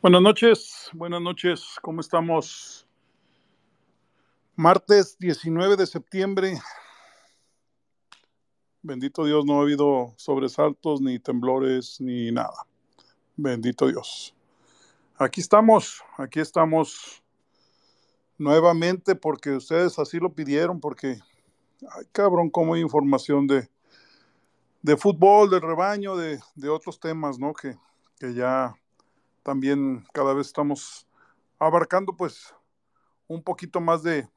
Buenas noches, buenas noches, ¿cómo estamos? Martes 19 de septiembre. Bendito Dios, no ha habido sobresaltos, ni temblores, ni nada. Bendito Dios. Aquí estamos, aquí estamos nuevamente porque ustedes así lo pidieron, porque, ay cabrón, cómo hay información de, de fútbol, del rebaño, de, de otros temas, ¿no? Que, que ya también cada vez estamos abarcando pues un poquito más de,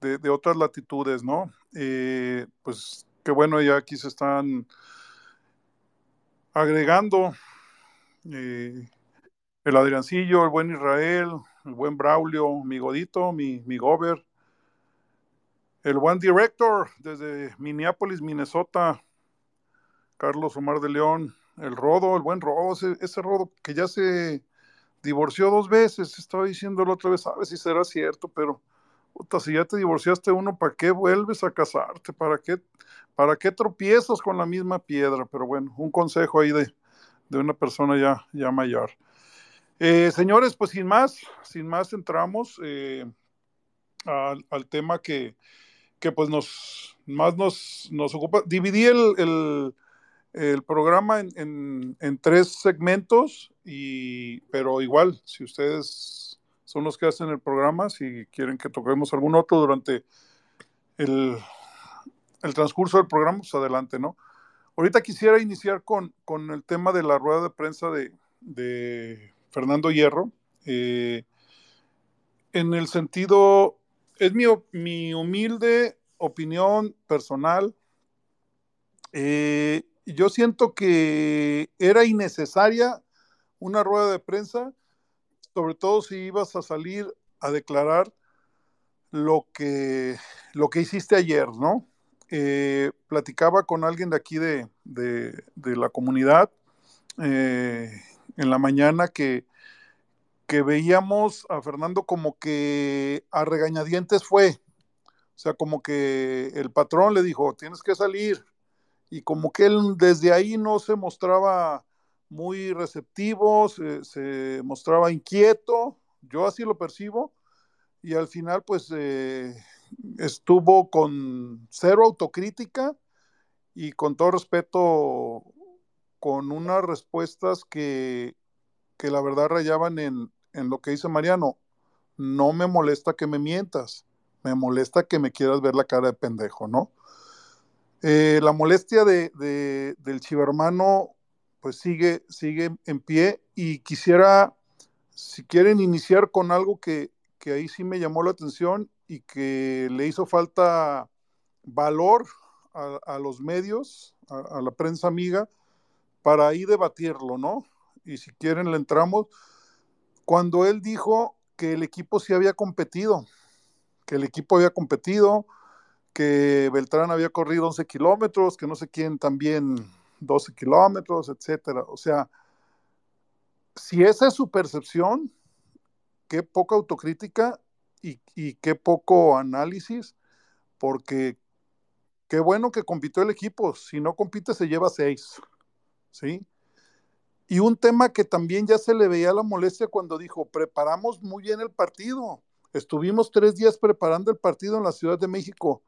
de, otras latitudes, ¿no? Eh, pues qué bueno, ya aquí se están agregando eh, el Adriancillo, el buen Israel, el buen Braulio, mi Godito, mi, mi Gober, el buen Director desde Minneapolis, Minnesota, Carlos Omar de León, el Rodo, el buen Rodo, ese, Rodo que ya se divorció dos veces, estaba diciendo la otra vez, ver si será cierto, pero puta, si ya te divorciaste uno, ¿para qué vuelves a casarte? ¿Para qué, para qué tropiezas con la misma piedra? Pero bueno, un consejo ahí de, una persona ya, ya mayor. Eh, señores, pues sin más, sin más entramos eh, al, tema que, que, pues nos más nos, nos ocupa. Dividí el programa en, tres segmentos, y, pero igual, si ustedes son los que hacen el programa, si quieren que toquemos algún otro durante el, transcurso del programa, pues adelante, ¿no? Ahorita quisiera iniciar con, con el tema de la rueda de prensa de, Fernando Hierro. Eh, en el sentido, es mi, mi humilde opinión personal. Eh, yo siento que era innecesaria una rueda de prensa, sobre todo si ibas a salir a declarar lo que, lo que hiciste ayer, ¿no? Eh, platicaba con alguien de aquí de, la comunidad eh, en la mañana que, que veíamos a Fernando como que a regañadientes fue. O sea, como que el patrón le dijo, tienes que salir, y como que él desde ahí no se mostraba muy receptivo, se, mostraba inquieto, yo así lo percibo, y al final pues eh, estuvo con cero autocrítica y con todo respeto con unas respuestas que, que la verdad rayaban en, en lo que dice Mariano, no me molesta que me mientas, me molesta que me quieras ver la cara de pendejo, ¿no? Eh, la molestia de, del chivermano pues sigue, sigue en pie y quisiera, si quieren iniciar con algo que, ahí sí me llamó la atención y que le hizo falta valor a, los medios, a, la prensa amiga, para ahí debatirlo, ¿no? Y si quieren le entramos. Cuando él dijo que el equipo sí había competido, que el equipo había competido, que Beltrán había corrido 11 kilómetros, que no sé quién también 12 kilómetros, etcétera. O sea, si esa es su percepción, qué poca autocrítica y, qué poco análisis, porque qué bueno que compitió el equipo. Si no compite, se lleva seis. ¿Sí? Y un tema que también ya se le veía la molestia cuando dijo, preparamos muy bien el partido. Estuvimos tres días preparando el partido en la Ciudad de México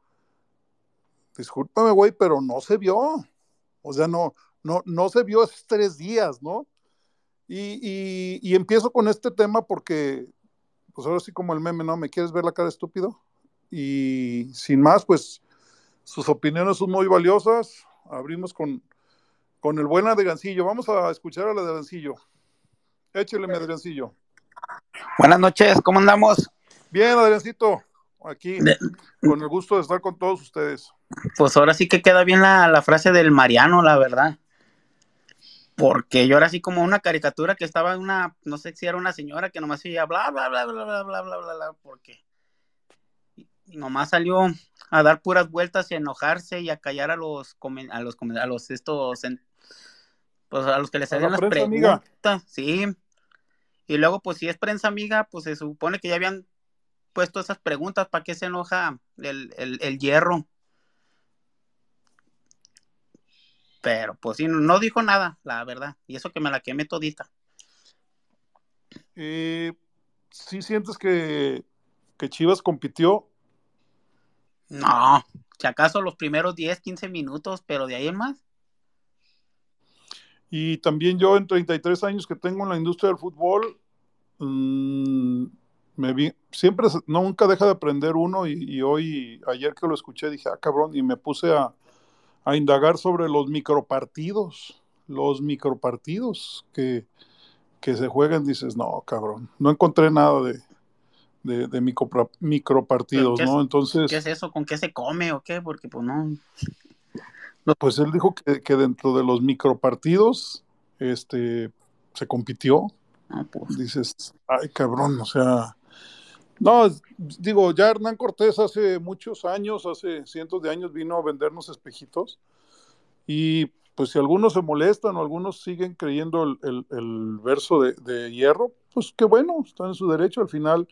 discúlpame, güey, pero no se vio. O sea, no, no, no se vio esos tres días, ¿no? Y, empiezo con este tema porque, pues ahora sí como el meme, ¿no? ¿Me quieres ver la cara estúpido? Y sin más, pues sus opiniones son muy valiosas. Abrimos con, con el buen Adriancillo. Vamos a escuchar al Adriancillo. Échele, mi Adriancillo. Buenas noches, ¿cómo andamos? Bien, Adriancito aquí con el gusto de estar con todos ustedes. Pues ahora sí que queda bien la, frase del Mariano, la verdad. Porque yo era así como una caricatura que estaba una, no sé si era una señora que nomás decía bla, bla, bla, bla, bla, bla, bla, bla, bla, porque nomás salió a dar puras vueltas y a enojarse y a callar a los, a los, a los estos, pues a los que les hacían las preguntas, sí. Y luego, pues si es prensa amiga, pues se supone que ya habían puesto esas preguntas, ¿para qué se enoja el, hierro? Pero pues sí, no dijo nada, la verdad. Y eso que me la quemé todita. Eh, ¿Sí sientes que, que Chivas compitió? No, si acaso los primeros 10, 15 minutos, pero de ahí en más. Y también yo en 33 años que tengo en la industria del fútbol, mmm, me vi, siempre, nunca deja de aprender uno y, y, hoy, ayer que lo escuché, dije, ah, cabrón, y me puse a, a indagar sobre los micropartidos, los micropartidos que, que se juegan, dices, no, cabrón, no encontré nada de, de, de micro, micropartidos, ¿no? Entonces... ¿Qué es eso? ¿Con qué se come o qué? Porque pues no... Pues él dijo que, que dentro de los micropartidos este, se compitió. Ah, pues. Dices, ay cabrón, o sea, no, digo, ya Hernán Cortés hace muchos años, hace cientos de años vino a vendernos espejitos y pues si algunos se molestan o algunos siguen creyendo el, verso de, hierro, pues qué bueno, están en su derecho, al final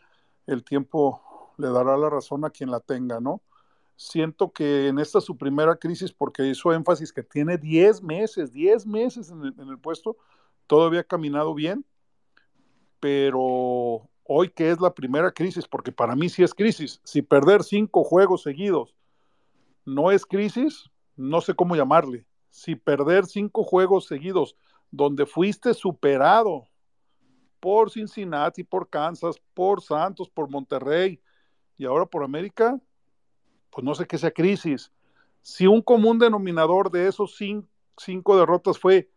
el tiempo le dará la razón a quien la tenga, ¿no? siento que en esta su primera crisis, porque hizo énfasis que tiene 10 meses, 10 meses en el, en el, puesto, todavía ha caminado bien, pero hoy que es la primera crisis, porque para mí sí es crisis, si perder cinco juegos seguidos no es crisis, no sé cómo llamarle, si perder cinco juegos seguidos donde fuiste superado por Cincinnati, por Kansas, por Santos, por Monterrey y ahora por América, pues no sé qué sea crisis. Si un común denominador de esos cinco, cinco derrotas fue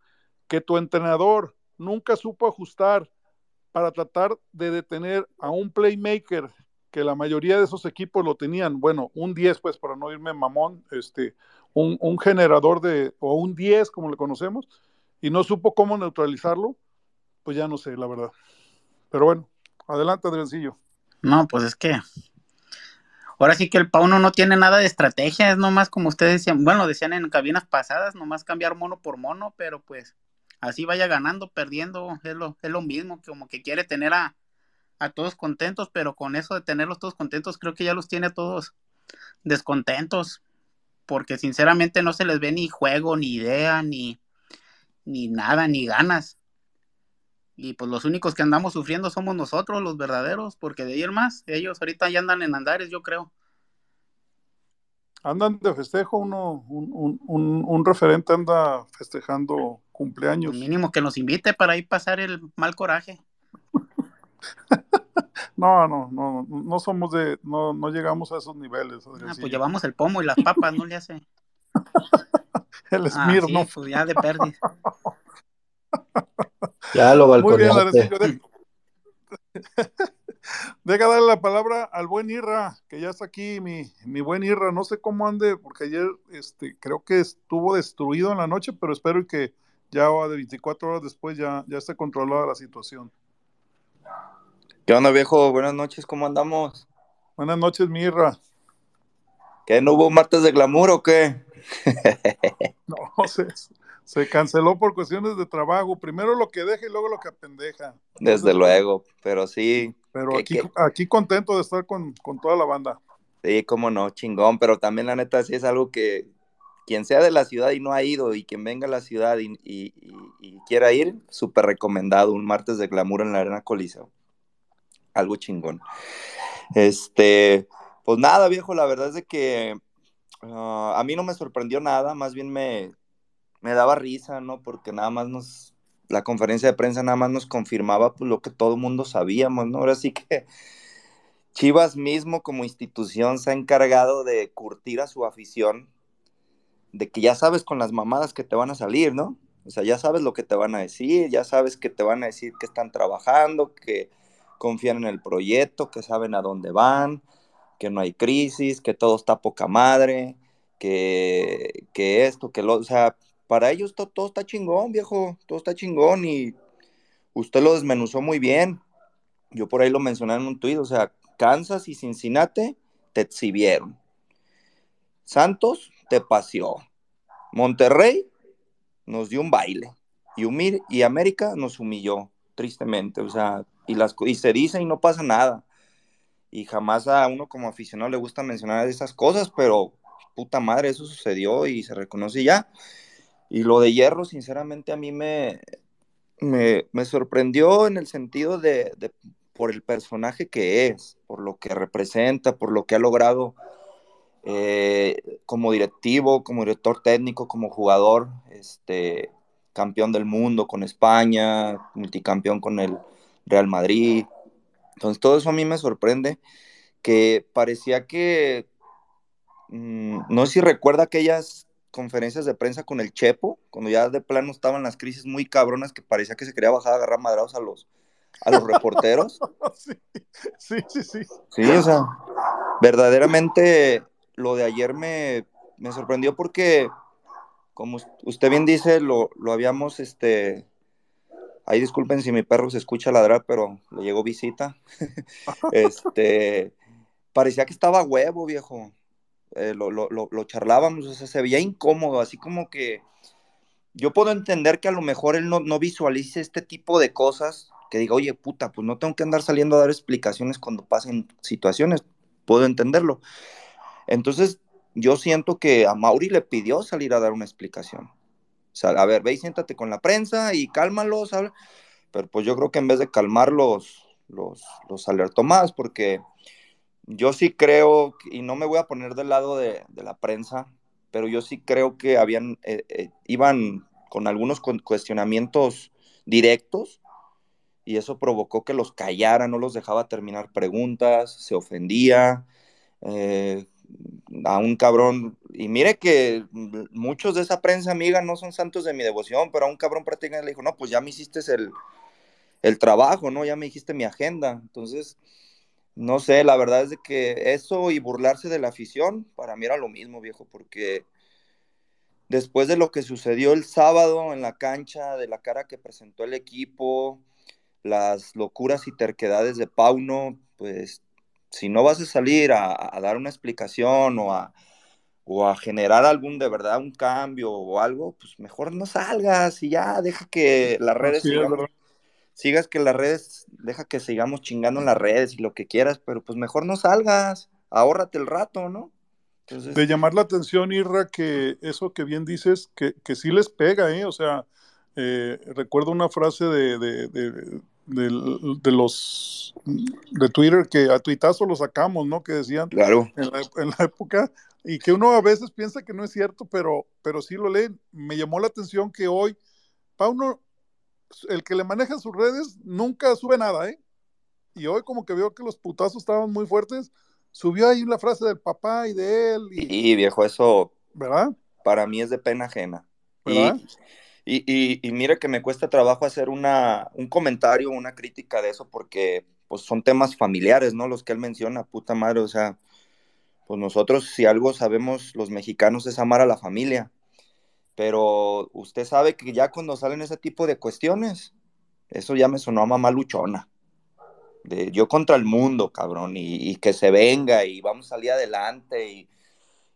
que tu entrenador nunca supo ajustar para tratar de detener a un playmaker que la mayoría de esos equipos lo tenían, bueno, un 10 pues para no irme mamón, este, un, generador de, o un 10 como le conocemos, y no supo cómo neutralizarlo, pues ya no sé, la verdad. Pero bueno, adelante Adriancillo. No, pues es que ahora sí que el Pauno no tiene nada de estrategia, es nomás como ustedes decían, bueno, decían en cabinas pasadas, nomás cambiar mono por mono, pero pues así vaya ganando, perdiendo, es lo, es lo mismo, como que quiere tener a, a todos contentos, pero con eso de tenerlos todos contentos, creo que ya los tiene todos descontentos, porque sinceramente no se les ve ni juego, ni idea, ni, ni nada, ni ganas. Y pues los únicos que andamos sufriendo somos nosotros, los verdaderos, porque de ir más, ellos ahorita ya andan en andares, yo creo. Andan de festejo, uno, un, un, un referente anda festejando cumpleaños. Mínimo que nos invite para ir pasar el mal coraje. no, no, no, no somos de, no, no llegamos a esos niveles. Ah, pues llevamos el pomo y las papas, no le hace. el Smir, ah, sí, ¿no? Pues ya de pérdida. Ya lo Muy bien, balconeaste. Arecillo, de- Deja darle la palabra al buen Irra, que ya está aquí, mi, mi buen Irra. No sé cómo ande, porque ayer este, creo que estuvo destruido en la noche, pero espero que ya de 24 horas después ya, ya esté controlada la situación. ¿Qué onda, viejo? Buenas noches, ¿cómo andamos? Buenas noches, mi Irra. ¿Qué, no hubo martes de glamour o qué? No, se, se canceló por cuestiones de trabajo. Primero lo que deja y luego lo que apendeja. Desde luego, pero sí, Pero ¿Qué- aquí, aquí contento de estar con, con toda la banda. sí, cómo no, chingón, pero también la neta sí es algo que quien sea de la ciudad y no ha ido y quien venga a la ciudad y, quiera ir, súper recomendado, un martes de glamour en la Arena Coliseo. Algo chingón. Este, pues nada, viejo, la verdad es de que ah, a mí no me sorprendió nada, más bien me, me daba risa, ¿no? Porque nada más nos, la conferencia de prensa nada más nos confirmaba pues, lo que todo el mundo sabíamos, ¿no? Ahora sí que Chivas mismo como institución se ha encargado de curtir a su afición, de que ya sabes con las mamadas que te van a salir, ¿no? O sea, ya sabes lo que te van a decir, ya sabes que te van a decir que están trabajando, que confían en el proyecto, que saben a dónde van, que no hay crisis, que todo está poca madre, que, que esto, que lo, o sea, para ellos to- todo está chingón, viejo, todo está chingón y usted lo desmenuzó muy bien. Yo por ahí lo mencioné en un tuit, o sea, Kansas y Cincinnati te exhibieron. Santos te paseó. Monterrey nos dio un baile. Y, humir, y América nos humilló, tristemente. O sea, y, las, y se dice y no pasa nada. Y jamás a uno como aficionado le gusta mencionar esas cosas, pero puta madre, eso sucedió y se reconoce ya. Y lo de Hierro, sinceramente, a mí me, me, sorprendió en el sentido de, por el personaje que es, por lo que representa, por lo que ha logrado eh, como directivo, como director técnico, como jugador, este, campeón del mundo con España, multicampeón con el Real Madrid. Entonces todo eso a mí me sorprende, que parecía que, mm, no sé si recuerda aquellas conferencias de prensa con el Chepo, cuando ya de plano estaban las crisis muy cabronas que parecía que se quería bajar a agarrar madrados a los, a los reporteros. sí, sí, sí, sí. Sí, o sea, verdaderamente lo de ayer me, me sorprendió porque, como usted bien dice, lo, lo, habíamos, este, ahí disculpen si mi perro se escucha ladrar, pero le llegó visita. este, parecía que estaba huevo, viejo. Eh, lo, lo, lo, charlábamos, o sea, se veía incómodo, así como que yo puedo entender que a lo mejor él no, no visualice este tipo de cosas, que diga, oye, puta, pues no tengo que andar saliendo a dar explicaciones cuando pasen situaciones, puedo entenderlo. Entonces, yo siento que a Mauri le pidió salir a dar una explicación. O sea, a ver, ve y siéntate con la prensa y cálmalos, Pero pues yo creo que en vez de calmarlos, los, los alertó más, porque yo sí creo, y no me voy a poner del lado de, la prensa, pero yo sí creo que habían, eh, eh, iban con algunos cuestionamientos directos y eso provocó que los callara, no los dejaba terminar preguntas, se ofendía eh, a un cabrón. Y mire que muchos de esa prensa amiga no son santos de mi devoción, pero a un cabrón prácticamente le dijo, no, pues ya me hiciste el, el trabajo, ¿no? Ya me dijiste mi agenda. Entonces, no sé, la verdad es de que eso y burlarse de la afición, para mí era lo mismo, viejo, porque después de lo que sucedió el sábado en la cancha, de la cara que presentó el equipo, las locuras y terquedades de Pauno, pues si no vas a salir a, dar una explicación o a, o a generar algún de verdad un cambio o algo, pues mejor no salgas y ya deja que las redes sigas que las redes, deja que sigamos chingando en las redes y lo que quieras, pero pues mejor no salgas, ahórrate el rato, ¿no? De llamar la atención, Irra, que eso que bien dices, que, que sí les pega, ¿eh? O sea, eh, recuerdo una frase de, de, de, los de Twitter que a tuitazo lo sacamos, ¿no? Que decían claro. en, la, en la época y que uno a veces piensa que no es cierto, pero, pero sí lo leen. Me llamó la atención que hoy Pauno el que le maneja sus redes nunca sube nada, ¿eh? Y hoy como que veo que los putazos estaban muy fuertes, subió ahí la frase del papá y de él. Y, viejo, eso ¿verdad? para mí es de pena ajena. ¿verdad? Y, y, y, mira que me cuesta trabajo hacer una, un comentario, una crítica de eso, porque pues son temas familiares, ¿no? Los que él menciona, puta madre, o sea, pues nosotros si algo sabemos los mexicanos es amar a la familia pero usted sabe que ya cuando salen ese tipo de cuestiones, eso ya me sonó a mamá luchona. De yo contra el mundo, cabrón, y, que se venga y vamos a salir adelante y,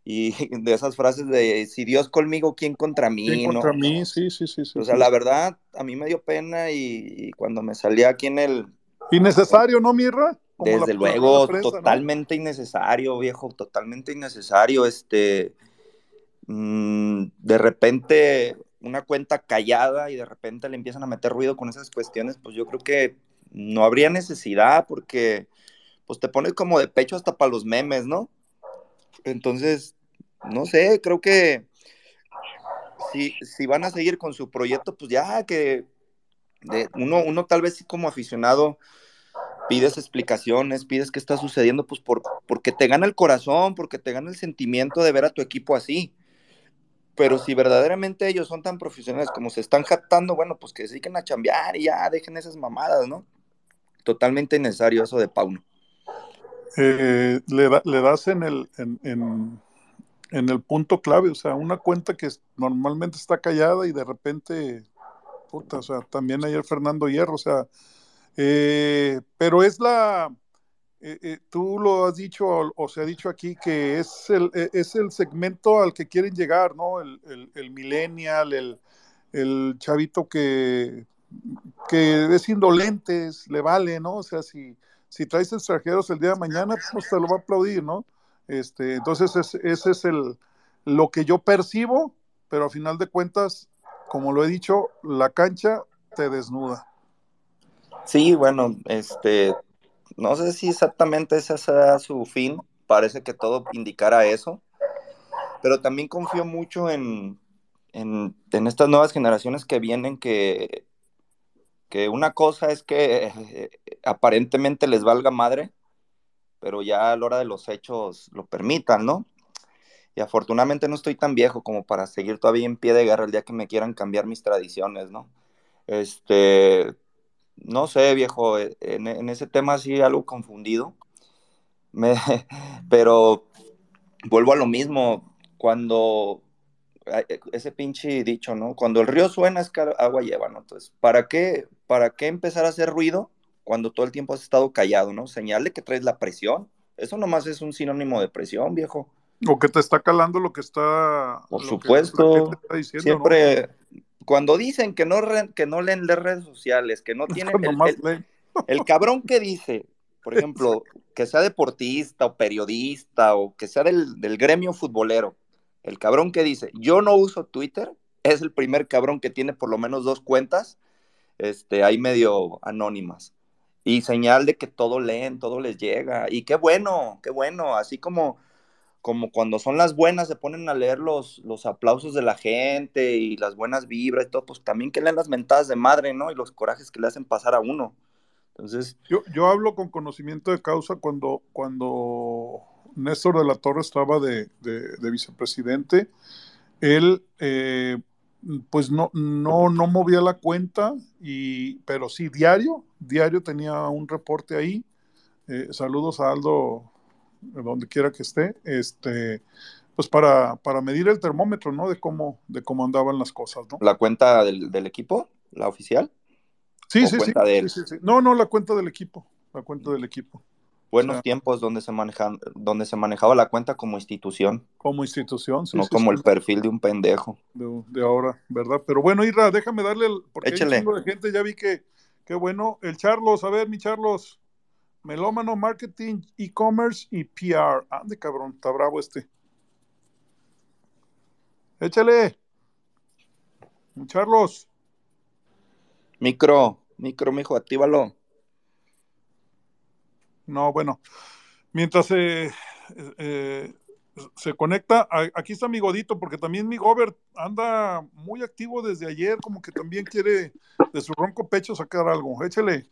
y, de esas frases de si Dios conmigo, ¿quién contra mí? ¿Quién contra mí? Sí, sí, sí, sí. O sea, la verdad, a mí me dio pena y, cuando me salí aquí en el... Innecesario, ¿no, Mirra? Desde luego, totalmente innecesario, viejo, totalmente innecesario, este Mm, de repente una cuenta callada y de repente le empiezan a meter ruido con esas cuestiones, pues yo creo que no habría necesidad porque pues te pones como de pecho hasta para los memes, ¿no? Entonces, no sé, creo que si, si van a seguir con su proyecto, pues ya que uno, uno tal vez como aficionado pides explicaciones, pides qué está sucediendo, pues por, porque te gana el corazón, porque te gana el sentimiento de ver a tu equipo así. Pero si verdaderamente ellos son tan profesionales como se están jactando, bueno, pues que se a chambear y ya dejen esas mamadas, ¿no? Totalmente innecesario eso de Pauno. Eh, le, das en el, en, en, el punto clave, o sea, una cuenta que normalmente está callada y de repente, puta, o sea, también ayer Fernando Hierro, o sea, eh, pero es la, eh, eh, tú lo has dicho o, se ha dicho aquí que es el, eh, es el segmento al que quieren llegar, ¿no? El, el, millennial, el, el, chavito que, que es indolente, le vale, ¿no? O sea, si, si traes extranjeros el día de mañana, pues te lo va a aplaudir, ¿no? Este, entonces, ese es el, lo que yo percibo, pero a final de cuentas, como lo he dicho, la cancha te desnuda. Sí, bueno, este, no sé si exactamente ese sea su fin, parece que todo indicara eso, pero también confío mucho en, en, estas nuevas generaciones que vienen que, que una cosa es que eh, aparentemente les valga madre, pero ya a la hora de los hechos lo permitan, ¿no? Y afortunadamente no estoy tan viejo como para seguir todavía en pie de guerra el día que me quieran cambiar mis tradiciones, ¿no? Este, no sé, viejo, e, en, ese tema sí algo confundido, me, pero vuelvo a lo mismo, cuando ese pinche dicho, ¿no? Cuando el río suena es que agua lleva, ¿no? Entonces, ¿para qué, ¿para qué empezar a hacer ruido cuando todo el tiempo has estado callado, ¿no? Señal de que traes la presión. Eso nomás es un sinónimo de presión, viejo. O que te está calando lo que está. Por supuesto. siempre. Cuando dicen que no, que no leen las redes sociales, que no tienen. El, cabrón que dice, por ejemplo, que sea deportista o periodista o que sea del, del gremio futbolero, el cabrón que dice, yo no uso Twitter, es el primer cabrón que tiene por lo menos dos cuentas, este, ahí medio anónimas. Y señal de que todo leen, todo les llega. Y qué bueno, qué bueno. Así como, como cuando son las buenas, se ponen a leer los, los aplausos de la gente y las buenas vibras y todo, pues también que leen las mentadas de madre, ¿no? Y los corajes que le hacen pasar a uno. Entonces. Yo, yo hablo con conocimiento de causa cuando, cuando Néstor de la Torre estaba de, vicepresidente. Él. Eh, pues no, no, no movía la cuenta, y, pero sí diario, diario tenía un reporte ahí. Eh, saludos a Aldo, donde quiera que esté, este, pues para, para medir el termómetro, ¿no? De cómo, de cómo andaban las cosas, ¿no? ¿La cuenta del, equipo? ¿La oficial? Sí, sí, sí, sí, No, no, la cuenta del equipo, la cuenta del equipo buenos tiempos donde se, manejan, donde se manejaba la cuenta como institución. Como institución, sí. No como el perfil de un pendejo. De, ahora, ¿verdad? Pero bueno, Ira, déjame darle, el, porque Échale. hay un de gente, ya vi que, qué bueno. El Charlos, a ver, mi Charlos. Melómano, marketing, e-commerce y PR. Ande, cabrón, está bravo este. Échale. Mi Charlos. Micro, micro, mijo, actívalo. No, bueno, mientras se, eh, se conecta, aquí está mi Godito, porque también mi Gobert anda muy activo desde ayer, como que también quiere de su ronco pecho sacar algo. Échele.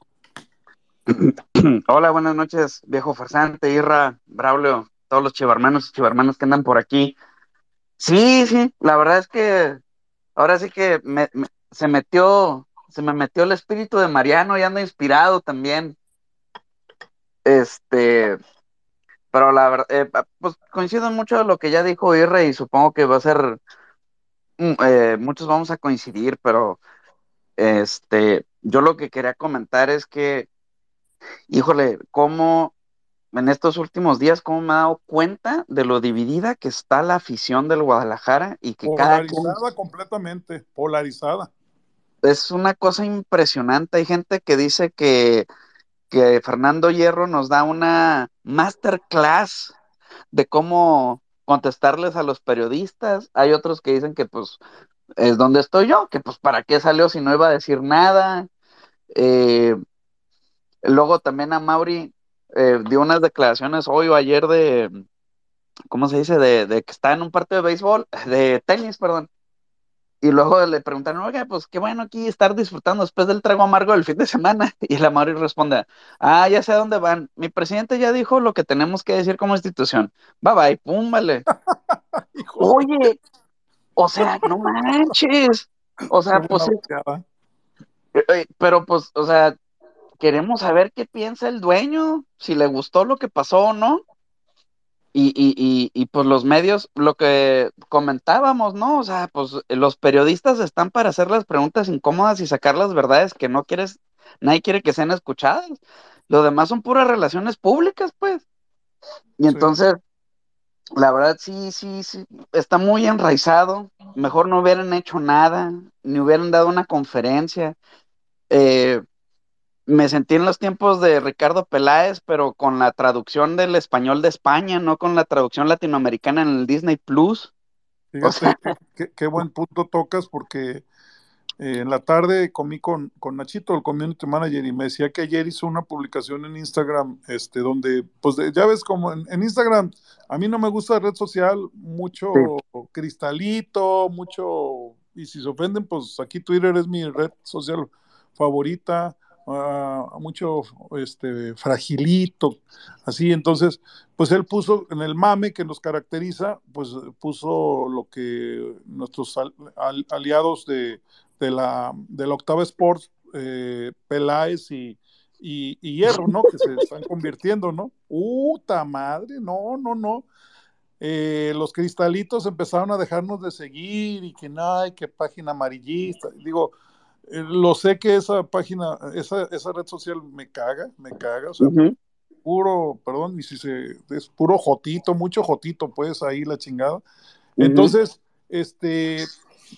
Hola, buenas noches, viejo farsante, Irra, Braulio, todos los chivarmanos y chivarmanos que andan por aquí. Sí, sí, la verdad es que ahora sí que se metió, se me metió el espíritu de Mariano y anda inspirado también. Este, pero la verdad, eh, pues coincido mucho en lo que ya dijo Irre y supongo que va a ser, mm, eh, muchos vamos a coincidir, pero este, yo lo que quería comentar es que, híjole, cómo en estos últimos días, cómo me he dado cuenta de lo dividida que está la afición del Guadalajara y que polarizada cada completamente, polarizada. Es una cosa impresionante. Hay gente que dice que que Fernando Hierro nos da una masterclass de cómo contestarles a los periodistas. Hay otros que dicen que pues es donde estoy yo, que pues para qué salió si no iba a decir nada. Eh, luego también a Mauri eh, dio unas declaraciones hoy o ayer de, ¿cómo se dice? De, de que está en un partido de béisbol, de tenis, perdón, y luego le preguntaron, oiga, pues qué bueno aquí estar disfrutando después del trago amargo del fin de semana. Y el Amaury responde, ah, ya sé a dónde van. Mi presidente ya dijo lo que tenemos que decir como institución. Bye bye, pum, vale. Oye, o sea, no manches. O sea, pues. Eh, eh, pero pues, o sea, queremos saber qué piensa el dueño, si le gustó lo que pasó o no. Y, y, y, pues los medios, lo que comentábamos, ¿no? O sea, pues los periodistas están para hacer las preguntas incómodas y sacar las verdades que no quieres, nadie quiere que sean escuchadas. Lo demás son puras relaciones públicas, pues. Y entonces, la verdad sí, sí, sí, está muy enraizado. Mejor no hubieran hecho nada, ni hubieran dado una conferencia. Eh, me sentí en los tiempos de Ricardo Peláez, pero con la traducción del español de España, no con la traducción latinoamericana en el Disney Plus. Fíjate, qué, buen punto tocas porque eh, en la tarde comí con, con Nachito, el community manager, y me decía que ayer hizo una publicación en Instagram, este, donde, pues ya ves como en, Instagram, a mí no me gusta red social, mucho cristalito, mucho, y si se ofenden, pues aquí Twitter es mi red social favorita, uh, mucho este, fragilito, así, entonces, pues él puso en el mame que nos caracteriza, pues puso lo que nuestros aliados de de la, de la Octava Sports, eh, Peláez y, y, Hierro, ¿no? Que se están convirtiendo, ¿no? ¡Uta madre! No, no, no. Eh, los cristalitos empezaron a dejarnos de seguir y que no, hay que página amarillista. Digo, lo sé que esa página, esa, esa red social me caga, me caga, o sea, puro, perdón, y si se, es puro jotito, mucho jotito, pues ahí la chingada. Entonces, este,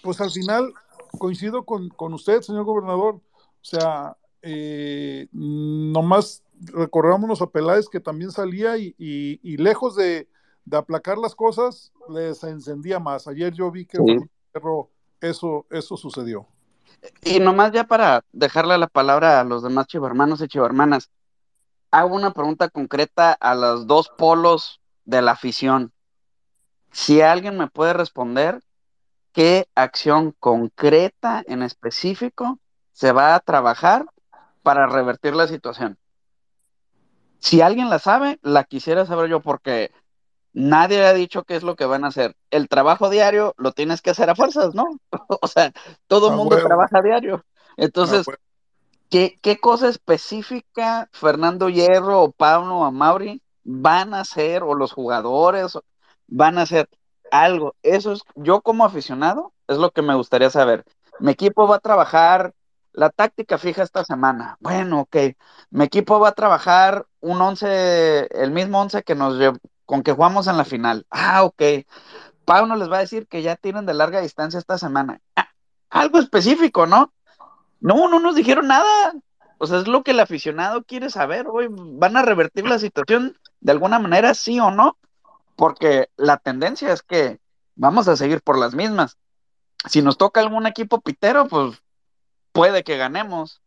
pues al final coincido con, usted, señor gobernador. O sea, eh, nomás recordámonos a Peláez que también salía y, lejos de, aplacar las cosas, les encendía más. Ayer yo vi que eso, eso sucedió. Y nomás ya para dejarle la palabra a los demás chivarmanos y chivarmanas, hago una pregunta concreta a los dos polos de la afición. Si alguien me puede responder, qué acción concreta en específico se va a trabajar para revertir la situación. Si alguien la sabe, la quisiera saber yo porque nadie ha dicho qué es lo que van a hacer. El trabajo diario lo tienes que hacer a fuerzas, ¿no? o sea, todo el mundo trabaja diario. Entonces, ¿qué, ¿qué, cosa específica Fernando Hierro o Pablo o Mauri van a hacer o los jugadores van a hacer? algo. Eso es, yo como aficionado, es lo que me gustaría saber. Mi equipo va a trabajar la táctica fija esta semana. Bueno, ok. Mi equipo va a trabajar un 11, el mismo 11 que nos con que jugamos en la final. Ah, ok. Pau les va a decir que ya tienen de larga distancia esta semana. Ah, algo específico, ¿no? No, no nos dijeron nada. O sea, es lo que el aficionado quiere saber. Hoy van a revertir la situación de alguna manera, sí o no porque la tendencia es que vamos a seguir por las mismas. Si nos toca algún equipo pitero, pues puede que ganemos,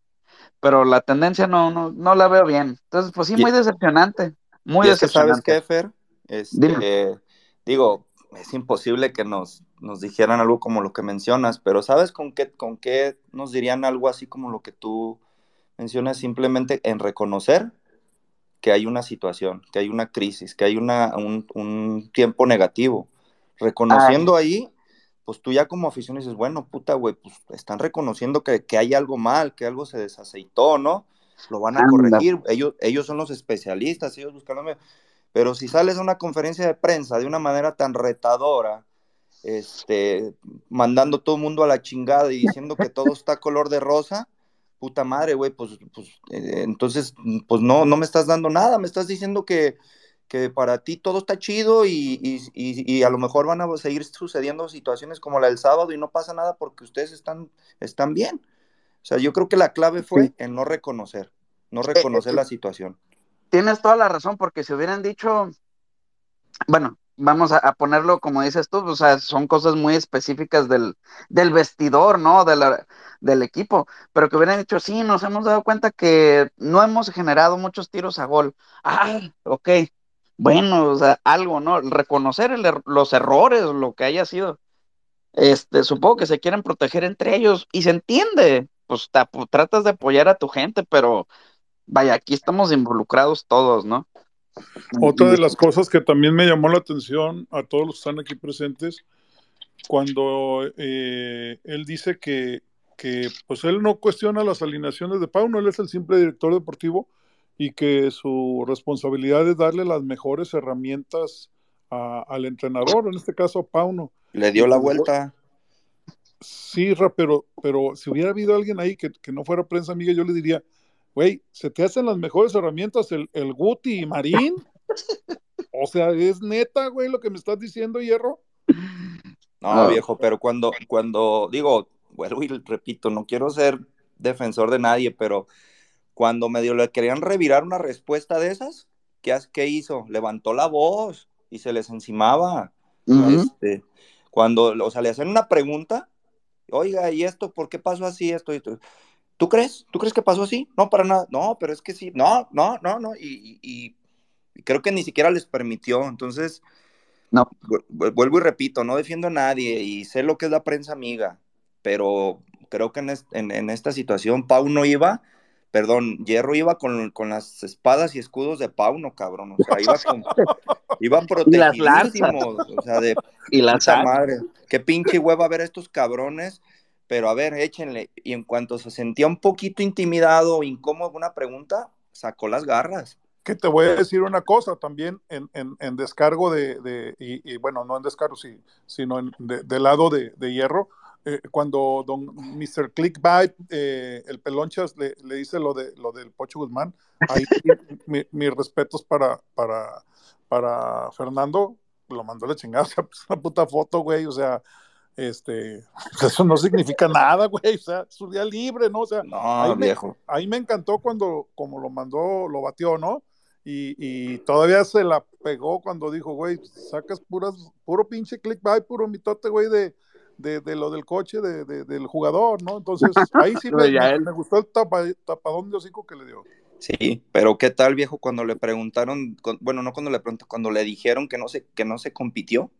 pero la tendencia no, no, no la veo bien. Entonces, pues sí, muy decepcionante. Muy decepcionante. ¿Sabes qué, Fer? Este, digo, es imposible que nos, nos dijeran algo como lo que mencionas, pero ¿sabes con qué, con qué nos dirían algo así como lo que tú mencionas? Simplemente en reconocer que hay una situación, que hay una crisis, que hay una, un, tiempo negativo. Reconociendo ahí, pues tú ya como afición dices, bueno, puta, güey, pues están reconociendo que, hay algo mal, que algo se desaceitó, ¿no? Lo van a corregir, ellos, ellos son los especialistas, ellos buscándome. Pero si sales a una conferencia de prensa de una manera tan retadora, este, mandando todo el mundo a la chingada y diciendo que todo está color de rosa, puta madre, güey, pues, pues eh, entonces, pues no, no me estás dando nada, me estás diciendo que, que para ti todo está chido y, y, y, a lo mejor van a seguir sucediendo situaciones como la del sábado y no pasa nada porque ustedes están, están bien. O sea, yo creo que la clave fue en no reconocer, no eh, reconocer la situación. Tienes toda la razón, porque si hubieran dicho, bueno, vamos a, ponerlo como dices tú, o sea, son cosas muy específicas del, del vestidor, ¿no? De la, del equipo, pero que hubieran dicho, sí, nos hemos dado cuenta que no hemos generado muchos tiros a gol. Ah, ok, bueno, o sea, algo, ¿no? Reconocer er, los errores, lo que haya sido. Este, supongo que se quieren proteger entre ellos y se entiende, pues tratas de apoyar a tu gente, pero vaya, aquí estamos involucrados todos, ¿no? Otra de las cosas que también me llamó la atención a todos los que están aquí presentes, cuando eh, él dice que, que, pues él no cuestiona las alineaciones de Pauno, él es el simple director deportivo y que su responsabilidad es darle las mejores herramientas al entrenador, en este caso a Pauno. Le dio la vuelta. Sí, pero, pero si hubiera habido alguien ahí que, que no fuera prensa amiga, yo le diría, güey, se te hacen las mejores herramientas el, el Guti y Marín. o sea, es neta, güey, lo que me estás diciendo, Hierro. No, viejo, pero cuando, cuando digo, vuelvo y repito, no quiero ser defensor de nadie, pero cuando medio le querían revirar una respuesta de esas, ¿qué, qué hizo? Levantó la voz y se les encimaba. este, cuando, o sea, le hacen una pregunta oiga, ¿y esto por qué pasó así, esto y esto? ¿Tú crees? ¿Tú crees que pasó así? No, para nada. No, pero es que sí. No, no, no, no. Y, y, y creo que ni siquiera les permitió. Entonces, No. vu- vuelvo y repito, no defiendo a nadie y sé lo que es la prensa amiga, pero creo que en, es- en- en esta situación Pau no iba, perdón, Hierro iba con, con las espadas y escudos de Pauno, cabrón. O sea, iba con, iban Y las protegidísimos. O sea, de Y la puta madre. Qué pinche hueva ver a estos cabrones. Pero a ver, échenle. Y en cuanto se sentía un poquito intimidado o incómodo una pregunta, sacó las garras. Que te voy a decir una cosa también en, en, en descargo de, de y, y, bueno, no en descargo, sí, sino en, de, del lado de, de hierro, eh, cuando don Mr. Clickbait, eh, el pelonchas, le, le, dice lo, de, lo del Pocho Guzmán, ahí mi, mis respetos para, para, para Fernando, lo mandó a la chingada, o sea, pues una puta foto, güey, o sea, este, eso no significa nada, güey, o sea, su día libre, ¿no? O sea, no, ahí, viejo. Me, ahí me encantó cuando, como lo mandó, lo batió, ¿no? Y, y, todavía se la pegó cuando dijo, güey, sacas puras, puro pinche clickbait, puro mitote, güey, de, de, de, lo del coche de, de, del jugador, ¿no? Entonces, ahí sí me, gustó el tapa, tapadón de hocico que le dio. Sí, pero ¿qué tal, viejo, cuando le preguntaron, bueno, no cuando le preguntaron, cuando le dijeron que no se, que no se compitió?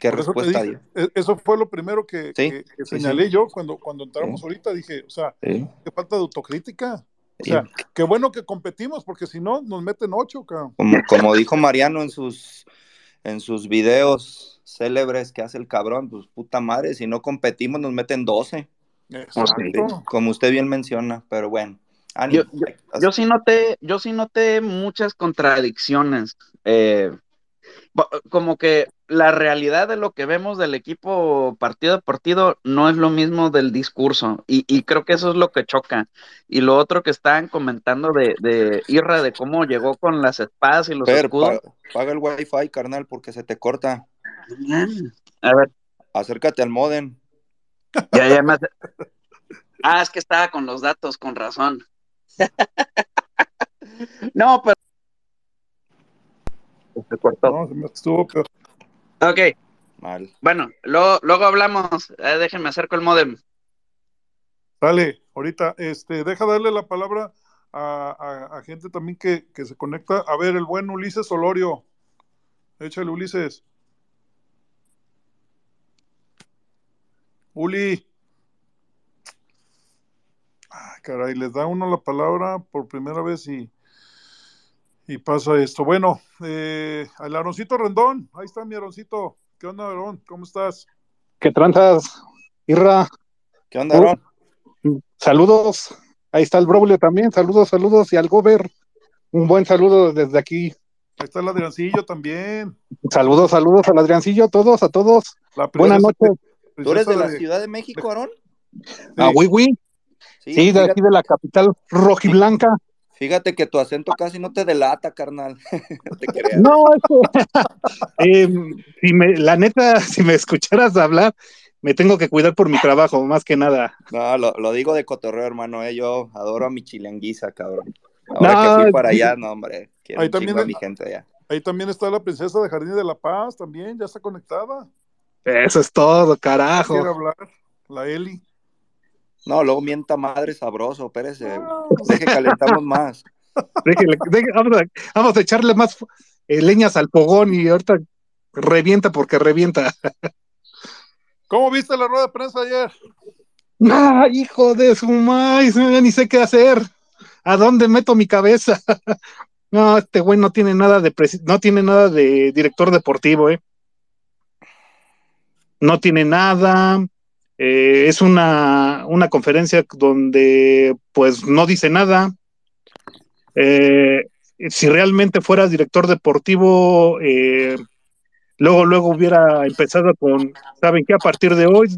¿Qué Por respuesta dio? Eso fue lo primero que, sí, que, que señalé sí, yo cuando, cuando entramos ahorita. Dije, o sea, sí. qué falta de autocrítica. O sea, qué bueno que competimos, porque si no, nos meten ocho, cabrón. Como, como dijo Mariano en sus, en sus videos célebres que hace el cabrón, pues puta madre, si no competimos nos meten 12. Exacto. Como usted bien menciona, pero bueno. Yo, yo, yo, sí noté, yo sí noté muchas contradicciones. Eh, como que la realidad de lo que vemos del equipo partido a partido no es lo mismo del discurso y, y creo que eso es lo que choca. Y lo otro que estaban comentando de, de Irra, de cómo llegó con las espadas y los Pero, escudos. Paga, paga, el wifi, carnal, porque se te corta. A ver. Acércate al modem. Ya, ya más. Ah, es que estaba con los datos, con razón. no, pero se cortó. No, se me estuvo peor. Ok. Mal. Bueno, luego, luego hablamos. Eh, déjenme acerco el modem. Dale, ahorita, este, deja darle la palabra a, a, a gente también que, que, se conecta. A ver, el buen Ulises Olorio. Échale, Ulises. Uli. Ah, caray, les da uno la palabra por primera vez y, y pasa esto. Bueno, eh, al Aroncito Rendón, ahí está mi Aroncito. ¿Qué onda, Aarón? ¿Cómo estás? ¿Qué tranzas, Irra? ¿Qué onda, Aarón? Uh, saludos. Ahí está el Braulio también. Saludos, saludos. Y al Gober, un buen saludo desde aquí. Ahí está el Adriancillo también. Saludos, saludos al Adriancillo, a todos, a todos. Buenas noches. ¿Tú eres de la Ciudad de México, Aarón? Sí. Ah, oui, oui. Sí, sí de aquí de la capital rojiblanca. Fíjate que tu acento casi no te delata, carnal. no te eh, si me, la neta, si me escucharas hablar, me tengo que cuidar por mi trabajo, más que nada. No, lo, lo digo de cotorreo, hermano. Eh. Yo adoro a mi chilanguiza, cabrón. Ahora no, que fui para allá, no, hombre. Quiero ahí también a mi gente allá. Ahí también está la princesa de Jardín de la Paz, también, ya está conectada. Eso es todo, carajo. Quiere hablar, la Eli. No, luego mienta madre sabroso, espérese. Deje calentamos más. Déjale, déjale, vamos, a, vamos, a, echarle más eh, leñas al fogón y ahorita revienta porque revienta. ¿Cómo viste la rueda de prensa ayer? Ah, hijo de su maíz, ni sé qué hacer. ¿A dónde meto mi cabeza? no, este güey no tiene nada de no tiene nada de director deportivo, eh. No tiene nada. Eh, es una, una conferencia donde pues no dice nada. Eh, si realmente fuera director deportivo, eh, luego, luego hubiera empezado con, ¿saben qué? A partir de hoy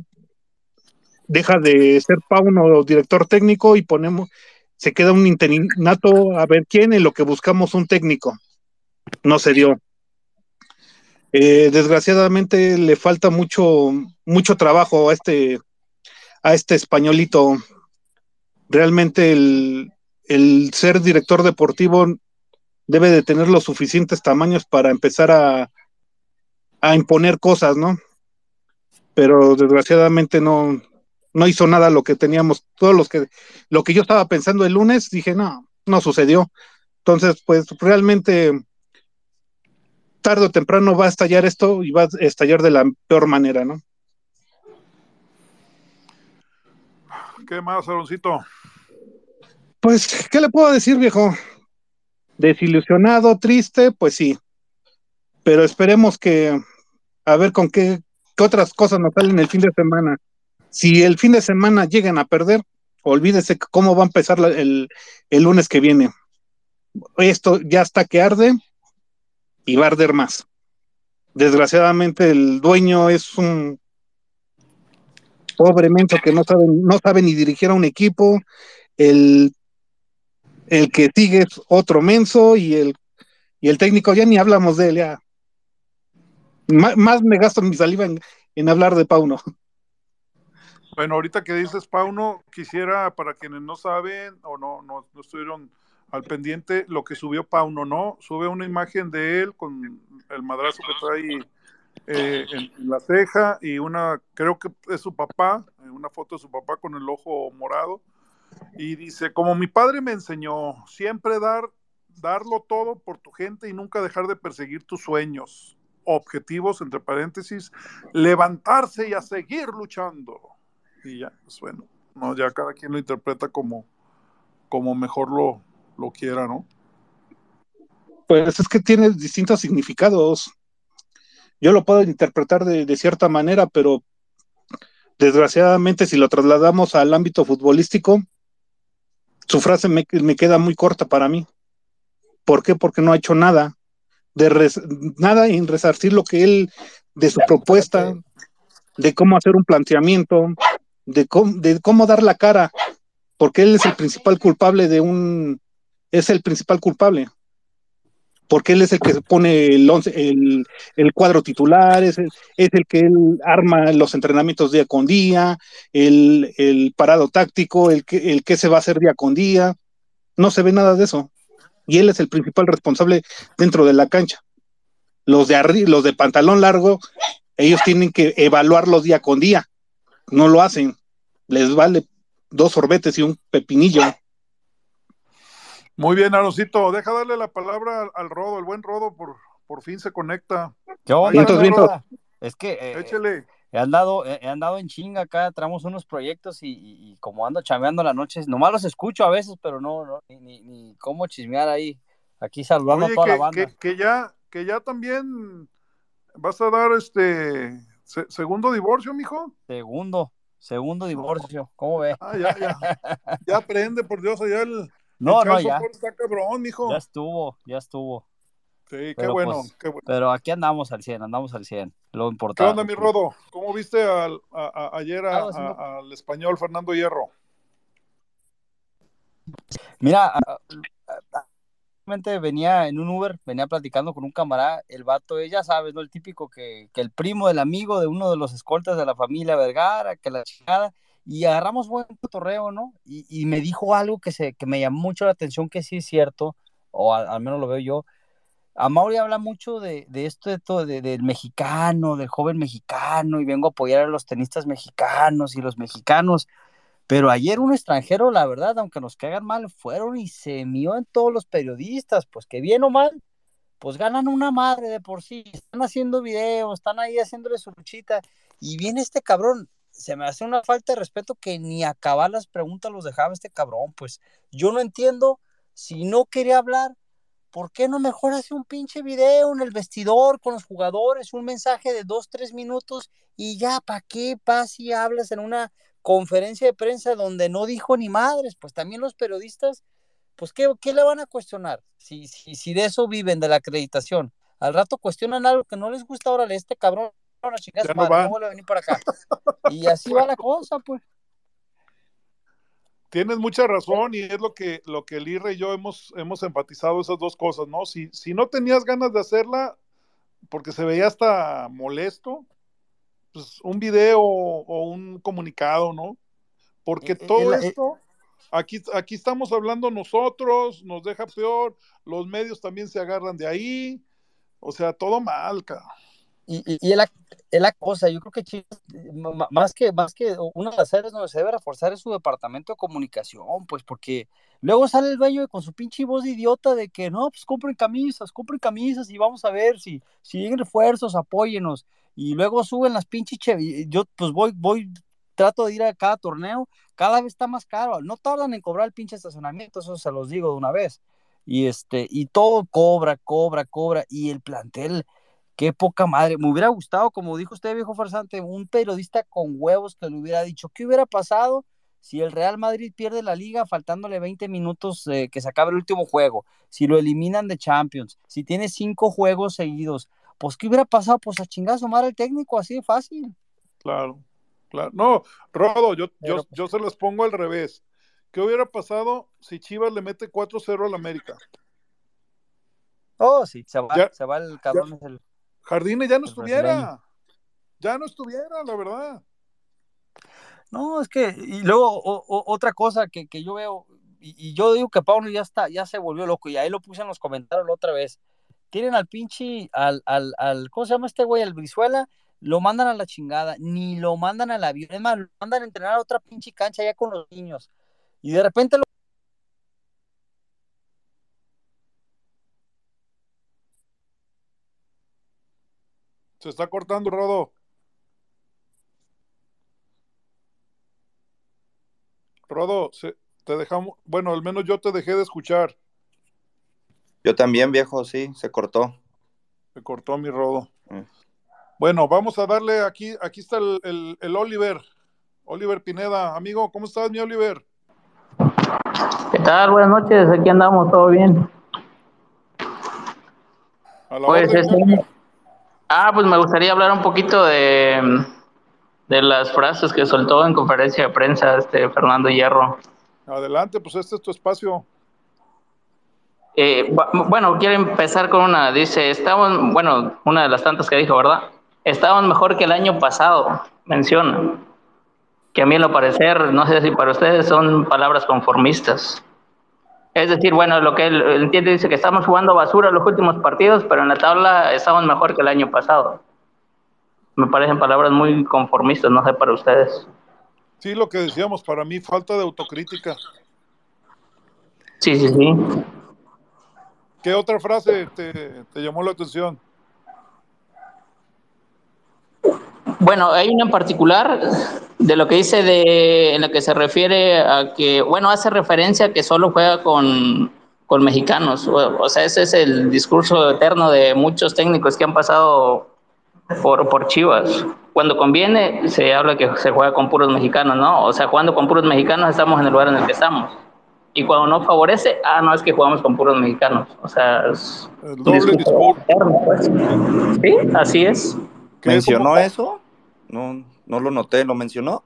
deja de ser Pauno director técnico y ponemos, se queda un interinato a ver quién, en lo que buscamos un técnico. No se dio. Eh, desgraciadamente le falta mucho, mucho trabajo a este, a este españolito. Realmente el, el ser director deportivo debe de tener los suficientes tamaños para empezar a, a imponer cosas, ¿no? pero desgraciadamente no, no hizo nada lo que teníamos, todos los que, lo que yo estaba pensando el lunes, dije, no, no sucedió. Entonces, pues realmente tarde o temprano va a estallar esto y va a estallar de la peor manera, ¿no? ¿Qué más, Aaroncito? Pues, ¿qué le puedo decir, viejo? Desilusionado, triste, pues sí. Pero esperemos que, a ver con qué, qué otras cosas nos salen el fin de semana. Si el fin de semana llegan a perder, olvídese cómo va a empezar el, el lunes que viene. Esto ya está que arde y va a arder más. Desgraciadamente el dueño es un pobre menso que no sabe, no sabe ni dirigir a un equipo, el, el que sigue es otro menso y el, y el técnico ya ni hablamos de él, ya. más me gasto mi saliva en, en hablar de Pauno. Bueno, ahorita que dices Pauno, quisiera, para quienes no saben o no, no, no estuvieron al pendiente, lo que subió Pauno, ¿no? Sube una imagen de él con el madrazo que trae eh, en, la ceja y una, creo que es su papá, eh, una foto de su papá con el ojo morado. Y dice, como mi padre me enseñó, siempre dar, darlo todo por tu gente y nunca dejar de perseguir tus sueños, objetivos, entre paréntesis, levantarse y a seguir luchando. Y ya, pues bueno, no, ya cada quien lo interpreta como, como mejor lo, lo quiera, ¿no? Pues es que tiene distintos significados. Yo lo puedo interpretar de, cierta manera, pero desgraciadamente si lo trasladamos al ámbito futbolístico, su frase me, queda muy corta para mí. ¿Por qué? Porque no ha hecho nada, de nada en resarcir lo que él, de su propuesta, de cómo hacer un planteamiento, de cómo, de cómo dar la cara, porque él es el principal culpable de un, es el principal culpable, porque él es el que pone el, el, el cuadro titular, es el, es el que él arma los entrenamientos día con día, el, el parado táctico, el que, el que se va a hacer día con día, no se ve nada de eso, y él es el principal responsable dentro de la cancha. Los de, los de pantalón largo, ellos tienen que evaluarlos día con día, no lo hacen, les vale dos sorbetes y un pepinillo. Muy bien, Aroncito, deja darle la palabra al, Rodo, el buen Rodo por, por fin se conecta. ¿Qué onda, Es que eh, Échele. He andado, he andado en chinga acá, traemos unos proyectos y, como ando chameando la noche, nomás los escucho a veces, pero no, no ni, ni, cómo chismear ahí, aquí saludando a toda la banda. Que, ya, que ya también vas a dar este segundo divorcio, mijo. Segundo, segundo divorcio, ¿cómo ve? Ah, ya, ya. ya aprende, por Dios, allá el, no, no, ya. Está cabrón, mijo. Ya estuvo, ya estuvo. Sí, qué bueno, pues, qué bueno. Pero aquí andamos al 100, andamos al 100, lo importante. ¿Qué onda, mi Rodo? ¿Cómo viste al, ayer al español Fernando Hierro? Mira, venía en un Uber, venía platicando con un camarada, el vato, ya sabes, ¿no? El típico que, que el primo del amigo de uno de los escoltas de la familia Vergara, que la chingada, y agarramos buen torreo, ¿no? Y, me dijo algo que, se, que me llamó mucho la atención, que sí es cierto, o al, menos lo veo yo. A Mauri habla mucho de, de esto de todo, del mexicano, del joven mexicano, y vengo a apoyar a los tenistas mexicanos y los mexicanos. Pero ayer un extranjero, la verdad, aunque nos caigan mal, fueron y se mió en todos los periodistas, pues que bien o mal, pues ganan una madre de por sí, están haciendo videos, están ahí haciéndole su luchita, y viene este cabrón, se me hace una falta de respeto que ni acabar las preguntas los dejaba este cabrón, pues yo no entiendo, si no quería hablar, ¿por qué no mejor hace un pinche video en el vestidor con los jugadores, un mensaje de dos, tres minutos y ya, ¿para qué vas y hablas en una conferencia de prensa donde no dijo ni madres? Pues también los periodistas, pues ¿qué, qué le van a cuestionar? Si, si, si de eso viven, de la acreditación. Al rato cuestionan algo que no les gusta, ahora este cabrón no venir para acá. Y así va la cosa, pues. Tienes mucha razón y es lo que, lo que y yo hemos, hemos enfatizado esas dos cosas, ¿no? Si, si no tenías ganas de hacerla, porque se veía hasta molesto, pues un video o un comunicado, ¿no? Porque todo esto, aquí, aquí estamos hablando nosotros, nos deja peor, los medios también se agarran de ahí, o sea, todo mal, cabrón. Y, y, es, la, es, la, cosa, yo creo que Chivas, más que, más que una de las áreas donde se debe reforzar es su departamento de comunicación, pues porque luego sale el dueño con su pinche voz de idiota de que no, pues compren camisas, compren camisas y vamos a ver si, si llegan refuerzos, apóyenos. Y luego suben las pinches, yo pues voy, voy, trato de ir a cada torneo, cada vez está más caro, no tardan en cobrar el pinche estacionamiento, eso se los digo de una vez. Y este, y todo cobra, cobra, cobra, y el plantel, Qué poca madre. Me hubiera gustado, como dijo usted, viejo farsante, un periodista con huevos que le hubiera dicho qué hubiera pasado si el Real Madrid pierde la liga faltándole 20 minutos eh, que se acabe el último juego, si lo eliminan de Champions, si tiene cinco juegos seguidos, pues qué hubiera pasado, pues a chingazo madre el técnico, así de fácil. Claro, claro. No, Rodo, yo, yo, yo se los pongo al revés. ¿Qué hubiera pasado si Chivas le mete 4-0 al América? Oh, sí, se va, ya, se va el cabrón. Ya, el, Jardines ya no estuviera. Ya no estuviera, la verdad. No, es que, y luego o, o, otra cosa que, que yo veo, y, y, yo digo que Pauno ya está, ya se volvió loco, y ahí lo puse en los comentarios la otra vez. Tienen al pinche, al, al, al, ¿cómo se llama este güey? Al Brizuela, lo mandan a la chingada, ni lo mandan al avión, es más, lo mandan a entrenar a otra pinche cancha ya con los niños. Y de repente lo Se está cortando, Rodo. Rodo, se, te dejamos, bueno, al menos yo te dejé de escuchar. Yo también, viejo, sí, se cortó. Se cortó mi Rodo. Mm. Bueno, vamos a darle aquí, aquí está el, el, el, Oliver, Oliver Pineda. Amigo, ¿cómo estás, mi Oliver? ¿Qué tal? Buenas noches, aquí andamos, todo bien. A la pues, orden, Ah, pues me gustaría hablar un poquito de, de las frases que soltó en conferencia de prensa este Fernando Hierro. Adelante, pues este es tu espacio. Eh, bueno, quiero empezar con una. Dice, estamos, bueno, una de las tantas que dijo, ¿verdad? Estamos mejor que el año pasado, menciona. Que a mí, en lo parecer, no sé si para ustedes son palabras conformistas. Es decir, bueno, lo que él entiende dice que estamos jugando basura los últimos partidos, pero en la tabla estamos mejor que el año pasado. Me parecen palabras muy conformistas, no sé para ustedes. Sí, lo que decíamos, para mí falta de autocrítica. Sí, sí, sí. ¿Qué otra frase te, te llamó la atención? Bueno, hay una en particular de lo que dice de, en la que se refiere a que, bueno, hace referencia a que solo juega con, con mexicanos. O, o, sea, ese es el discurso eterno de muchos técnicos que han pasado por, por Chivas. Cuando conviene, se habla que se juega con puros mexicanos, ¿no? O sea, jugando con puros mexicanos estamos en el lugar en el que estamos. Y cuando no favorece, ah, no, es que jugamos con puros mexicanos. O sea, es el doble discurso. Eterno, pues. Sí, así es. ¿Mencionó eso? No, no lo noté, ¿lo mencionó?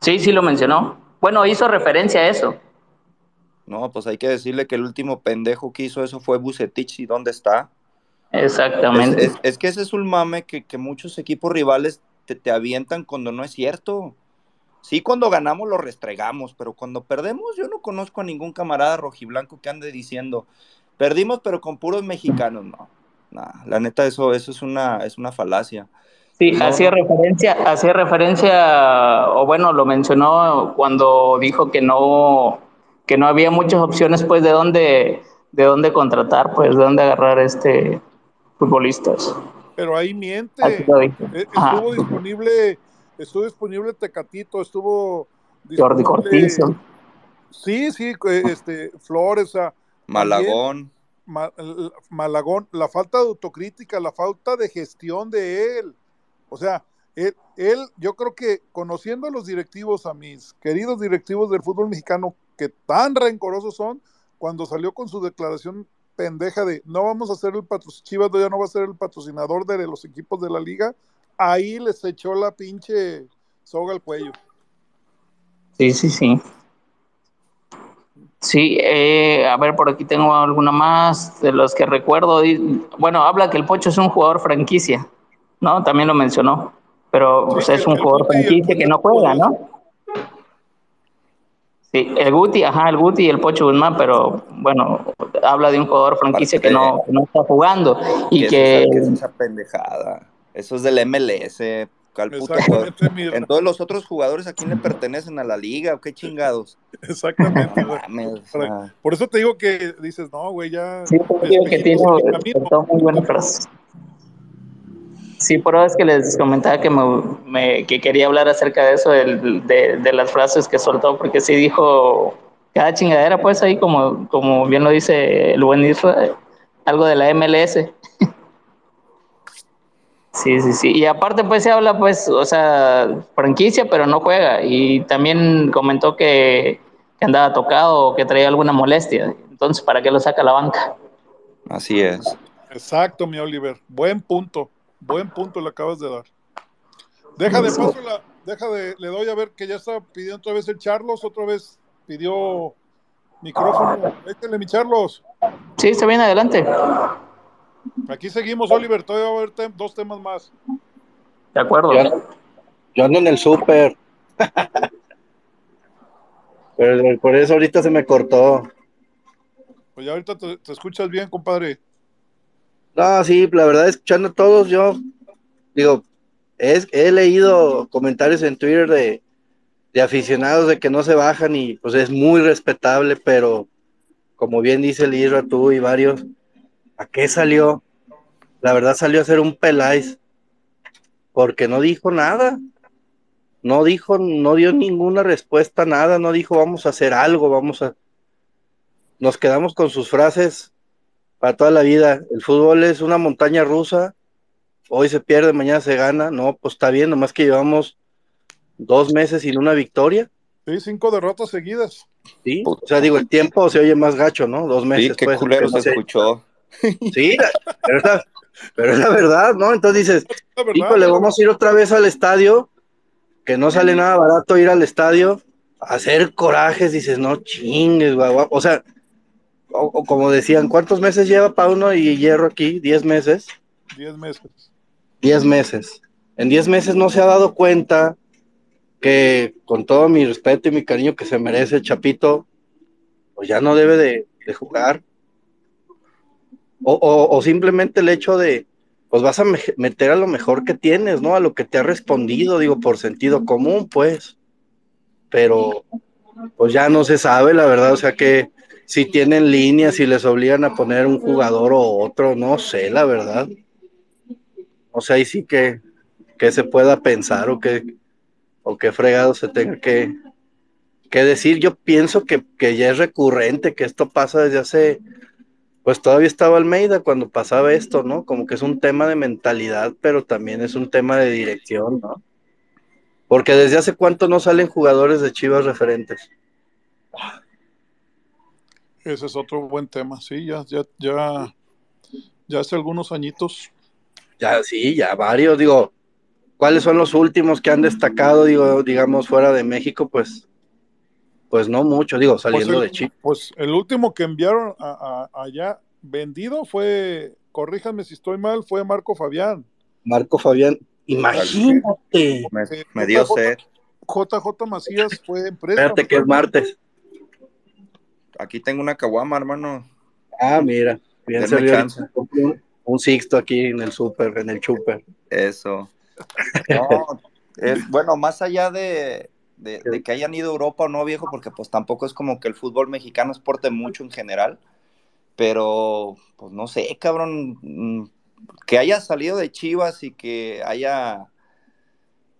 Sí, sí lo mencionó. Bueno, hizo referencia a eso. No, pues hay que decirle que el último pendejo que hizo eso fue Bucetich y dónde está. Exactamente. Es, es, es que ese es un mame que, que muchos equipos rivales te, te, avientan cuando no es cierto. Sí, cuando ganamos lo restregamos, pero cuando perdemos yo no conozco a ningún camarada rojiblanco que ande diciendo, perdimos pero con puros mexicanos, no. Nah, la neta eso, eso es una, es una falacia. Sí, no. hacía referencia, hacía referencia, o bueno, lo mencionó cuando dijo que no, que no había muchas opciones, pues, de dónde, de dónde contratar, pues, de dónde agarrar este futbolistas. Pero ahí miente. Estuvo Ajá. disponible, estuvo disponible Tecatito, estuvo Jordi Cortizo. Sí, sí, este, Flores, Malagón. Malagón, la falta de autocrítica, la falta de gestión de él. O sea, él, yo creo que conociendo a los directivos, a mis queridos directivos del fútbol mexicano, que tan rencorosos son, cuando salió con su declaración pendeja de no vamos a hacer el patrocinador, Chivas ya no va a ser el patrocinador de los equipos de la liga, ahí les echó la pinche soga al cuello. Sí, sí, sí. Sí, eh, a ver, por aquí tengo alguna más de los que recuerdo. Bueno, habla que el Pocho es un jugador franquicia. ¿no? También lo mencionó, pero pues, es un jugador franquicia que no juega, ¿no? Sí, el Guti, ajá, el Guti y el Pocho Guzmán, pero bueno, habla de un jugador franquicia que no, que no está jugando y ¿Qué que, es esa pendejada? Eso es del MLS. ¿Cuál puto Exactamente, mi- En todos los otros jugadores, ¿a quién le pertenecen? ¿A la liga o qué chingados? Exactamente, No güey. Por eso te digo que dices, no, güey, ya. sí, te digo que tiene muy buenas frases. Sí, por es que les comentaba que, me, me- que quería hablar acerca de eso, de, de las frases que soltó, porque sí dijo cada chingadera, pues ahí, como, como bien lo dice el buen Isra, algo de la MLS. Sí, sí, sí. Y aparte, pues se habla, pues, o sea, franquicia, pero no juega. Y también comentó que, que andaba tocado o que traía alguna molestia. Entonces, ¿para qué lo saca a la banca? así es. Exacto, mi Oliver. Buen punto. Buen punto le acabas de dar. Deja de paso la, deja de, le doy a ver que ya está pidiendo otra vez el Charlos, otra vez pidió micrófono. Échale, mi Charlos. Sí, está bien, adelante. Aquí seguimos, Oliver. Todavía va a haber tem- dos temas más. De acuerdo. Yo ando, yo ando en el súper. Pero por eso ahorita se me cortó. Pues ya ahorita te, te escuchas bien, compadre. No, sí, la verdad, escuchando a todos, yo digo, es, he leído comentarios en Twitter de, de aficionados de que no se bajan y pues es muy respetable, pero como bien dice el Isra, tú y varios, ¿a qué salió? La verdad salió a ser un Peláez, porque no dijo nada, no dijo, no dio ninguna respuesta, nada, no dijo vamos a hacer algo, vamos a... Nos quedamos con sus frases para toda la vida. El fútbol es una montaña rusa. Hoy se pierde, mañana se gana. No, pues está bien, nomás que llevamos dos meses sin una victoria. Sí, cinco derrotas seguidas. ¿sí? O sea, digo, el tiempo se oye más gacho, ¿no? Dos Sí, meses. qué pues, culero se escuchó. Sí, pero, es la, pero es la verdad, ¿no? Entonces dices, híjole, vamos a ir otra vez al estadio, que no sale nada barato ir al estadio, hacer corajes, dices, no chingues, guau, guau. O sea, o- o como decían, ¿cuántos meses lleva Pauno y Hierro aquí? ¿Diez meses? Diez meses. 10 meses. En 10 meses no se ha dado cuenta que con todo mi respeto y mi cariño que se merece el Chapito, pues ya no debe de, de jugar. O, simplemente el hecho de, pues vas a me- meter a lo mejor que tienes, ¿no? A lo que te ha respondido, digo, por sentido común, pues. Pero, pues ya no se sabe, la verdad, o sea que si tienen líneas, si les obligan a poner un jugador o otro, no sé, la verdad. O sea, ahí sí que, que se pueda pensar o que, o que fregado se tenga que, que decir. Yo pienso que, que ya es recurrente, que esto pasa desde hace, pues todavía estaba Almeida cuando pasaba esto, ¿no? Como que es un tema de mentalidad, pero también es un tema de dirección, ¿no? Porque desde hace cuánto no salen jugadores de Chivas referentes. Ese es otro buen tema. Sí, ya, ya, ya, ya hace algunos añitos. Ya, sí, ya varios, digo, ¿cuáles son los últimos que han destacado, digo, digamos, fuera de México? Pues, pues no mucho, digo, Pues saliendo el, de Chivas. pues el último que enviaron a- a- allá vendido fue, corríjanme si estoy mal, fue Marco Fabián. Marco Fabián, imagínate. Me, me dio JJ sed. JJ Macías fue en préstamo. Espérate que es martes. Aquí tengo una caguama, hermano. Ah, mira, bien. Un, un sixto aquí en el súper, en el chuper. Eso. No, es, bueno, más allá de, de- de que hayan ido a Europa o no, viejo, porque pues tampoco es como que el fútbol mexicano exporte mucho en general, pero pues no sé, cabrón, mm, que haya salido de Chivas y que haya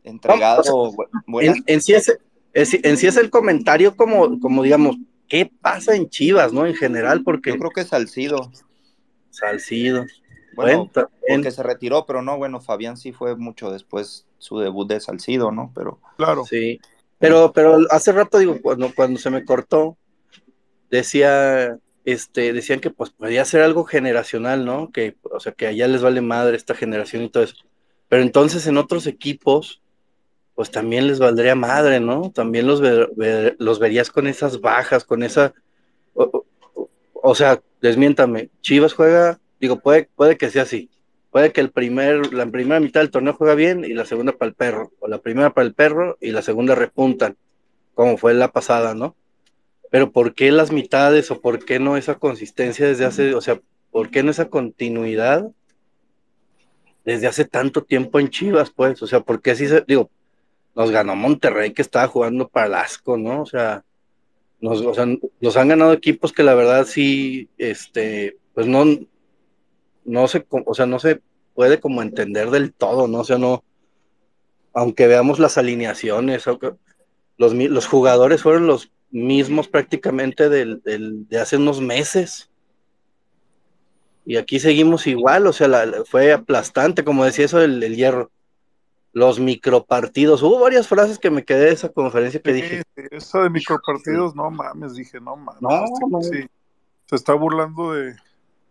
entregado buenas... En, en sí es, es- en sí es el comentario como, como digamos, ¿qué pasa en Chivas, no? En general, porque Yo creo que Salcido, Salcido. bueno, también. porque se retiró, pero no, bueno, Fabián sí fue mucho después su debut de Salcido, ¿no? Pero Claro. Sí, pero, pero hace rato digo, cuando, cuando se me cortó, decía, este, decían que pues podía ser algo generacional, ¿no? Que, o sea, que allá les vale madre esta generación y todo eso. Pero entonces en otros equipos, pues también les valdría madre, ¿no? También los, ver- los verías con esas bajas, con esa, o, o- o sea, desmiéntame, Chivas juega, digo, puede, puede que sea así. Puede que el primer, la primera mitad del torneo juega bien y la segunda para el perro, o la primera para el perro y la segunda repuntan, como fue la pasada, ¿no? pero ¿por qué las mitades o por qué no esa consistencia desde hace, o sea, por qué no esa continuidad desde hace tanto tiempo en Chivas, pues? O sea, ¿por qué así se, digo, nos ganó Monterrey que estaba jugando para el asco, ¿no? O sea, nos, o sea, nos han ganado equipos que la verdad sí, este, pues no, no se, o sea, no se puede como entender del todo, ¿no? O sea, no, aunque veamos las alineaciones, los, los jugadores fueron los mismos prácticamente del, de hace unos meses. Y aquí seguimos igual, o sea, fue aplastante, como decía eso el, hierro. Los micropartidos, hubo varias frases que me quedé de esa conferencia que dije. Esa de micropartidos, no mames, dije, no mames. No, este, Sí, se está burlando de,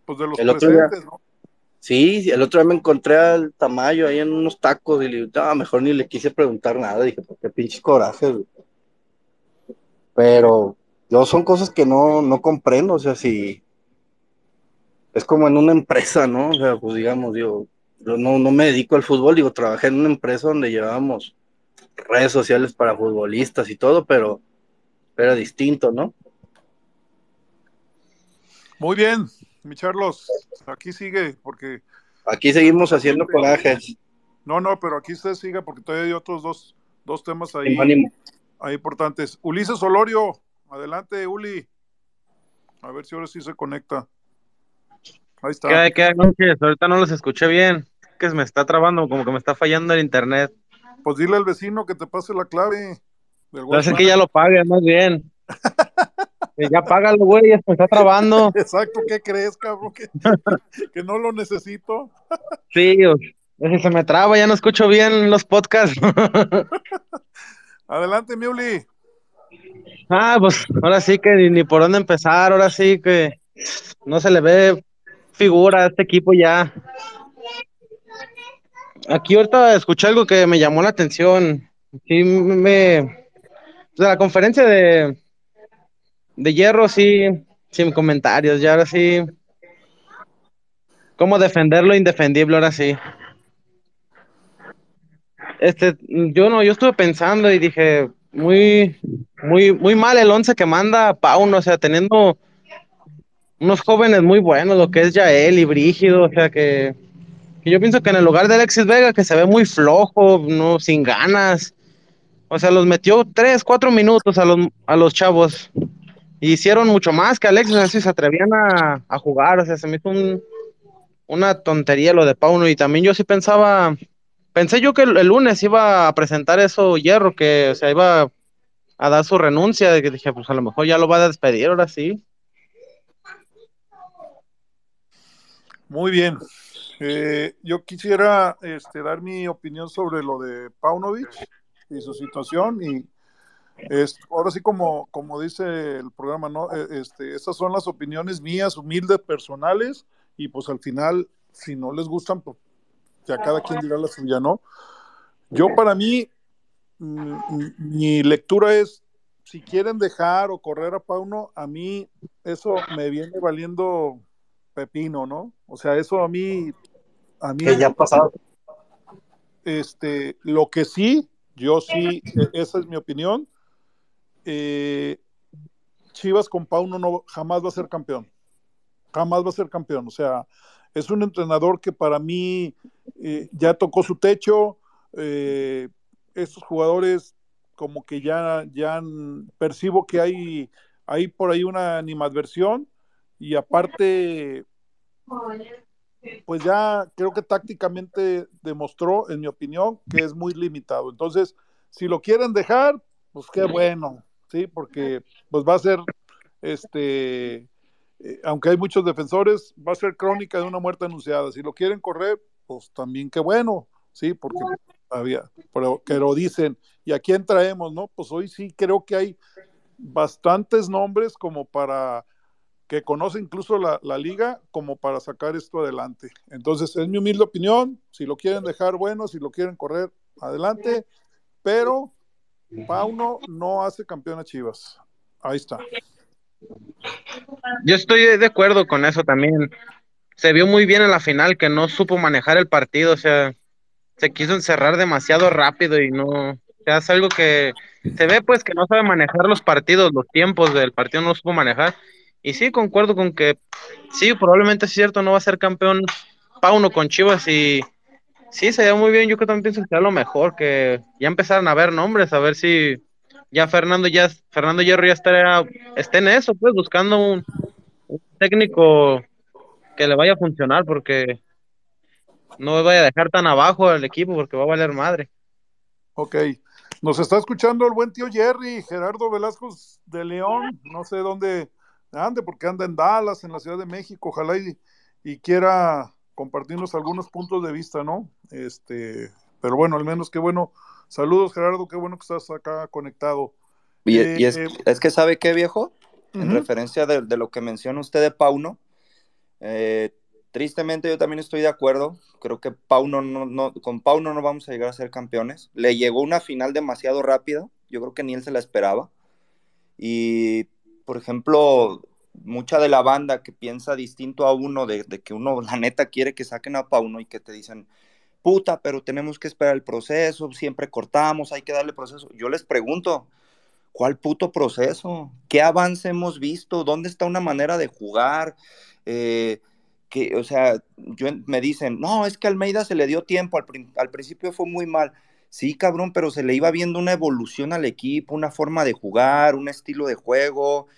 pues, de los presentes, ¿no? Sí, el otro día me encontré al Tamayo ahí en unos tacos y le dije, no, mejor ni le quise preguntar nada. Dije, ¿por qué pinches corajes? Pero yo son cosas que no, no comprendo, o sea, si es como en una empresa, ¿no? O sea, pues digamos, digo, yo no, no me dedico al fútbol, digo, trabajé en una empresa donde llevábamos redes sociales para futbolistas y todo, pero era distinto, ¿no? Muy bien, mi Charlos, aquí sigue, porque... Aquí seguimos haciendo corajes. No, no, pero aquí usted siga, porque todavía hay otros dos, dos temas ahí, ahí importantes. Ulises Olorio, adelante, Uli. A ver si ahora sí se conecta. Ahí está. ¿Qué, qué noches? Ahorita no los escuché bien. Que me está trabando, como que me está fallando el internet. Pues dile al vecino que te pase la clave. No sé que ya lo pague, más bien. ya págalo, güey, se está trabando. Exacto, ¿qué crees, cabrón? Que, que no lo necesito. sí, si se me traba, ya no escucho bien los podcasts. Adelante, Miuli. Ah, pues ahora sí que ni, por dónde empezar, ahora sí que no se le ve figura a este equipo ya. Aquí ahorita escuché algo que me llamó la atención. Sí, me. De la conferencia de, de hierro, sí, sin comentarios, ya ahora sí. ¿Cómo defender lo indefendible ahora sí? Este, yo no, yo estuve pensando y dije, muy, muy, muy mal el once que manda Pauno, o sea, teniendo unos jóvenes muy buenos, lo que es Yael y Brígido, o sea que, que, yo pienso que en el lugar de Alexis Vega, que se ve muy flojo, no, sin ganas, o sea, los metió tres, cuatro minutos a los, a los chavos, hicieron mucho más que Alexis, así se atrevían a, a jugar, o sea, se me hizo un, una tontería lo de Pauno, y también yo sí pensaba, pensé yo que el, lunes iba a presentar eso Hierro, que o sea, iba a dar su renuncia, de que dije, pues a lo mejor ya lo va a despedir ahora sí. Muy bien. Eh, yo quisiera este, dar mi opinión sobre lo de Paunovic y su situación y es, ahora sí como, como dice el programa, ¿no? E, este, estas son las opiniones mías, humildes, personales y pues al final, si no les gustan, pues ya cada quien dirá la suya, ¿no? Yo para mí, mm, mi lectura es, si quieren dejar o correr a Pauno, a mí eso me viene valiendo pepino, ¿no? O sea, eso a mí, a mí. Que ya ha pasado. Este, lo que sí, yo sí, e, esa es mi opinión. Eh, Chivas con Pauno no jamás va a ser campeón. Jamás va a ser campeón. O sea, es un entrenador que para mí eh, ya tocó su techo. Eh, estos jugadores como que ya, ya percibo que hay, hay por ahí una animadversión y aparte, pues ya creo que tácticamente demostró, en mi opinión, que es muy limitado. Entonces, si lo quieren dejar, pues qué bueno, ¿sí? Porque pues va a ser, este, eh, aunque hay muchos defensores, va a ser crónica de una muerte anunciada. Si lo quieren correr, pues también qué bueno, ¿sí? Porque había, pero, pero dicen, ¿y a quién traemos, no? Pues hoy sí creo que hay bastantes nombres como para que conoce incluso la, liga como para sacar esto adelante. Entonces, es mi humilde opinión, si lo quieren dejar bueno, si lo quieren correr, adelante, pero Pauno no hace campeón a Chivas. Ahí está. Yo estoy de acuerdo con eso también. Se vio muy bien en la final que no supo manejar el partido, o sea, se quiso encerrar demasiado rápido y no, es algo que se ve pues que no sabe manejar los partidos, los tiempos del partido no supo manejar. Y sí, concuerdo con que sí, probablemente es cierto, no va a ser campeón Pauno con Chivas y sí, se muy bien. Yo creo que también pienso que sea lo mejor, que ya empezaron a ver nombres, a ver si ya Fernando ya Fernando Hierro ya estará, esté en eso, pues buscando un, técnico que le vaya a funcionar, porque no vaya a dejar tan abajo al equipo, porque va a valer madre. Ok. Nos está escuchando el buen tío Jerry, Gerardo Velasco de León, no sé dónde ande, porque anda en Dallas, en la Ciudad de México, ojalá y quiera compartirnos algunos puntos de vista, ¿no? Este, pero bueno, al menos qué bueno. Saludos, Gerardo, qué bueno que estás acá conectado. Y, Eh, y es, eh, es que sabe qué, viejo, en referencia de, de lo que menciona usted de Pauno, eh, tristemente yo también estoy de acuerdo. Creo que Pauno no, no, con Pauno no vamos a llegar a ser campeones. Le llegó una final demasiado rápido. Yo creo que ni él se la esperaba. Y, por ejemplo, mucha de la banda que piensa distinto a uno, de, que uno, la neta, quiere que saquen a Pauno y que te dicen, puta, pero tenemos que esperar el proceso, siempre cortamos, hay que darle proceso. Yo les pregunto, ¿cuál puto proceso? ¿Qué avance hemos visto? ¿Dónde está una manera de jugar? Eh, que, o sea, yo, me dicen, no, es que Almeida se le dio tiempo, al, al principio fue muy mal. Sí, cabrón, pero se le iba viendo una evolución al equipo, una forma de jugar, un estilo de juego.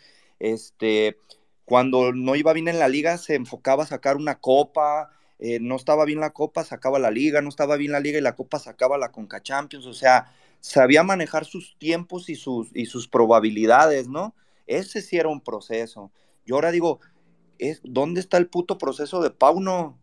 Este, cuando no iba bien en la liga, se enfocaba a sacar una copa. eh, no estaba bien la copa, sacaba la liga. No estaba bien la liga y la copa sacaba la Conca Champions. O sea, sabía manejar sus tiempos y sus, y sus probabilidades, ¿no? Ese sí era un proceso. Yo ahora digo, ¿dónde está el puto proceso de Pauno?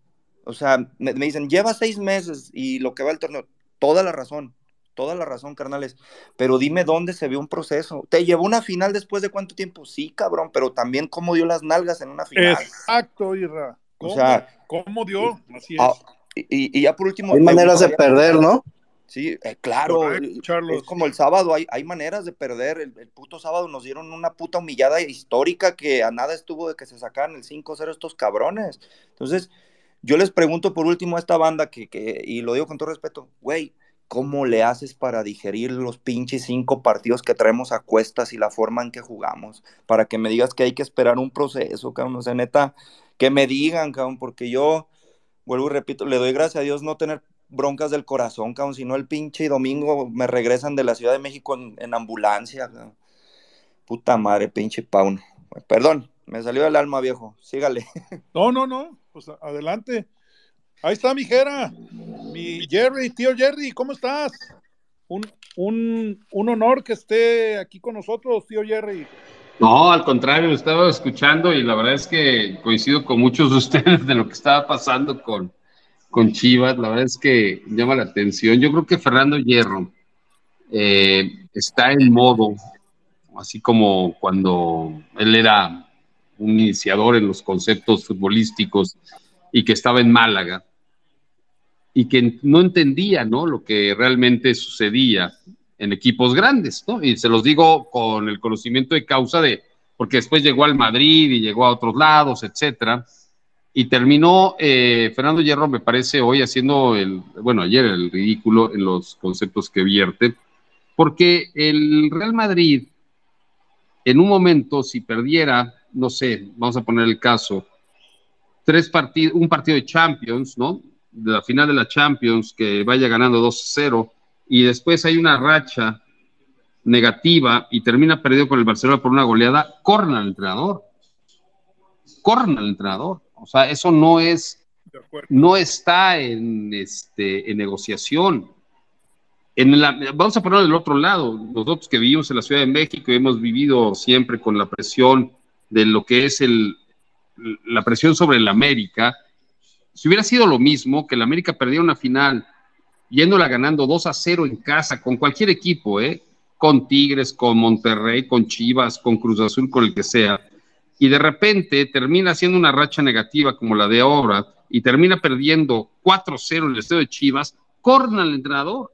O sea, me, me dicen, lleva seis meses y lo que va el torneo. Toda la razón, toda la razón, carnales. Pero dime dónde se ve un proceso. ¿Te llevó una final después de cuánto tiempo? Sí, cabrón, pero también cómo dio las nalgas en una final. Exacto, Irra. O ¿Cómo, sea, ¿Cómo dio? Así es. Ah, y, y ya por último. Hay maneras de perder, ¿no? Sí, eh, claro. Correcto, Charlos. Es como el sábado, hay, hay maneras de perder. El, el puto sábado nos dieron una puta humillada histórica que a nada estuvo de que se sacaran el 5-0 estos cabrones. Entonces, yo les pregunto por último a esta banda que, que y lo digo con todo respeto, güey, ¿cómo le haces para digerir los pinches cinco partidos que traemos a cuestas y la forma en que jugamos? Para que me digas que hay que esperar un proceso, cabrón. O sea, neta, que me digan, cabrón, porque yo, vuelvo y repito, le doy gracias a Dios no tener broncas del corazón, cabrón, si no el pinche domingo me regresan de la Ciudad de México en, ambulancia, cabrón. Puta madre, pinche Pauno. Perdón, me salió del alma, viejo. Sígale. No, no, no. Pues adelante. Ahí está mi Jera, mi Jerry, tío Jerry, ¿cómo estás? Un, un, un honor que esté aquí con nosotros, tío Jerry. No, al contrario, lo estaba escuchando y la verdad es que coincido con muchos de ustedes de lo que estaba pasando con, con Chivas. La verdad es que llama la atención. Yo creo que Fernando Hierro eh, está en modo, así como cuando él era un iniciador en los conceptos futbolísticos y que estaba en Málaga y que no entendía ¿no? lo que realmente sucedía en equipos grandes, ¿no? Y se los digo con el conocimiento de causa de, porque después llegó al Madrid y llegó a otros lados, etcétera, y terminó eh, Fernando Hierro, me parece, hoy haciendo el, bueno, ayer el ridículo en los conceptos que vierte, porque el Real Madrid, en un momento, si perdiera, no sé, vamos a poner el caso, tres partidos, un partido de Champions, ¿no? De la final de la Champions, que vaya ganando 2-0, y después hay una racha negativa y termina perdido con el Barcelona por una goleada, corren al entrenador. Corren al entrenador. O sea, eso no es, no está en, este, en negociación. En la, vamos a ponerlo del otro lado. Nosotros que vivimos en la Ciudad de México hemos vivido siempre con la presión de lo que es el, la presión sobre el América. Si hubiera sido lo mismo, que el América perdiera una final yéndola ganando 2 a 0 en casa con cualquier equipo, ¿eh? con Tigres, con Monterrey, con Chivas, con Cruz Azul, con el que sea, y de repente termina siendo una racha negativa como la de ahora y termina perdiendo 4-0 en el estadio de Chivas, corren al entrenador.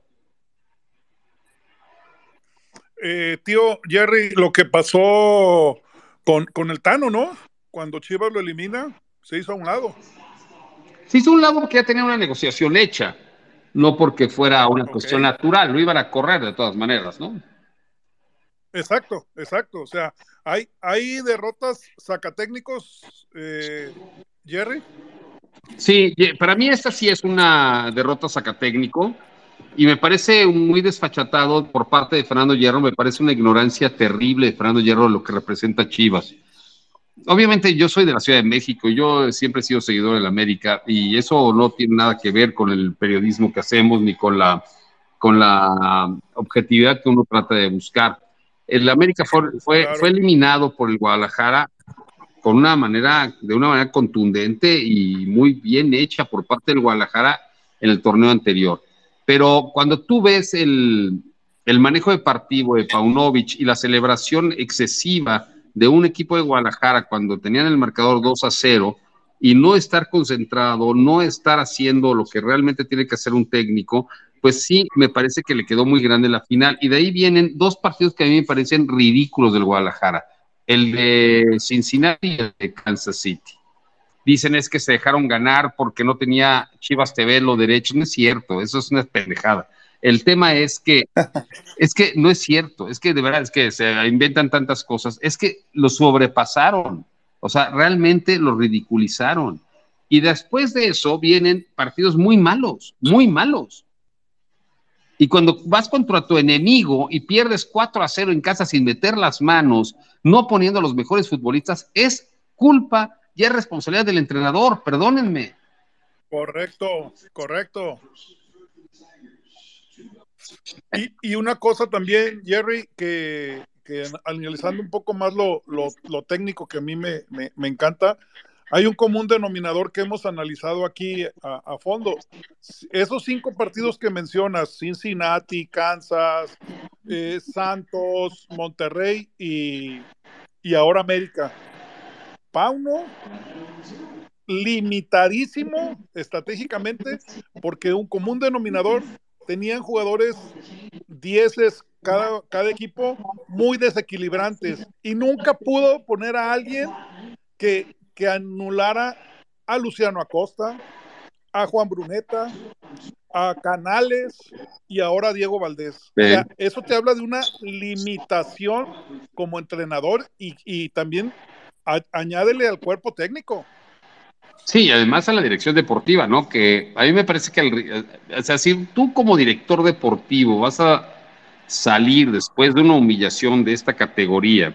Eh, tío Jerry, lo que pasó con, con el Tano, ¿no? Cuando Chivas lo elimina, se hizo a un lado. Se hizo un lado porque ya tenía una negociación hecha, no porque fuera una cuestión natural, lo iban a correr de todas maneras, ¿no? Exacto, exacto. O sea, hay, hay derrotas sacatécnicos, eh, Jerry. Sí, para mí esta sí es una derrota sacatécnico y me parece muy desfachatado por parte de Fernando Hierro, me parece una ignorancia terrible de Fernando Hierro lo que representa Chivas. Obviamente yo soy de la Ciudad de México, yo siempre he sido seguidor de la América y eso no tiene nada que ver con el periodismo que hacemos ni con la, con la objetividad que uno trata de buscar. El América fue, fue, Claro. fue eliminado por el Guadalajara con una manera, de una manera contundente y muy bien hecha por parte del Guadalajara en el torneo anterior. Pero cuando tú ves el, el manejo deportivo de Paunovic y la celebración excesiva de un equipo de Guadalajara cuando tenían el marcador 2 a 0 y no estar concentrado, no estar haciendo lo que realmente tiene que hacer un técnico, pues sí, me parece que le quedó muy grande la final. Y de ahí vienen dos partidos que a mí me parecen ridículos del Guadalajara. El de Cincinnati y el de Kansas City. Dicen es que se dejaron ganar porque no tenía Chivas TV los derechos. No es cierto, eso es una pendejada. El tema es que, es que no es cierto, es que de verdad es que se inventan tantas cosas, es que lo sobrepasaron, o sea, realmente lo ridiculizaron. Y después de eso vienen partidos muy malos, muy malos. Y cuando vas contra tu enemigo y pierdes 4 a 0 en casa sin meter las manos, no poniendo a los mejores futbolistas, es culpa y es responsabilidad del entrenador, perdónenme. Correcto, correcto. Y, una cosa también, Jerry, que, analizando un poco más lo, técnico que a mí me, encanta, hay un común denominador que hemos analizado aquí a, a, fondo. Esos cinco partidos que mencionas, Cincinnati, Kansas, eh, Santos, Monterrey y, y ahora América. Pauno limitadísimo estratégicamente porque un común denominador tenían jugadores dieces cada, cada equipo muy desequilibrantes y nunca pudo poner a alguien que, que anulara a Luciano Acosta, a Juan Bruneta, a Canales y ahora a Diego Valdés. O sea, eso te habla de una limitación como entrenador y, y también a, añádele al cuerpo técnico. Sí, y además a la dirección deportiva, ¿no? Que a mí me parece que, el, o sea, si tú como director deportivo vas a salir después de una humillación de esta categoría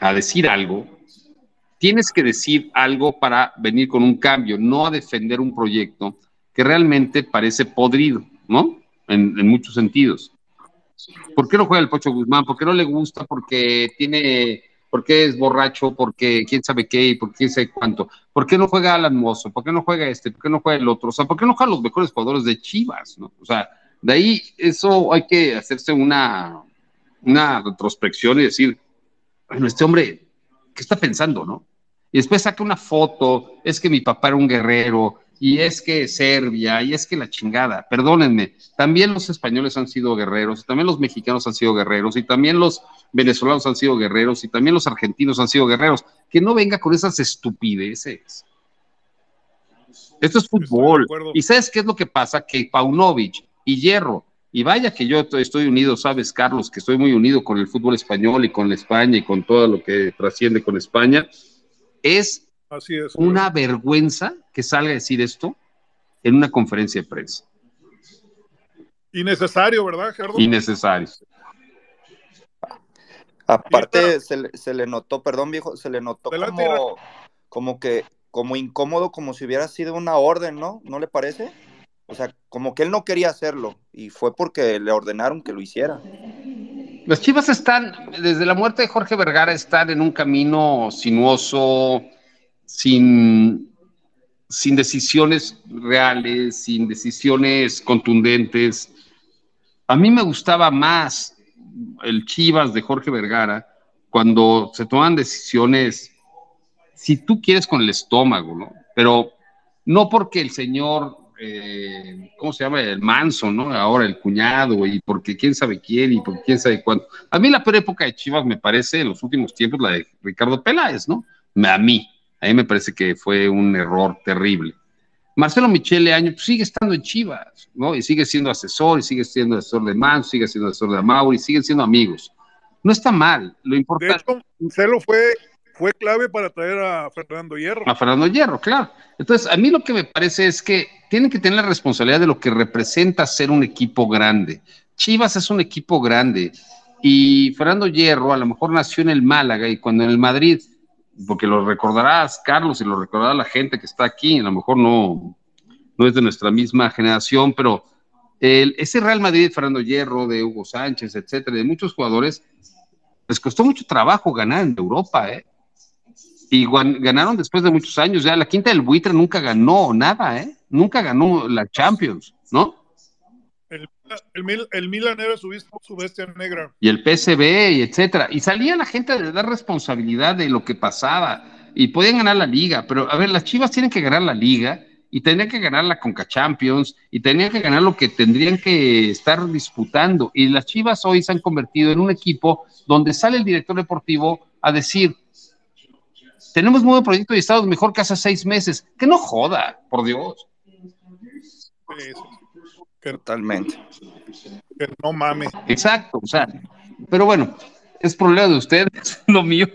a decir algo, tienes que decir algo para venir con un cambio, no a defender un proyecto que realmente parece podrido, ¿no? En, en muchos sentidos. ¿Por qué no juega el Pocho Guzmán? ¿Por qué no le gusta? Porque tiene ¿Por qué es borracho? Porque quién sabe qué y por quién sabe cuánto. ¿Por qué no juega Alan Mozo? ¿Por qué no juega este? ¿Por qué no juega el otro? O sea, ¿por qué no juegan los mejores jugadores de Chivas? ¿no? O sea, de ahí eso hay que hacerse una, una retrospección y decir, bueno, este hombre, ¿qué está pensando, no? Y después saca una foto, es que mi papá era un guerrero, y es que Serbia, y es que la chingada, perdónenme, también los españoles han sido guerreros, también los mexicanos han sido guerreros, y también los venezolanos han sido guerreros, y también los argentinos han sido guerreros, que no venga con esas estupideces. Esto es fútbol. ¿Y sabes qué es lo que pasa? Que Paunovic y Hierro, y vaya que yo estoy unido, sabes, Carlos, que estoy muy unido con el fútbol español y con la España y con todo lo que trasciende con España, es Así es. una vergüenza que salga a decir esto en una conferencia de prensa. Innecesario, ¿verdad, Gerardo? Innecesario. Aparte, se le, se le, notó, perdón, viejo, se le notó como, como que, como incómodo, como si hubiera sido una orden, ¿no? ¿No le parece? O sea, como que él no quería hacerlo y fue porque le ordenaron que lo hiciera. Las Chivas están, desde la muerte de Jorge Vergara, están en un camino sinuoso, sin, sin decisiones reales, sin decisiones contundentes. A mí me gustaba más el Chivas de Jorge Vergara cuando se toman decisiones, si tú quieres, con el estómago, ¿no? Pero no porque el señor, eh, ¿cómo se llama? El manso, ¿no? Ahora el cuñado, y porque quién sabe quién y porque quién sabe cuánto. A mí la peor época de Chivas me parece en los últimos tiempos la de Ricardo Peláez, ¿no? A mí. A mí me parece que fue un error terrible. Marcelo Michele Año pues, sigue estando en Chivas, ¿no? Y sigue siendo asesor, y sigue siendo asesor de Manso, sigue siendo asesor de Amauri, siguen siendo amigos. no está mal. Lo De importante hecho, Marcelo fue, fue clave para traer a Fernando Hierro. a Fernando Hierro, claro. Entonces, a mí lo que me parece es que tienen que tener la responsabilidad de lo que representa ser un equipo grande. Chivas es un equipo grande y Fernando Hierro a lo mejor nació en el Málaga y cuando en el Madrid, porque lo recordarás, Carlos, y lo recordará la gente que está aquí, a lo mejor no, no es de nuestra misma generación, pero el, ese Real Madrid Fernando Hierro, de Hugo Sánchez, etcétera, de muchos jugadores, les costó mucho trabajo ganar en Europa, ¿eh? Y ganaron después de muchos años. Ya la quinta del buitre nunca ganó nada, ¿eh? Nunca ganó la Champions, ¿no? El, el, el Milan era su, bestia negra. Y el PSB, y etcétera. Y salía la gente de dar responsabilidad de lo que pasaba. Y podían ganar la liga. Pero, a ver, las Chivas tienen que ganar la liga. Y tendrían que ganar la Conca Champions. Y tendrían que ganar lo que tendrían que estar disputando. Y las Chivas hoy se han convertido en un equipo donde sale el director deportivo a decir, tenemos nuevo proyecto y estamos mejor que hace seis meses. Que no joda, por Dios. Sí, sí, Totalmente. que no mames. Exacto, o sea, pero bueno, es problema de ustedes, lo mío.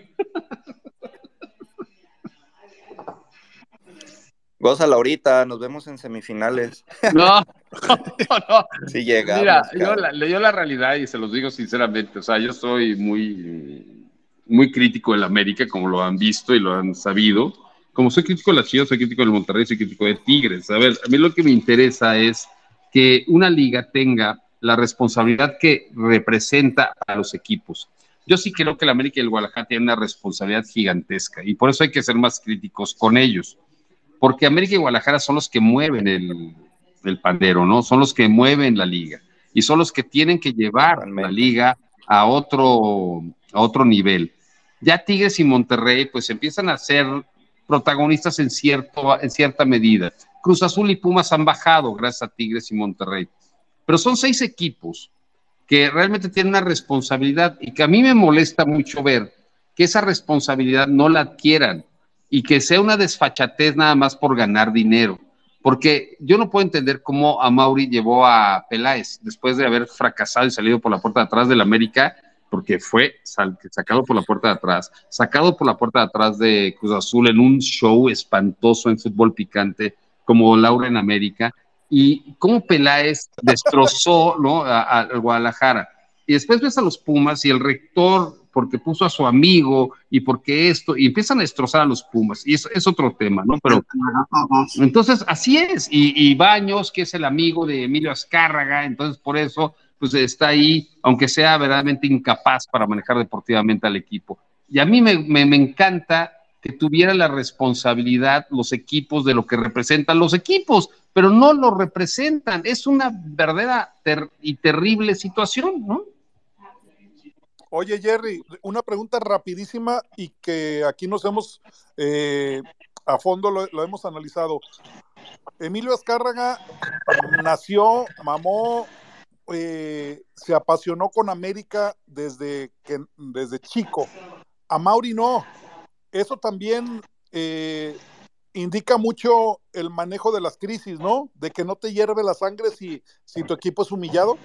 Gózala ahorita, nos vemos en semifinales. No, no, Si llegamos. Mira, yo la, yo la realidad, y se los digo sinceramente, o sea, yo soy muy, muy crítico del América, como lo han visto y lo han sabido. Como soy crítico de la Chivas, soy crítico del Monterrey, soy crítico de Tigres. A ver, a mí lo que me interesa es que una liga tenga la responsabilidad que representa a los equipos. Yo sí creo que el América y el Guadalajara tienen una responsabilidad gigantesca y por eso hay que ser más críticos con ellos porque América y Guadalajara son los que mueven el, el pandero, ¿no? Son los que mueven la liga y son los que tienen que llevar la liga a otro, a otro nivel. Ya Tigres y Monterrey, pues empiezan a ser protagonistas en, cierto, en cierta medida. Cruz Azul y Pumas han bajado gracias a Tigres y Monterrey. Pero son seis equipos que realmente tienen una responsabilidad y que a mí me molesta mucho ver que esa responsabilidad no la adquieran y que sea una desfachatez nada más por ganar dinero. Porque yo no puedo entender cómo a Mauri llevó a Peláez después de haber fracasado y salido por la puerta de atrás del América, porque fue sacado por la puerta de atrás, sacado por la puerta de atrás de Cruz Azul en un show espantoso en fútbol picante como Laura en América, y cómo Peláez destrozó ¿no? a, a- al Guadalajara. Y después ves a los Pumas y el rector, porque puso a su amigo y porque esto, y empiezan a destrozar a los Pumas. Y eso es otro tema, ¿no? Pero entonces, así es. Y, Baños, que es el amigo de Emilio Azcárraga, entonces por eso, pues está ahí, aunque sea verdaderamente incapaz para manejar deportivamente al equipo. Y a mí me- me encanta que tuviera la responsabilidad los equipos de lo que representan los equipos, pero no lo representan. Es una verdadera ter- y terrible situación, ¿no? Oye, Jerry, una pregunta rapidísima y que aquí nos hemos eh, a fondo lo, hemos analizado. Emilio Azcárraga nació, mamó, eh, se apasionó con América desde, que, desde chico. A Mauri no. Eso también eh, indica mucho el manejo de las crisis, ¿no? De que no te hierve la sangre si, si tu equipo es humillado.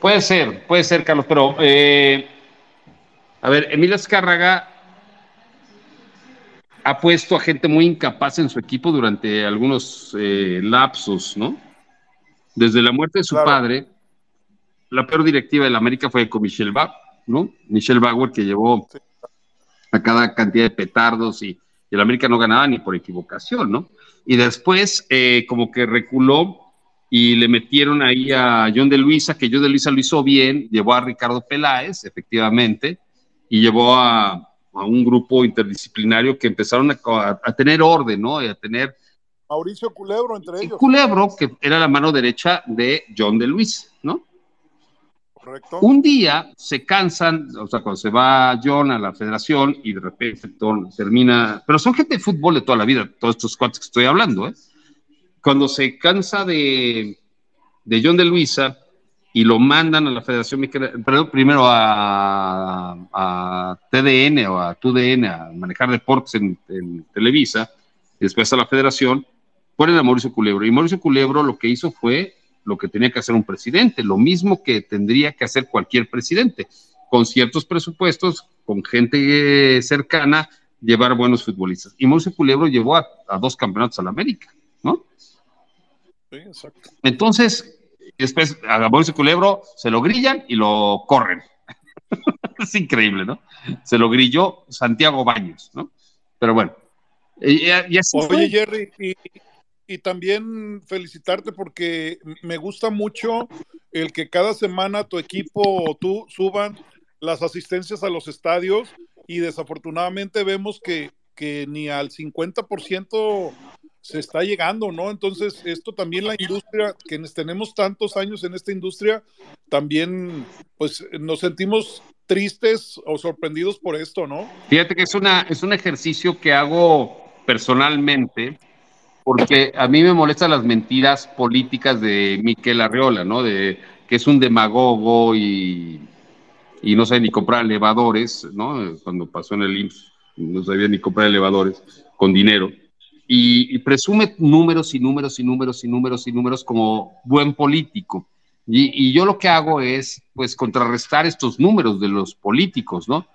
Puede ser, puede ser, Carlos, pero eh, a ver, Emilio Azcárraga ha puesto a gente muy incapaz en su equipo durante algunos eh, lapsos, ¿no? Desde la muerte de su Claro. padre, la peor directiva de la América fue con Michelle Bauer, ¿no? Michelle Bauer que llevó a cada cantidad de petardos y, y el América no ganaba ni por equivocación, ¿no? Y después eh, como que reculó y le metieron ahí a John de Luisa, que John de Luisa lo hizo bien, llevó a Ricardo Peláez, efectivamente, y llevó a, a un grupo interdisciplinario que empezaron a, a- a tener orden, ¿no? Y a tener Mauricio Culebro entre ellos. Culebro, que era la mano derecha de John de Luis, ¿no? Correcto. Un día se cansan, o sea, cuando se va John a la federación y de repente todo termina, pero son gente de fútbol de toda la vida, todos estos cuates que estoy hablando, ¿eh? Cuando se cansa de, de John de Luisa y lo mandan a la Federación perdón, primero a, a TDN o a TUDN a manejar deportes en, en Televisa, y después a la Federación, ponen a Mauricio Culebro. Y Mauricio Culebro lo que hizo fue lo que tenía que hacer un presidente, lo mismo que tendría que hacer cualquier presidente, con ciertos presupuestos, con gente eh, cercana, llevar buenos futbolistas. Y Mauricio Culebro llevó a, a dos campeonatos a la América, ¿no? Sí, exacto. Entonces, después a Mauricio Culebro se lo grillan y lo corren. es increíble, ¿no? Se lo grilló Santiago Baños, ¿no? Pero bueno. Y, y así Oye, fue. Jerry, y, y también felicitarte porque me gusta mucho el que cada semana tu equipo o tú suban las asistencias a los estadios y desafortunadamente vemos que, que ni al 50% se está llegando, ¿no? Entonces, esto también la industria, quienes tenemos tantos años en esta industria, también pues nos sentimos tristes o sorprendidos por esto, ¿no? Fíjate que es, una, es un ejercicio que hago personalmente porque a mí me molestan las mentiras políticas de Miquel Arriola, ¿no? De que es un demagogo y, y no sabe ni comprar elevadores, ¿no? Cuando pasó en el IMSS, no sabía ni comprar elevadores con dinero. Y, y presume números y números y números y números y números como buen político. Y, y yo lo que hago es, pues, contrarrestar estos números de los políticos, ¿no?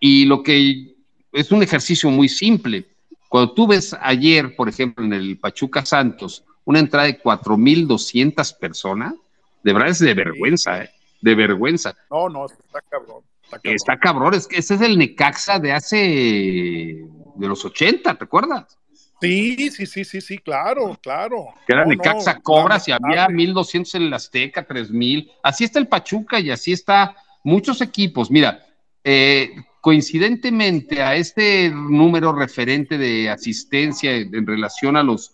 Y lo que es un ejercicio muy simple. Cuando tú ves ayer, por ejemplo, en el Pachuca Santos, una entrada de 4.200 personas, de verdad es de vergüenza, ¿eh? de vergüenza. No, no, está cabrón. Está cabrón. Está cabrón, es que ese es el Necaxa de hace, de los 80, ¿te acuerdas? Sí, sí, sí, sí, sí, claro, claro. Que era No, Necaxa no, Cobras y había lamentable. 1200 en el Azteca, 3000. Así está el Pachuca y así está muchos equipos. Mira, eh, coincidentemente a este número referente de asistencia en, relación a los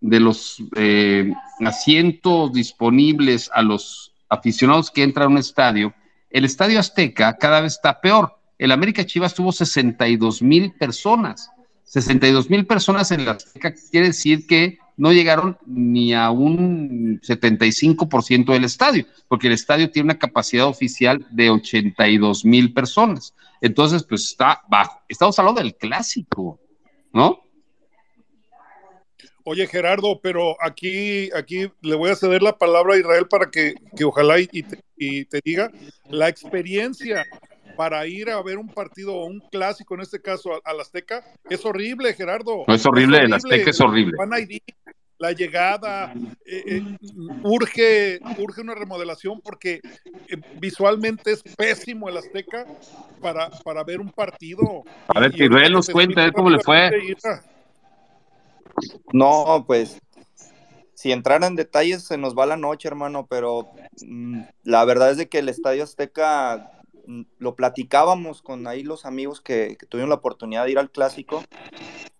de los eh, asientos disponibles a los aficionados que entran a un estadio, el Estadio Azteca cada vez está peor. El América Chivas tuvo 62 mil personas. 62 mil personas en la Azteca quiere decir que no llegaron ni a un 75% del estadio, porque el estadio tiene una capacidad oficial de 82 mil personas. Entonces, pues está bajo. Estamos hablando del clásico, ¿no? Oye, Gerardo, pero aquí, aquí le voy a ceder la palabra a Israel para que, que ojalá y, te, y te diga la experiencia para ir a ver un partido o un clásico, en este caso al Azteca, es horrible, Gerardo. No es horrible, el Azteca es horrible. Van a ir, la llegada, eh, eh, urge, urge una remodelación porque eh, visualmente es pésimo el Azteca para, para ver un partido. A ver, Israel nos cuenta, ¿cómo le fue? No, pues si entrar en detalles se nos va la noche, hermano, pero mm, la verdad es de que el Estadio Azteca lo platicábamos con ahí los amigos que, tuvieron la oportunidad de ir al clásico,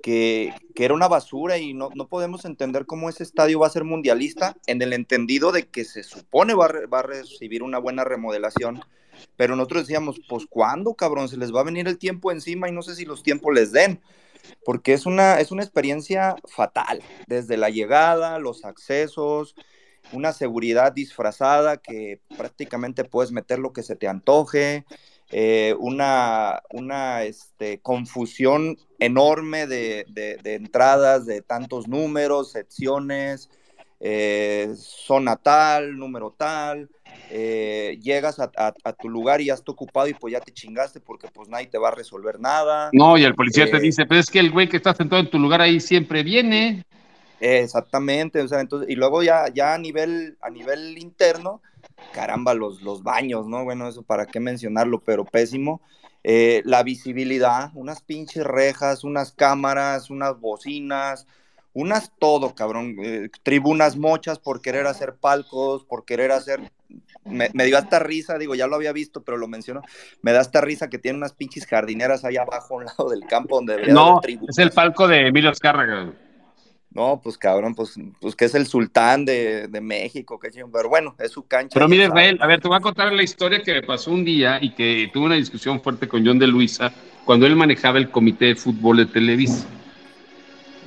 que, que era una basura y no, no podemos entender cómo ese estadio va a ser mundialista en el entendido de que se supone va a, va recibir una buena remodelación. Pero nosotros decíamos, pues ¿cuándo, cabrón? Se les va a venir el tiempo encima y no sé si los tiempos les den porque es una, es una experiencia fatal, desde la llegada, los accesos, una seguridad disfrazada que prácticamente puedes meter lo que se te antoje, eh, una, una este, confusión enorme de, de- de entradas, de tantos números, secciones, eh, zona tal, número tal, eh, llegas a, a- a tu lugar y ya está ocupado y pues ya te chingaste porque pues nadie te va a resolver nada. No, y el policía te dice, pero es que el güey que está sentado en tu lugar ahí siempre viene. Exactamente, o sea, entonces, y luego ya, ya a nivel, a nivel interno, caramba, los, los baños, ¿no? Bueno, eso para qué mencionarlo, pero pésimo. Eh, la visibilidad, unas pinches rejas, unas cámaras, unas bocinas, unas todo, cabrón. eh, tribunas mochas por querer hacer palcos, por querer hacer. Me, me dio hasta risa, digo, ya lo había visto, pero lo menciono. Me da hasta risa que tiene unas pinches jardineras ahí abajo, a un lado del campo donde debería No, haber es el palco de Emilio Azcárraga. No, pues cabrón, pues, pues que es el sultán de, de México, chingón. Pero bueno, es su cancha. Pero mire. Israel, a ver, te voy a contar la historia que me pasó un día y que tuve una discusión fuerte con John de Luisa cuando él manejaba el comité de fútbol de Televisa.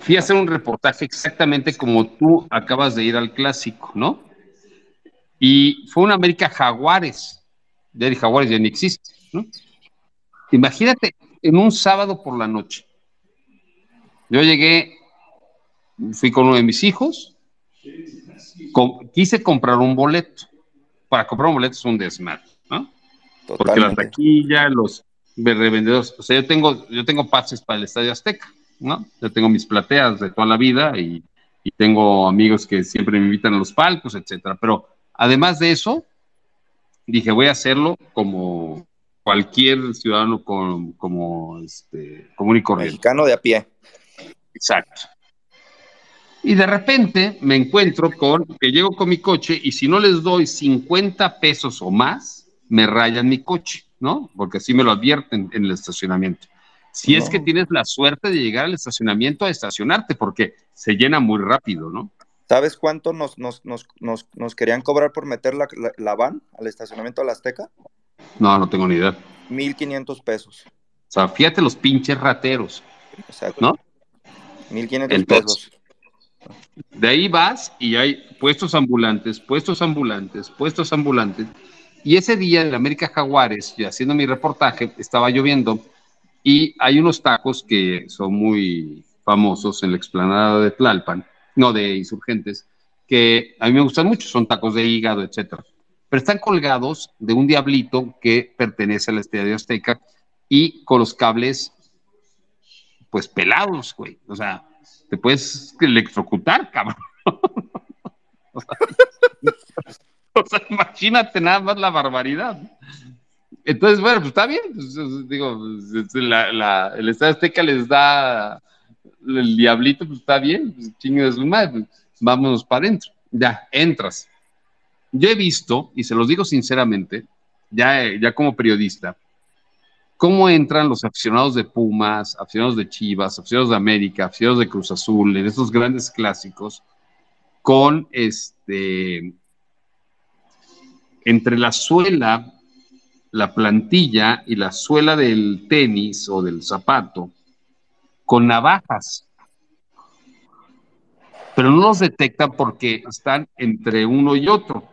Fui a hacer un reportaje exactamente como tú acabas de ir al clásico, ¿no? Y fue una América Jaguares. Ya el Jaguares ya ni existe, ¿no? Imagínate, en un sábado por la noche. Yo llegué, fui con uno de mis hijos, com- quise comprar un boleto. Para comprar un boleto es un desmadre, ¿no? Porque la taquilla, los revendedores, o sea, yo tengo, yo tengo pases para el Estadio Azteca, ¿no? Yo tengo mis plateas de toda la vida y, y tengo amigos que siempre me invitan a los palcos, etcétera. Pero además de eso, dije, voy a hacerlo como cualquier ciudadano con, como este, común y corriente. Mexicano de a pie. Exacto. Y de repente me encuentro con que llego con mi coche y si no les doy 50 pesos o más, me rayan mi coche, ¿no? Porque así me lo advierten en el estacionamiento. Si es que tienes la suerte de llegar al estacionamiento a estacionarte, porque se llena muy rápido, ¿no? ¿Sabes cuánto nos, nos, nos, nos, nos querían cobrar por meter la, la, la van al estacionamiento de la Azteca? No, no tengo ni idea. 1500 pesos. O sea, fíjate los pinches rateros, Exacto. ¿no? 1500 Entonces, pesos. De ahí vas y hay puestos ambulantes, puestos ambulantes, puestos ambulantes. Y ese día en América Jaguares, y haciendo mi reportaje, estaba lloviendo y hay unos tacos que son muy famosos en la explanada de Tlalpan, no de insurgentes, que a mí me gustan mucho, son tacos de hígado, etcétera. Pero están colgados de un diablito que pertenece al Estadio Azteca y con los cables, pues pelados, güey. O sea, te puedes electrocutar, cabrón. o, sea, imagínate nada más la barbaridad. Entonces, bueno, pues está bien. pues, digo, el Estado Azteca les da el diablito, pues está bien, pues, chingue de su madre, pues, vámonos para adentro. Ya, entras. Yo he visto, y se los digo sinceramente, ya, ya como periodista, cómo entran los aficionados de Pumas, aficionados de Chivas, aficionados de América, aficionados de Cruz Azul, en estos grandes clásicos, con este, entre la suela, la plantilla y la suela del tenis o del zapato, con navajas. Pero no los detectan porque están entre uno y otro.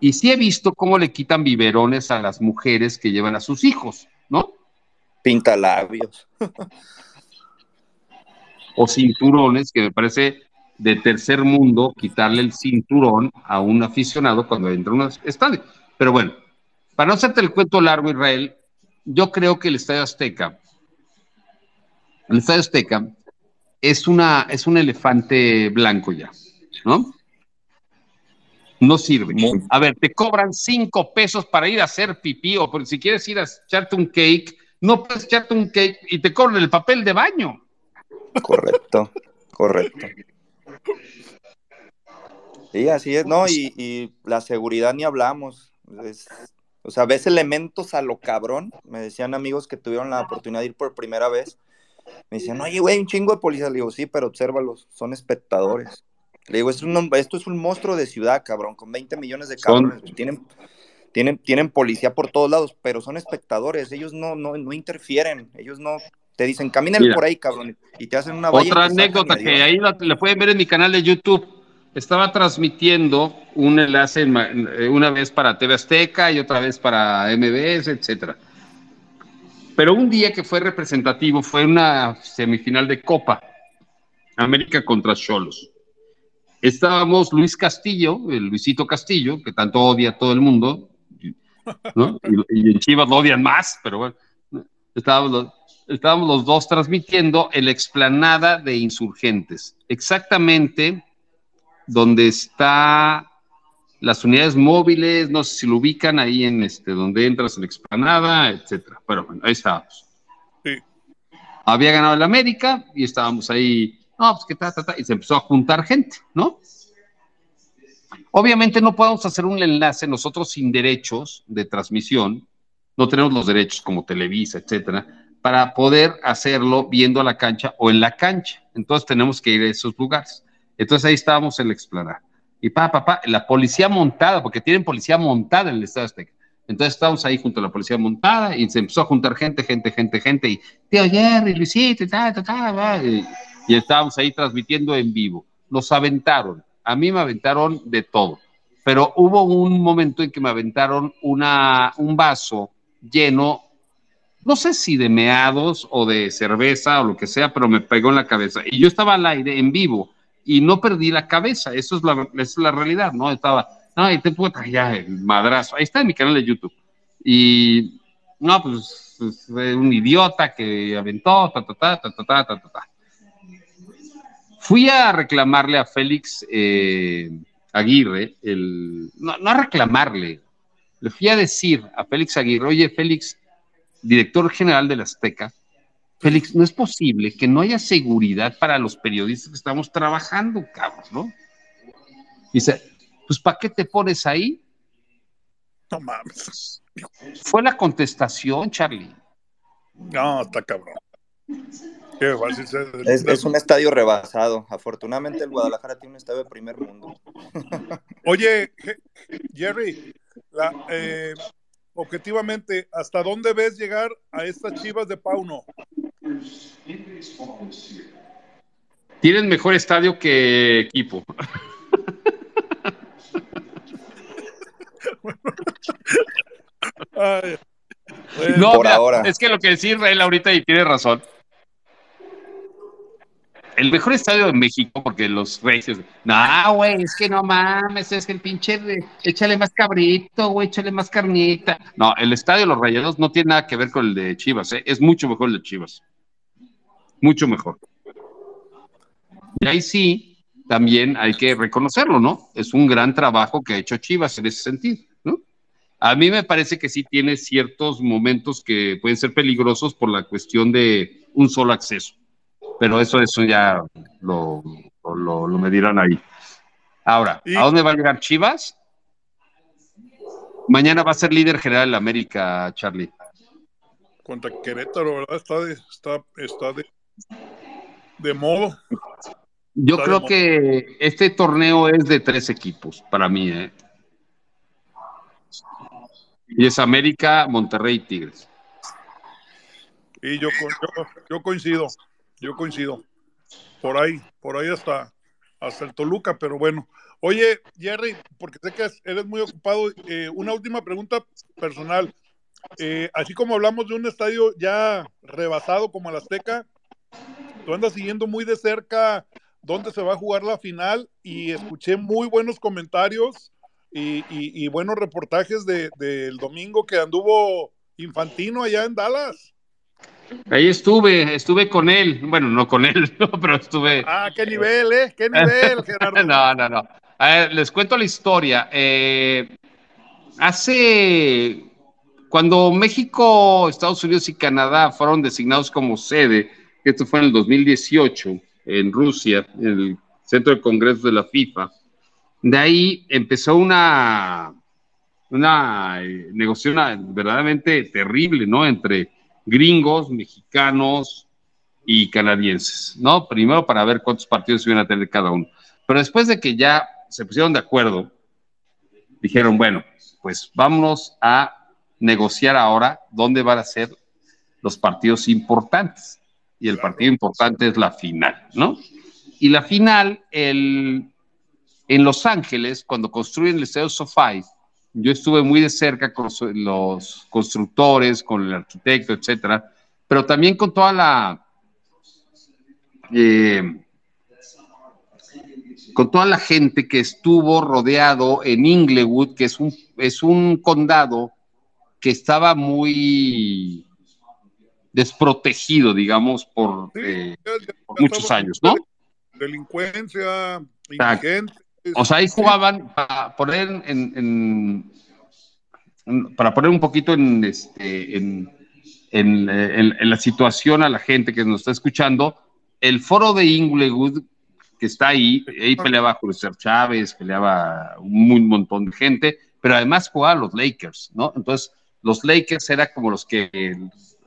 Y sí he visto cómo le quitan biberones a las mujeres que llevan a sus hijos, ¿no? Pintalabios. O cinturones, que me parece de tercer mundo quitarle el cinturón a un aficionado cuando entra a un estadio. Pero bueno, para no hacerte el cuento largo, Israel, yo creo que el Estadio Azteca, el Estadio Azteca es, una, es un elefante blanco ya, ¿no? No sirve. A ver, te cobran cinco pesos para ir a hacer pipí o por si quieres ir a echarte un cake, no puedes echarte un cake y te cobran el papel de baño. Correcto, correcto. Sí, así es, ¿no? Y, y la seguridad ni hablamos. Es- o sea, ves elementos a lo cabrón. Me decían amigos que tuvieron la oportunidad de ir por primera vez. Me decían, oye, güey, un chingo de policías. Le digo, sí, pero obsérvalos, son espectadores. Le digo, es un- esto es un monstruo de ciudad, cabrón, con 20 millones de Son- cabrones. Tienen, tienen, tienen policía por todos lados, pero son espectadores. Ellos no, no, no interfieren. Ellos no te dicen, caminen por ahí, cabrón. Y te hacen una Otra anécdota que ahí la, la pueden ver en mi canal de YouTube. Estaba transmitiendo un enlace eh, una vez para TV Azteca y otra vez para MBS, etcétera. Pero un día que fue representativo fue una semifinal de Copa América contra Cholos. Estábamos Luis Castillo, el Luisito Castillo, que tanto odia a todo el mundo, ¿no? Y, y en Chivas lo odian más, pero bueno, estábamos los, estábamos los dos transmitiendo en la explanada de insurgentes, exactamente donde está las unidades móviles, no sé si lo ubican ahí en este, donde entras en la explanada, etcétera. Pero bueno, ahí estábamos. Sí. Había ganado el América y estábamos ahí, no, pues que ta, ta, ta, y se empezó a juntar gente, ¿no? Obviamente no podemos hacer un enlace nosotros sin derechos de transmisión, no tenemos los derechos como Televisa, etcétera, para poder hacerlo viendo a la cancha o en la cancha. Entonces tenemos que ir a esos lugares. Entonces ahí estábamos en la explanada. Y pa, pa, pa, la policía montada, porque tienen policía montada en el Estado Azteca. Entonces estábamos ahí junto a la policía montada y se empezó a juntar gente, gente, gente, gente. Y tío Jerry, Luisito, y ta, ta, y estábamos ahí transmitiendo en vivo. Nos aventaron. A mí me aventaron de todo. Pero hubo un momento en que me aventaron una, un vaso lleno, no sé si de meados o de cerveza o lo que sea, pero me pegó en la cabeza. Y yo estaba al aire en vivo y no perdí la cabeza. Eso es la, esa es la realidad, ¿no? Estaba, ay, te puedo ya el madrazo. Ahí está en mi canal de YouTube. Y no, pues, un idiota que aventó, ta, ta, ta, ta, ta, ta, ta, ta. Fui a reclamarle a Félix eh, Aguirre, el, no, no a reclamarle, le fui a decir a Félix Aguirre, oye, Félix, director general de la Azteca, Félix, no es posible que no haya seguridad para los periodistas que estamos trabajando, cabrón, ¿no? Dice, pues ¿para qué te pones ahí? No mames. Fue la contestación, Charlie. No, está cabrón. Qué fácil se- Es, es un estadio rebasado. Afortunadamente el Guadalajara tiene un estadio de primer mundo. Oye, Je- Jerry, la, eh, objetivamente, ¿hasta dónde ves llegar a estas chivas de Pauno? Tienen mejor estadio que equipo. Ay, No, Por mira, ahora. es que lo que decía Israel ahorita y tiene razón. El mejor estadio de México, porque los reyes. No, güey, es que no mames, es que el pinche. Échale más cabrito, güey, échale más carnita. No, el estadio de los rayados no tiene nada que ver con el de Chivas, ¿eh? es mucho mejor el de Chivas. Mucho mejor. Y ahí sí, también hay que reconocerlo, ¿no? Es un gran trabajo que ha hecho Chivas en ese sentido, ¿no? A mí me parece que sí tiene ciertos momentos que pueden ser peligrosos por la cuestión de un solo acceso. Pero eso, eso ya lo, lo, lo medirán ahí. Ahora, ¿a dónde va a llegar Chivas? Mañana va a ser líder general de América, Charlie. contra Querétaro, ¿verdad? Está de, está, está de, de modo. Yo Está creo que este torneo es de tres equipos, para mí, ¿eh? Y es América, Monterrey y Tigres. Y yo, yo, yo coincido, yo coincido. Por ahí, por ahí hasta, hasta el Toluca, pero bueno. Oye, Jerry, porque sé que eres muy ocupado, eh, una última pregunta personal. Eh, así como hablamos de un estadio ya rebasado como el Azteca, tú andas siguiendo muy de cerca dónde se va a jugar la final y escuché muy buenos comentarios y, buenos reportajes de- del domingo que anduvo Infantino allá en Dallas. Ahí estuve, estuve con él. Bueno, no con él, no, pero estuve. Ah, qué nivel, ¿eh? Qué nivel, Gerardo. No, no, no. A ver, les cuento la historia. Eh, hace. Cuando México, Estados Unidos y Canadá fueron designados como sede, esto fue en el 2018, en Rusia, en el Centro de Congresos de la FIFA, de ahí empezó una, una eh, negociación verdaderamente terrible, ¿no? Entre gringos, mexicanos y canadienses, ¿no? Primero para ver cuántos partidos iban a tener cada uno. Pero después de que ya se pusieron de acuerdo, dijeron, bueno, pues vámonos a negociar ahora dónde van a ser los partidos importantes. Y el partido importante es la final, ¿no? Y la final, el, en Los Ángeles, cuando construyen el Estadio SoFi, yo estuve muy de cerca con los, constructores, con el arquitecto, etcétera, pero también con toda la eh, con toda la gente que estuvo rodeado en Inglewood, que es un, es un condado que estaba muy desprotegido, digamos, por, Sí, eh, por muchos años, ¿no? Delincuencia, Exacto. O sea, ahí jugaban para poner en, en- para poner un poquito en, este, en, en, la situación a la gente que nos está escuchando, el foro de Inglewood que está ahí, ahí peleaba César Chávez, peleaba un, montón de gente, pero además jugaban los Lakers, ¿no? Entonces, los Lakers eran como los que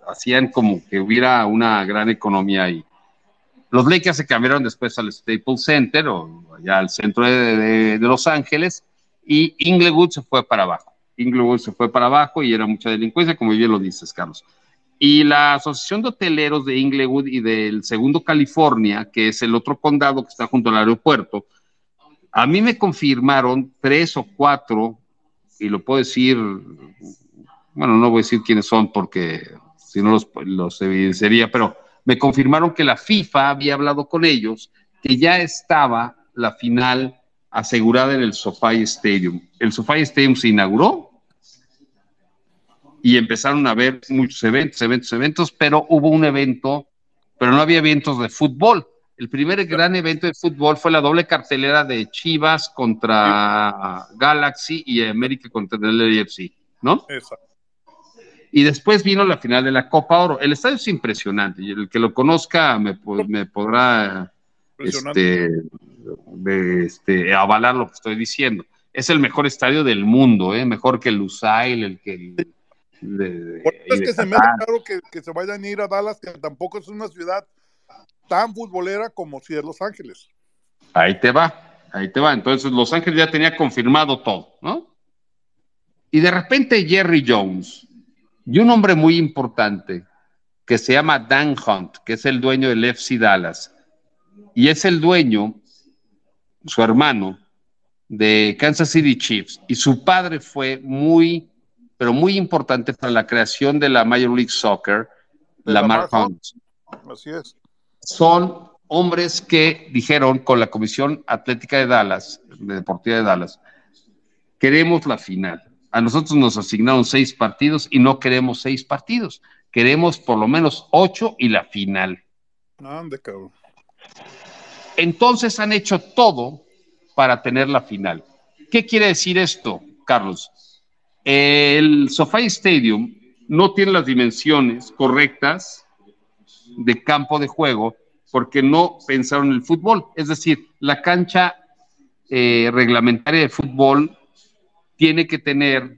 hacían como que hubiera una gran economía ahí. Los Lakers se cambiaron después al Staples Center o allá al centro de, de- de Los Ángeles y Inglewood se fue para abajo. Inglewood se fue para abajo y era mucha delincuencia, como bien lo dices, Carlos. Y la Asociación de Hoteleros de Inglewood y del Segundo California, que es el otro condado que está junto al aeropuerto, a mí me confirmaron tres o cuatro, y lo puedo decir, bueno, no voy a decir quiénes son porque si no los, los evidenciaría, pero me confirmaron que la FIFA había hablado con ellos, que ya estaba la final asegurada en el SoFi Stadium. El SoFi Stadium se inauguró y empezaron a ver muchos eventos, eventos, eventos, pero hubo un evento, pero no había eventos de fútbol. El primer gran evento de fútbol fue la doble cartelera de Chivas contra Galaxy y América contra el LFC, ¿no? Exacto. Y después vino la final de la Copa Oro. El estadio es impresionante y el que lo conozca me, po- me podrá este, este, avalar lo que estoy diciendo. Es el mejor estadio del mundo, ¿eh? mejor que el Lusail, el que el de- Por eso es que se me hace claro que, que se vayan a ir a Dallas, que tampoco es una ciudad tan futbolera como si es Los Ángeles. Ahí te va, ahí te va. Entonces Los Ángeles ya tenía confirmado todo, ¿no? Y de repente Jerry Jones y un hombre muy importante que se llama Dan Hunt, que es el dueño del FC Dallas, y es el dueño, su hermano, de Kansas City Chiefs, y su padre fue muy, pero muy importante para la creación de la Major League Soccer, Lamar Hunt Así es. son hombres que dijeron con la Comisión Atlética de Dallas, de Deportiva de Dallas, queremos la final. A nosotros nos asignaron seis partidos y no queremos seis partidos. Queremos por lo menos ocho y la final. Ande, cabrón. Entonces han hecho todo para tener la final. ¿Qué quiere decir esto, Carlos? El SoFi Stadium no tiene las dimensiones correctas de campo de juego porque no pensaron en el fútbol. Es decir, la cancha eh, reglamentaria de fútbol tiene que tener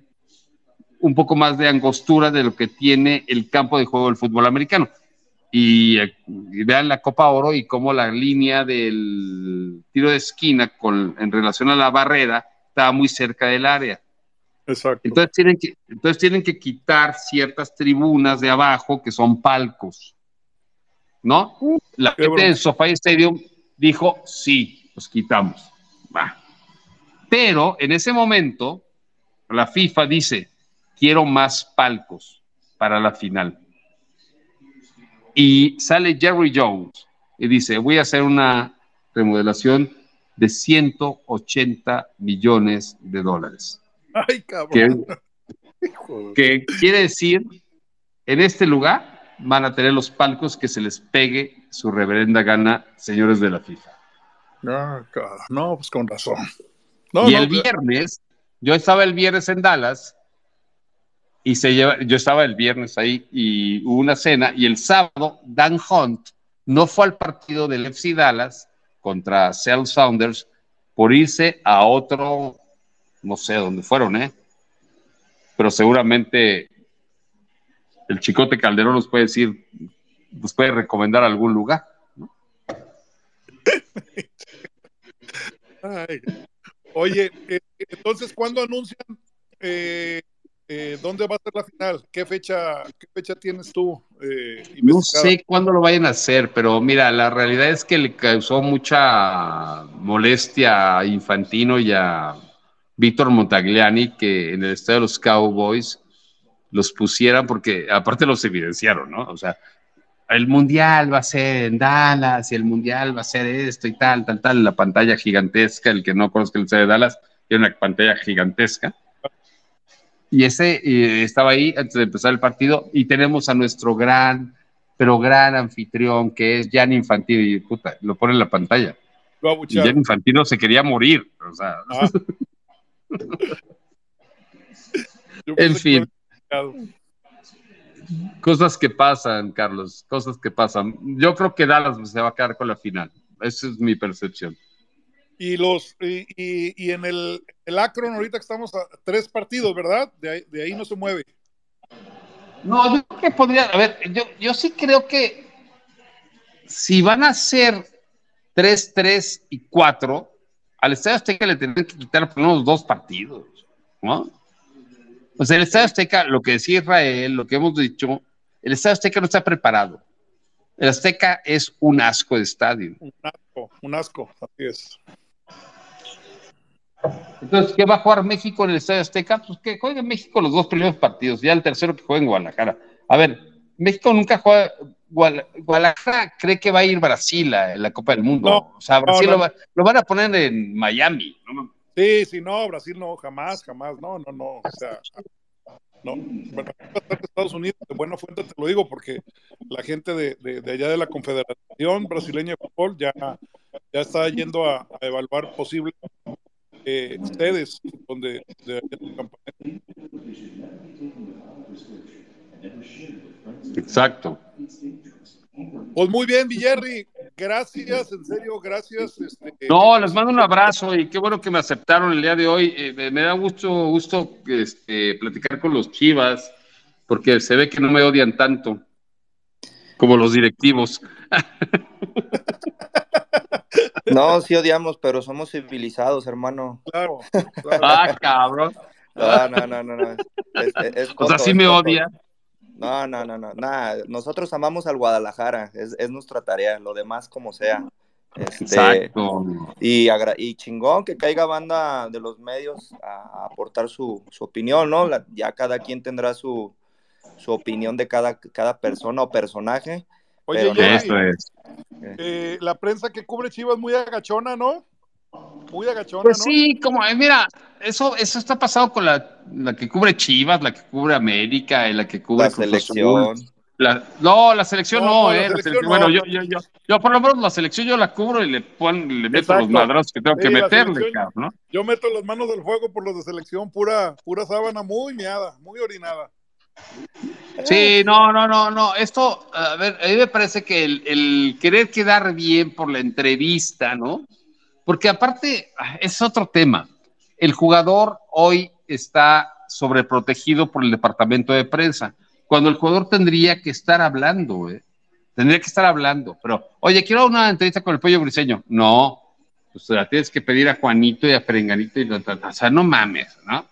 un poco más de angostura de lo que tiene el campo de juego del fútbol americano. Y, eh, y vean la Copa Oro y cómo la línea del tiro de esquina con, en relación a la barrera estaba muy cerca del área. Exacto. Entonces tienen, que, entonces tienen que quitar ciertas tribunas de abajo que son palcos. ¿No? La qué gente bronca. del SoFi Stadium dijo, sí, los quitamos. Va. Pero en ese momento, la FIFA dice, quiero más palcos para la final. Y sale Jerry Jones y dice, voy a hacer una remodelación de 180 millones de dólares. Ay, Que, cabrón. Que quiere decir, en este lugar van a tener los palcos que se les pegue su reverenda gana, señores de la FIFA. No, cabrón. No, pues con razón. No, y no, el viernes, yo estaba el viernes en Dallas y se lleva, yo estaba el viernes ahí y hubo una cena y el sábado Dan Hunt no fue al partido del FC Dallas contra Seattle Sounders por irse a otro, no sé dónde fueron, ¿eh? Pero seguramente el Chicote Calderón nos puede decir, nos puede recomendar algún lugar. Ay. Oye, eh, entonces, ¿cuándo anuncian eh, eh, dónde va a ser la final? ¿Qué fecha, qué fecha tienes tú? eh, No sé cuándo lo vayan a hacer, pero mira, la realidad es que le causó mucha molestia a Infantino y a Víctor Montagliani que en el estadio de los Cowboys los pusieran porque aparte los evidenciaron, ¿no? O sea, el mundial va a ser en Dallas y el mundial va a ser esto y tal, tal, tal, la pantalla gigantesca, el que no conozca el estadio de Dallas, tiene una pantalla gigantesca. Y ese eh, estaba ahí antes de empezar el partido y tenemos a nuestro gran, pero gran anfitrión que es Jan Infantino y puta, lo pone en la pantalla. Lo Y. Jan Infantino se quería morir, o sea, Ah. En fin, cosas que pasan, Carlos, cosas que pasan. Yo creo que Dallas se va a quedar con la final. Esa es mi percepción. Y los y, y- y en el, el Akron ahorita que estamos a tres partidos, ¿verdad? De ahí, de ahí no se mueve. No, yo creo que podría, a ver, yo, yo sí creo que si van a ser 3, 3 y 4, al Estadio Azteca le tendrían que quitar por menos dos partidos, ¿no? O sea, el Estadio Azteca, lo que decía Israel, lo que hemos dicho, el Estadio Azteca no está preparado. El Azteca es un asco de estadio. Un asco, un asco, así es. Entonces, ¿qué va a jugar México en el Estadio Azteca? Pues que juegue México los dos primeros partidos, ya el tercero que juegue en Guadalajara. A ver, México nunca juega. Guadalajara cree que va a ir Brasil a la Copa del Mundo. No, o sea, Brasil no, no. Lo, va- lo van a poner en Miami. Sí, sí, no, Brasil no, jamás, jamás, no, no, no. O sea, No, bueno, en Estados Unidos, de buena fuente te lo digo, porque la gente de, de, de allá de la Confederación Brasileña de Fútbol ya, ya está yendo a, a evaluar posibles eh, sedes donde de, de el campamento. Exacto. Pues muy bien, Villerri. Gracias, en serio, gracias. Este, No, les mando un abrazo y qué bueno que me aceptaron el día de hoy. Eh, me, da mucho gusto este, platicar con los Chivas, porque se ve que no me odian tanto como los directivos. No, sí odiamos, pero somos civilizados, hermano. Claro, claro. Ah, cabrón. No, no, no, no. no. Es, es- es O sea, sí me coto. odia. No, no, no, no. Nada, nosotros amamos al Guadalajara. Es, es nuestra tarea. Lo demás, como sea. Este, Exacto. Y, agra- y chingón que caiga banda de los medios a, a aportar su, su opinión, ¿no? La- ya cada quien tendrá su, su opinión de cada, cada persona o personaje. Oye, pero no- Jerry, Esto es. Eh, la prensa que cubre Chivas muy agachona, ¿no? Muy agachona, Pues ¿no? sí, como, eh, mira, eso, eso está pasado con la, la que cubre Chivas, la que cubre América, y la que cubre la selección. La- no, la selección No, no, la eh. la selección selección- no. Bueno, yo, yo, yo, yo por lo menos la selección yo la cubro y le, pon, le meto Exacto. los madrazos que tengo que Sí, meterle, cabrón, ¿no? Yo meto las manos del fuego por los de selección, pura, pura sábana muy miada, muy orinada. Sí, no, no, no, no. Esto, a ver, a mí me parece que el, querer quedar bien por la entrevista, ¿no? Porque aparte, ah, es otro tema. El jugador hoy está sobreprotegido por el departamento de prensa, cuando el jugador tendría que estar hablando, ¿eh? Tendría que estar hablando, pero, oye, quiero una entrevista con el pollo briseño. No, pues la tienes que pedir a Juanito y a Perenganito y o sea, no mames, ¿no?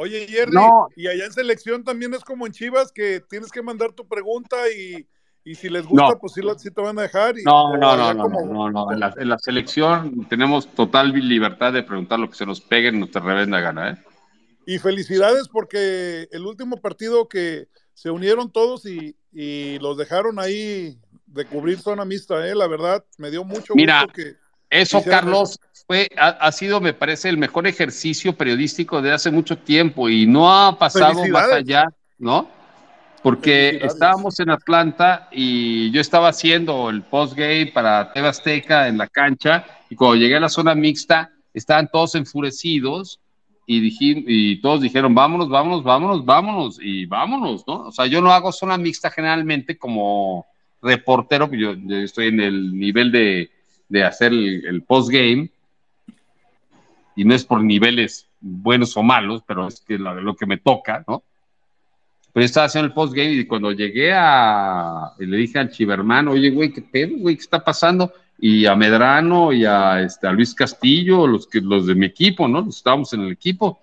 Oye, Jerry, No. y allá en selección también es como en Chivas, que tienes que mandar tu pregunta y, y si les gusta, No. pues sí, te van a dejar. Y, No, no, no, no, como- no, no, En la, en la selección tenemos total libertad de preguntar lo que se nos pegue en nuestra revenda gana, ¿eh? Y felicidades porque el último partido que se unieron todos y, y los dejaron ahí de cubrir zona mixta, ¿eh? la verdad, me dio mucho Mira, gusto que... Eso, Carlos, fue, ha, ha sido, me parece, el mejor ejercicio periodístico de hace mucho tiempo y no ha pasado más allá, ¿no? Porque estábamos en Atlanta y yo estaba haciendo el postgame para TV Azteca en la cancha y cuando llegué a la zona mixta estaban todos enfurecidos y, dije, y todos dijeron, vámonos, vámonos, vámonos, vámonos y vámonos, ¿no? O sea, yo no hago zona mixta generalmente como reportero, yo, yo estoy en el nivel de, de hacer el, el postgame y no es por niveles buenos o malos, pero es que lo, lo que me toca, ¿no? Pero yo estaba haciendo el postgame y cuando llegué a. y le dije al Chiverman, oye, güey, ¿qué pedo, güey? ¿Qué está pasando? Y a Medrano y a, este, a Luis Castillo, los, que, los de mi equipo, ¿no? Los estábamos en el equipo.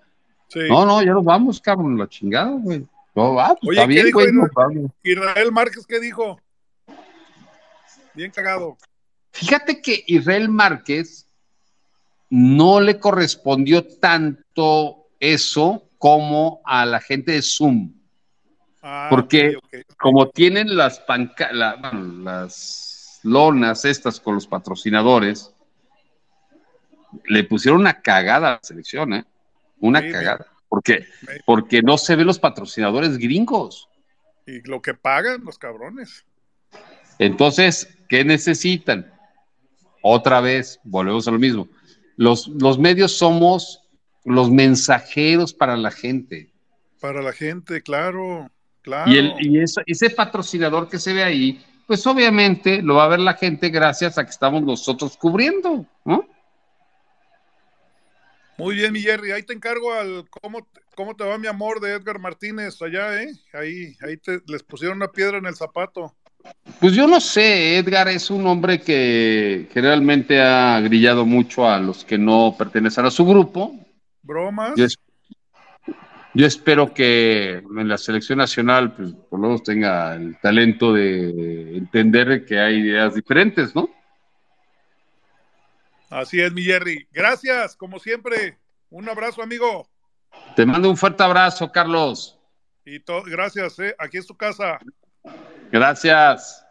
Sí. No, no, ya nos vamos, cabrón, la chingada, güey. No, ah, pues Oye, está ¿qué bien, dijo güey. Israel Márquez, ¿qué dijo? Bien cagado. Fíjate que Israel Márquez no le correspondió tanto eso como a la gente de Zoom. Ah, Porque como tienen las panca la- bueno, las lonas estas con los patrocinadores, le pusieron una cagada a la selección, ¿eh? Una cagada. ¿Por qué? Porque no se ven los patrocinadores gringos. Y lo que pagan los cabrones. Entonces, ¿qué necesitan? Otra vez, volvemos a lo mismo. Los, los medios somos los mensajeros para la gente. Para la gente, claro, claro. Y, el, y ese patrocinador que se ve ahí, pues obviamente lo va a ver la gente gracias a que estamos nosotros cubriendo, ¿no? Muy bien, mi Jerry. Ahí te encargo al cómo, cómo te va mi amor de Edgar Martínez allá, ¿eh? Ahí, ahí te, les pusieron una piedra en el zapato. Pues yo no sé, Edgar es un hombre que generalmente ha grillado mucho a los que no pertenecen a su grupo. ¿Bromas? Yo, es- yo espero que en la selección nacional, pues por lo menos tenga el talento de entender que hay ideas diferentes, ¿no? Así es, mi Jerry. Gracias, como siempre. Un abrazo, amigo. Te mando un fuerte abrazo, Carlos. Y gracias, ¿eh? Aquí es tu casa. Gracias.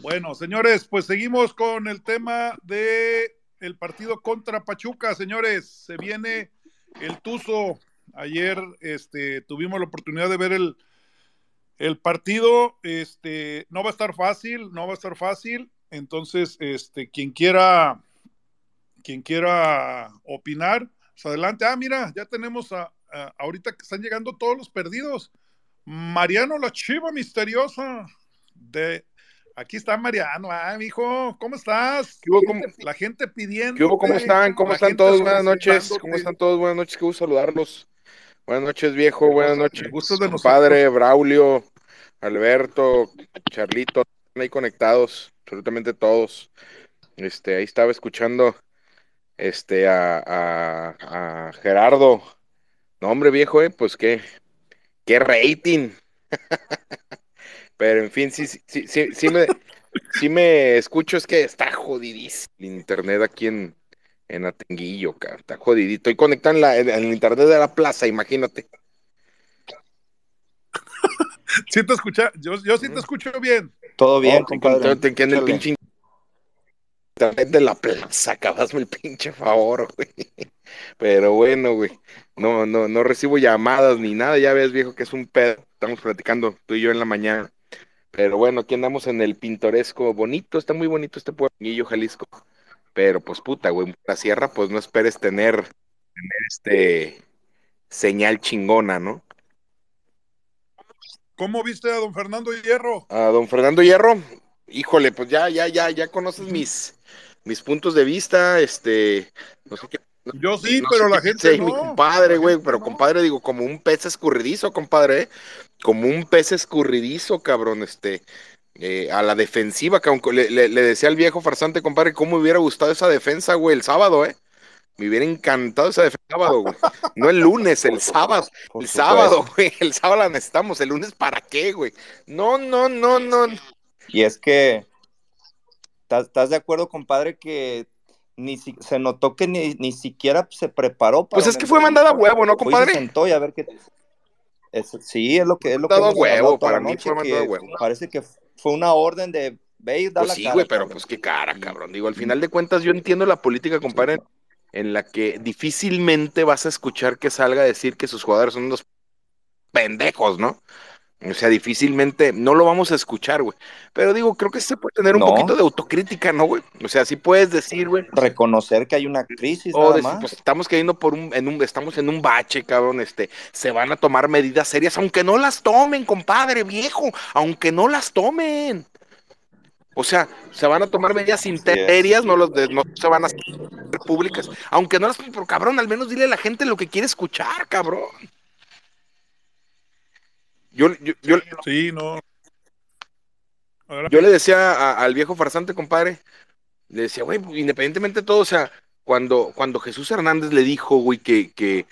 Bueno, señores, pues seguimos con el tema de el partido contra Pachuca, señores. Se viene el Tuzo Ayer este, tuvimos la oportunidad de ver el, el partido. Este, no va a estar fácil, no va a estar fácil. Entonces, este, quien quiera, quien quiera opinar, pues adelante. Ah, mira, ya tenemos a, a- ahorita que están llegando todos los perdidos. Mariano la chiva misteriosa. De aquí está Mariano, ah, mijo, ¿cómo estás? ¿Qué hubo, cómo- La gente pidiendo. ¿Qué hubo? ¿Cómo están? ¿Cómo están todos? Buenas noches. ¿Cómo están todos? Buenas noches. Qué gusto saludarlos. Buenas noches, viejo. Buenas noches. Gustos de Padre, Braulio, Alberto, Charlito, están ahí conectados, absolutamente todos. Este, ahí estaba escuchando este a, a- a Gerardo. No, hombre, viejo, eh, pues qué, qué rating. Pero en fin, sí, sí, sí, sí, sí me, sí me escucho, es que está jodidísimo el internet aquí en, en Atenguillo, cabrón, está jodidito. Estoy conectado en, la, en, en el internet de la plaza, imagínate. Sí te escucha, yo, yo sí te escucho bien. Todo bien, te- compadre. te- te queda en el pinche internet de la plaza, acabasme el pinche favor, güey. Pero bueno, güey. No, no, no recibo llamadas ni nada, ya ves, viejo, que es un pedo. Estamos platicando tú y yo en la mañana. Pero bueno, aquí andamos en el pintoresco bonito, está muy bonito este pueblillo, Jalisco. Pero pues puta, güey, la sierra, pues no esperes tener, tener este señal chingona, ¿no? ¿Cómo viste a don Fernando Hierro? A don Fernando Hierro, híjole, pues ya, ya, ya, ya conoces mis, mis puntos de vista, este, no sé qué. Yo sí, no pero la gente mi no. compadre, La güey, pero compadre, digo, como un pez escurridizo, compadre, ¿eh? Como un pez escurridizo, cabrón, este, eh, a la defensiva, que aunque le, le- le decía al viejo farsante, compadre, cómo me hubiera gustado esa defensa, güey, el sábado, ¿eh? Me hubiera encantado esa defensa el sábado, güey. No el lunes, el sábado. El sábado, güey. El sábado la necesitamos. El lunes, ¿para qué, güey? No, no, no, no. Y es que, ¿estás estás de acuerdo, compadre, que ni si- se notó que ni, ni siquiera se preparó para Pues es que fue mandada a huevo, ¿no, compadre? se sentó y a ver qué... Es- sí, es lo que es lo que Mandado hemos huevo, para mí fue mandado a que huevo. parece que fue una orden de ve y da Pues la sí, cara, güey, pero cabrón. pues qué cara, cabrón. Digo, al final de cuentas, yo entiendo la política, compadre, en la que difícilmente vas a escuchar que salga a decir que sus jugadores son unos pendejos, ¿no? O sea, difícilmente, no lo vamos a escuchar, güey. Pero digo, creo que se puede tener un No. poquito de autocrítica, ¿no, güey? O sea, sí puedes decir, güey. Reconocer que hay una crisis O nada decir, más. pues estamos cayendo por un, en un, estamos en un bache, cabrón, este, se van a tomar medidas serias, aunque no las tomen, compadre, viejo, aunque no las tomen. O sea, se van a tomar medidas serias, no, los de- no se van a hacer públicas, aunque no las, pero cabrón, al menos dile a la gente lo que quiere escuchar, cabrón. Yo, yo, yo, Sí, no. yo le decía a- al viejo farsante, compadre, le decía, güey, independientemente de todo, o sea, cuando, cuando Jesús Hernández le dijo, güey, que, que,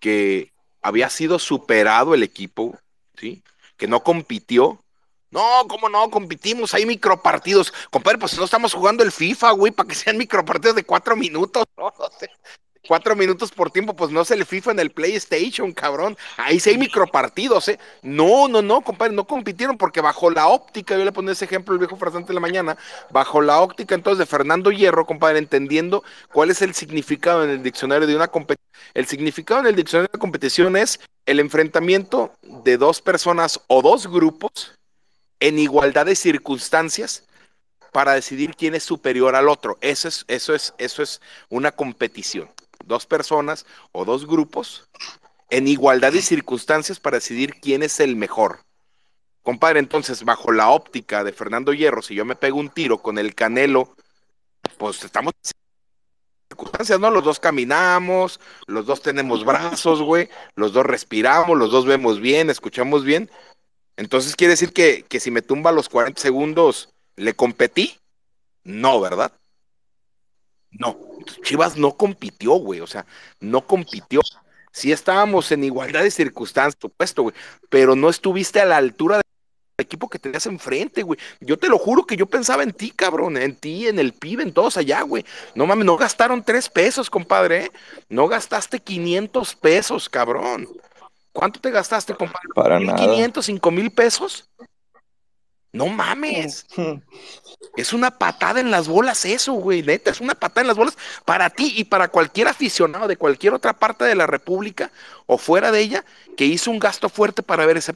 que había sido superado el equipo, ¿sí? Que no compitió. No, ¿cómo no? Compitimos, hay micropartidos. Compadre, pues no estamos jugando el FIFA, güey, para que sean micropartidos de cuatro minutos, ¿no? Cuatro minutos por tiempo, pues no es el FIFA en el PlayStation, cabrón. Ahí sí hay micropartidos, ¿eh? No, no, no, compadre, no compitieron porque bajo la óptica, yo le ponía ese ejemplo el viejo farsante de la mañana, bajo la óptica entonces de Fernando Hierro, compadre, entendiendo cuál es el significado en el diccionario de una competición. El significado en el diccionario de competición es el enfrentamiento de dos personas o dos grupos en igualdad de circunstancias para decidir quién es superior al otro. Eso es, eso es, eso es una competición. Dos personas o dos grupos en igualdad de circunstancias para decidir quién es el mejor. Compadre, entonces, bajo la óptica de Fernando Hierro, si yo me pego un tiro con el Canelo, pues estamos en circunstancias, ¿no? Los dos caminamos, los dos tenemos brazos, güey, los dos respiramos, los dos vemos bien, escuchamos bien. Entonces, ¿quiere decir que, que si me tumba los 40 segundos, le competí? No, ¿verdad? No. Chivas no compitió, güey, o sea, no compitió. Sí estábamos en igualdad de circunstancias, supuesto, güey, pero no estuviste a la altura del equipo que tenías enfrente, güey. Yo te lo juro que yo pensaba en ti, cabrón, en ti, en el pibe, en todos allá, güey. No mames, no gastaron tres pesos, compadre, ¿eh? No gastaste 500 pesos, cabrón. ¿Cuánto te gastaste, compadre? Para nada. ¿1,500, 5 mil pesos? No mames. Es una patada en las bolas eso, güey. Neta, es una patada en las bolas para ti y para cualquier aficionado de cualquier otra parte de la República o fuera de ella que hizo un gasto fuerte para ver ese.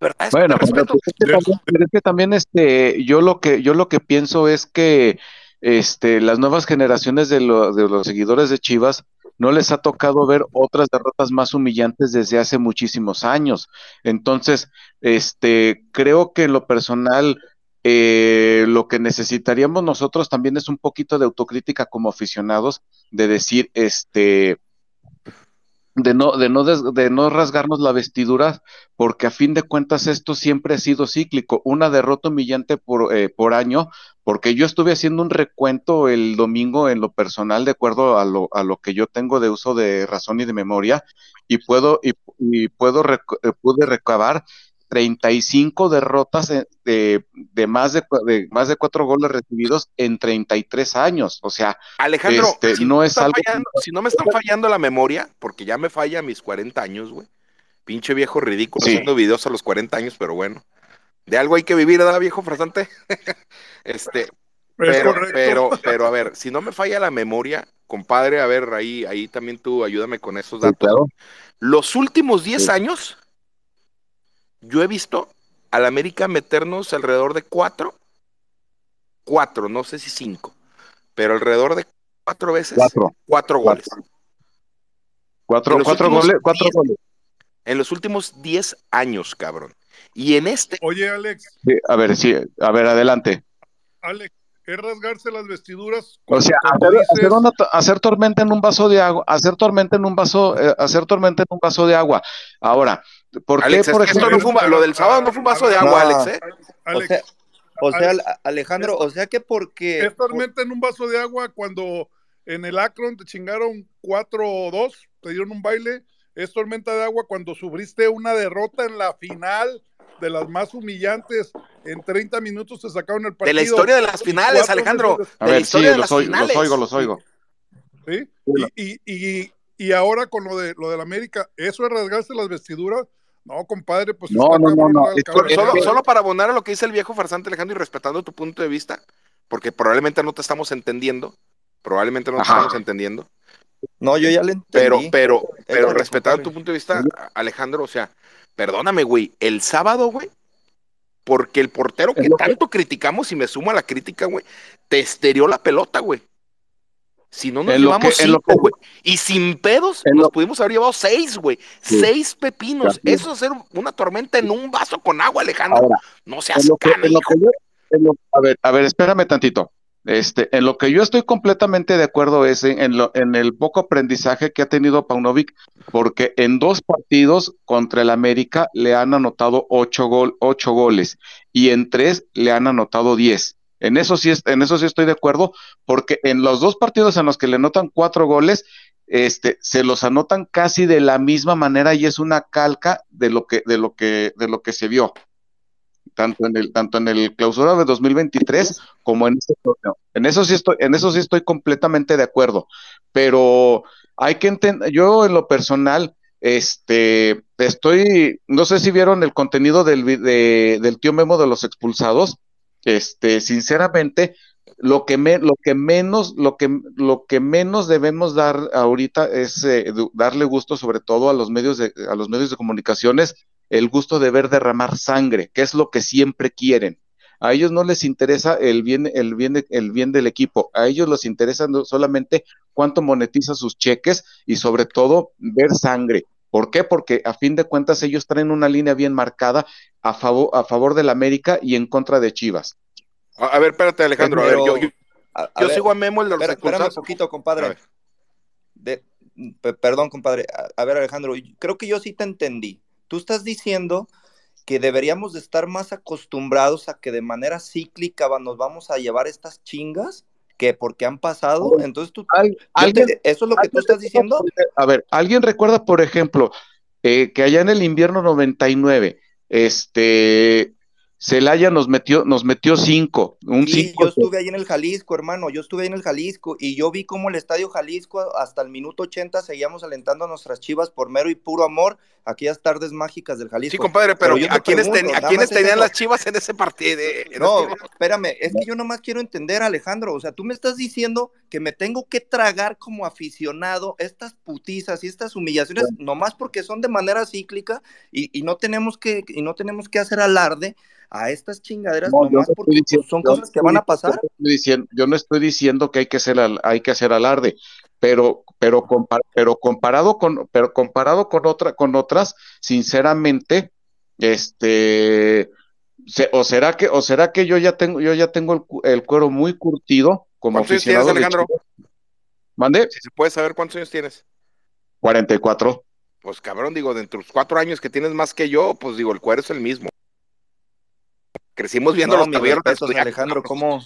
¿Verdad? Es Bueno, pero es que también, pero es que también, este, yo lo que, yo lo que pienso es que este, las nuevas generaciones de, lo- de los seguidores de Chivas no les ha tocado ver otras derrotas más humillantes desde hace muchísimos años. Entonces, este, creo que en lo personal, eh, lo que necesitaríamos nosotros también es un poquito de autocrítica como aficionados, de decir, este, de no, de no, des- de no rasgarnos la vestidura, porque a fin de cuentas esto siempre ha sido cíclico, una derrota humillante por, eh, por año, porque yo estuve haciendo un recuento el domingo en lo personal, de acuerdo a lo, a lo que yo tengo de uso de razón y de memoria, y puedo, y, puedo, eh, pude recabar 35 derrotas eh, de, de más de, de más de cuatro goles recibidos en 33 años, o sea, Alejandro, este, si, no me es está algo fallando- si no me están fallando la memoria, porque ya me falla mis 40 años, güey. Pinche viejo ridículo Sí. haciendo videos a los 40 años, pero bueno. De algo hay que vivir, ¿verdad, viejo farsante? este, pero, pero, pero a ver, si no me falla la memoria, compadre, a ver, ahí, ahí también tú ayúdame con esos Sí, datos. claro. Los últimos 10 Sí. años, yo he visto al América meternos alrededor de cuatro, cuatro, no sé si cinco, pero alrededor de cuatro veces, Cuatro. cuatro goles. Cuatro, cuatro goles, cuatro diez- goles. En los últimos 10 años, cabrón. Y en este, Oye, Alex, Sí, a ver, sí, a ver, adelante. Alex, es rasgarse las vestiduras O sea, hacer, dices- hacer una to- hacer tormenta en un vaso de agua, hacer tormenta en un vaso, eh, hacer tormenta en un vaso de agua. Ahora, ¿por Alex, qué, es por esto ejemplo? no va- lo del sábado no fue un vaso de No. agua, Alex, ¿eh? O Alex, sea, o sea, Alex, Alejandro, o sea que porque es tormenta en un vaso de agua cuando en el Akron te chingaron 4-2, te dieron un baile. Es tormenta de agua cuando sufriste una derrota en la final de las más humillantes. En 30 minutos te sacaron el De partido. la historia de las finales, Alejandro. A De la ver, sí, historia de los, las oigo, los finales. oigo, los oigo. ¿sí? Y, y, y, y ahora con lo de lo del América, ¿eso es rasgarse las vestiduras? No, compadre, pues No, está no, no, cabrón no, Solo, solo para abonar a lo que dice el viejo farsante Alejandro y respetando tu punto de vista, porque probablemente no te estamos entendiendo, probablemente no te Ajá. estamos entendiendo, no, yo ya le entendí. pero, pero, pero respetando tu punto de vista, Alejandro, o sea, perdóname, güey, el sábado, güey, porque el portero que tanto criticamos y me sumo a la crítica, güey, te esterió la pelota, güey. Si no nos En llevamos que- cinco, güey. Y sin pedos, nos lo- pudimos haber llevado seis, güey. Sí. Seis pepinos. Eso es hacer una tormenta en un vaso con agua, Alejandro. Ahora, no seas que, cana, hijo. que yo- en lo- a ver, a ver, espérame tantito. Este, en lo que yo estoy completamente de acuerdo es en, lo, en el poco aprendizaje que ha tenido Paunovic, porque en dos partidos contra el América le han anotado ocho, gol, ocho goles y en tres le han anotado diez. En eso sí, en eso sí estoy de acuerdo, porque en los dos partidos en los que le anotan cuatro goles, este, se los anotan casi de la misma manera y es una calca de lo que, de lo que, de lo que se vio tanto en el tanto en el clausura de 2023 como en este torneo. En eso sí estoy en eso sí estoy completamente de acuerdo, pero hay que entender yo en lo personal este estoy no sé si vieron el contenido del de- del tío Memo de los expulsados. Este, sinceramente lo que me, lo que menos lo que lo que menos debemos dar ahorita es eh, darle gusto sobre todo a los medios de a los medios de comunicaciones el gusto de ver derramar sangre, que es lo que siempre quieren. A ellos no les interesa el bien, el bien, de- el bien del equipo, a ellos les interesa no- solamente cuánto monetiza sus cheques y sobre todo ver sangre. ¿Por qué? Porque a fin de cuentas ellos traen una línea bien marcada a favor, a favor del América y en contra de Chivas. A, a ver, espérate, Alejandro. a ver, yo, yo, A- a yo ver, sigo a Memo, el de los espérame un poquito, compadre. De- perdón, compadre. A, a ver, Alejandro, creo que yo sí te entendí. Tú estás diciendo que deberíamos de estar más acostumbrados a que de manera cíclica va- nos vamos a llevar estas chingas que porque han pasado. Entonces tú, alguien- te- eso es lo que tú estás diciendo. A ver, ¿alguien recuerda, por ejemplo, eh, que allá en el invierno 99, este, Celaya nos metió, nos metió cinco. Un Sí, cinco yo estuve ahí en el Jalisco, hermano, yo estuve ahí en el Jalisco y yo vi cómo el Estadio Jalisco hasta el minuto 80 seguíamos alentando a nuestras chivas por mero y puro amor, aquellas tardes mágicas del Jalisco. Sí, compadre, pero, ¿a quiénes, pregunto, ten- a nada quiénes más es tenían las chivas en ese partido? Eh, No, espérame, es que yo nomás quiero entender, Alejandro, o sea, tú me estás diciendo que me tengo que tragar como aficionado estas putizas y estas humillaciones, nomás porque son de manera cíclica y, y no tenemos que, y no tenemos que hacer alarde a estas chingaderas No, yo nomás no porque estoy diciendo- pues, son cosas que van a pasar. Yo no estoy diciendo, yo no estoy diciendo que hay que hacer, al- hay que hacer alarde, pero, pero, pero comparado con, pero comparado con otra, con otras, sinceramente, este, se- o será que, o será que yo ya tengo, yo ya tengo el, cu- el cuero muy curtido como ¿Cuántos años tienes, aficionado de Alejandro? ¿Mande? Si se puede saber cuántos años tienes. 44. Pues cabrón, digo, de entre los cuatro años que tienes más que yo, pues digo, el cuero es el mismo. Crecimos viendo No, los caballeros Alejandro. ¿cómo,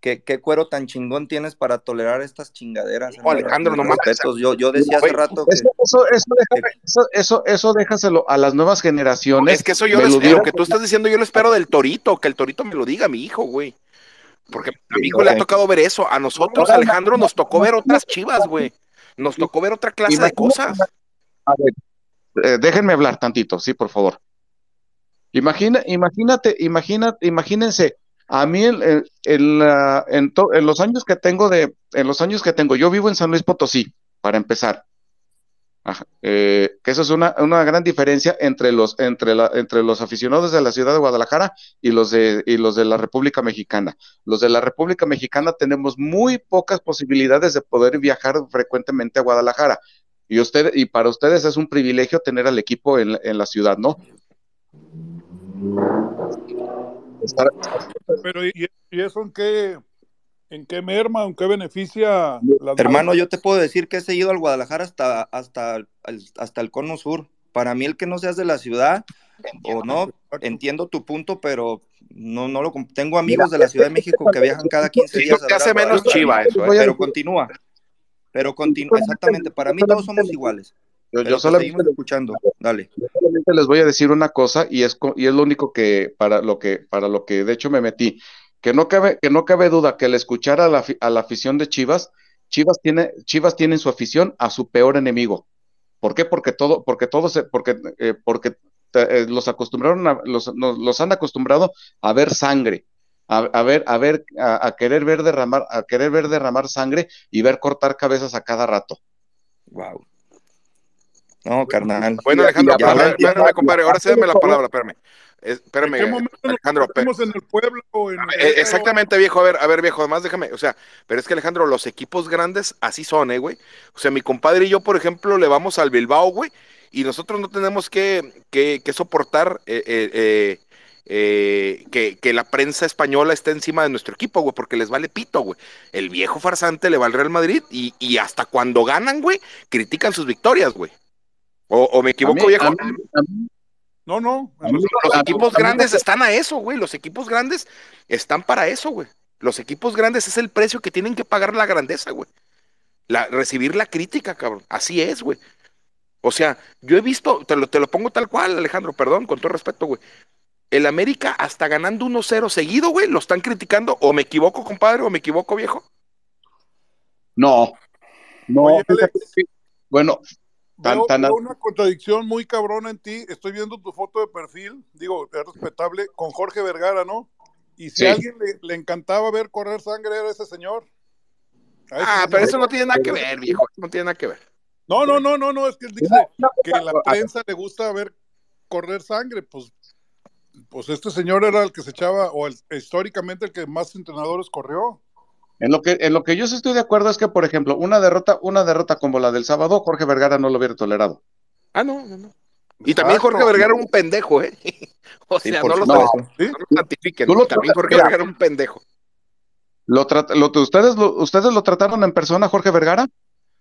qué, qué cuero tan chingón tienes para tolerar estas chingaderas? No, Alejandro, Mis no mames. respetos, yo, yo decía hace rato que... Eso, eso, eso, déjaselo a las nuevas generaciones. Es que eso yo lo lo espero, que tú estás diciendo, yo lo espero del torito, que el torito me lo diga a mi hijo, güey. Porque a mi hijo le ha tocado ver eso. A nosotros, Alejandro, nos tocó ver otras chivas, güey. Nos tocó ver otra clase de cosas. A ver, eh, déjenme hablar tantito, sí, por favor. Imagina, imagínate, imagina, imagínense, a mí en, en- la- en los años que tengo de, en los años que tengo, yo vivo en San Luis Potosí, para empezar. Ajá, eh, que eso es una, una gran diferencia entre los, entre la, entre los aficionados de la ciudad de Guadalajara y los de, y los de la República Mexicana. Los de la República Mexicana tenemos muy pocas posibilidades de poder viajar frecuentemente a Guadalajara. Y usted, y para ustedes es un privilegio tener al equipo en, en la ciudad, ¿no? Estar- Pero ¿y, y eso en qué, en qué merma, en qué beneficia? las Hermano, yo te puedo decir que he seguido al Guadalajara hasta, hasta, el- hasta el cono sur. Para mí el que no seas de la ciudad o no, entiendo tu punto, pero no, no lo tengo amigos de la Ciudad de México que viajan cada 15 Sí, días. que hace menos chiva eso, ¿eh? Pero continúa. Pero continúa, exactamente. Para mí todos somos iguales. Yo, yo te solamente, escuchando. Dale. yo solamente les voy a decir una cosa y es, y es lo único que para lo que para lo que de hecho me metí, que no cabe que no cabe duda que al escuchar a la, a la afición de Chivas, Chivas tiene Chivas tiene en su afición a su peor enemigo. ¿Por qué? Porque todo porque todo se porque eh, porque eh, los acostumbraron a, los, nos- los han acostumbrado a ver sangre. A, a ver, a ver, a, a querer ver derramar, a querer ver derramar sangre y ver cortar cabezas a cada rato. Wow. No, carnal. Bueno, Alejandro, espérame, compadre, ahora cédeme la palabra, espérame. Es- ¿En Espérame, qué momento nos Alejandro. en el pueblo o en el Eh, Exactamente, viejo. A ver, a ver, viejo. Además, déjame. O sea, pero es que Alejandro, los equipos grandes así son, ¿eh, güey? O sea, mi compadre y yo, por ejemplo, le vamos al Bilbao, güey, y nosotros no tenemos que, que, que soportar eh, eh, eh, eh, que, que la prensa española esté encima de nuestro equipo, güey, porque les vale pito, güey. El viejo farsante le va al Real Madrid y, y hasta cuando ganan, güey, critican sus victorias, güey. O, o me equivoco, mí- viejo. a mí- a mí- No, no. Los equipos grandes están a eso, güey. Los equipos grandes están para eso, güey. Los equipos grandes es el precio que tienen que pagar la grandeza, güey. La, recibir la crítica, cabrón. Así es, güey. O sea, yo he visto, te lo, te lo pongo tal cual, Alejandro, perdón, con todo respeto, güey. El América, hasta ganando 1-0 seguido, güey, lo están criticando. O me equivoco, compadre, o me equivoco, viejo. No, no, Oye, bueno, tan, Veo, tan, veo una contradicción muy cabrona en ti. Estoy viendo tu foto de perfil, digo, es respetable, con Jorge Vergara, ¿no? Y si Sí. a alguien le, le encantaba ver correr sangre era ese señor. Ese Ah, señor. pero eso no tiene nada que ver, viejo. No tiene nada que ver. No, no, no, no, no, es que él dice que a la prensa le gusta ver correr sangre, pues, pues este señor era el que se echaba, o el- históricamente el que más entrenadores corrió. En lo que, en lo que yo sí estoy de acuerdo es que, por ejemplo, una derrota, una derrota como la del sábado, Jorge Vergara no lo hubiera tolerado. Ah, no, no, no. Y también Exacto. Jorge Vergara era un pendejo, ¿eh? O Sí, sea, por no lo. ¿Sí? no lo santifiquen. Tú lo También Jorge mira. Vergara era un pendejo. Lo lo- ustedes, lo, ¿Ustedes lo trataron en persona, Jorge Vergara?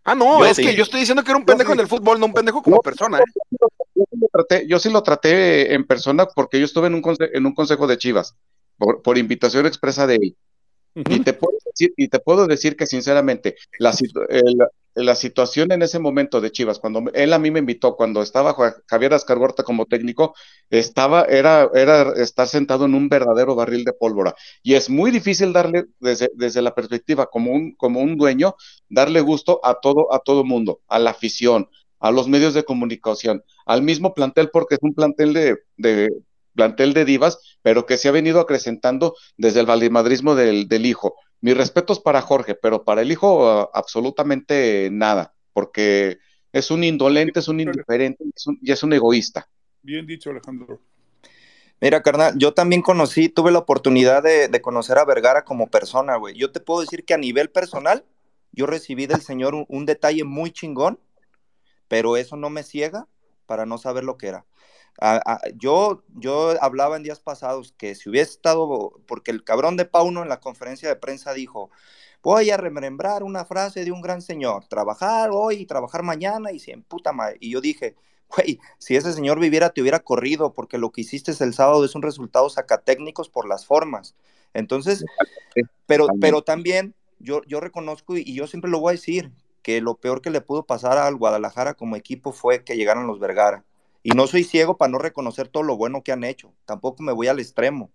Ah, no, Yo es sí. que yo estoy diciendo que era un pendejo sí. en el fútbol, no un pendejo como No, persona, ¿eh? Yo sí lo traté, yo sí lo traté en persona porque yo estuve en un, conse- en un consejo de Chivas, por, por invitación expresa de él. Y te puedo, y te puedo decir que sinceramente, la, la situación en ese momento de Chivas, cuando él a mí me invitó, cuando estaba Javier Ascargorta como técnico, estaba, era, era estar sentado en un verdadero barril de pólvora. Y es muy difícil darle, desde, desde la perspectiva como un, como un dueño, darle gusto a todo, a todo mundo, a la afición, a los medios de comunicación, al mismo plantel, porque es un plantel de, de plantel de divas, pero que se ha venido acrecentando desde el valimadrismo del, del hijo mis respetos para Jorge, pero para el hijo uh, absolutamente nada, porque es un indolente, es un indiferente y es un egoísta. Bien dicho, Alejandro. Mira, carnal, yo también conocí, tuve la oportunidad de, conocer a Vergara como persona, güey. Yo te puedo decir que a nivel personal, yo recibí del Señor un detalle muy chingón, pero eso no me ciega para no saber lo que era yo, yo hablaba en días pasados que si hubiese estado, porque el cabrón de Pauno en la conferencia de prensa dijo, voy a remembrar una frase de un gran señor, trabajar hoy y trabajar mañana y en puta madre. Y yo dije, güey, si ese señor viviera te hubiera corrido porque lo que hiciste el sábado es un resultado sacatécnicos por las formas. Entonces, pero, pero también yo, yo reconozco y yo siempre lo voy a decir, que lo peor que le pudo pasar al Guadalajara como equipo fue que llegaran los Vergara. Y no soy ciego para no reconocer todo lo bueno que han hecho. Tampoco me voy al extremo.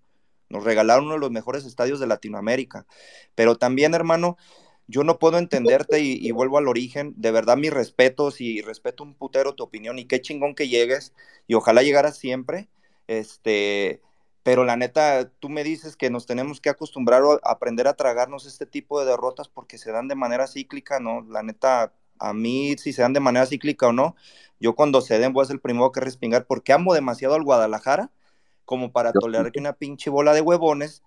Nos regalaron uno de los mejores estadios de Latinoamérica. Pero también, hermano, yo no puedo entenderte y, vuelvo al origen. De verdad, mis respetos y respeto un putero tu opinión y qué chingón que llegues y ojalá llegaras siempre. Este, pero la neta, tú me dices que nos tenemos que acostumbrar a aprender a tragarnos este tipo de derrotas porque se dan de manera cíclica, ¿no? La neta, a mí, si se dan de manera cíclica o no, yo cuando se den voy a ser el primero que respingar porque amo demasiado al Guadalajara como para tolerar que una pinche bola de huevones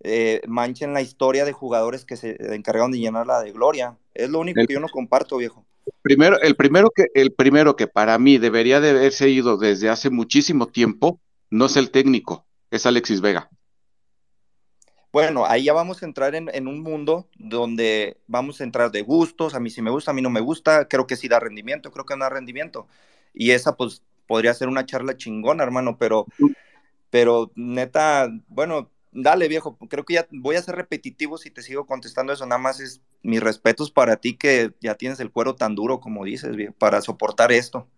eh, manchen la historia de jugadores que se encargaron de llenarla de gloria. Es lo único que yo no comparto, viejo. Primero, el primero que, el primero que para mí debería de haberse ido desde hace muchísimo tiempo, no es el técnico, es Alexis Vega. Bueno, ahí ya vamos a entrar en, un mundo donde vamos a entrar de gustos, a mí sí me gusta, a mí no me gusta, creo que sí da rendimiento, creo que no da rendimiento. Y esa pues podría ser una charla chingona, hermano, pero, pero neta, bueno, dale viejo, creo que ya voy a ser repetitivo si te sigo contestando eso, nada más es mis respetos para ti que ya tienes el cuero tan duro como dices, viejo, para soportar esto.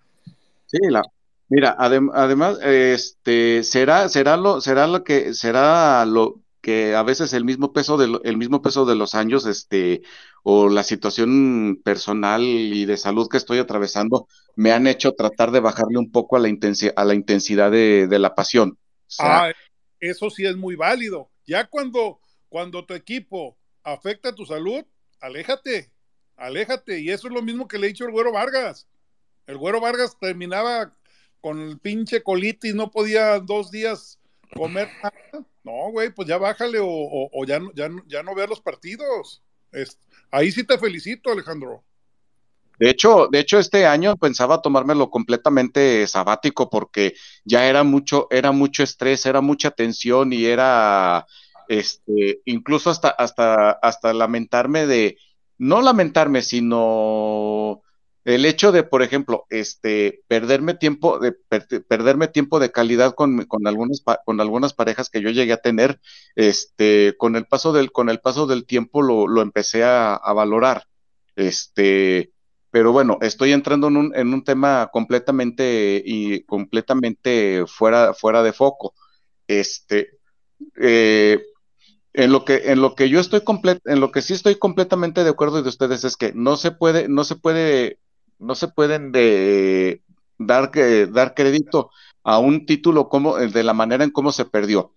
Sí, la, mira, además, este, será, será lo, será lo que, será lo, que a veces el mismo peso de, el mismo peso de los años, este, o la situación personal y de salud que estoy atravesando, me han hecho tratar de bajarle un poco a la, a la intensidad de, la pasión. ah, eso sí es muy válido. Ya cuando, cuando tu equipo afecta tu salud, aléjate, aléjate. Y eso es lo mismo que le he dicho el Güero Vargas. El Güero Vargas terminaba con el pinche colitis, no podía dos días comer No, güey, pues ya bájale o, ya, ya, ya no veas los partidos. ahí sí te felicito, Alejandro. De hecho, de hecho, este año pensaba tomármelo completamente sabático porque ya era mucho, era mucho estrés, era mucha tensión y era este, incluso hasta, hasta, hasta lamentarme de, no lamentarme, sino el hecho de, por ejemplo, este, perderme tiempo, de perderme tiempo de calidad con, con, algunas, con algunas parejas que yo llegué a tener, este, con el paso del, con el paso del tiempo lo, lo empecé a, valorar. Este, pero bueno, estoy entrando en un, en un tema completamente y completamente fuera, fuera de foco. Este, eh, en lo que, en lo que yo estoy en lo que sí estoy completamente de acuerdo de ustedes es que no se puede, no se puede no se pueden de, dar, dar crédito a un título como de la manera en cómo se perdió.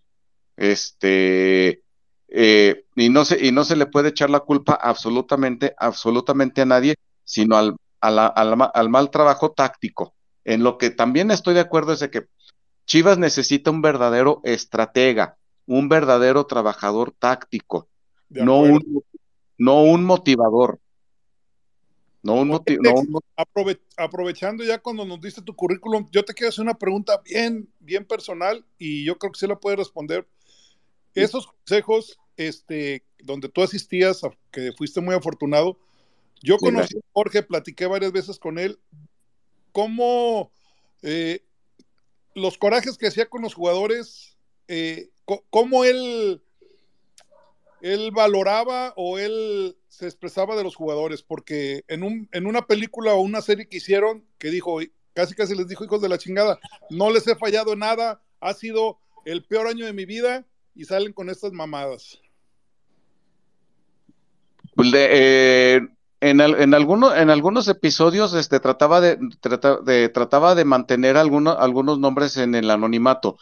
Este, eh, y, no se, y no se le puede echar la culpa absolutamente, absolutamente a nadie, sino al, al mal trabajo táctico. En lo que también estoy de acuerdo es de que Chivas necesita un verdadero estratega, un verdadero trabajador táctico, no un, no un motivador. No, no, aprovechando ya cuando nos diste tu currículum, yo te quiero hacer una pregunta bien, bien personal y yo creo que sí la puedes responder. Esos consejos, este, donde tú asistías, que fuiste muy afortunado, yo conocí a Jorge, platiqué varias veces con él, cómo eh, los corajes que hacía con los jugadores, eh, cómo él él valoraba o él se expresaba de los jugadores, porque en, un, en una película o una serie que hicieron, que dijo, casi casi les dijo, hijos de la chingada, no les he fallado en nada, ha sido el peor año de mi vida y salen con estas mamadas. Pues eh, en, en, algunos, episodios este, trataba, de, de, trataba de mantener algunos, algunos nombres en el anonimato,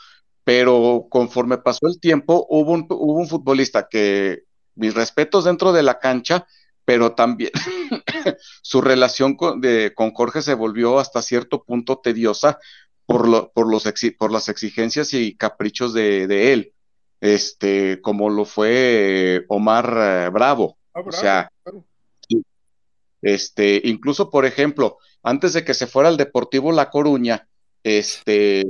pero conforme pasó el tiempo, hubo un, hubo un futbolista que, mis respetos dentro de la cancha, pero también su relación con, de, con, Jorge se volvió hasta cierto punto tediosa por, lo, por, los por las exigencias y caprichos de, de, él, este, como lo fue Omar eh, Bravo. Ah, bravo o sea, este, incluso, por ejemplo, antes de que se fuera al Deportivo La Coruña, este,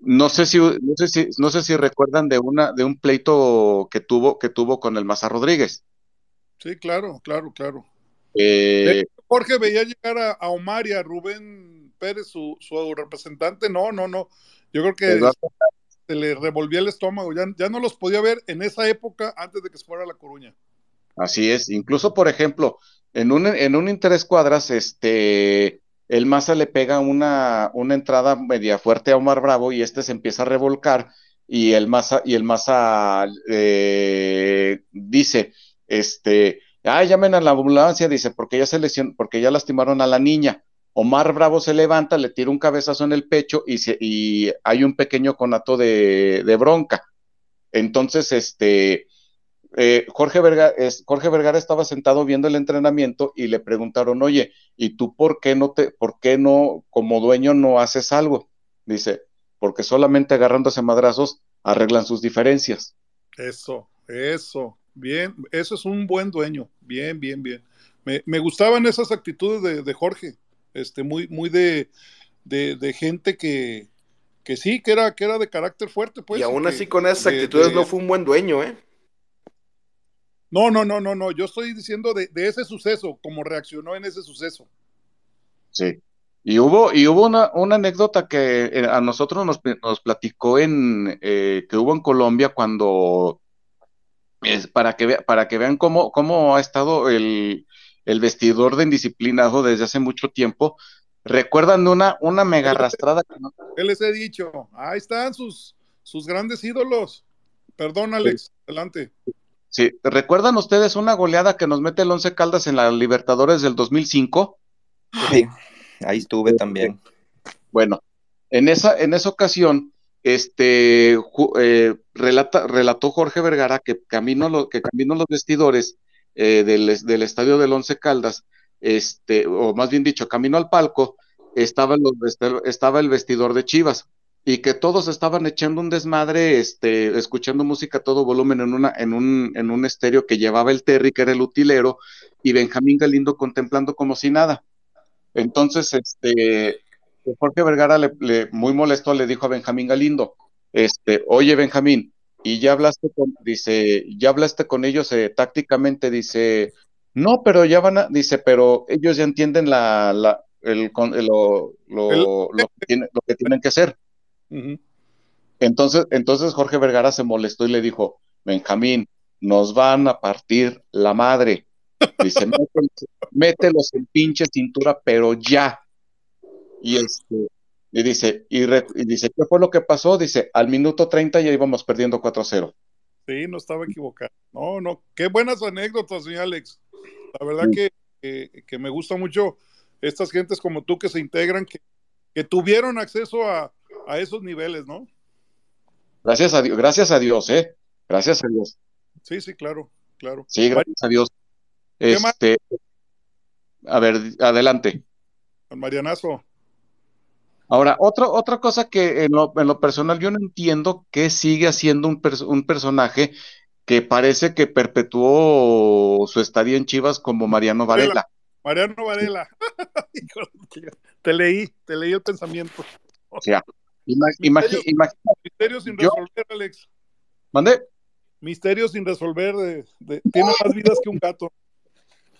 no sé si, no sé si, no sé si recuerdan de una, de un pleito que tuvo, que tuvo con el Maza Rodríguez. Sí, claro, claro, claro. Eh, Jorge veía llegar a, a, Omar y a Rubén Pérez, su, su representante. No, no, no. Yo creo que se le revolvía el estómago. Ya, ya no los podía ver en esa época antes de que se fuera a La Coruña. Así es. Incluso, por ejemplo, en un, en un interescuadras, este, el Maza le pega una, una entrada media fuerte a Omar Bravo y este se empieza a revolcar y el Maza, y el Maza eh, dice, este, ah, llamen a la ambulancia, dice, porque ya se lesionó, porque ya lastimaron a la niña. Omar Bravo se levanta, le tira un cabezazo en el pecho y, se, y hay un pequeño conato de, de bronca. Entonces, este, eh, Jorge, Vergara, es, Jorge, Vergara, estaba sentado viendo el entrenamiento y le preguntaron, oye, ¿y tú por qué no te, por qué no, como dueño, no haces algo? Dice, porque solamente agarrándose madrazos arreglan sus diferencias. Eso, eso, bien, eso es un buen dueño, bien, bien, bien. Me, me gustaban esas actitudes de, de, Jorge, este, muy, muy de, de, de gente que, que sí, que era, que era de carácter fuerte, pues. Y aún que, así con esas actitudes no fue un buen dueño, ¿eh? No, no, no, no, no. Yo estoy diciendo de, de, ese suceso, cómo reaccionó en ese suceso. Sí. Y hubo, y hubo una, una anécdota que eh, a nosotros nos, nos platicó en eh, que hubo en Colombia cuando es para que para que vean cómo, cómo ha estado el, el vestidor de indisciplinado desde hace mucho tiempo. ¿Recuerdan de una, una mega arrastrada? Que no... ¿Qué les he dicho? Ahí están sus, sus grandes ídolos. Perdón, Alex, sí. adelante. Sí, ¿recuerdan ustedes una goleada que nos mete el Once Caldas en la Libertadores del 2005? Sí, ahí estuve también. Bueno, en esa, en esa ocasión, este, eh, relata, relató Jorge Vergara que camino, lo, que camino los vestidores eh, del, del, estadio del Once Caldas, este, o más bien dicho, camino al palco, estaba, los, estaba el vestidor de Chivas y que todos estaban echando un desmadre, este, escuchando música a todo volumen en una, en un, en un estéreo que llevaba el Terry, que era el utilero, y Benjamín Galindo contemplando como si nada. Entonces, este, Jorge Vergara le, le, muy molesto le dijo a Benjamín Galindo, este, oye Benjamín, y ya hablaste con, dice, ya hablaste con ellos eh, tácticamente, dice, no, pero ya van a, dice, pero ellos ya entienden la, la el, lo, lo, lo, que tiene, lo que tienen que hacer. Uh -huh. Entonces, entonces Jorge Vergara se molestó y le dijo, Benjamín, nos van a partir la madre. Dice, mételos, mételos en pinche cintura, pero ya. Y este, y dice, y, re, y, dice, ¿qué fue lo que pasó? Dice, al minuto 30 ya íbamos perdiendo 4-0. Sí, no estaba equivocado. No, no, qué buenas anécdotas, señor Alex. La verdad sí. que, que, que, me gusta mucho estas gentes como tú que se integran, que, que tuvieron acceso a, a esos niveles, ¿no? Gracias a Dios, gracias a Dios, ¿eh? Gracias a Dios. Sí, sí, claro, claro. Sí, gracias a Dios. Este, a ver, adelante. Marianazo. Ahora, otra, otra cosa que en lo, en lo, personal yo no entiendo que sigue haciendo un, pers un, personaje que parece que perpetuó su estadía en Chivas como Mariano Varela. Mariano Varela. te leí, te leí el pensamiento. O sea, imagínate. Misterio sin resolver, Alex. ¿Mande? Misterio sin resolver. De, de, tiene más vidas que un gato.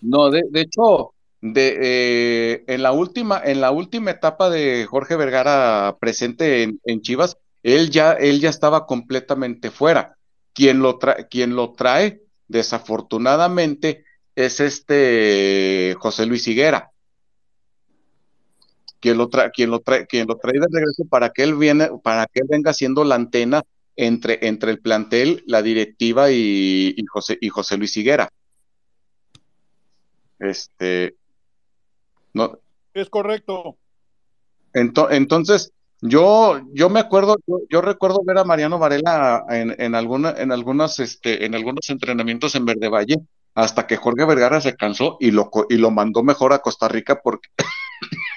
No, de, de hecho, de, eh, en, la última, en la última etapa de Jorge Vergara presente en, en, Chivas, él ya, él ya estaba completamente fuera. Quien lo, trae, quien lo trae desafortunadamente, es este José Luis Higuera. Quien lo, trae, quien, lo trae, quien lo trae de regreso para que él viene, para que él venga siendo la antena entre, entre el plantel, la directiva y, y, José, y José Luis Higuera. Este, no, es correcto. Ento, entonces, yo, yo me acuerdo, yo, yo, recuerdo ver a Mariano Varela en, en, alguna, en, algunas, este, en algunos entrenamientos en Verde Valle, hasta que Jorge Vergara se cansó y lo, y lo mandó mejor a Costa Rica porque,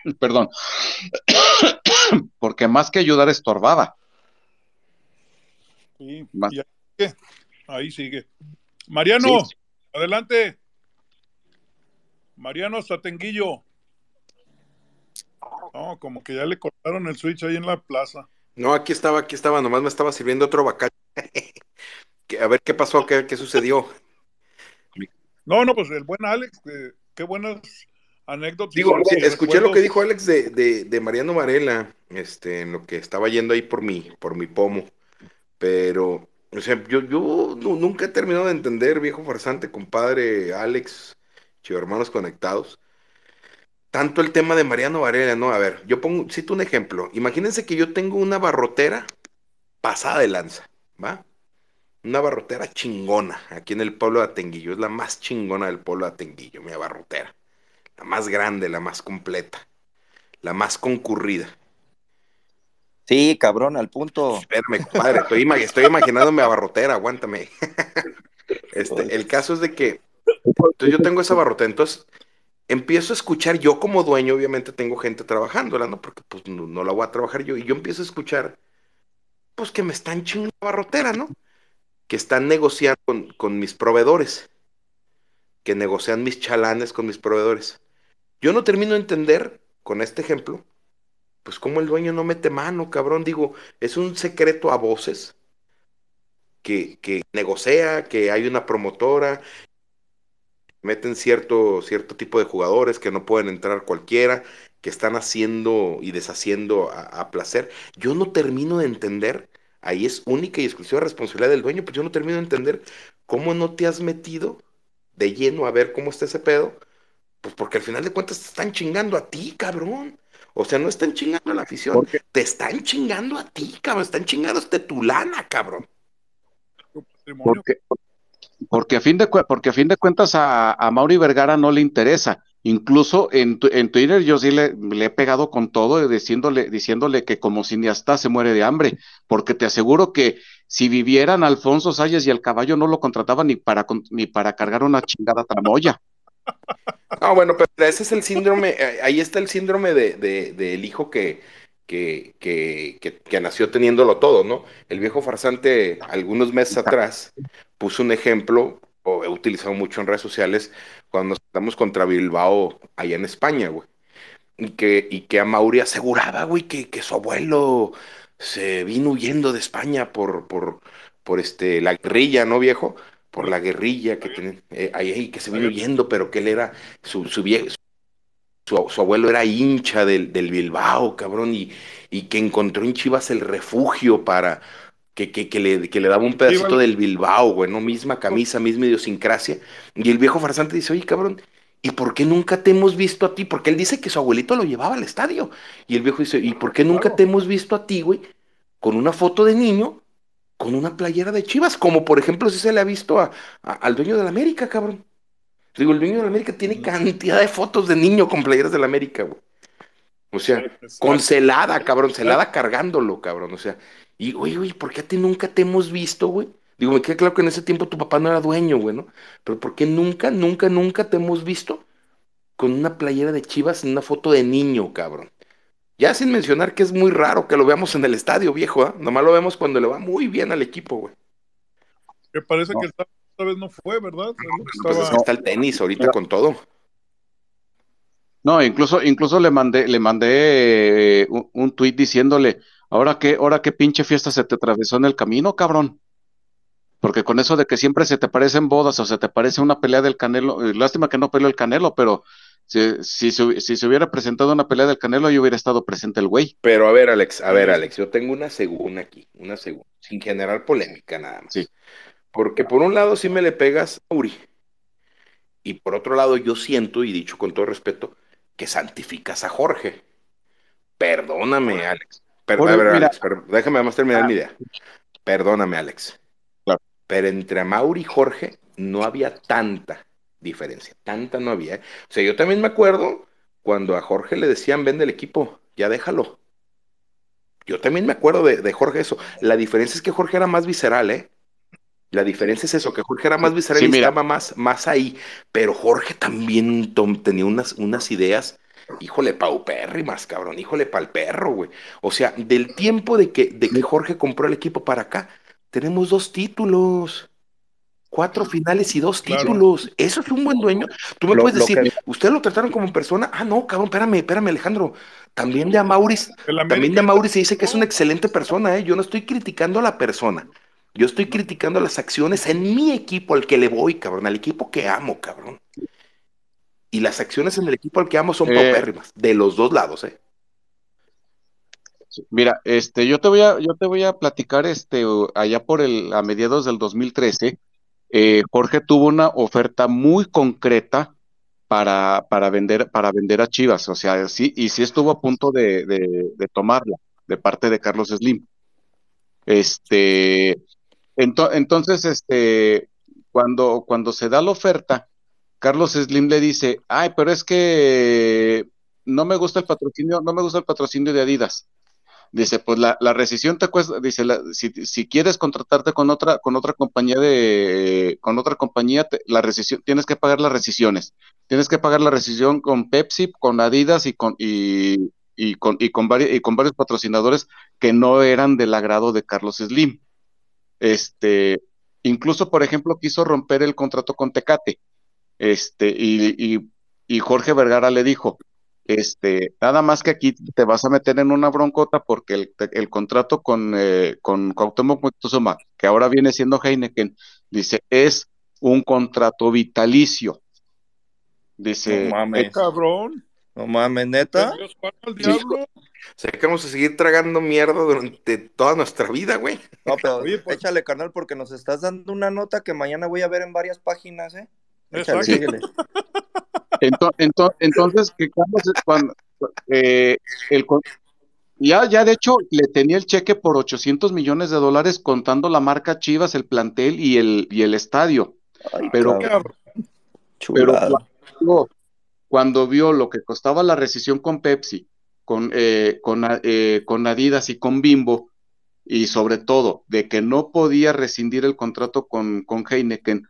perdón, porque más que ayudar estorbaba. Sí, más. Ahí, sigue. ahí sigue. Mariano, sí. adelante. Mariano Satenguillo. No, como que ya le cortaron el switch ahí en la plaza. No, aquí estaba, aquí estaba, nomás me estaba sirviendo otro bacal. a ver qué pasó, qué, qué, sucedió. No, no, pues el buen Alex, eh, qué buenas anécdotas. Digo, escuché recuerdos. lo que dijo Alex de, de, de, Mariano Varela, este, en lo que estaba yendo ahí por mi, por mi pomo. Pero, o sea, yo, yo no, nunca he terminado de entender, viejo farsante, compadre Alex, chivo hermanos conectados tanto el tema de Mariano Varela, ¿no? A ver, yo pongo, cito un ejemplo. Imagínense que yo tengo una barrotera pasada de lanza, ¿va? Una barrotera chingona aquí en el pueblo de Atenguillo. Es la más chingona del pueblo de Atenguillo, mi barrotera. La más grande, la más completa, la más concurrida. Sí, cabrón, al punto. Espérame, compadre, estoy, estoy imaginándome a barrotera, aguántame. Este, el caso es de que entonces yo tengo esa barrotera, entonces empiezo a escuchar, yo como dueño, obviamente tengo gente trabajando, ¿no? Porque pues no, no, la voy a trabajar yo, y yo empiezo a escuchar, pues que me están chingando la barrotera, ¿no? Que están negociando con, con, mis proveedores, que negocian mis chalanes con mis proveedores. Yo no termino de entender, con este ejemplo, pues cómo el dueño no mete mano, cabrón, digo, es un secreto a voces. Que, que negocia, que hay una promotora, meten cierto, cierto tipo de jugadores que no pueden entrar cualquiera, que están haciendo y deshaciendo a, a, placer. Yo no termino de entender, ahí es única y exclusiva responsabilidad del dueño, pues yo no termino de entender cómo no te has metido de lleno a ver cómo está ese pedo, pues porque al final de cuentas te están chingando a ti, cabrón. O sea, no están chingando a la afición, te están chingando a ti, cabrón, están chingando hasta tu lana, cabrón. Porque, porque a fin de, porque a fin de cuentas a, a Mauri Vergara no le interesa. Incluso en, en Twitter yo sí le, le, he pegado con todo diciéndole, diciéndole que como cineasta se muere de hambre, porque te aseguro que si vivieran Alfonso Salles y el caballo no lo contrataban ni para, ni para cargar una chingada tramoya. No, bueno, pero ese es el síndrome, ahí está el síndrome de, de, del hijo que, que, que, que, que, nació teniéndolo todo, ¿no? El viejo farsante, algunos meses atrás, puso un ejemplo, o he utilizado mucho en redes sociales, cuando nos estamos contra Bilbao allá en España, güey. Y que, y que a Mauri aseguraba, güey, que, que su abuelo se vino huyendo de España por, por, por este, la guerrilla, ¿no, viejo? Por la guerrilla que tenía, eh, ahí, que se vino huyendo, pero que él era, su, su viejo, su, su, abuelo era hincha del, del Bilbao, cabrón, y, y, que encontró en Chivas el refugio para, que, que, que, le, que le daba un pedacito del Bilbao, güey, ¿no? Misma camisa, misma idiosincrasia. Y el viejo farsante dice, oye, cabrón, ¿y por qué nunca te hemos visto a ti? Porque él dice que su abuelito lo llevaba al estadio. Y el viejo dice, ¿y por qué nunca te hemos visto a ti, güey? Con una foto de niño, con una playera de Chivas, como por ejemplo si se le ha visto a, a, al dueño de la América, cabrón. Digo, el dueño de la América tiene cantidad de fotos de niño con playeras de la América, güey. O sea, con celada, cabrón, celada cargándolo, cabrón. O sea, y, oye, oye, ¿por qué a ti nunca te hemos visto, güey? Digo, me queda claro que en ese tiempo tu papá no era dueño, güey, ¿no? Pero ¿por qué nunca, nunca, nunca te hemos visto con una playera de chivas en una foto de niño, cabrón? Ya sin mencionar que es muy raro que lo veamos en el estadio, viejo, ¿eh? Nomás lo vemos cuando le va muy bien al equipo, güey. Me parece no. que esta, esta, vez no fue, ¿verdad? Pues Estaba... está el tenis ahorita no. con todo. No, incluso, incluso le mandé, le mandé eh, un, un tuit diciéndole, Ahora qué, ahora qué pinche fiesta se te atravesó en el camino, cabrón. Porque con eso de que siempre se te parecen bodas o se te parece una pelea del Canelo, eh, lástima que no peleó el Canelo, pero si, si, si, se hubiera presentado una pelea del Canelo, yo hubiera estado presente el güey. Pero a ver, Alex, a ver, Alex, yo tengo una segunda aquí, una segunda, sin generar polémica nada más. Sí. Porque por un lado sí me le pegas a Uri. Y por otro lado yo siento, y dicho con todo respeto, que santificas a Jorge. Perdóname, Alex. Per- Jorge, a ver. Alex, per- déjame más terminar Ah. mi idea. Perdóname, Alex. Claro. Pero entre Mauri y Jorge no había tanta diferencia. Tanta no había. ¿eh? O sea, yo también me acuerdo cuando a Jorge le decían, vende el equipo, ya déjalo. Yo también me acuerdo de, de Jorge eso. La diferencia es que Jorge era más visceral, ¿eh? La diferencia es eso, que Jorge era más visceral Sí, y estaba más, más ahí. Pero Jorge también tom- tenía unas, unas ideas, híjole, paupérrimas, cabrón, híjole, pa'l perro, güey. O sea, del tiempo de que, de que Jorge compró el equipo para acá, tenemos dos títulos. Cuatro finales y dos Claro. títulos. Eso es un buen dueño. Tú me Lo- puedes decir, que- ¿ustedes lo trataron como persona? Ah, no, cabrón, espérame, espérame, Alejandro. También de Amauris, también de Amauris se dice que es una excelente persona, ¿eh? Yo no estoy criticando a la persona. Yo estoy criticando las acciones en mi equipo al que le voy, cabrón, al equipo que amo, cabrón. Y las acciones en el equipo al que amo son Eh, paupérrimas, de los dos lados, ¿eh? Mira, este, yo te voy a, yo te voy a platicar, este, allá por el, a mediados del 2013, eh, Jorge tuvo una oferta muy concreta para, para vender, para vender a Chivas, o sea, sí, y sí estuvo a punto de, tomarla, de parte de Carlos Slim. Este, ento- entonces, este, cuando, cuando se da la oferta, Carlos Slim le dice, ay, pero es que no me gusta el patrocinio, no me gusta el patrocinio de Adidas. Dice, pues la, la rescisión te cuesta, dice, la- si, si quieres contratarte con otra, con otra compañía de, con otra compañía, la rescisión, tienes que pagar las rescisiones. Tienes que pagar la rescisión con Pepsi, con Adidas y con, y, y con, y con varios, y con varios patrocinadores que no eran del agrado de Carlos Slim. Este, incluso, por ejemplo, quiso romper el contrato con Tecate. Este, y, y, y Jorge Vergara le dijo, este, nada más que aquí te vas a meter en una broncota porque el, el contrato con, eh, con Cuauhtémoc Moctezuma, que ahora viene siendo Heineken, dice, es un contrato vitalicio. Dice, No mames. eh, Cabrón. No mames, neta. Dios, al diablo. Sea, que vamos a seguir tragando mierda durante toda nuestra vida, güey. No, pero Oye, pues- échale, carnal, porque nos estás dando una nota que mañana voy a ver en varias páginas, ¿eh? Échale, síguele. ento- ento- entonces, que cuando, eh, el, ya, ya de hecho le tenía el cheque por 800 millones de dólares contando la marca Chivas, el plantel y el, y el estadio. Ay, Pero-. Pero cuando vio lo que costaba la rescisión con Pepsi, con, eh, con, eh, con Adidas y con Bimbo, y sobre todo de que no podía rescindir el contrato con, con Heineken,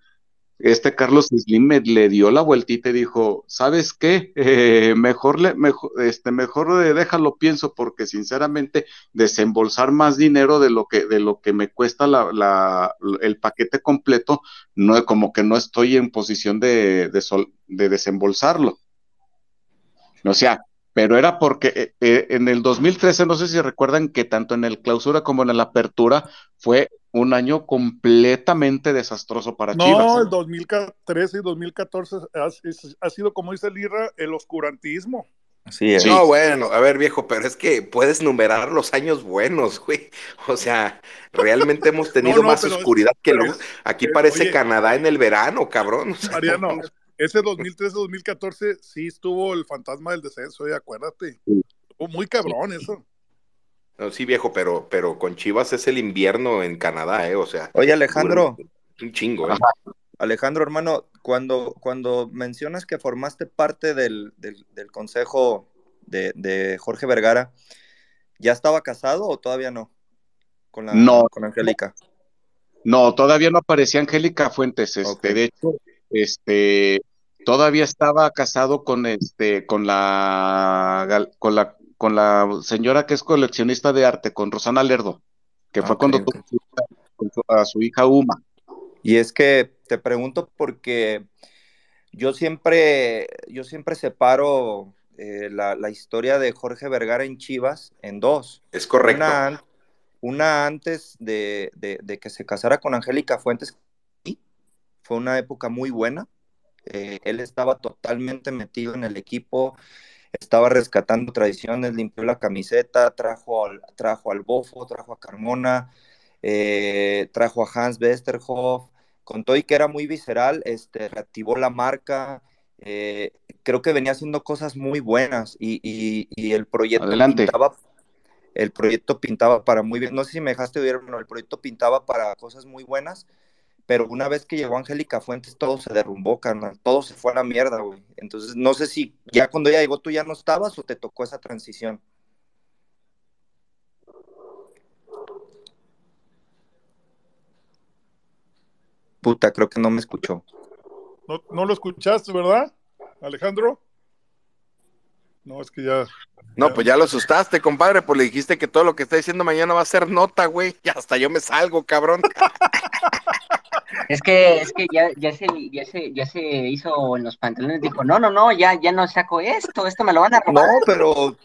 este Carlos Slim me- le dio la vueltita y dijo, ¿sabes qué? Eh, mejor, le, mejor, este, mejor eh, déjalo pienso porque sinceramente desembolsar más dinero de lo que, de lo que me cuesta el paquete completo, no, como que no estoy en posición de, de, sol- de desembolsarlo. O sea, pero era porque eh, eh, en el 2013, no sé si recuerdan que tanto en el clausura como en la apertura fue un año completamente desastroso para No, Chivas. el 2013 y 2014 ha, es- ha sido, como dice Lira, el oscurantismo. Así es. Sí. No, bueno, a ver, viejo, pero es que puedes numerar los años buenos, güey. O sea, realmente hemos tenido No, no, más es- oscuridad que es- Aquí es- parece oye. Canadá en el verano, cabrón. O sea, Mariano, no, ese 2013-2014 sí estuvo el fantasma del descenso, eh, acuérdate. Estuvo muy cabrón eso. no, sí, viejo, pero, pero con Chivas es el invierno en Canadá, ¿eh? O sea, Oye, Alejandro, un chingo, ¿eh? Alejandro, hermano, cuando, cuando mencionas que formaste parte del, del, del consejo de, de Jorge Vergara, ¿ya estaba casado o todavía no? Con la, No. con Angélica. No, todavía no aparecía Angélica Fuentes, este, de hecho, este, todavía estaba casado con este, con la, con la, con la señora que es coleccionista de arte, con Rosana Lerdo, que fue Ok, cuando ok. tuvo su hija- con su- a su hija Uma. Y es que te pregunto porque yo siempre, yo siempre separo eh, la, la historia de Jorge Vergara en Chivas en dos. Es correcto. Una, an- una antes de, de- de que se casara con Angélica Fuentes, fue una época muy buena. Eh, él estaba totalmente metido en el equipo, estaba rescatando tradiciones, limpió la camiseta, trajo al, trajo al Bofo, trajo a Carmona, eh, trajo a Hans Westerhoff, con todo y que era muy visceral, este, reactivó la marca. eh, creo que venía haciendo cosas muy buenas y, y- y el proyecto Adelante. pintaba, el proyecto pintaba para muy bien. No sé si me dejaste ver, hermano, el proyecto pintaba para cosas muy buenas, pero una vez que llegó Angélica Fuentes, todo se derrumbó, carnal, todo se fue a la mierda, güey. Entonces, no sé si ya cuando ella llegó tú ya no estabas o te tocó esa transición. Puta, creo que no me escuchó. No, no lo escuchaste, ¿verdad, Alejandro? No, es que ya. No, pues ya lo asustaste, compadre, pues le dijiste que todo lo que está diciendo mañana va a ser nota, güey. Y hasta yo me salgo, cabrón. Es que, es que ya, ya, se, ya, se, ya se hizo en los pantalones, dijo, no, no, no, ya, ya no saco esto, esto me lo van a robar. No, pero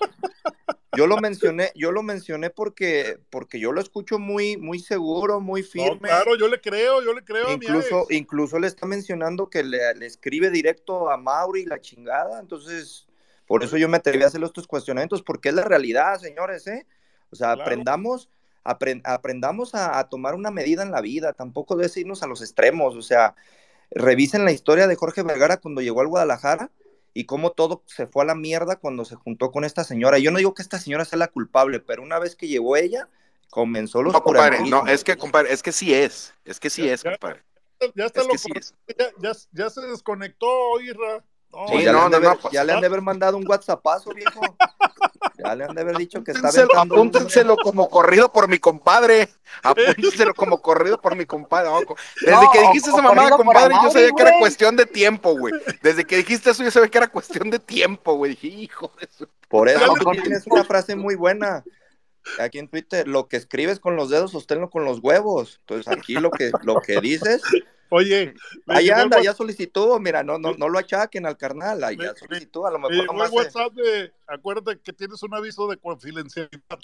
yo lo mencioné, yo lo mencioné porque, porque yo lo escucho muy, muy seguro, muy No, firme. claro, yo le creo, yo le creo a mi Incluso, incluso le está mencionando que le, le escribe directo a Mauri la chingada. Entonces, por eso yo me atreví a hacer estos cuestionamientos, porque es la realidad, señores, ¿eh? O sea, Claro. aprendamos, apren- aprendamos a, a tomar una medida en la vida, tampoco debes irnos a los extremos. O sea, revisen la historia de Jorge Vergara cuando llegó al Guadalajara y cómo todo se fue a la mierda cuando se juntó con esta señora. Yo no digo que esta señora sea la culpable, pero una vez que llegó ella, comenzó los No, compadre, no, es que, compadre, es que sí es. Es que sí Ya- es, compadre. Ya está Es lo que sí es. ya, ya, ya se desconectó, Irra. No, Sí, ya, no, le han de no, haber, no, pues- ya le han de haber mandado un WhatsAppazo, viejo. Ya le han de haber dicho que está Apúntenselo, aventando un- apúntenselo como corrido por mi compadre. Apúntenselo como corrido por mi compadre. Desde No, que dijiste esa mamada, compadre, yo sabía que era cuestión de tiempo, güey. Desde que dijiste eso, yo sabía que era cuestión de tiempo, güey. Dije, hijo de su... Por eso tú tienes una frase muy buena. Aquí en Twitter, lo que escribes con los dedos, sosténlo con los huevos. Entonces aquí lo que, lo que dices, Oye, ahí anda, ya solicitó, mira, no, no, no lo achaquen al carnal, ahí ya solicitó, a lo me mejor nomás WhatsApp de, acuérdate que tienes un aviso de confidencialidad.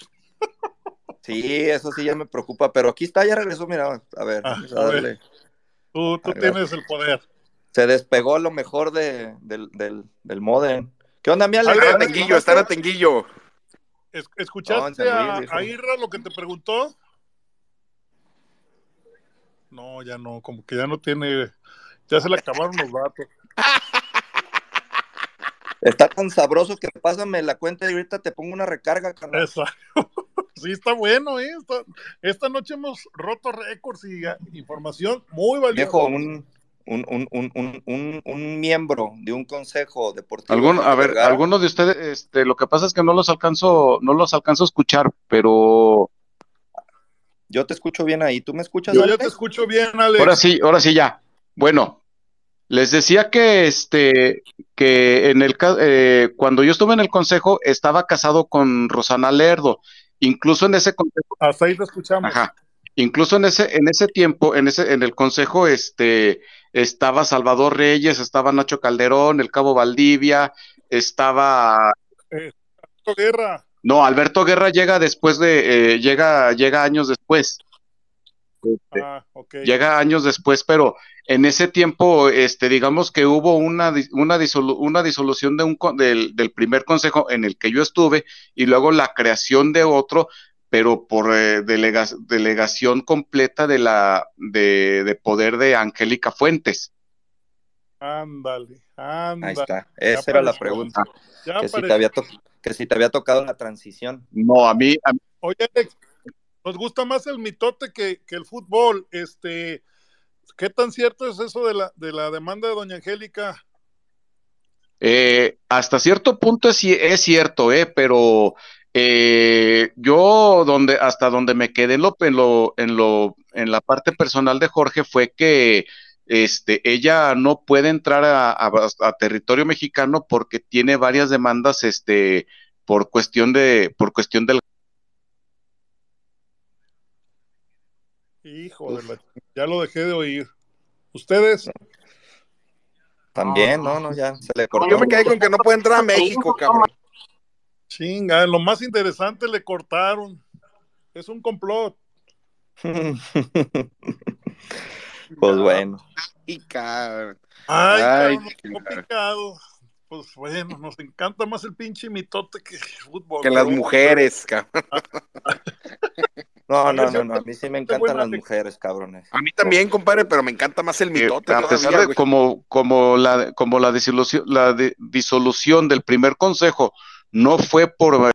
Sí, eso sí ya me preocupa, pero aquí está, ya regresó, mira, a ver, Ah, a ver. darle. Tú, tú tienes el poder. Se despegó lo mejor de, del, del, del modem. ¿Qué onda, mi Ale? Ale, Está en Atenguillo, está en Atenguillo. Es- No, en ¿Escuchaste Luis, a, a Irra lo que te preguntó? No, ya no, como que ya no tiene, ya se le acabaron los datos. Está tan sabroso que pásame la cuenta y ahorita te pongo una recarga, carnal. Exacto. Sí, está bueno, ¿eh? Esta, esta noche hemos roto récords y ah, información muy valiosa. Viejo, un, un, un, un, un, un, un miembro de un consejo deportivo. A ver, algunos de ustedes, este, lo que pasa es que no los alcanzo, no los alcanzo a escuchar, pero Yo te escucho bien ahí. ¿Tú me escuchas, Yo Alex? te escucho bien, Alex. ahora sí, ahora sí ya. Bueno, les decía que este, que en el eh, cuando yo estuve en el consejo estaba casado con Rosana Lerdo, incluso en ese consejo, Hasta ahí te escuchamos. ajá, incluso en ese, en ese tiempo, en ese, en el consejo, este, estaba Salvador Reyes, estaba Nacho Calderón, el Cabo Valdivia, estaba Eh, Guerra. No, Alberto Guerra llega después de, eh, llega, llega años después, Este, Ah, llega años después, pero en ese tiempo, este, digamos que hubo una, una, disolu- una disolución de un, con- del, del primer consejo en el que yo estuve y luego la creación de otro, pero por eh, delega- delegación completa de la, de, de poder de Angélica Fuentes. Ándale, Ahí ándale. está. Esa era la pregunta. Ya Que si, te apareció. había to- que si te había tocado la transición. No, a mí, a mí- Oye, Alex, nos gusta más el mitote que, que el fútbol. Este, ¿qué tan cierto es eso de la, de la demanda de Doña Angélica? Eh, hasta cierto punto es, es cierto, eh, pero eh, yo donde, hasta donde me quedé en lo, en lo, en lo, en la parte personal de Jorge fue que este, ella no puede entrar a, a- a territorio mexicano porque tiene varias demandas, este, por cuestión de, por cuestión del Hijo de la... Ya lo dejé de oír. ¿Ustedes? También, no, no, ya se le cortó. Yo me quedé con que no puede entrar a México, cabrón. Chinga, lo más interesante le cortaron. Es un complot. pues bueno. Y cabrón. Ay, Ay, cabrón, qué picado. Pues bueno, nos encanta más el pinche mitote que el fútbol. Que las mujeres, cabrón. No, A no, ver, no, ya- no, a mí sí me qué encantan las mujeres, cabrones. A mí también, compadre, pero me encanta más el Eh, mitote. a pesar de como, como la, como la disolución, la de- disolución del primer consejo no fue por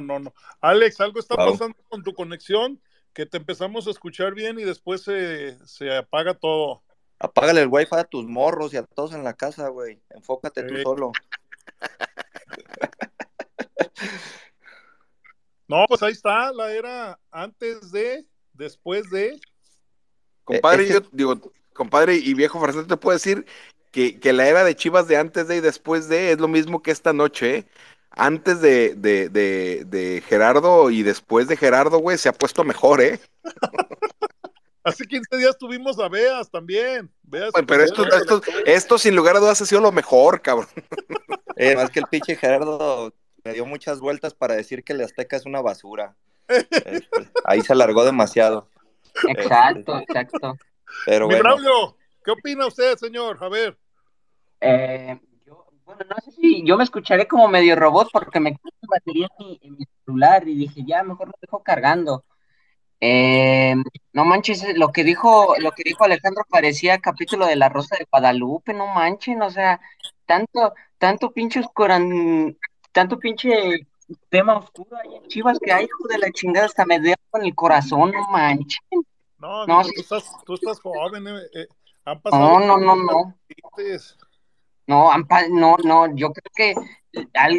No, no, no. Alex, algo está Wow. pasando con tu conexión que te empezamos a escuchar bien y después se, se apaga todo. Apágale el wifi a tus morros y a todos en la casa, güey. Enfócate tú solo. No, pues ahí está, la era antes de, después de. Compadre, Eh, yo digo, compadre y viejo farsante, te puedo decir que, que la era de Chivas de antes de y después de es lo mismo que esta noche, ¿eh? Antes de, de, de, de Gerardo y después de Gerardo, güey, se ha puesto mejor, ¿eh? Hace 15 días tuvimos a Beas también. Beas Bueno, pero esto, esto, esto sin lugar a dudas ha sido lo mejor, cabrón. Eh, más que el pinche Gerardo me dio muchas vueltas para decir que el Azteca es una basura. Este, ahí se alargó demasiado. Exacto, exacto. Pero Mi bueno, Braulio, ¿qué opina usted, señor? A ver. Eh, bueno, no sé si yo me escucharé como medio robot porque me quedé batería en mi, celular y dije, ya, mejor lo dejo cargando. Eh, no manches, lo que dijo, lo que dijo Alejandro parecía capítulo de La Rosa de Guadalupe, no manchen, o sea, tanto, tanto pinche oscuran, tanto pinche tema oscuro ahí en Chivas que hay, hijo de la chingada, hasta me dio con el corazón, no manchen. No, No, sí. tú, estás, tú estás joven. eh, eh, han pasado. No, no, no, no. No, ampa- no, no, yo creo que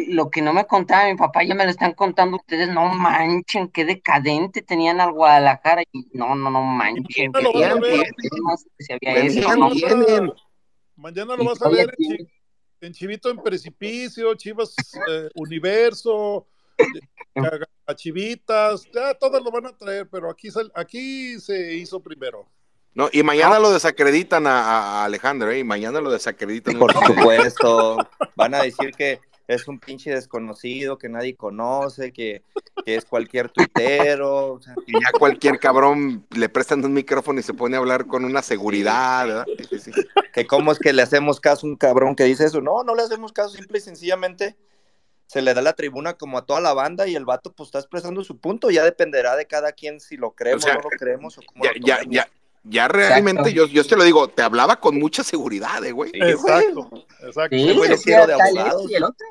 lo que no me contaba mi papá ya me lo están contando ustedes, no manchen, qué decadente tenían al Guadalajara y no, no, no manchen, Mañana lo vas a ver. Mañana lo vas a ver en, tiene- Chi- en Chivito en Precipicio, Chivas eh, Universo, eh, a Chivitas, ya todos lo van a traer, pero aquí, sal- aquí se hizo primero. No, y mañana lo desacreditan a, a Alejandro, ¿eh? Y mañana lo desacreditan. por supuesto, van a decir que es un pinche desconocido que nadie conoce, que, que es cualquier tuitero. o sea, Y ya cualquier cabrón le prestan un micrófono y se pone a hablar con una seguridad, ¿verdad? Sí, sí, sí. que cómo es que le hacemos caso a un cabrón que dice eso. No, no le hacemos caso, simple y sencillamente se le da la tribuna como a toda la banda y el vato pues está expresando su punto, ya dependerá de cada quien si lo creemos O sea, no lo creemos o cómo Ya, lo ya, ya, ya realmente, yo, yo te lo digo, te hablaba con mucha seguridad, eh, güey. Exacto, exacto. Sí, Ese güey lo decía quiero de tal abogado. este y el otro.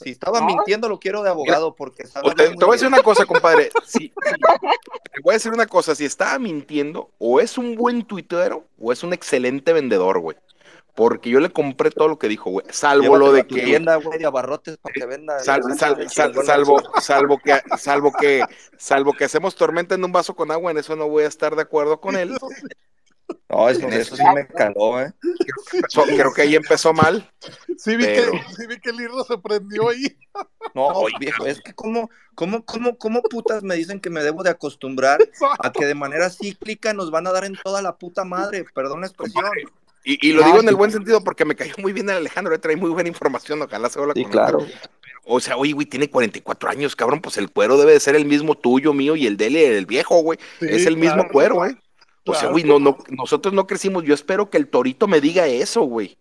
Si estaba No. mintiendo, lo quiero de abogado porque O te, voy a decir una cosa, compadre. Te voy a decir una cosa. Si estaba mintiendo, o es un buen tuitero o es un excelente vendedor, güey. Porque yo le compré todo lo que dijo, güey. Salvo lo de que. tienda, güey, de abarrotes para que venda. sal- sal- sal- salvo, salvo que, salvo que, salvo que hacemos tormenta en un vaso con agua, en eso no voy a estar de acuerdo con él. No, eso, eso sí me caló, ¿eh? Empezó- creo que ahí empezó mal. Sí vi, Pero- que, sí vi que el Irra se prendió ahí. No, viejo, es que cómo, cómo, cómo, cómo putas me dicen que me debo de acostumbrar a que de manera cíclica nos van a dar en toda la puta madre, perdón la expresión. Y, y lo Ah, digo en sí. el buen sentido porque me cayó muy bien el Alejandro, eh, trae muy buena información, ojalá se habla Sí, claro. O sea, oye, güey, tiene 44 años, cabrón, pues el cuero debe de ser el mismo tuyo, mío y el de él, el viejo, güey. Sí, es el mismo cuero, güey. O sea, güey, no, no, nosotros no crecimos. Yo espero que el torito me diga eso, güey.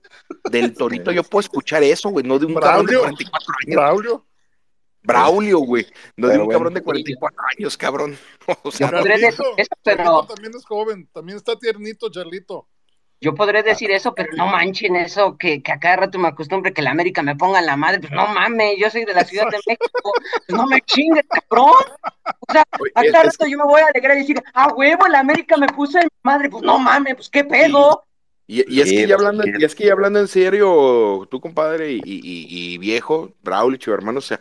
Del torito yo puedo escuchar eso, güey, no de un cabrón de Braulio. 44 años. Braulio. Braulio, güey. No de Pero un bueno. cabrón de 44 años, cabrón. O sea, Charlito, eso, Charlito pero también es joven, también está tiernito, Charlito. Yo podré decir eso, pero no manchen eso, que, que a cada rato me acostumbre que la América me ponga en la madre, pues no mames, yo soy de la Ciudad de México, pues no me chingues, cabrón. O sea, a cada rato yo me voy a alegrar y decir, ah, huevo, la América me puso en madre, pues no mames, pues qué pedo. Y, y es que ya los hablando, y es que ya hablando en serio, tú compadre y, y- viejo, Braulio, chivo hermano, o sea,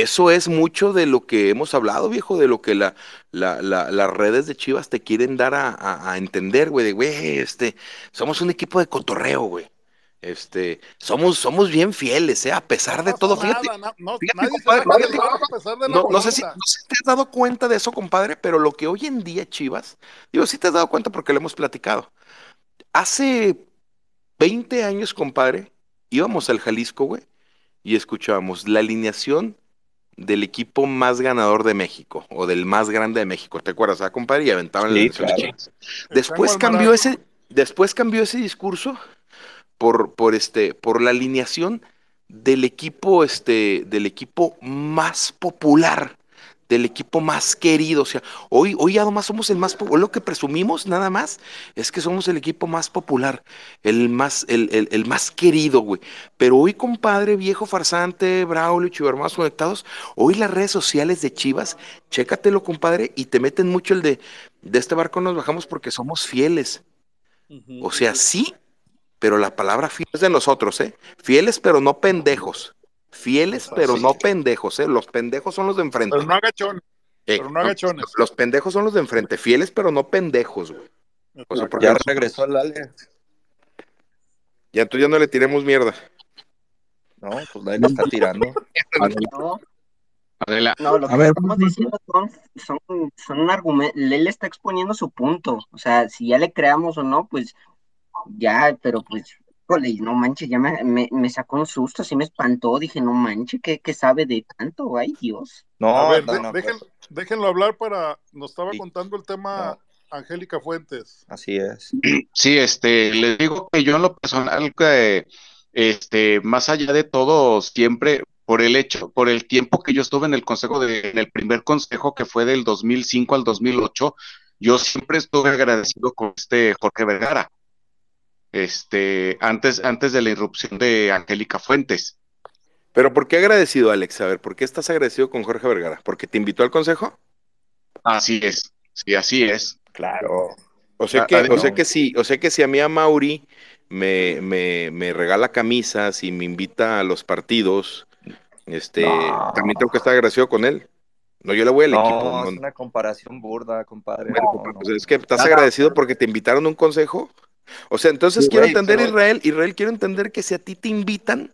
eso es mucho de lo que hemos hablado, viejo, de lo que la, la- la- las redes de Chivas te quieren dar a, a- a entender, güey, de güey, este, somos un equipo de cotorreo, güey. Este, somos, somos bien fieles, ¿eh? A pesar de todo, fíjate. no sé si te has dado cuenta de eso, compadre, pero lo que hoy en día Chivas, digo, sí te has dado cuenta porque lo hemos platicado. Hace 20 años, compadre, íbamos al Jalisco, güey, y escuchábamos la alineación del equipo más ganador de México, o del más grande de México, ¿te acuerdas, ah, compadre? Y aventaban Sí, claro. Después cambió ese, después cambió ese discurso por, por este, por la alineación del equipo, este, del equipo más popular, del equipo más querido. O sea, hoy, hoy ya nomás somos el más popular. Lo que presumimos nada más es que somos el equipo más popular, el más, el, el- el más querido, güey. Pero hoy, compadre, viejo farsante, Braulio, Chivermanos conectados, hoy las redes sociales de Chivas, chécatelo, compadre, y te meten mucho el de, de este barco nos bajamos porque somos fieles. O sea, sí, pero la palabra fiel es de nosotros, ¿eh? Fieles, pero no pendejos. Fieles, pero no pendejos, ¿eh? Los pendejos son los de enfrente. Pero no agachones. Eh, pero no agachones. Los pendejos son los de enfrente. Fieles, pero no pendejos, güey. O sea, porque Ya regresó el Ale. ya tú ya no le tiremos mierda. No, pues nadie le está tirando. No, Adela. no, lo que A ver, estamos diciendo son, son, son un argumento, él está exponiendo su punto, o sea, si ya le creamos o no, pues ya, pero pues, híjole, no manches, ya me, me, me sacó un susto, así me espantó, dije, no manches, ¿qué, qué sabe de tanto? Ay, Dios. No, A ver, no, no, pues, déjenlo hablar para. Nos estaba Sí. contando el tema Angélica Fuentes. así es. Sí, este, les digo que yo en lo personal, que, este, más allá de todo, siempre, por el hecho, por el tiempo que yo estuve en el consejo de, en el primer consejo que fue del 2005 al 2008, yo siempre estuve agradecido con este Jorge Vergara, este, antes, antes de la irrupción de Angélica Fuentes. Pero ¿por qué agradecido, Alex? A ver, ¿por qué estás agradecido con Jorge Vergara? ¿Porque te invitó al consejo? Así es, sí, así es. Claro. O sea que, o sea que sí, o sea que si a mí a Mauri me, me, me regala camisas y me invita a los partidos, este, No. también tengo que estar agradecido con él. No, yo le voy al No, equipo. no- es una comparación burda, compadre. Bueno, No, pues, no. pues, es que estás Nada. agradecido porque te invitaron a un consejo. O sea, entonces Sí, quiero güey, entender, pero- Israel, Israel, quiero entender que si a ti te invitan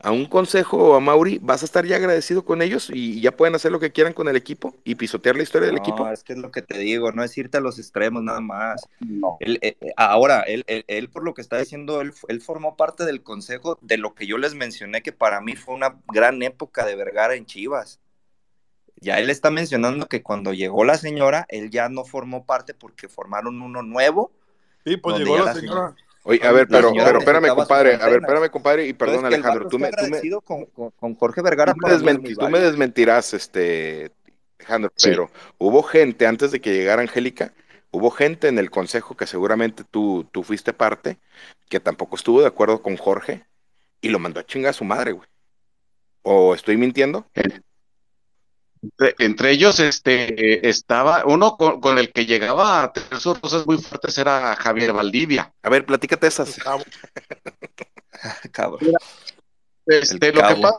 a un consejo o a Mauri, vas a estar ya agradecido con ellos y ya pueden hacer lo que quieran con el equipo y pisotear la historia del No, equipo. es que es lo que te digo, no es irte a los extremos nada más. Él, eh, eh, ahora, él, él- él, por lo que está diciendo, él, él formó parte del consejo de lo que yo les mencioné, que para mí fue una gran época de Vergara en Chivas. Ya él está mencionando que cuando llegó la señora, él ya no formó parte porque formaron uno nuevo. Sí, pues llegó la señora. Oye, a ver, pero, pero espérame, compadre, a ver, espérame, compadre, y perdón, Entonces, Alejandro, tú me, tú me, con, con- con Jorge Vergara tú me tú desmentirás, este, Alejandro, Sí. pero hubo gente antes de que llegara Angélica, hubo gente en el consejo que seguramente tú, tú fuiste parte, que tampoco estuvo de acuerdo con Jorge y lo mandó a chingar a su madre, güey. ¿O estoy mintiendo? Entre, entre ellos, este, estaba uno con, con el que llegaba a tener sus cosas muy fuertes era Javier Valdivia. A ver, platícate esas. Cabrón. Este, lo que pasa,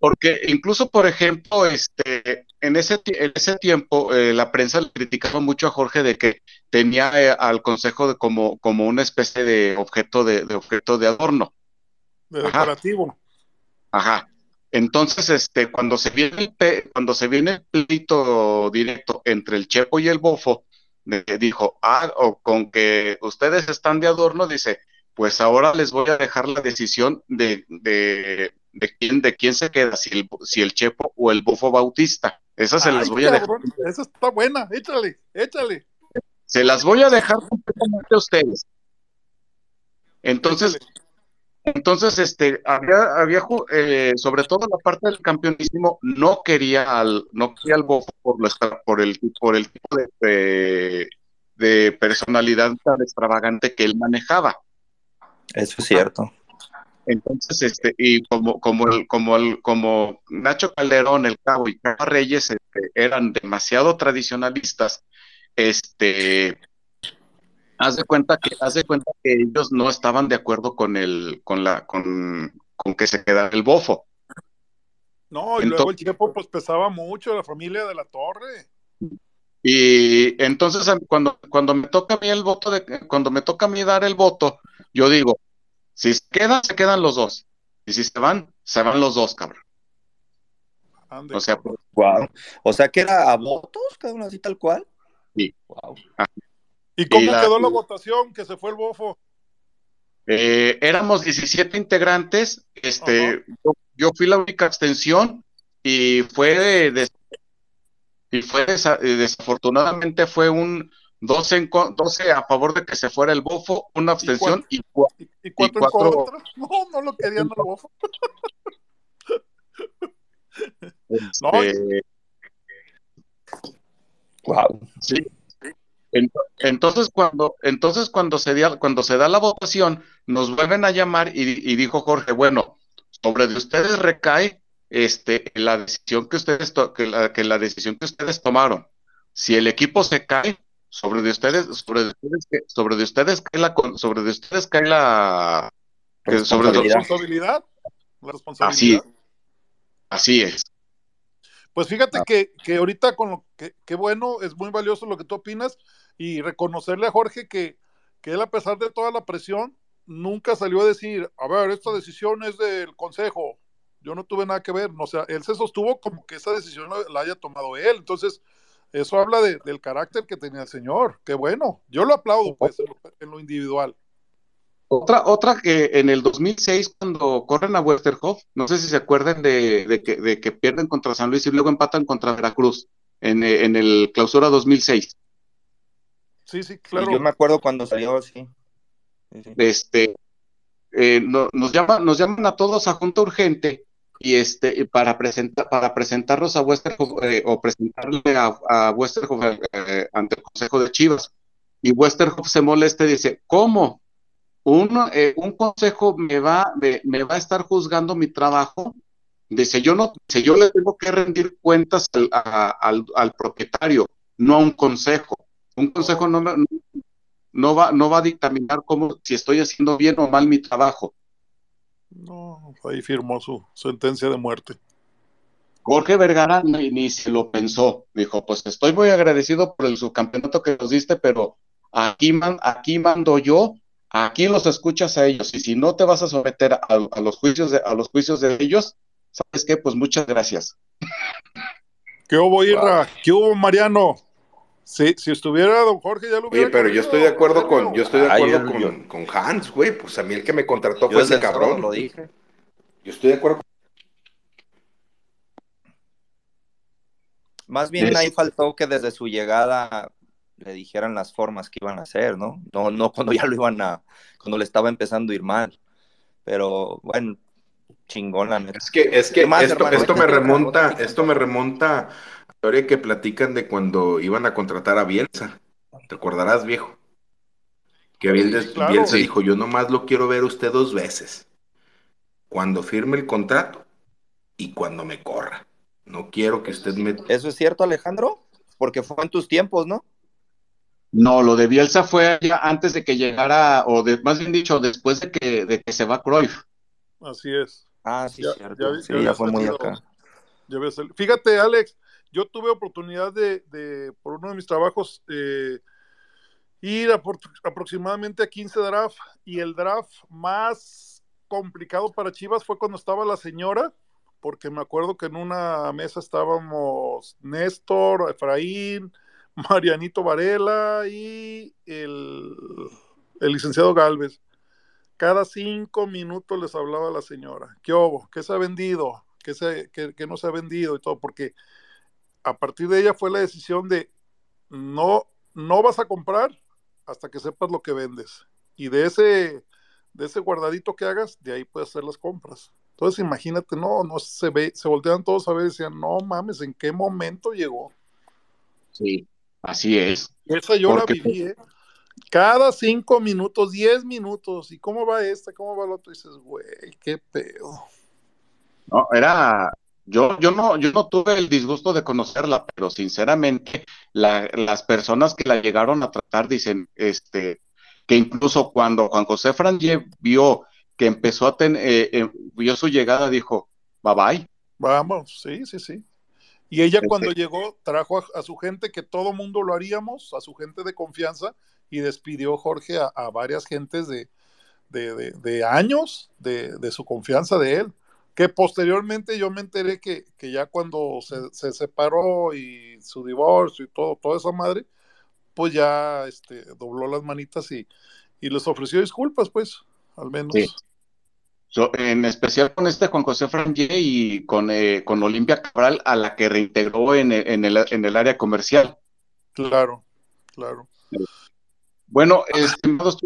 porque incluso, por ejemplo, este, en ese, en ese tiempo, eh, la prensa le criticaba mucho a Jorge de que tenía eh, al consejo de como, como una especie de objeto de, de objeto de adorno. De Ajá. decorativo. Ajá. Entonces, este, cuando se viene el, pe- cuando se viene el pleito directo entre el Chepo y el Bofo, dijo, ah, o con que ustedes están de adorno, dice, pues ahora les voy a dejar la decisión de, de, de quién, de quién se queda, si el, si el Chepo o el Bofo Bautista. Esas se las voy a dejar, esa está buena. Échale, échale. se las voy a dejar completamente a ustedes. Entonces, échale. Entonces, este, había, había, eh, sobre todo la parte del campeonísimo, no quería al, no quería al Bofo por, la- por el, por el tipo de, de, de personalidad tan extravagante que él manejaba. Eso es cierto. Entonces, este, y como, como el, como el, como Nacho Calderón, el Cabo y Carlos Reyes, este, eran demasiado tradicionalistas, este, haz de cuenta que, haz de cuenta que ellos no estaban de acuerdo con el, con la, con, con que se quedara el bofo. No, y Entonces- luego el Chepo pues pesaba mucho, la familia de la Torre. Y entonces cuando, cuando me toca a mí el voto de, cuando me toca a mí dar el voto, yo digo, si se quedan, se quedan los dos. Y si se van, se van los dos, cabrón. Ande, O sea, cabrón. Wow. O sea que era a votos, cada uno así tal cual. Sí. Wow. ¿Y cómo y la- quedó la votación que se fue el bofo? Eh, éramos 17 integrantes, este, yo, yo fui la única abstención y fue de- de- y fue desa- eh, desafortunadamente fue un 12, en, 12 a favor de que se fuera el bofo, una abstención y, cuatro, y, cuatro, en contra. No, no lo querían el bofo. Este, wow. Sí. Entonces cuando, entonces cuando se, da, cuando se da la votación, nos vuelven a llamar y, y, dijo Jorge, bueno, sobre de ustedes recae este, la decisión que ustedes que la, que la decisión que ustedes tomaron. Si el equipo se cae, sobre de ustedes, sobre de ustedes, sobre de ustedes cae la sobre de ustedes cae la responsabilidad. responsabilidad. La responsabilidad. Así, así es. Pues fíjate ah. que, que, ahorita con lo que, que, bueno, es muy valioso lo que tú opinas y reconocerle a Jorge que, que él a pesar de toda la presión, nunca salió a decir, a ver, esta decisión es del consejo, yo no tuve nada que ver, o sea, él se sostuvo como que esa decisión la, haya tomado él, entonces eso habla de, del carácter que tenía el señor, qué bueno, yo lo aplaudo pues en lo, individual. Otra, otra que en el 2006 cuando corren a Westerhoff, no sé si se acuerdan de, que, de que pierden contra San Luis y luego empatan contra Veracruz en, en el clausura 2006. Sí, sí, claro. yo me acuerdo cuando salió así. Este, eh, nos, llaman, nos llaman a todos a junta urgente y este para presentar para presentarlos a Westerhoff eh, o presentarle a, a Westerhoff eh, ante el Consejo de Chivas. Y Westerhoff se molesta y dice cómo un, eh, un consejo me va me, me, va a estar juzgando mi trabajo. Dice yo no dice, yo le tengo que rendir cuentas al, al, al propietario no a un consejo un consejo no, no, no va no va a dictaminar cómo si estoy haciendo bien o mal mi trabajo no, ahí firmó su sentencia de muerte. Jorge Vergara ni, se lo pensó. Dijo, pues estoy muy agradecido por el subcampeonato que nos diste, pero aquí, man, aquí mando yo, aquí los escuchas a ellos. Y si no te vas a someter a, los, juicios de, a los juicios de ellos, ¿sabes qué? Pues muchas gracias. ¿Qué hubo, Irra? ¿Qué hubo, Mariano? Sí, si estuviera don Jorge ya lo hubiera. Oye, pero yo estoy de acuerdo con, yo estoy de acuerdo con, con, Hans, güey. Pues a mí el que me contrató fue ese cabrón. Lo dije. Yo estoy de acuerdo. Con... Más bien ahí faltó que desde su llegada le dijeran las formas que iban a hacer, ¿no? No, no cuando ya lo iban a, cuando le estaba empezando a ir mal. Pero bueno, chingón la neta. Es que, es que esto, esto me remonta, esto me remonta historia que platican de cuando iban a contratar a Bielsa. ¿Te acordarás, viejo? Que Bielsa, dijo, yo nomás lo quiero ver usted dos veces. Cuando firme el contrato y cuando me corra. No quiero que usted me... ¿Eso es cierto, Alejandro? Porque fue en tus tiempos, ¿no? No, lo de Bielsa fue ya antes de que llegara, o de, más bien dicho, después de que, de que se va Cruyff. Así es. Ah, sí, cierto. sí, ya fue muy acá. Fíjate, Alex, yo tuve oportunidad de, por uno de mis trabajos, eh, ir aproximadamente a 15 draft y el draft más complicado para Chivas fue cuando estaba la señora, porque me acuerdo que en una mesa estábamos Néstor, Efraín, Marianito Varela y el, el licenciado Galvez. Cada cinco minutos les hablaba la señora. ¿Qué hubo? ¿Qué se ha vendido? ¿Qué, se, qué no se ha vendido? Y todo, porque a partir de ella fue la decisión de no, no vas a comprar hasta que sepas lo que vendes. Y de ese, de ese guardadito que hagas, de ahí puedes hacer las compras. Entonces imagínate, no, no se ve, se voltean todos a ver y decían, no mames, ¿en qué momento llegó? Sí, así es. Esa yo la viví, ¿eh? Cada cinco minutos, diez minutos, ¿y cómo va esta? ¿Cómo va otro? Y dices, güey, qué pedo. No, era, yo, yo, no, yo no tuve el disgusto de conocerla, pero sinceramente las personas que la llegaron a tratar dicen este, que incluso cuando Juan José Franje vio que empezó a tener, eh, eh, vio su llegada, dijo, bye bye. Vamos, sí, sí, sí. Y ella cuando llegó trajo a, su gente, que todo mundo lo haríamos, a su gente de confianza, y despidió Jorge a, varias gentes de, de, de años de, su confianza de él que posteriormente yo me enteré que, ya cuando se, separó y su divorcio y todo, toda esa madre, pues ya este, dobló las manitas y, les ofreció disculpas, pues, al menos. en especial con este Juan José Franje y con, eh, con Olimpia Cabral, a la que reintegró en el, en, el, en el área comercial. Claro, claro. Bueno, estimados,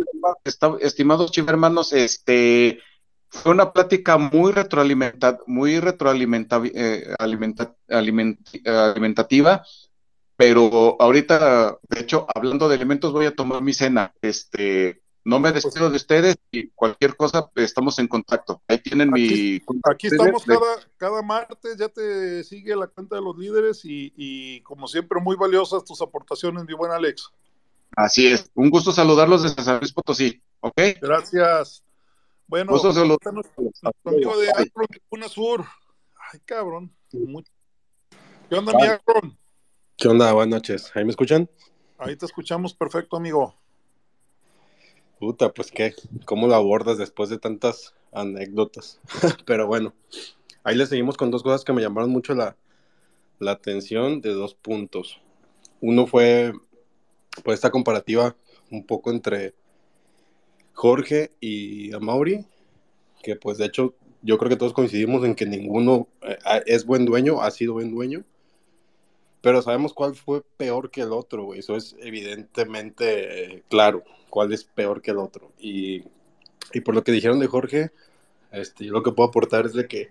estimados chivermanos, este fue una plática muy retroalimenta, muy retroalimenta, eh, alimenta- aliment- alimentativa, pero ahorita, de hecho, hablando de elementos, voy a tomar mi cena. Este, no me despido de ustedes y cualquier cosa, estamos en contacto. Ahí tienen mi Aquí estamos de- cada, cada martes, ya te sigue la cuenta de los líderes y, y como siempre muy valiosas tus aportaciones, mi buen Alex. Así es. Un gusto saludarlos desde San Luis Potosí. ¿Ok? Gracias. Bueno, nuestro amigo de Akron, Laguna Sur. Ay, cabrón. ¿Qué onda, mi. Akron? ¿Qué onda? Buenas noches. ¿Ahí me escuchan? Ahí te escuchamos perfecto, amigo. Puta, pues qué, ¿cómo lo abordas después de tantas anécdotas? Pero bueno, ahí le seguimos con dos cosas que me llamaron mucho la, la atención de dos puntos. Uno fue, pues, esta comparativa un poco entre Jorge y Amauri, que pues de hecho yo creo que todos coincidimos en que ninguno eh, es buen dueño, ha sido buen dueño, pero sabemos cuál fue peor que el otro. Eso es evidentemente eh, claro, cuál es peor que el otro. Y, y por lo que dijeron de Jorge, este, yo lo que puedo aportar es de que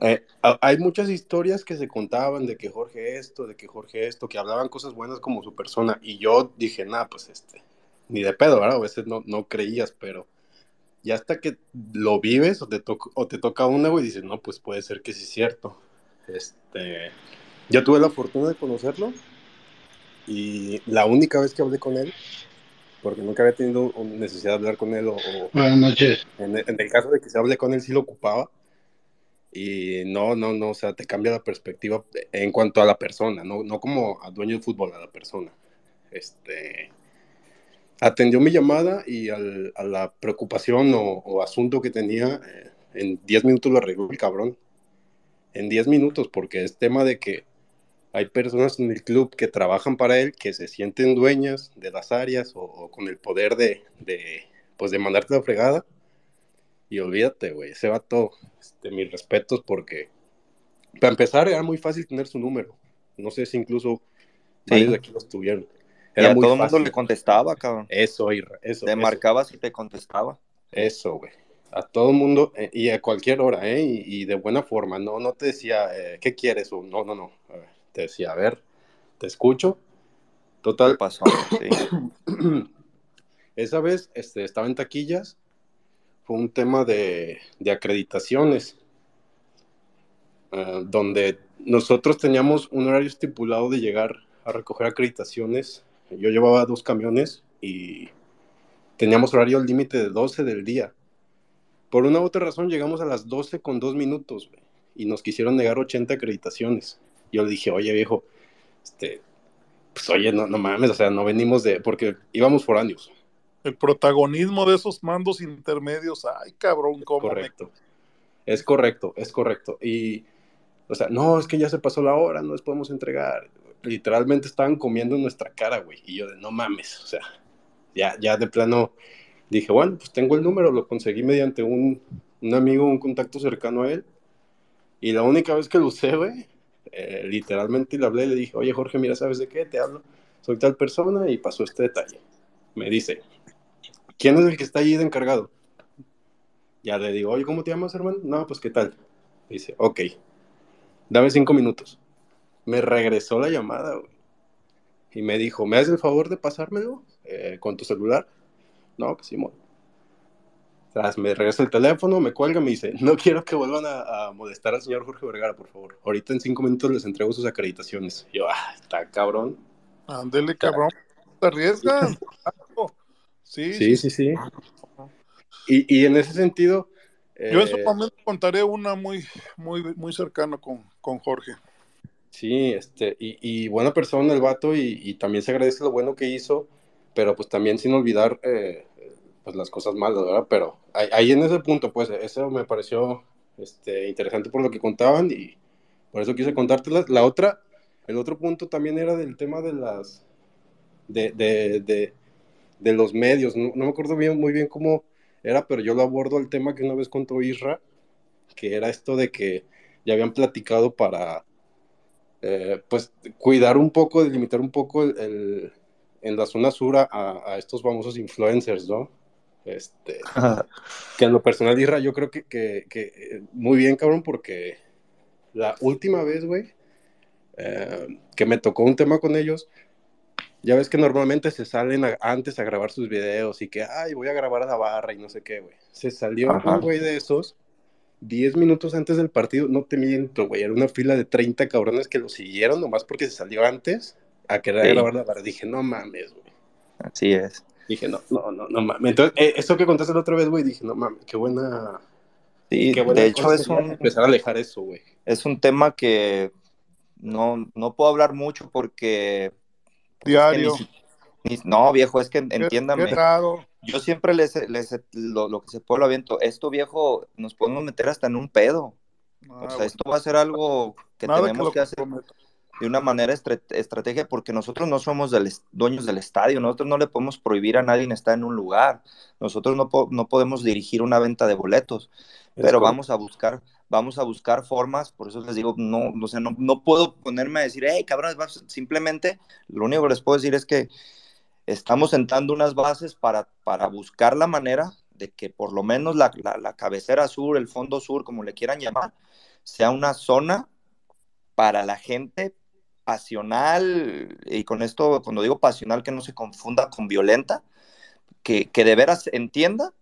eh, hay muchas historias que se contaban de que Jorge esto, de que Jorge esto, que hablaban cosas buenas como su persona. Y yo dije, nada, pues este, ni de pedo, ¿verdad? A veces no, no creías, pero ya hasta que lo vives o te, toca o te toca una, güey, dices, no, pues puede ser que sí es cierto. Este, yo tuve la fortuna de conocerlo y la única vez que hablé con él, porque nunca había tenido necesidad de hablar con él o, o- Buenas noches. en, el- en el caso de que se hable con él sí lo ocupaba y no, no, no, o sea, te cambia la perspectiva en cuanto a la persona, no, no como a dueño de fútbol, a la persona. Este, atendió mi llamada y al- a la preocupación o, o asunto que tenía, eh, en 10 minutos lo arregló el cabrón. En 10 minutos, porque es tema de que hay personas en el club que trabajan para él, que se sienten dueñas de las áreas o, o con el poder de, de, pues de mandarte la fregada. Y olvídate, güey, ese vato, este, mis respetos porque, para empezar, era muy fácil tener su número. No sé si incluso varios de aquí los tuvieron. Y Era a muy todo el mundo le contestaba, cabrón. Eso, eso. Te eso. marcabas y te contestaba. Eso, güey. A todo el mundo eh, y a cualquier hora, ¿eh? Y, y de buena forma. No, no te decía, eh, ¿qué quieres? O no, no, no. A ver, te decía, a ver, te escucho. Total. pasó? Esa vez este, estaba en taquillas. Fue un tema de, de acreditaciones. eh, donde nosotros teníamos un horario estipulado de llegar a recoger acreditaciones. Yo llevaba dos camiones y teníamos horario límite de 12 del día. Por una u otra razón llegamos a las 12 con dos minutos, y nos quisieron negar 80 acreditaciones. Yo le dije, oye viejo, este, pues oye, no, no mames, o sea, no venimos de, porque íbamos foráneos. El protagonismo de esos mandos intermedios, ay, cabrón, cómo me- Correcto. Es correcto, es correcto. Y, o sea, no, es que ya se pasó la hora, no les podemos entregar. Literalmente estaban comiendo en nuestra cara, güey. Y yo de, no mames, o sea, ya, ya de plano dije, bueno, pues tengo el número, lo conseguí mediante un, un amigo, un contacto cercano a él. Y la única vez que lo usé, güey, eh, literalmente le hablé le dije, oye Jorge, mira, ¿sabes de qué? Te hablo, soy tal persona y pasó este detalle. Me dice, ¿quién es el que está allí de encargado? Ya le digo, oye, ¿cómo te llamas, hermano? No, pues, ¿qué tal? Dice, ok, dame cinco minutos. Me regresó la llamada, güey. Y me dijo, ¿me haces el favor de pasármelo eh, con tu celular? No, pues sí. Tras, me regresa el teléfono, me cuelga, me dice, no quiero que vuelvan a, a molestar al señor Jorge Vergara, por favor. Ahorita en cinco minutos les entrego sus acreditaciones. Y yo, ah, está cabrón. Ándele, cabrón. ¿Te arriesgas? Sí, Sí, sí, sí. Y, y en ese sentido... Yo en su eh, momento contaré una muy, muy, muy cercana con, con Jorge. Sí, este, y, y buena persona el vato, y, y también se agradece lo bueno que hizo, pero pues también sin olvidar eh, pues las cosas malas, ¿verdad? Pero ahí, en ese punto, pues eso me pareció este, interesante por lo que contaban y por eso quise contártelas. La otra, el otro punto también era del tema de las, de, de, de, de los medios, no, me acuerdo bien, muy bien cómo era, pero yo lo abordo el tema que una vez contó Isra, que era esto de que ya habían platicado para eh, pues cuidar un poco, delimitar un poco el, el, en la zona sur a, a estos famosos influencers, ¿no? Este, que en lo personal, Isra, yo creo que, que, que, muy bien, cabrón, porque la última vez, güey, eh, que me tocó un tema con ellos, ya ves que normalmente se salen a, antes a grabar sus videos y que, ay, voy a grabar a la barra y no sé qué, güey. Se salió Ajá. un güey de esos 10 minutos antes del partido, no te miento, güey, era una fila de 30 cabrones que lo siguieron nomás porque se salió antes a querer Sí. grabar la barra. Dije, no mames, güey. Así es. Dije, no, no, no, no mames. Entonces, eh, eso que contaste la otra vez, güey, dije, no mames, qué buena. Sí, qué buena de hecho es un, empezar a alejar eso, güey. es un tema que no, no puedo hablar mucho porque... pues, es que Diario. ni- no, viejo, es que entiéndame. qué. Yo siempre les, les lo, lo que se puede lo aviento. Esto, viejo, nos podemos meter hasta en un pedo. Ah, O sea, bueno. esto va a ser algo que Nada tenemos que hacer de una manera estre- estrategia porque nosotros no somos del dueños del estadio, nosotros no le podemos prohibir a nadie estar en un lugar, nosotros no, po- no podemos dirigir una venta de boletos, Es pero correcto. vamos a buscar, vamos a buscar formas, por eso les digo, no, o sea, no, no puedo ponerme a decir, hey, cabrón, simplemente lo único que les puedo decir es que estamos sentando unas bases para, para buscar la manera de que por lo menos la, la, la cabecera sur, el fondo sur, como le quieran llamar, sea una zona para la gente pasional, y con esto, cuando digo pasional, que no se confunda con violenta, que, que de veras entienda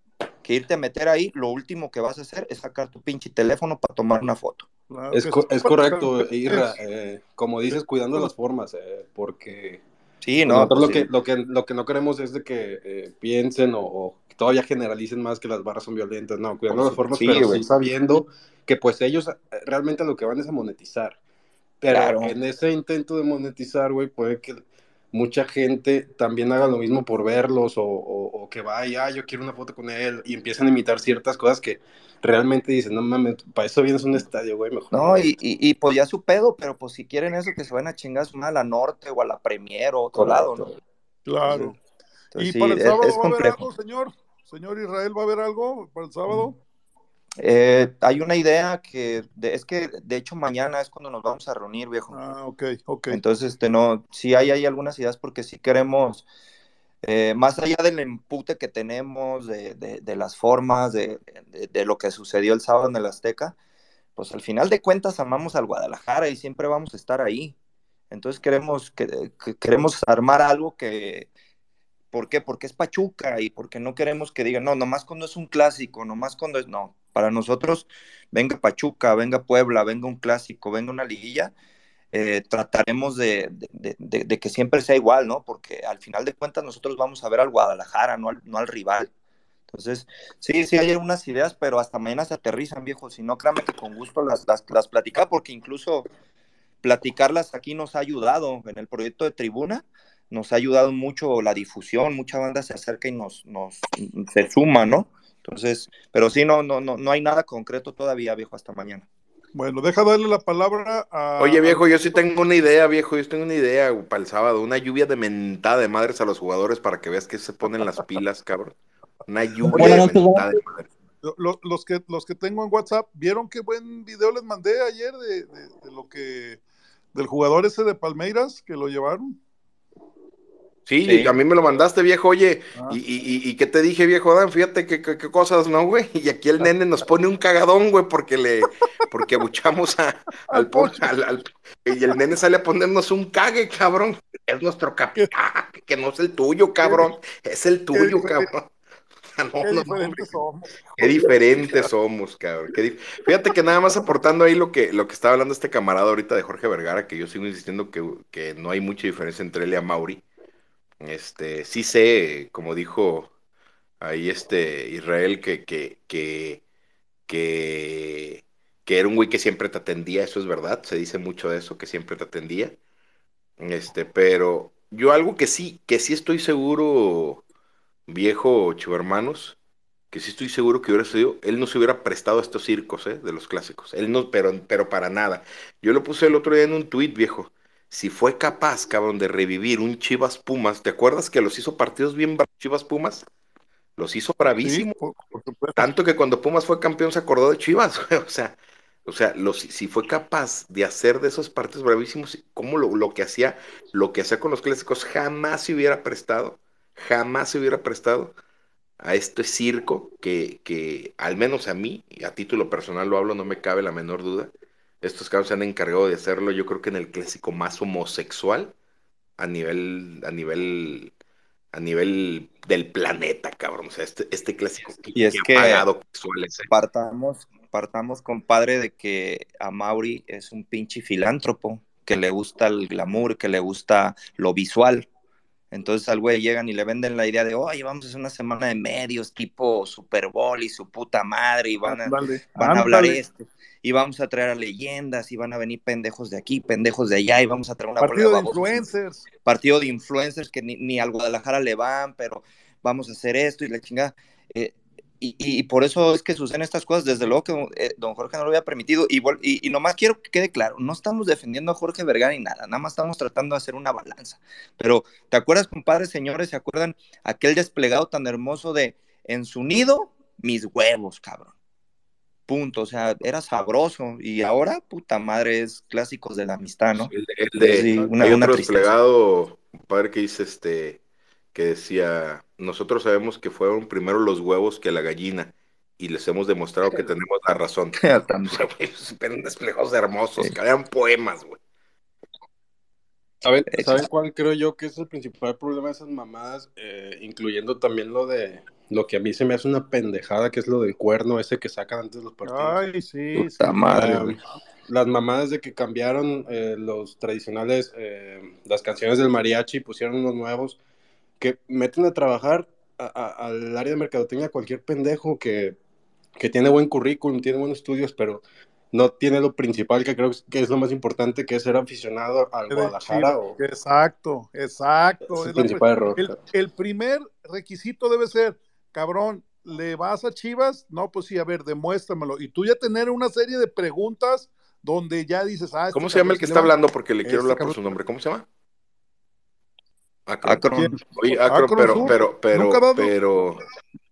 que irte a meter ahí, lo último que vas a hacer es sacar tu pinche teléfono para tomar una foto. Claro Es, co- es correcto, Irra, eh, como dices, cuidando las formas, eh, porque Sí, no, nosotros pues lo, que, sí. lo, que, lo que no queremos es de que eh, piensen o, o todavía generalicen más que las barras son violentas, no, cuidando las formas, sí, pero sí sabiendo que pues ellos eh, realmente lo que van es a monetizar. Pero Claro. en ese intento de monetizar, güey, puede que mucha gente también haga lo mismo por verlos o, o- o que vaya, "Ah, yo quiero una foto con él y empiezan a imitar ciertas cosas que realmente dicen, no mames, para eso vienes a un estadio, güey, mejor. No, y, y, y pues ya su pedo, pero pues si quieren eso, que se van a chingar a la norte o a la Premier o otro lado, ¿no? Claro. Entonces, ¿Y sí, para el sábado es va a haber algo, señor? Señor Israel, ¿va a haber algo para el sábado? Eh, hay una idea que, de- es que de hecho mañana es cuando nos vamos a reunir, viejo. Ah, ok, ok. Entonces, este, no, sí hay, hay algunas ideas porque sí queremos, eh, más allá del empute que tenemos, de, de- de las formas, de, de- de lo que sucedió el sábado en el Azteca, pues al final de cuentas amamos al Guadalajara y siempre vamos a estar ahí. Entonces queremos, que, que- queremos armar algo que, ¿por qué? Porque es Pachuca y porque no queremos que digan, no, nomás cuando es un clásico, nomás cuando es, no, para nosotros, venga Pachuca, venga Puebla, venga un clásico, venga una liguilla, eh, trataremos de, que siempre sea igual, ¿no? Porque al final de cuentas nosotros vamos a ver al Guadalajara, no al, rival. Entonces, sí, sí hay algunas ideas, pero hasta mañana se aterrizan, viejo. Si no, créame que con gusto las, las, porque incluso platicarlas aquí nos ha ayudado en el proyecto de tribuna, nos ha ayudado mucho la difusión, mucha banda se acerca y nos, nos se suma, ¿no? Entonces, pero sí, no, no, no, no hay nada concreto todavía, viejo, hasta mañana. Bueno, deja darle la palabra a. Oye, viejo, yo sí tengo una idea, viejo. Yo tengo una idea para el sábado. Una lluvia de mentada de madres a los jugadores para que veas que se ponen las pilas, cabrón. Una lluvia de mentada de madres. Lo- lo- los, que, los que tengo en WhatsApp, ¿vieron qué buen video les mandé ayer de, de- de lo que. del jugador ese de Palmeiras que lo llevaron? Sí, Sí. a mí me lo mandaste, viejo. Oye, Ah. ¿y, y, y- qué te dije, viejo Dan? Fíjate qué, qué- qué cosas, ¿no, güey? Y aquí el nene nos pone un cagadón, güey, porque le, porque abuchamos a, al, al- al- y el nene sale a ponernos un cague, cabrón. Es nuestro capitán, que no es el tuyo, cabrón. Es el tuyo, cabrón. Ah, no, Qué no, diferentes somos. Qué diferentes somos, cabrón. qué Fíjate que nada más aportando ahí lo que, lo que estaba hablando este camarada ahorita de Jorge Vergara, que yo sigo insistiendo que, que no hay mucha diferencia entre él y a Mauri. Este, sí sé, como dijo ahí este Israel, que, que, que, que, era un güey que siempre te atendía, eso es verdad, se dice mucho de eso, que siempre te atendía. Este, pero yo algo que sí, que sí estoy seguro, viejo Chivermanos, que sí estoy seguro que hubiera sido, él no se hubiera prestado a estos circos, ¿eh? De los clásicos. Él no, pero, pero para nada. Yo lo puse el otro día en un tuit, viejo. Si fue capaz, cabrón, de revivir un Chivas Pumas, ¿te acuerdas que los hizo partidos bien Chivas Pumas? Los hizo Sí, bravísimo. por, por supuesto. Tanto que cuando Pumas fue campeón se acordó de Chivas, güey. O sea, O sea, si fue capaz de hacer de esos partidos bravísimos, como lo, lo que hacía, lo que hacía con los clásicos, jamás se hubiera prestado, jamás se hubiera prestado a este circo que, que al menos a mí, y a título personal lo hablo, no me cabe la menor duda, estos cabros se han encargado de hacerlo, yo creo que en el clásico más homosexual a nivel, a nivel, a nivel del planeta, cabrón. O sea, este, este clásico que, Y es que suele ser. partamos, partamos, compadre, de que a Mauri es un pinche filántropo, que le gusta el glamour, que le gusta lo visual. Entonces al güey llegan y le venden la idea de, oye, vamos a hacer una semana de medios tipo Super Bowl y su puta madre, y van a, Ándale, van a hablar esto, y vamos a traer a leyendas, y van a venir pendejos de aquí, pendejos de allá, y vamos a traer una Partido de influencers. partido de influencers que ni, ni al Guadalajara le van, pero vamos a hacer esto y la chingada. Eh, y, por eso es que suceden estas cosas, desde luego que eh, don Jorge no lo había permitido. Y, vol- y, y nomás quiero que quede claro, no estamos defendiendo a Jorge Vergara ni nada, nada más estamos tratando de hacer una balanza. Pero, ¿te acuerdas, compadres, señores? ¿Se acuerdan aquel desplegado tan hermoso de en su nido, mis huevos, cabrón? Punto, o sea, era sabroso. Y ahora, puta madre, es clásicos de la amistad, ¿no? El, el de, Sí, una, hay otro desplegado, padre, que dice este, que decía, nosotros sabemos que fueron primero los huevos que la gallina, y les hemos demostrado que tenemos la razón. También. O sea, güey, eran desplegados hermosos, que eran poemas, güey. ¿Saben, ¿Saben cuál creo yo que es el principal problema de esas mamadas? Eh, incluyendo también lo de lo que a mí se me hace una pendejada, que es lo del cuerno ese que sacan antes de los partidos. Ay, sí. Puta sí. madre, güey. las mamadas de que cambiaron eh, los tradicionales, eh, las canciones del mariachi, pusieron unos nuevos, que meten a trabajar al área de mercadotecnia cualquier pendejo que, que tiene buen currículum, tiene buenos estudios, pero no tiene lo principal que creo que es lo más importante, que es ser aficionado al Guadalajara o Exacto, exacto. Es el principal error. el, el primer requisito debe ser, cabrón, ¿le vas a Chivas? No, pues sí, a ver, demuéstramelo. Y tú ya tener una serie de preguntas donde ya dices, ah, este ¿Cómo se llama el que está hablando? Porque le quiero este hablar por cabrón- su nombre. ¿Cómo se llama? Akron. Oye, Akron, Akron pero, Sur. pero, pero, Nunca pero,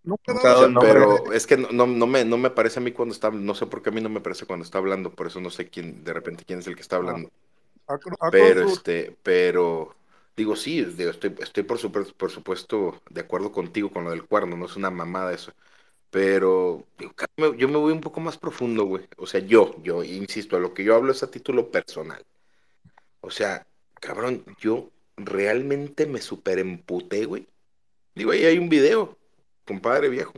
Nunca pero es que no, no, me, no me parece a mí cuando está, no sé por qué a mí no me parece cuando está hablando, por eso no sé quién, de repente quién es el que está hablando. Akron- Pero, este, pero, digo, sí, digo, estoy, estoy por, supuesto, por supuesto de acuerdo contigo con lo del cuerno, no es una mamada eso. Pero digo, yo me voy un poco más profundo, güey. O sea, yo, yo, insisto, a lo que yo hablo es a título personal. O sea, cabrón, yo realmente me super emputé, güey. Digo, ahí hay un video, compadre viejo,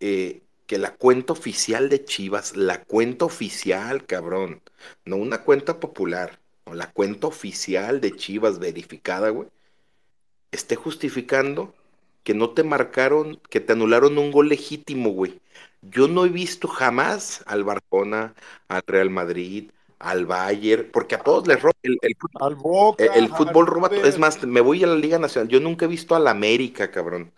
eh, que la cuenta oficial de Chivas, la cuenta oficial, cabrón, no una cuenta popular, o la cuenta oficial de Chivas verificada, güey, esté justificando que no te marcaron, que te anularon un gol legítimo, güey. Yo no he visto jamás al Barcelona, al Real Madrid, al Bayern, porque a todos les roba el, el fútbol. Al Boca, El, fútbol roba, es más, me voy a la Liga Nacional. Yo nunca he visto al América, cabrón.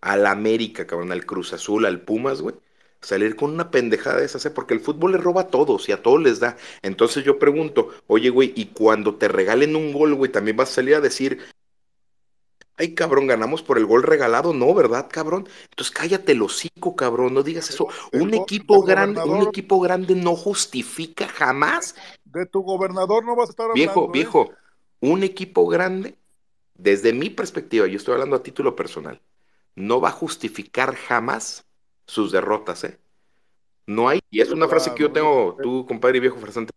Al América, cabrón, al Cruz Azul, al Pumas, güey. Salir con una pendejada de esas, ¿eh? porque el fútbol le roba a todos y a todos les da. Entonces yo pregunto, oye, güey, y cuando te regalen un gol, güey, también vas a salir a decir, ay, cabrón, ganamos por el gol regalado, no, ¿verdad, cabrón? Entonces cállate el hocico, cabrón, no digas eso. Un equipo grande, un equipo grande no justifica jamás De tu gobernador no vas a estar Viejo, hablando. ¿eh? viejo, un equipo grande, desde mi perspectiva, yo estoy hablando a título personal, no va a justificar jamás sus derrotas, ¿eh? No hay, y es una frase que yo tengo, tú, compadre viejo farsante,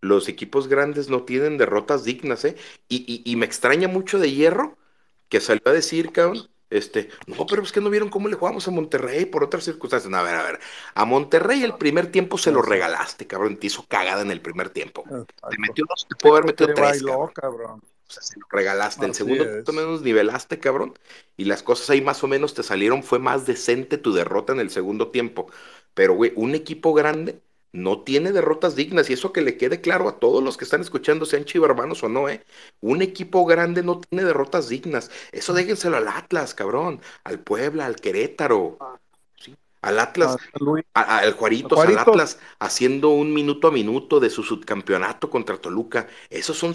los equipos grandes no tienen derrotas dignas, ¿eh? Y, y, y me extraña mucho de Hierro, que salió a decir, cabrón, este, no, pero es que no vieron cómo le jugamos a Monterrey por otras circunstancias. No, a ver, a ver, a Monterrey el primer tiempo se lo regalaste, cabrón, te hizo cagada en el primer tiempo. Te metió dos, te pudo haber metido Te tres, bailó, cabrón. cabrón. O sea, se lo regalaste. El Así segundo es. más o menos nivelaste, cabrón. Y las cosas ahí más o menos te salieron. Fue más decente tu derrota en el segundo tiempo. Pero, güey, un equipo grande no tiene derrotas dignas. Y eso que le quede claro a todos los que están escuchando, sean chivarmanos o no, ¿eh? Un equipo grande no tiene derrotas dignas. Eso déjenselo al Atlas, cabrón. Al Puebla, al Querétaro. ¿sí? Al Atlas, A San Luis. a- a- al Juaritos, Al. Atlas, haciendo un minuto a minuto de su subcampeonato contra Toluca. Esos son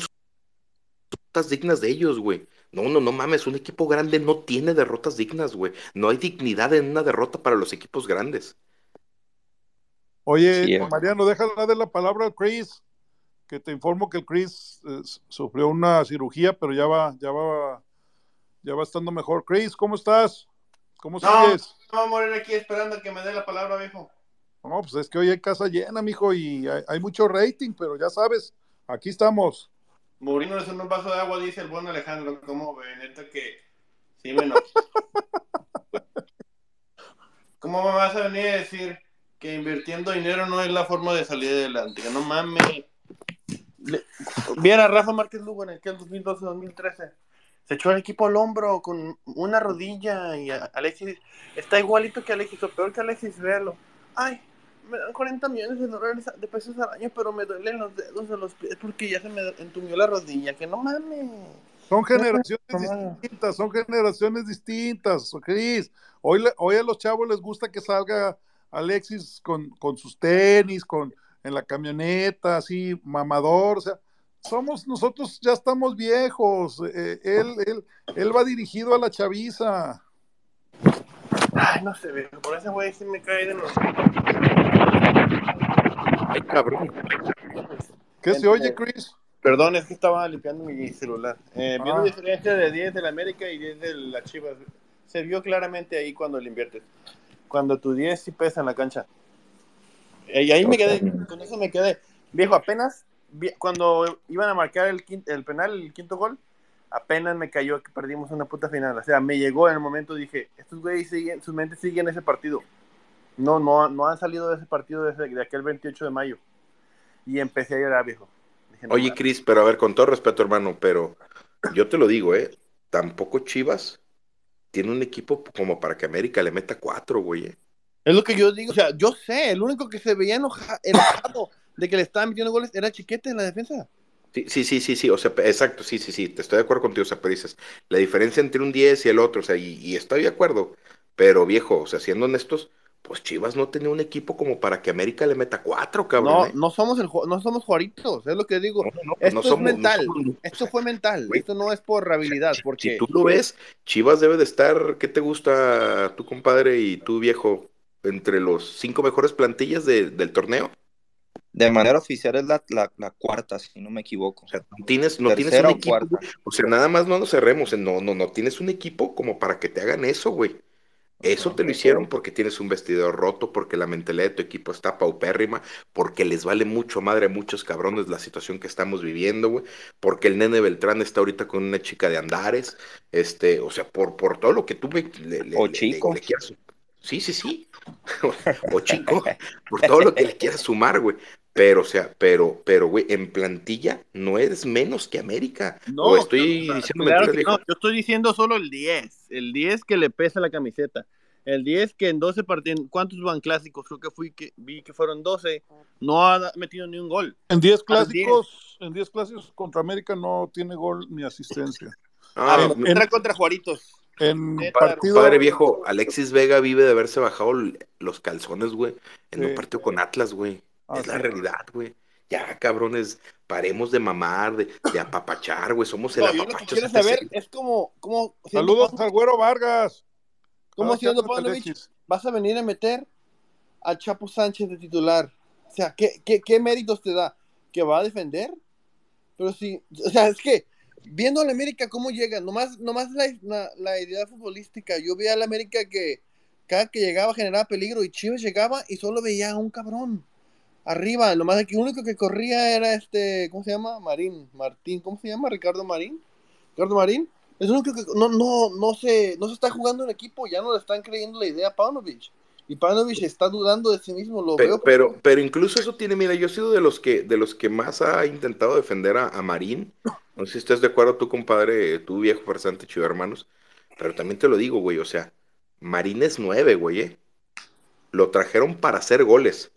derrotas dignas de ellos, güey. No, no, no mames, un equipo grande no tiene derrotas dignas, güey. No hay dignidad en una derrota para los equipos grandes. Oye, Sí, eh. Mariano, déjala de la palabra al Chris, que te informo que el Chris eh, sufrió una cirugía, pero ya va, ya va, ya va estando mejor. Chris, ¿cómo estás? ¿Cómo No, sigues? no vamos a morir aquí esperando que me dé la palabra, viejo. No, pues es que hoy hay casa llena, mijo, y hay, hay mucho rating, pero ya sabes, aquí estamos. Muriéndose en un vaso de agua, dice el buen Alejandro. ¿Cómo ve? Neta que sí me enojo. ¿Cómo me vas a venir a decir que invirtiendo dinero no es la forma de salir adelante? Que no mames. Le- Viera a Rafa Márquez Lugo en aquel 2012-2013. Se echó el equipo al hombro con una rodilla y Alexis está igualito que Alexis, o peor que Alexis, véalo. Ay, me dan 40 millones de dólares de pesos al año, pero me duelen los dedos de los pies porque ya se me entumió la rodilla. Que no mames. Son generaciones distintas, son generaciones distintas, Cris. Hoy, hoy a los chavos les gusta que salga Alexis con, con sus tenis, con en la camioneta, así, mamador, o sea, somos, nosotros ya estamos viejos, eh, él, él, él va dirigido a la chaviza. Ay, no sé, viejo, por ese güey sí me cae de los. Ay, cabrón. ¿Qué se oye, Chris? Perdón, es que estaba limpiando mi celular. Eh, viendo Ah. diferencia de 10 de la América y 10 de la Chivas. Se vio claramente ahí cuando le inviertes. Cuando tu 10 sí pesa en la cancha. Y ahí me quedé, con eso me quedé. Viejo, apenas cuando iban a marcar el, quin- el penal, el quinto gol, apenas me cayó que perdimos una puta final. O sea, me llegó en el momento, dije, estos güeyes siguen, sus mentes siguen ese partido. No, no, no han salido de ese partido desde de aquel 28 de mayo. Y empecé a llorar, viejo. Dije, no Oye. Cris, pero a ver, con todo respeto, hermano, pero yo te lo digo, ¿eh? Tampoco Chivas tiene un equipo como para que América le meta cuatro, güey. ¿eh? Es lo que yo digo, o sea, yo sé, el único que se veía enoja- enojado de que le estaban metiendo goles era Chiquete en la defensa. Sí, sí, sí, sí, sí, o sea, exacto, sí, sí, sí, te estoy de acuerdo contigo, o sea, pero dices, la diferencia entre un 10 y el otro, o sea, y, y estoy de acuerdo, pero viejo, o sea, siendo honestos, pues Chivas no tenía un equipo como para que América le meta cuatro, cabrón. No, ¿eh? no somos el ju- no somos Juaritos, es lo que digo. no, esto no es somos- no mental, somos- esto fue mental, esto no es por habilidad, porque Si tú lo ves, Chivas debe de estar, ¿qué te gusta tu compadre y tu viejo? Entre los cinco mejores plantillas de- del torneo. De manera oficial es la, la, la cuarta, si no me equivoco. O sea, no tienes, no tienes un o equipo, cuarta. o sea, nada más no nos cerremos, en- no, no, no tienes un equipo como para que te hagan eso, güey. Eso te lo hicieron porque tienes un vestidor roto, porque la mentalidad de tu equipo está paupérrima, porque les vale mucho madre a muchos cabrones la situación que estamos viviendo, güey, porque el nene Beltrán está ahorita con una chica de Andares, este, o sea, por, por todo lo que tú me- le, le- O le- chico. le quieras- Sí, sí, sí. o chico, por todo lo que le quieras sumar, güey. Pero, o sea, pero, pero, güey, en plantilla no eres menos que América. No, o estoy claro, diciendo claro mentiras, que no, yo estoy diciendo solo el 10, el 10 que le pesa la camiseta. El 10 que en 12 partidos, ¿cuántos van clásicos? Creo que fui que vi que fueron 12, no ha metido ni un gol. En 10 A los 10. clásicos, en 10 clásicos contra América no tiene gol ni asistencia. Ah, en, mi- en- contra Juaritos. En Neta, partido Padre viejo, Alexis Vega vive de haberse bajado los calzones, güey, en un Sí. partido con Atlas, güey. Ah, es la sí. realidad, güey. Ya, cabrones, paremos de mamar, de, de apapachar, güey. Somos el No, yo lo que apapacho. quiero saber es como, como Saludos al güero Vargas. ¿Cómo Ah, siendo Carlos Pavlovich vas a venir a meter a Chapo Sánchez de titular? O sea, ¿qué, qué, qué méritos te da? ¿Que va a defender? Pero sí, o sea, es que viendo a la América cómo llega, nomás, nomás la, la, la idea futbolística, yo veía a la América que cada que llegaba generaba peligro y Chivas llegaba y solo veía a un cabrón arriba, nomás que único que corría era este, ¿cómo se llama? Marín, Martín, ¿cómo se llama? Ricardo Marín. Ricardo Marín. Es único que no, no, no se, no se está jugando en equipo, ya no le están creyendo la idea a Paunovic. Y Paunovic está dudando de sí mismo, lo Pe- veo. Pero, pero incluso eso tiene, mira, yo he sido de los que, de los que más ha intentado defender a, a Marín. No sé si estás de acuerdo tú, compadre, tú viejo farsante, chido hermanos. Pero también te lo digo, güey, o sea, Marín es nueve, güey, ¿eh? Lo trajeron para hacer goles.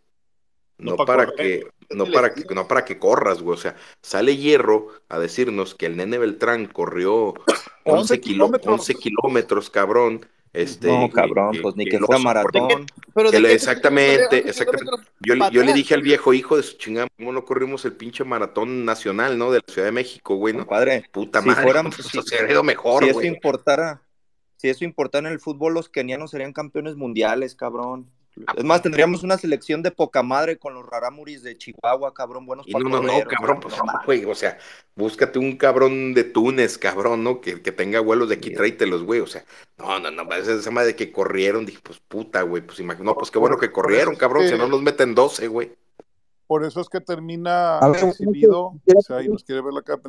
No, No pa' para que, no para que, no para que corras, güey. O sea, sale Hierro a decirnos que el nene Beltrán corrió 11, 11 kilo- kilómetros. 11 kilómetros, cabrón. Este, No, cabrón, que- pues ni que que fuera maratón. Pero que ¿de le- qué te exactamente, sirve correr 11 exactamente. Yo, yo le dije al viejo hijo de su chingada, ¿cómo no corrimos el pinche maratón nacional, no? De la Ciudad de México, güey, ¿no? Padre, Puta si madre, fueran- pues, si- se hubiera ido mejor, si eso importara, si eso importara en el fútbol, los kenianos serían campeones mundiales, cabrón. Es más, tendríamos una selección de poca madre con los raramuris de Chihuahua, cabrón, buenos Y no, no, no, cabrón, pues no, güey, o sea, búscate un cabrón de Túnez, cabrón, ¿no? Que, que tenga vuelos de aquí, tráetelos, güey, o sea, no, no, no, esa esa madre de que corrieron, dije, pues puta, güey, pues imagino, pues qué bueno que corrieron, es cabrón, si no nos meten 12, güey. Por eso es que termina mucho- o sea, y nos quiere ver la cara.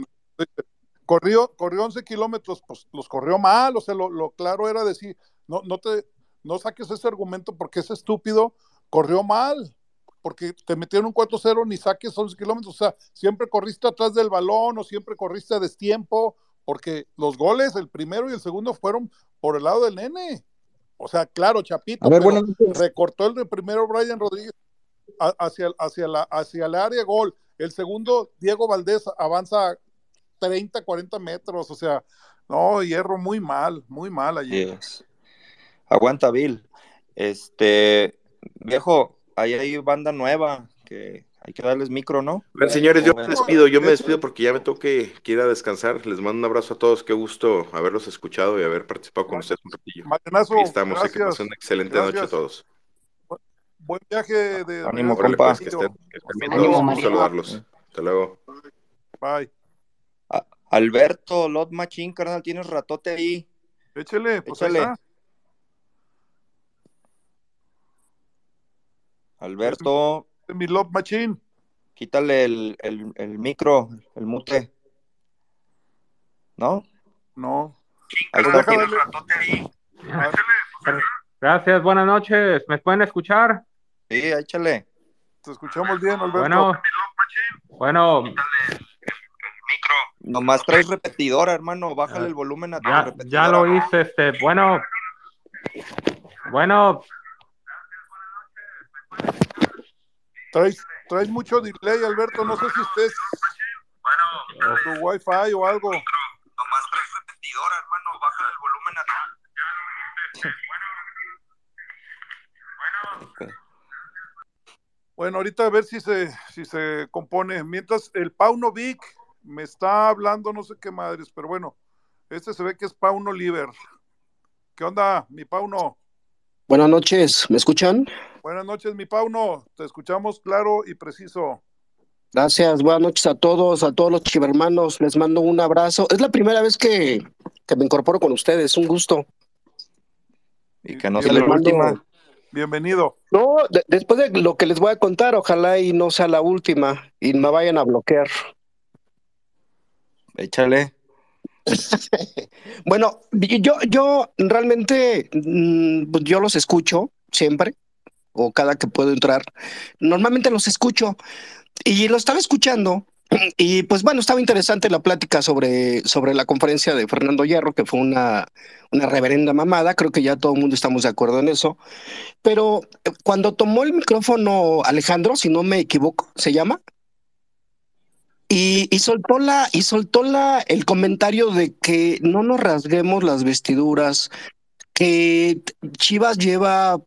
Corrió, corrió 11 kilómetros, pues los corrió mal, o sea, lo, lo claro era decir, no, no te, no saques ese argumento porque es estúpido, corrió mal, porque te metieron un 4-0, ni saques 11 kilómetros, o sea, siempre corriste atrás del balón o siempre corriste a destiempo, porque los goles, el primero y el segundo, fueron por el lado del nene. O sea, claro, Chapito, A ver, pero noches. recortó el primero Brian Rodríguez hacia, el- hacia, la, hacia el área gol. El segundo, Diego Valdés avanza 30, 40 metros. O sea, no, hierro muy mal, muy mal ayer. Yes. Aguanta, Bill. Este, viejo, ahí hay banda nueva que hay que darles micro, ¿no? Bien, señores, yo ¿Cómo me despido, yo me despido porque ya me tengo que, ir a descansar. Les mando un abrazo a todos, qué gusto haberlos escuchado y haber participado con ustedes un ratillo. Marianazo, Ahí estamos, y que gracias. pasen una excelente noche a Gracias. todos. Buen viaje de Ánimo, Órale, pues, que estén, que estén Ánimo, todos, saludarlos. Hasta luego. Bye. A- Alberto, Lot Machín, carnal, tienes ratote ahí. Échele, pues ahí Échale. está. Alberto, Mi Love Machine. quítale el, el, el micro, el mute. ¿No? No. Ahí Pues está. ratote ahí. Gracias, buenas noches. ¿Me pueden escuchar? Sí, échale. Te escuchamos bien, Alberto. Bueno, bueno, Nomás traes repetidora, hermano. Bájale el volumen a tu ya, repetidora. ya lo hice, este, bueno, bueno, Traes, traes mucho delay, Alberto. No sé si estés tu wifi o algo. Nomás traes repetidora, hermano. Bájale el volumen a Bueno, ahorita a ver si se, si se compone. Mientras el Pauno Vic me está hablando, no sé qué madres, pero bueno, este se ve que es Pauno Liver. ¿Qué onda, mi Pauno? Buenas noches, ¿me escuchan? Buenas noches, mi Pauno. Te escuchamos claro y preciso. Gracias, buenas noches a todos, a todos los chivermanos, les mando un abrazo. Es la primera vez que, que me incorporo con ustedes, un gusto. Y que no Se sea la última. Bienvenido. No, de- después de lo que les voy a contar, ojalá y no sea la última y me vayan a bloquear. Échale. Bueno, yo, yo realmente, mm, pues, yo los escucho siempre, o cada que puedo entrar. Normalmente los escucho y lo estaba escuchando. Y pues bueno, estaba interesante la plática sobre, sobre la conferencia de Fernando Hierro, que fue una, una reverenda mamada, creo que ya todo el mundo estamos de acuerdo en eso. Pero eh, cuando tomó el micrófono Alejandro, si no me equivoco, se llama, y, y soltó la, y soltó la, el comentario de que no nos rasguemos las vestiduras, que Chivas lleva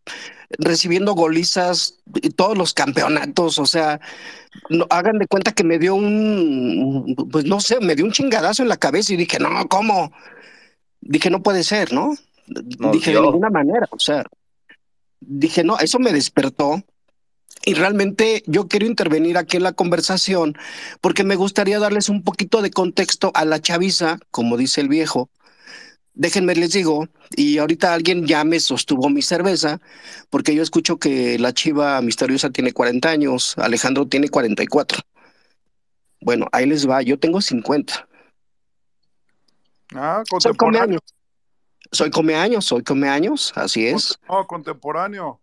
recibiendo golizas todos los campeonatos, o sea, no, hagan de cuenta que me dio un, pues no sé, me dio un chingadazo en la cabeza y dije, no, ¿cómo? Dije, no puede ser, ¿no? Nos dije, dio. de ninguna manera, o sea, dije, no, eso me despertó. Y realmente yo quiero intervenir aquí en la conversación porque me gustaría darles un poquito de contexto a la chaviza, como dice el viejo. Déjenme les digo, y ahorita alguien ya me sostuvo mi cerveza, porque yo escucho que la chiva misteriosa tiene 40 años, Alejandro tiene 44. Bueno, ahí les va, yo tengo 50. Ah, Soy contemporáneo. años. Soy come años, soy come años, así es. No, contemporáneo.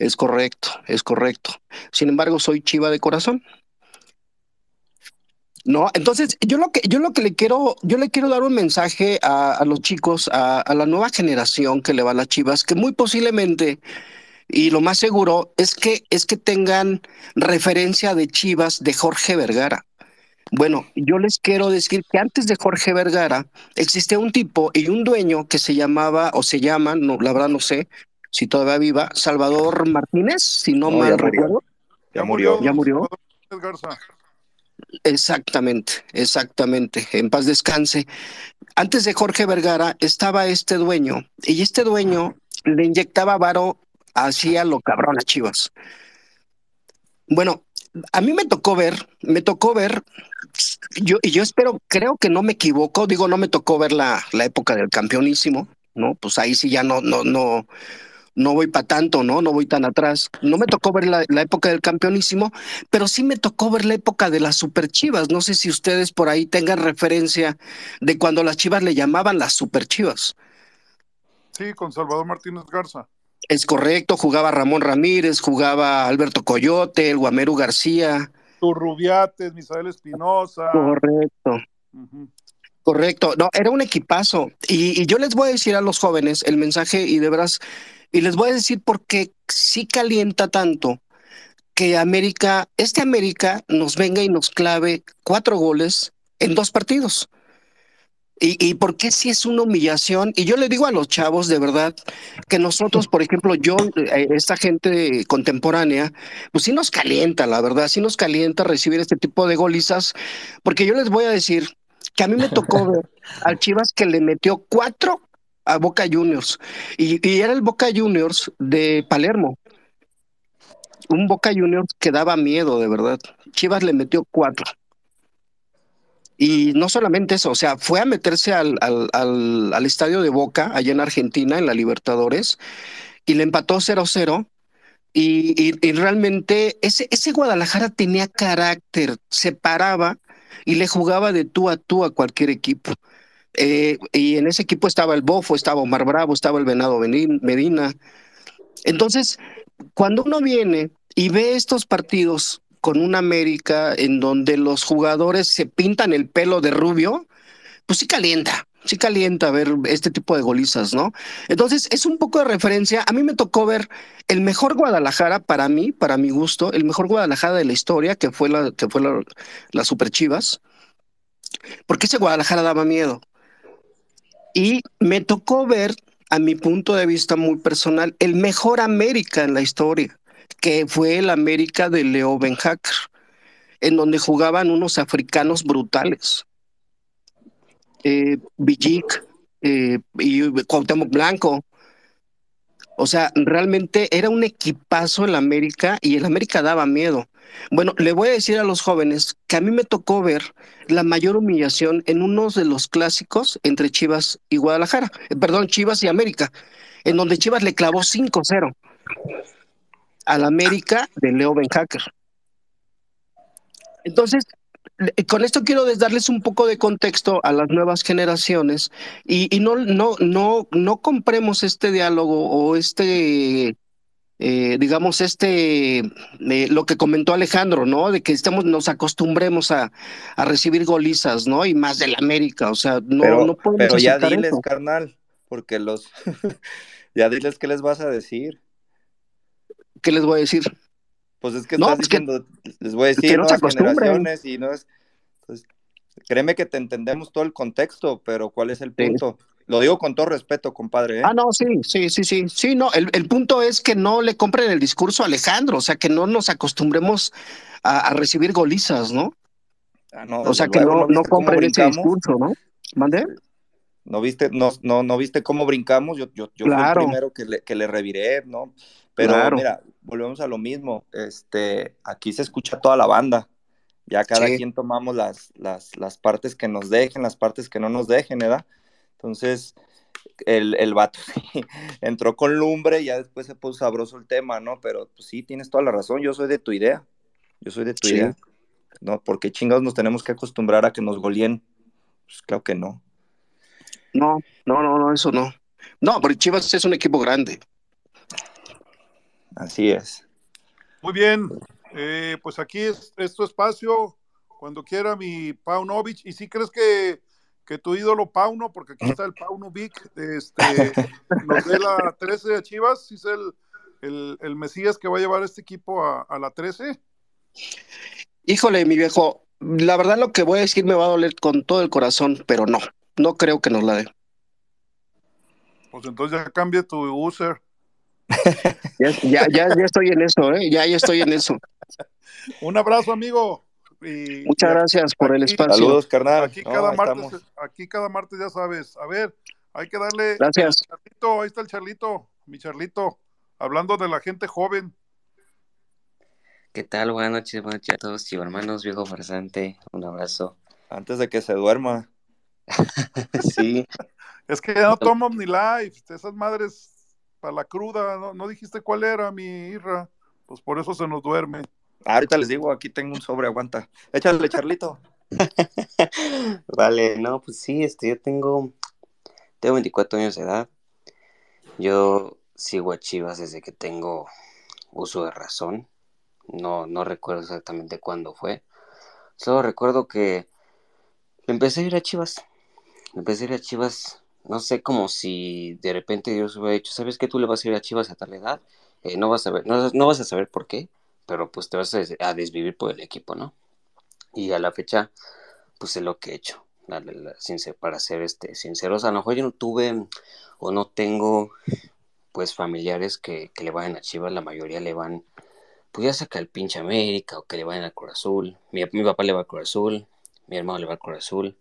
Es correcto, es correcto. Sin embargo, soy chiva de corazón. No, entonces yo lo que yo lo que le quiero, yo le quiero dar un mensaje a, los chicos, a, la nueva generación que le va a las chivas, que muy posiblemente y lo más seguro es que es que tengan referencia de Chivas de Jorge Vergara. Bueno, yo les quiero decir que antes de Jorge Vergara existía un tipo y un dueño que se llamaba o se llama, no, la verdad no sé si todavía viva, Salvador Martínez, si no, No, mal ya murió. recuerdo. Ya murió. Ya murió. Garza. Exactamente, exactamente. En paz descanse. Antes de Jorge Vergara estaba este dueño y este dueño le inyectaba varo Así a lo cabrón a Chivas. Bueno, a mí me tocó ver, me tocó ver, yo, y yo espero, creo que no me equivoco, digo, no me tocó ver la, la época del campeonísimo, ¿no? Pues ahí sí ya no, no, no, no voy para tanto, ¿no? No voy tan atrás. No me tocó ver la, la época del campeonísimo, pero sí me tocó ver la época de las super chivas. No sé si ustedes por ahí tengan referencia de cuando las chivas le llamaban las super chivas. Sí, con Salvador Martínez Garza. Es correcto, jugaba Ramón Ramírez, jugaba Alberto Coyote, el Guameru García. Turrubiates, Misael Espinosa. Correcto. Correcto. No, era un equipazo. Y, yo les voy a decir a los jóvenes el mensaje y de veras, y les voy a decir por qué sí calienta tanto que América, este América nos venga y nos clave cuatro goles en dos partidos. Y, y por qué si es una humillación. Y yo le digo a los chavos, de verdad, que nosotros, por ejemplo, yo, eh, esta gente contemporánea, pues sí nos calienta, la verdad, sí nos calienta recibir este tipo de golizas, porque yo les voy a decir que a mí me tocó ver al Chivas que le metió cuatro a Boca Juniors. Y, y era el Boca Juniors de Palermo. Un Boca Juniors que daba miedo, de verdad. Chivas le metió cuatro. Y no solamente eso, o sea, fue a meterse al, al, al, al estadio de Boca, allá en Argentina, en la Libertadores, y le empató 0-0. Y, y, y, realmente ese, ese Guadalajara tenía carácter, se paraba y le jugaba de tú a tú a cualquier equipo. Eh, y en ese equipo estaba el Bofo, estaba Omar Bravo, estaba el Venado Medina. Entonces, cuando uno viene y ve estos partidos con una América en donde los jugadores se pintan el pelo de rubio, pues sí calienta, sí calienta ver este tipo de golizas, ¿no? Entonces, es un poco de referencia. A mí me tocó ver el mejor Guadalajara para mí, para mi gusto, el mejor Guadalajara de la historia, que fue la, que fue la, Super Chivas, porque ese Guadalajara daba miedo. Y me tocó ver, a mi punto de vista muy personal, el mejor América en la historia que fue el América de Leo Ben Hacker, en donde jugaban unos africanos brutales. Eh, Villic eh, y Cuauhtémoc Blanco. O sea, realmente era un equipazo el América y el América daba miedo. Bueno, le voy a decir a los jóvenes que a mí me tocó ver la mayor humillación en uno de los clásicos entre Chivas y Guadalajara, eh, perdón, Chivas y América, en donde Chivas le clavó 5-0 al América de Leo Ben Hacker. Entonces, con esto quiero darles un poco de contexto a las nuevas generaciones y, y no, no, no, no compremos este diálogo o este, eh, digamos, este, eh, lo que comentó Alejandro, ¿no? De que estamos, nos acostumbremos a, a recibir golizas, ¿no? Y más del América, o sea, no, pero, no podemos Pero ya diles, eso. carnal, porque los, ya diles qué les vas a decir. ¿Qué les voy a decir? Pues es que No, estás pues que- diciendo, les voy a decir, que no nuevas generaciones y no es, pues, créeme que te entendemos todo el contexto, pero ¿cuál es el punto? Lo digo con todo respeto, compadre, ¿eh? Ah, no, sí, sí, sí, sí, sí, no, el, el punto es que no le compren el discurso a Alejandro, o sea, que no nos acostumbremos a, a recibir golizas, ¿no? Ah, no, O sea, que no, no compren ese discurso, ¿no? ¿Mande? ¿No viste, no, no, no viste cómo brincamos? Yo, yo, yo Claro. fui el primero que le, que le reviré, ¿no? Pero Claro. mira, volvemos a lo mismo. Este, aquí se escucha toda la banda. Ya cada Sí. quien tomamos las, las, las partes que nos dejen, las partes que no nos dejen, ¿verdad? Entonces, el, el vato sí, entró con lumbre y ya después se puso sabroso el tema, ¿no? Pero pues, sí, tienes toda la razón. Yo soy de tu idea. Yo soy de tu Sí. idea. ¿No? Porque chingados nos tenemos que acostumbrar a que nos goleen. Pues claro que no. No, no, no, no, eso no. No, porque Chivas es un equipo grande. Así es. Muy bien, eh, pues aquí es, es tu espacio, cuando quiera mi Paunovic, y si crees que, que tu ídolo Pauno, porque aquí está el Paunovic, este, nos dé la 13 de Chivas, si es el, el, el Mesías que va a llevar este equipo a, a la 13. Híjole, mi viejo, la verdad lo que voy a decir me va a doler con todo el corazón, pero no, no creo que nos la dé. Pues entonces ya cambia tu user. Ya, ya, ya, ya estoy en eso, ¿eh? Ya, ya estoy en eso. Un abrazo, amigo. Y, Muchas gracias por el aquí- espacio. Saludos, carnal. Aquí No, cada martes, aquí cada martes ya sabes. A ver, hay que darle. Gracias. Charlito, ahí está el Charlito, mi Charlito. hablando de la gente joven. ¿Qué tal? Buenas noches, buenas noches a todos, chivo hermanos, viejo farsante, un abrazo. Antes de que se duerma. sí. Es que ya no tomo Omni Life, esas madres para la cruda, ¿no? no dijiste cuál era mi Irra, pues por eso se nos duerme. Ahorita les digo, aquí tengo un sobre, aguanta. Échale, Charlito. vale, no, pues sí, este, yo tengo, tengo 24 años de edad. Yo sigo a Chivas desde que tengo uso de razón. No, no recuerdo exactamente cuándo fue. Solo recuerdo que empecé a ir a Chivas. Empecé a ir a Chivas, no sé, como si de repente Dios hubiera dicho, ¿sabes qué? Tú le vas a ir a Chivas a tal edad. Eh, no, vas a ver, no, no vas a saber por qué, pero pues te vas a, desvivir por el equipo, ¿no? Y a la fecha, pues es lo que he hecho. para ser este, sinceros, a lo mejor yo no tuve o no tengo pues familiares que, le vayan a Chivas, la mayoría le van, pues ya saca el pinche América o que le vayan al Cruz Azul. Mi, mi papá le va al Cruz Azul, mi hermano le va al Cruz Azul,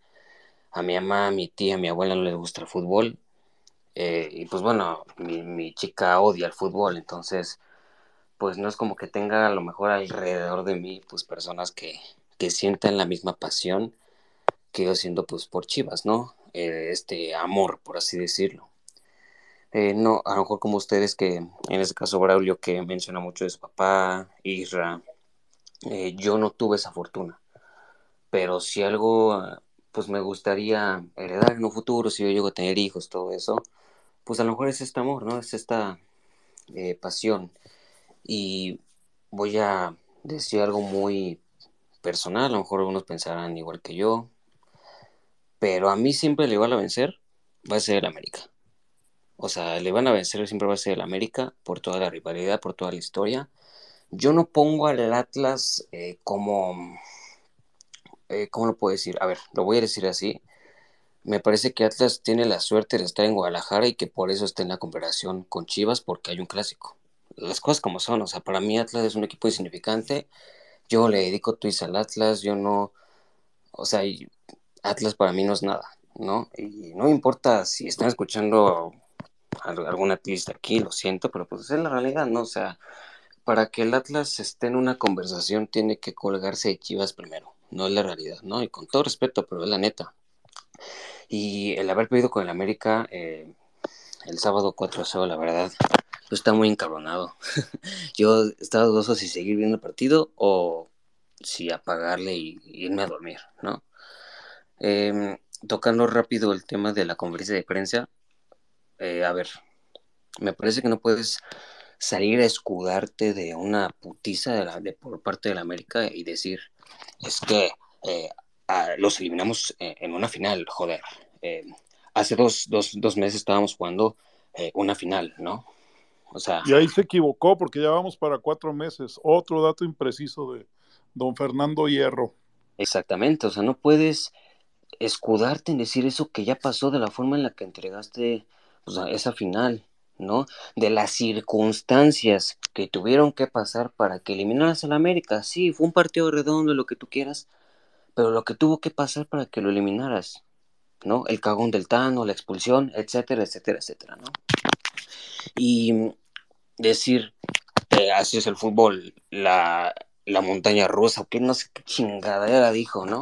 a mi mamá, a mi tía, a mi abuela no les gusta el fútbol. Eh, y pues bueno, mi, mi, chica odia el fútbol, entonces pues no es como que tenga a lo mejor alrededor de mí pues personas que, que sientan la misma pasión que yo siento pues por Chivas, ¿no? Eh, este amor, por así decirlo. Eh, no, a lo mejor como ustedes que, en este caso Braulio, que menciona mucho de su papá, Isra, yo no tuve esa fortuna. Pero si algo, pues me gustaría heredar en un futuro, si yo llego a tener hijos, todo eso, pues a lo mejor es este amor, ¿no? Es esta eh, pasión. Y voy a decir algo muy personal, a lo mejor algunos pensarán igual que yo, pero a mí siempre le igual a vencer va a ser el América. O sea, le van a vencer siempre va a ser el América por toda la rivalidad, por toda la historia. Yo no pongo al Atlas eh, como... Eh, ¿Cómo lo puedo decir? A ver, lo voy a decir así. Me parece que Atlas tiene la suerte de estar en Guadalajara y que por eso está en la comparación con Chivas porque hay un clásico. Las cosas como son, o sea, para mí Atlas es un equipo insignificante. Yo le dedico twist al Atlas, yo no... O sea, Atlas para mí no es nada, ¿no? Y no importa si están escuchando alguna twist aquí, lo siento, pero pues es la realidad, ¿no? O sea, para que el Atlas esté en una conversación tiene que colgarse de Chivas primero, no es la realidad, ¿no? Y con todo respeto, pero es la neta. Y el haber perdido con el América eh, el sábado 4 0, la verdad, pues está muy encabronado. Yo estaba dudoso si seguir viendo el partido o si apagarle y, irme a dormir, ¿no? Em, tocando rápido el tema de la conferencia de prensa, eh, a ver, me parece que no puedes salir a escudarte de una putiza de de, por parte de la América y decir, es que eh, los eliminamos eh, en una final, joder. hace dos, dos, dos, meses estábamos jugando una final, ¿no? O sea... Y ahí se equivocó porque ya vamos para cuatro meses. Otro dato impreciso de don Fernando Hierro. Exactamente, o sea, no puedes escudarte en decir eso que ya pasó de la forma en la que entregaste esa final, ¿no? De las circunstancias que tuvieron que pasar para que eliminaras al América. Sí, fue un partido redondo, lo que tú quieras, pero lo que tuvo que pasar para que lo eliminaras, ¿no? El cagón del Tano, la expulsión, etcétera, etcétera, etcétera, ¿no? Y decir, así es el fútbol, la, la montaña rusa, que no sé qué chingadera dijo, ¿no?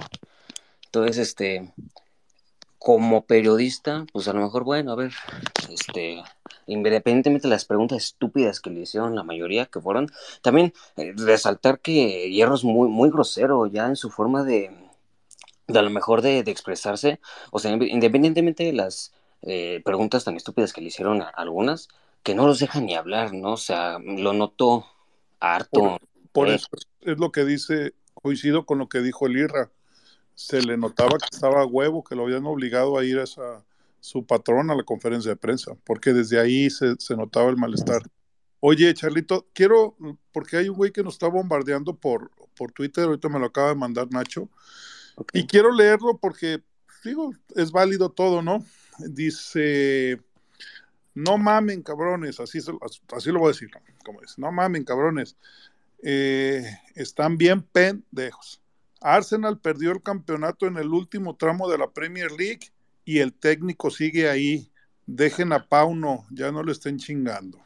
Entonces, este, como periodista, pues a lo mejor, bueno, a ver, este, independientemente de las preguntas estúpidas que le hicieron, la mayoría que fueron, también eh, resaltar que Hierro es muy, muy grosero ya en su forma de, de a lo mejor de, expresarse, o sea, independientemente de las eh, preguntas tan estúpidas que le hicieron a, algunas, que no los dejan ni hablar, ¿no? O sea, lo noto harto. Por, eso es lo que dice, coincido con lo que dijo el Irra se le notaba que estaba huevo, que lo habían obligado a ir a esa, su patrón a la conferencia de prensa, porque desde ahí se, notaba el malestar. Oye, Charlito, quiero, porque hay un güey que nos está bombardeando por, por Twitter, ahorita me lo acaba de mandar Nacho, y quiero leerlo porque, digo, es válido todo, ¿no? Dice, no mamen, cabrones, así, así lo voy a decir, como es, no mamen, cabrones, eh, están bien pendejos Arsenal perdió el campeonato en el último tramo de la Premier League y el técnico sigue ahí. Dejen a Pauno, ya no lo estén chingando.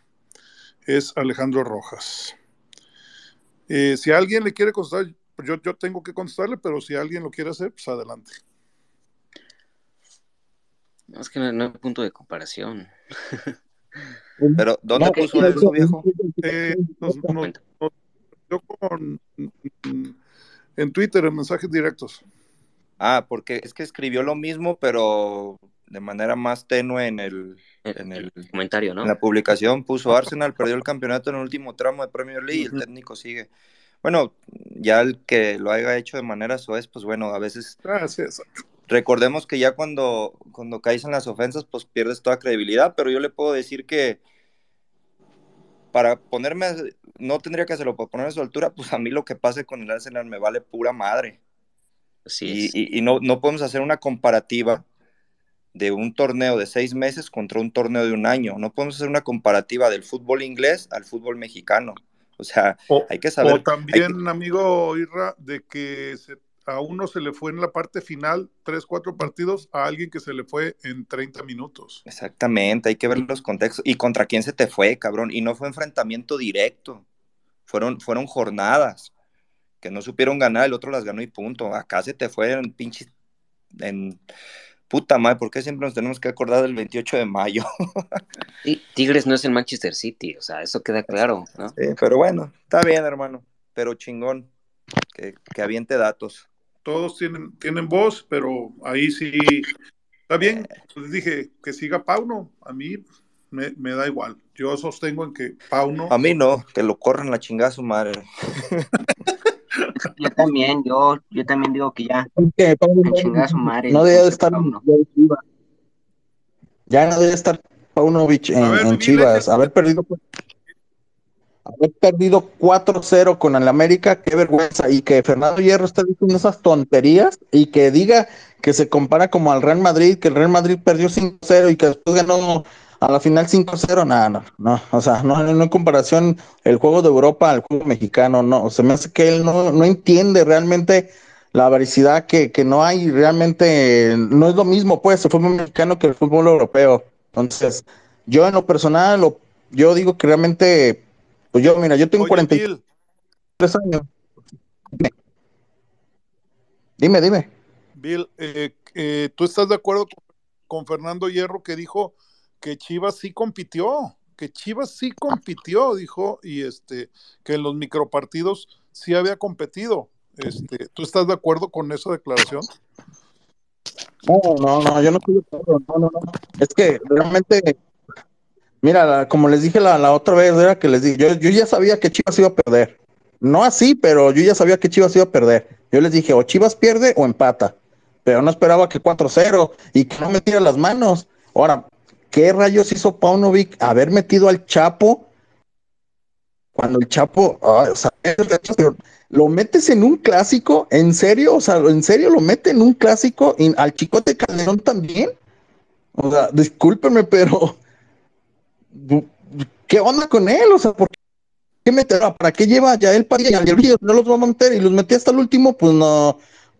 es Alejandro Rojas. Eh, si alguien le quiere contestar, yo, yo tengo que contestarle, pero si alguien lo quiere hacer, pues adelante. No, es que no, no hay punto de comparación. Pero, ¿dónde No, puso eso, viejo? Eh, nos- nos- nos- yo con- en Twitter, en mensajes directos. Ah, porque es que escribió lo mismo, pero de manera más tenue en el, en el comentario, ¿no? En la publicación puso Arsenal perdió el campeonato en el último tramo de Premier League y el técnico sigue. Bueno, ya el que lo haya hecho de manera soez, pues bueno, a veces Ah, sí, exacto. recordemos que ya cuando, cuando caes en las ofensas, pues pierdes toda credibilidad, pero yo le puedo decir que para ponerme, a- no tendría que hacerlo, para ponerme a su altura, pues a mí lo que pase con el Arsenal me vale pura madre. y, y- y no, no podemos hacer una comparativa de un torneo de seis meses contra un torneo de un año. No podemos hacer una comparativa del fútbol inglés al fútbol mexicano. O sea, O, hay que saber. o también, amigo Irra, de que se- a uno se le fue en la parte final tres, cuatro partidos, a alguien que se le fue en 30 minutos. Exactamente, hay que ver los contextos. ¿Y contra quién se te fue, cabrón? Y no fue enfrentamiento directo. Fueron, fueron jornadas que no supieron ganar, el otro las ganó y punto. Acá se te fue en pinche. En puta madre, ¿por qué siempre nos tenemos que acordar del 28 de mayo? Sí, Tigres no es el Manchester City, o sea, eso queda claro, ¿no? Sí, pero bueno, está bien, hermano. Pero chingón. Que, que aviente datos. Todos tienen, tienen voz, pero ahí sí está bien. Les dije que siga Pauno. A mí me, me da igual. Yo sostengo en que Pauno. A mí no, que lo corran la chingada su madre. Yo también, yo, yo también digo que ya. que Pauno A su madre. no debe de estar Pauno. ya en Chivas. Ya no debe estar Paunovic en, en Chivas. Haber perdido haber perdido 4-0 con el América, qué vergüenza. Y que Fernando Hierro esté diciendo esas tonterías y que diga que se compara como al Real Madrid, que el Real Madrid perdió 5-0 y que después ganó a la final 5-0. No, no, no. O sea, no, no hay comparación el juego de Europa al juego mexicano. No, se me hace que él no, no entiende realmente la varicidad que, que no hay realmente, no es lo mismo pues el fútbol mexicano que el fútbol europeo. Entonces, yo en lo personal, lo, yo digo que realmente, pues yo, mira, yo tengo Oye, 43 años. Dime, dime. Bill, eh, eh, ¿tú estás de acuerdo con, con Fernando Hierro que dijo que Chivas sí compitió? Que Chivas sí compitió, dijo, y este, que en los micropartidos sí había competido. Este, ¿Tú estás de acuerdo con esa declaración? No, no, no, yo no estoy de acuerdo, no, no, no. Es que realmente, mira, como les dije la, la otra vez, era que les dije, yo, yo ya sabía que Chivas iba a perder. No así, pero yo ya sabía que Chivas iba a perder. Yo les dije, o Chivas pierde o empata. Pero no esperaba que 4-0 y que no me tira las manos. Ahora, ¿qué rayos hizo Paunovic haber metido al Chapo cuando el Chapo, ay, o sea, lo metes en un clásico, en serio, o sea, en serio lo mete en un clásico y al Chicote Calderón también. O sea, discúlpeme, pero ¿qué onda con él? O sea, ¿por qué meterá? ¿Para qué lleva ya el Padilla y? No los va a meter y los metí hasta el último, pues no.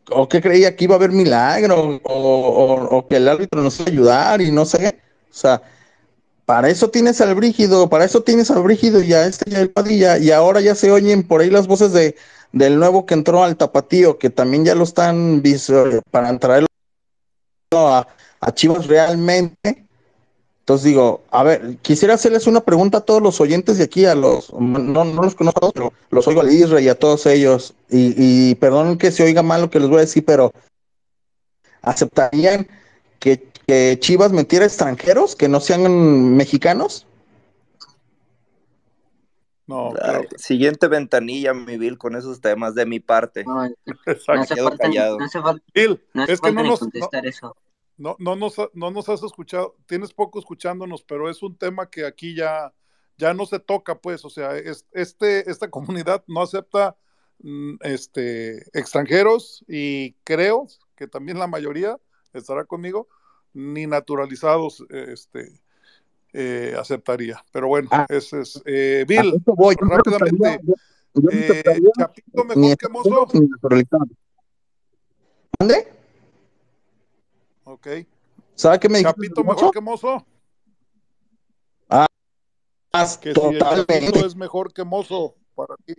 ¿O qué creía que iba a haber milagro? O, o- o que el árbitro nos iba a ayudar y no sé. O sea, para eso tienes al Brígido, para eso tienes al Brígido y a este y al Padilla, y ahora ya se oyen por ahí las voces de del nuevo que entró al Tapatío, que también ya lo están para traerlo a, a Chivas realmente. Entonces digo, a ver, quisiera hacerles una pregunta a todos los oyentes de aquí, a los, no, no los conozco, a todos, pero los oigo a Isra y a todos ellos, y, y perdonen que se oiga mal lo que les voy a decir, pero ¿aceptarían que, que Chivas metiera extranjeros que no sean mexicanos? No, Ay, Siguiente ventanilla, mi Bill, con esos temas de mi parte. No, Exacto. no hace falta, no hace falta, Bill, no hace es que falta no ni nos, contestar eso. No, no, nos, ha- no nos has escuchado, tienes poco escuchándonos, pero es un tema que aquí ya, ya no se toca, pues, o sea, es- este, esta comunidad no acepta mm, este, extranjeros y creo que también la mayoría estará conmigo, ni naturalizados este, eh, aceptaría. Pero bueno, ese es. eh, Bill, voy. Yo no rápidamente, aceptaría- yo- eh, Chapito mejor que Mozo. ¿Mande? Ok. ¿Sabe qué me dijiste? Chapito Mozo? mejor que Mozo. Ah, Más que si el totalmente. Chapito es mejor que Mozo para ti.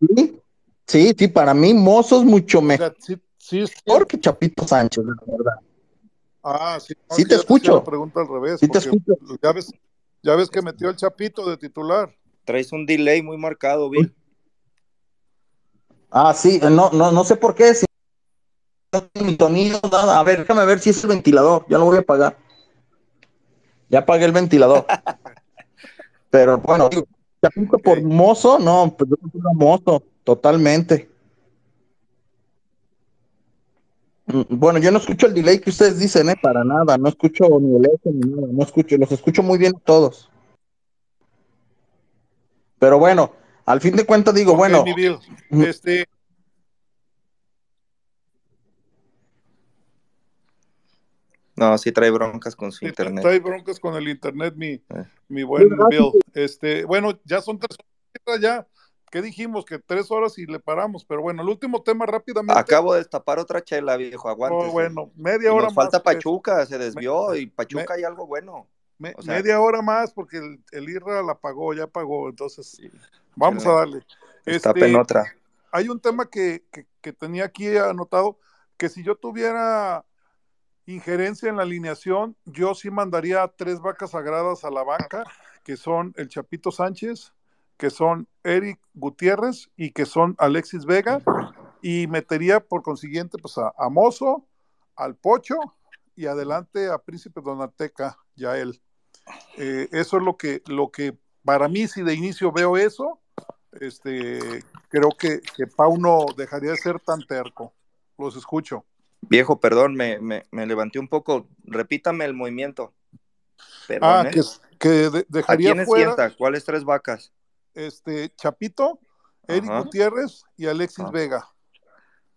Sí, sí, sí, para mí Mozo es mucho mejor Sí, sí, es- que Chapito Sánchez, la verdad. Ah, sí, no, Sí te escucho. pregunta al revés. Sí te porque Ya ves, ya ves que metió el Chapito de titular. Traes un delay muy marcado, Bill. Ah, sí, no, no, no sé por qué. Si sonido, nada. A ver, déjame ver si es el ventilador. Ya lo voy a apagar. Ya apagué el ventilador. Pero bueno, digo, Chapito por mozo, no, pues yo a mozo, totalmente. Mm, Bueno, yo no escucho el delay que ustedes dicen, ¿eh? Para nada. No escucho ni el eco ni nada. No escucho, los escucho muy bien todos. Pero bueno, al fin de cuentas digo, bueno, mi Bill, mm, este, No, sí trae broncas con su Sí, internet. Trae broncas con el internet, mi, Eh. mi buen. Bill. Este, bueno, ya son tres horas ya. ¿Qué dijimos? Que tres horas y le paramos. Pero bueno, el último tema rápidamente. Acabo de destapar otra chela, viejo. Oh, bueno, media hora nos falta más, pues. Pachuca, se desvió y Pachuca hay algo bueno. Me- O sea- media hora más porque el, el IRRA la pagó, ya pagó. Entonces, vamos a darle. Destapen Este, otra. Hay un tema que, que- que tenía aquí anotado, que si yo tuviera injerencia en la alineación, yo sí mandaría tres vacas sagradas a la banca, que son el Chapito Sánchez, que son Eric Gutiérrez y que son Alexis Vega, y metería por consiguiente pues a, Mozo, al Pocho y adelante a Príncipe Donateca, ya él. Eh, eso es lo que, lo que para mí, si de inicio veo eso, este, creo que, que Pau no dejaría de ser tan terco. Los escucho. Viejo, perdón, me, me, me levanté un poco. Repítame el movimiento. Perdón, Ah, ¿eh? que, que de- ¿A dejaría quiénes fuera sienta? ¿Cuáles tres vacas? este, Chapito, Eric Ajá. Gutiérrez y Alexis Ah. Vega.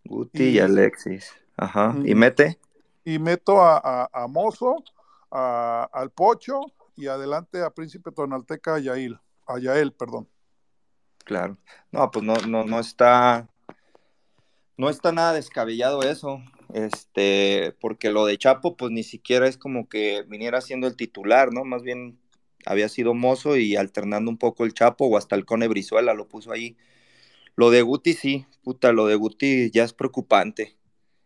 Guti y, Y- Alexis. Ajá. ¿Y mete? Y meto a, a, a Mozo, a- al Pocho y adelante a Príncipe Tonalteca a Yael, a Yael, perdón. Claro. No, pues no, no, no está. No está nada descabellado eso. Este, porque lo de Chapo, pues ni siquiera es como que viniera siendo el titular, ¿no? Más bien había sido mozo y alternando un poco el Chapo o hasta el Cone Brizuela lo puso ahí. Lo de Guti sí, puta, lo de Guti ya es preocupante.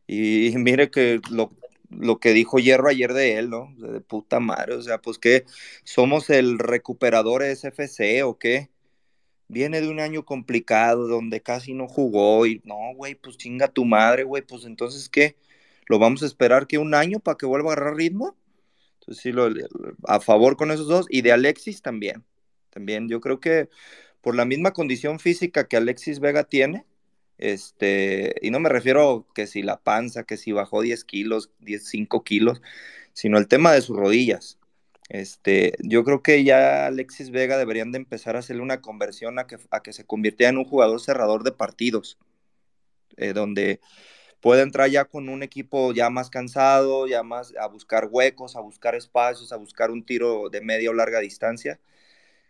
Y, mire que lo, lo que dijo Hierro ayer de él, ¿no? De, puta madre, o sea, pues que somos el recuperador SFC o qué. Viene de un año complicado donde casi no jugó y no, güey, pues chinga tu madre, güey, pues entonces qué, lo vamos a esperar que un año para que vuelva a agarrar ritmo. Entonces sí, lo, a favor con esos dos y de Alexis también. También yo creo que por la misma condición física que Alexis Vega tiene, este, y no me refiero que si la panza, que si bajó 10 kilos, 10, 5 kilos, sino el tema de sus rodillas. Este, yo creo que ya Alexis Vega deberían de empezar a hacerle una conversión a que, a que se convirtiera en un jugador cerrador de partidos, eh, donde puede entrar ya con un equipo ya más cansado, ya más a buscar huecos, a buscar espacios, a buscar un tiro de media o larga distancia.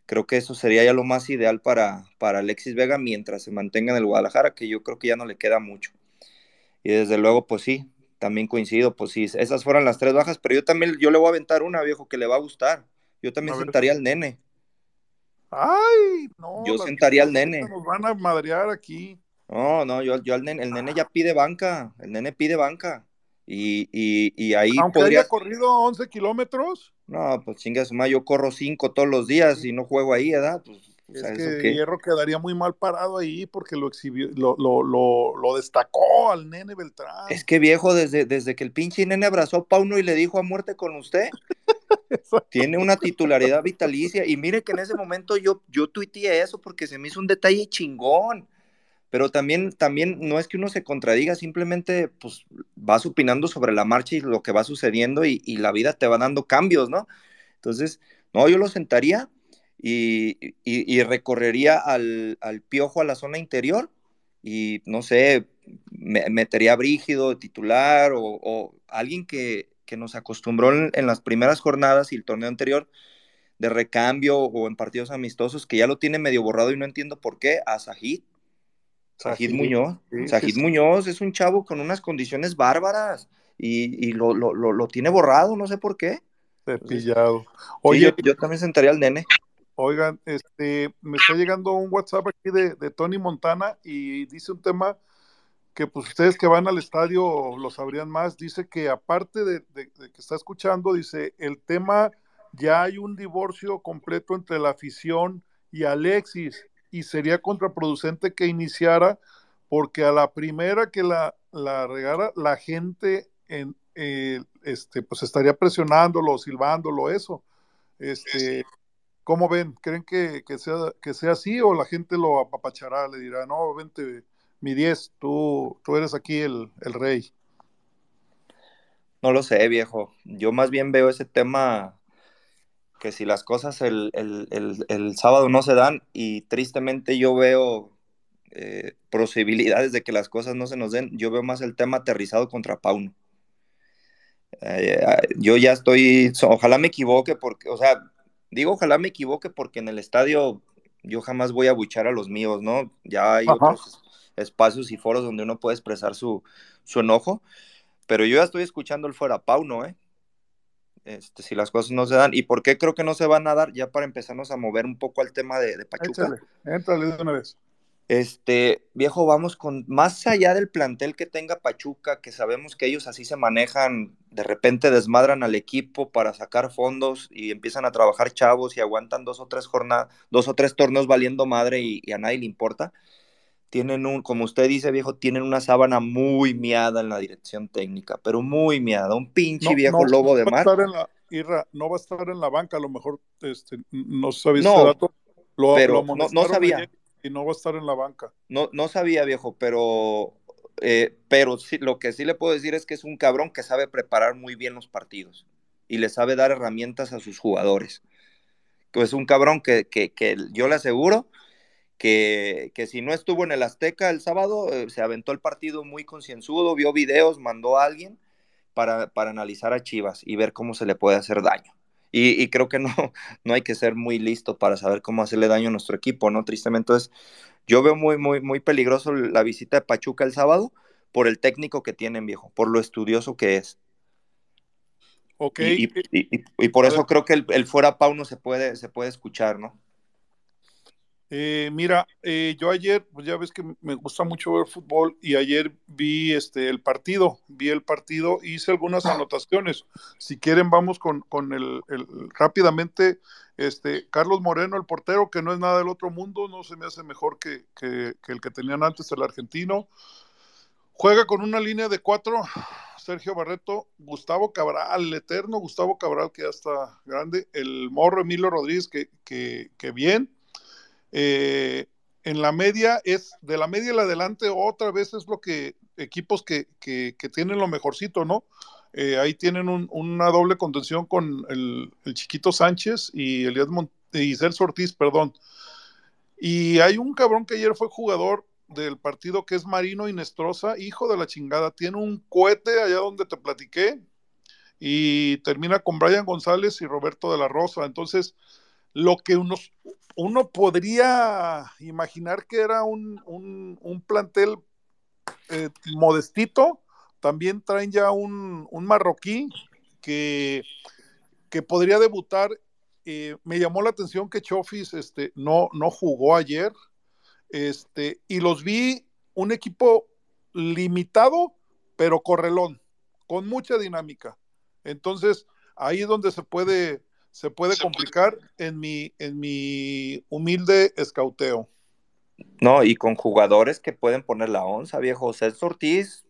Creo que eso sería ya lo más ideal para, para Alexis Vega mientras se mantenga en el Guadalajara, que yo creo que ya no le queda mucho. Y desde luego, pues sí, también coincido, pues sí, esas fueron las tres bajas, pero yo también, yo le voy a aventar una, viejo, que le va a gustar. Yo también sentaría al nene. Ay, no. Yo sentaría al nene. Nos van a madrear aquí. No, no, yo, yo al nene, el nene ya pide banca, el nene pide banca. Y, y, y ahí Aunque podría... haya corrido 11 kilómetros, No, pues chinga su madre, yo corro cinco todos los días y no juego ahí, ¿verdad? Pues, es que ¿eso qué? Hierro quedaría muy mal parado ahí porque lo exhibió, lo, lo, lo, lo destacó al nene Beltrán. Es que viejo, desde, desde que el pinche nene abrazó a Pauno y le dijo a muerte con usted, tiene una titularidad vitalicia. Y mire que en ese momento yo, yo tuiteé eso porque se me hizo un detalle chingón. Pero también, también no es que uno se contradiga, simplemente pues vas opinando sobre la marcha y lo que va sucediendo y, y la vida te va dando cambios, ¿no? Entonces, no, yo lo sentaría y, y- y recorrería al, al piojo a la zona interior y no sé, me- metería a Brígido titular o, o alguien que, que nos acostumbró en, en las primeras jornadas y el torneo anterior de recambio o en partidos amistosos que ya lo tiene medio borrado y no entiendo por qué, a Sajid. Sajid Muñoz. sí, Sajid sí, sí. Muñoz es un chavo con unas condiciones bárbaras y, y lo, lo- lo- lo tiene borrado, no sé por qué. Cepillado. Sí, Oye, yo, yo también sentaría al nene. Oigan, este, me está llegando un WhatsApp aquí de, Tony Montana y dice un tema que pues ustedes que van al estadio lo sabrían más, dice que aparte de que está escuchando, dice, el tema, ya hay un divorcio completo entre la afición y Alexis y sería contraproducente que iniciara porque a la primera que la, la regara, la gente en, eh, este, pues estaría presionándolo, silbándolo, eso. Este, ¿Cómo ven? ¿Creen que, que sea, que sea así o la gente lo apapachará? Le dirá, no, vente, mi 10, tú, tú eres aquí el, el rey. No lo sé, viejo. Yo más bien veo ese tema que si las cosas el, el- el- sábado no se dan y tristemente yo veo eh, posibilidades de que las cosas no se nos den, yo veo más el tema aterrizado contra Pauno. Eh, eh, yo ya estoy, ojalá me equivoque porque, o sea, digo ojalá me equivoque porque en el estadio yo jamás voy a buchar a los míos, ¿no? Ya hay Ajá. otros espacios y foros donde uno puede expresar su, su enojo, pero yo ya estoy escuchando el fuera Pauno, ¿eh? Este, si las cosas no se dan. ¿Y por qué creo que no se van a dar? Ya para empezarnos a mover un poco al tema de, de Pachuca. Échale, de una vez. Este, viejo, vamos con más allá del plantel que tenga Pachuca, que sabemos que ellos así se manejan, de repente desmadran al equipo para sacar fondos y empiezan a trabajar chavos y aguantan dos o tres jornadas, dos o tres torneos valiendo madre y, y a nadie le importa. Tienen un, como usted dice, viejo, tienen una sábana muy miada en la dirección técnica, pero muy miada, un pinche No, viejo no, lobo no de mar. la, Irra, no va a estar en la banca, a lo mejor este, no sabía No, dato. Lo, pero lo no- sabía. Y no va a estar en la banca. No, no sabía, viejo, pero, eh, pero sí, lo que sí le puedo decir es que es un cabrón que sabe preparar muy bien los partidos y le sabe dar herramientas a sus jugadores. Pues un cabrón que, que, que yo le aseguro que, que si no estuvo en el Azteca el sábado, eh, se aventó el partido muy concienzudo, vio videos, mandó a alguien para, para analizar a Chivas y ver cómo se le puede hacer daño. Y, y creo que no, no hay que ser muy listo para saber cómo hacerle daño a nuestro equipo, ¿no? Tristemente, entonces, yo veo muy, muy, muy peligroso la visita de Pachuca el sábado por el técnico que tienen, viejo, por lo estudioso que es. Ok. Y, y- y por eso creo que el, el fuera Pauno se puede, se puede escuchar, ¿no? Eh, mira, eh, yo ayer, pues ya ves que me gusta mucho ver fútbol y ayer vi este el partido, vi el partido, hice algunas anotaciones. Si quieren, vamos con, con el, el- rápidamente, este Carlos Moreno, el portero, que no es nada del otro mundo, no se me hace mejor que, que- que el que tenían antes, el argentino. Juega con una línea de cuatro, Sergio Barreto, Gustavo Cabral, el eterno Gustavo Cabral, que ya está grande, el morro Emilio Rodríguez, que, que, que bien. Eh, en la media es, de la media en adelante, otra vez es lo que equipos que, que, tienen lo mejorcito, ¿no? Eh, ahí tienen un- una doble contención con el, chiquito Sánchez y Elías y Celso Ortiz, perdón. Y hay un cabrón que ayer fue jugador del partido que es Marino Inestrosa, hijo de la chingada, tiene un cohete allá donde te platiqué y termina con Brian González y Roberto de la Rosa. Entonces, lo que unos, uno podría imaginar que era un, un- plantel eh, modestito, también traen ya un, un marroquí que, que podría debutar. Eh, me llamó la atención que Chofis este, no, no jugó ayer. Este, y los vi un equipo limitado, pero correlón, con mucha dinámica. Entonces, ahí es donde se puede, se puede complicar en mi, en mi humilde escauteo. No, y con jugadores que pueden poner la onza, viejo. Celso Ortiz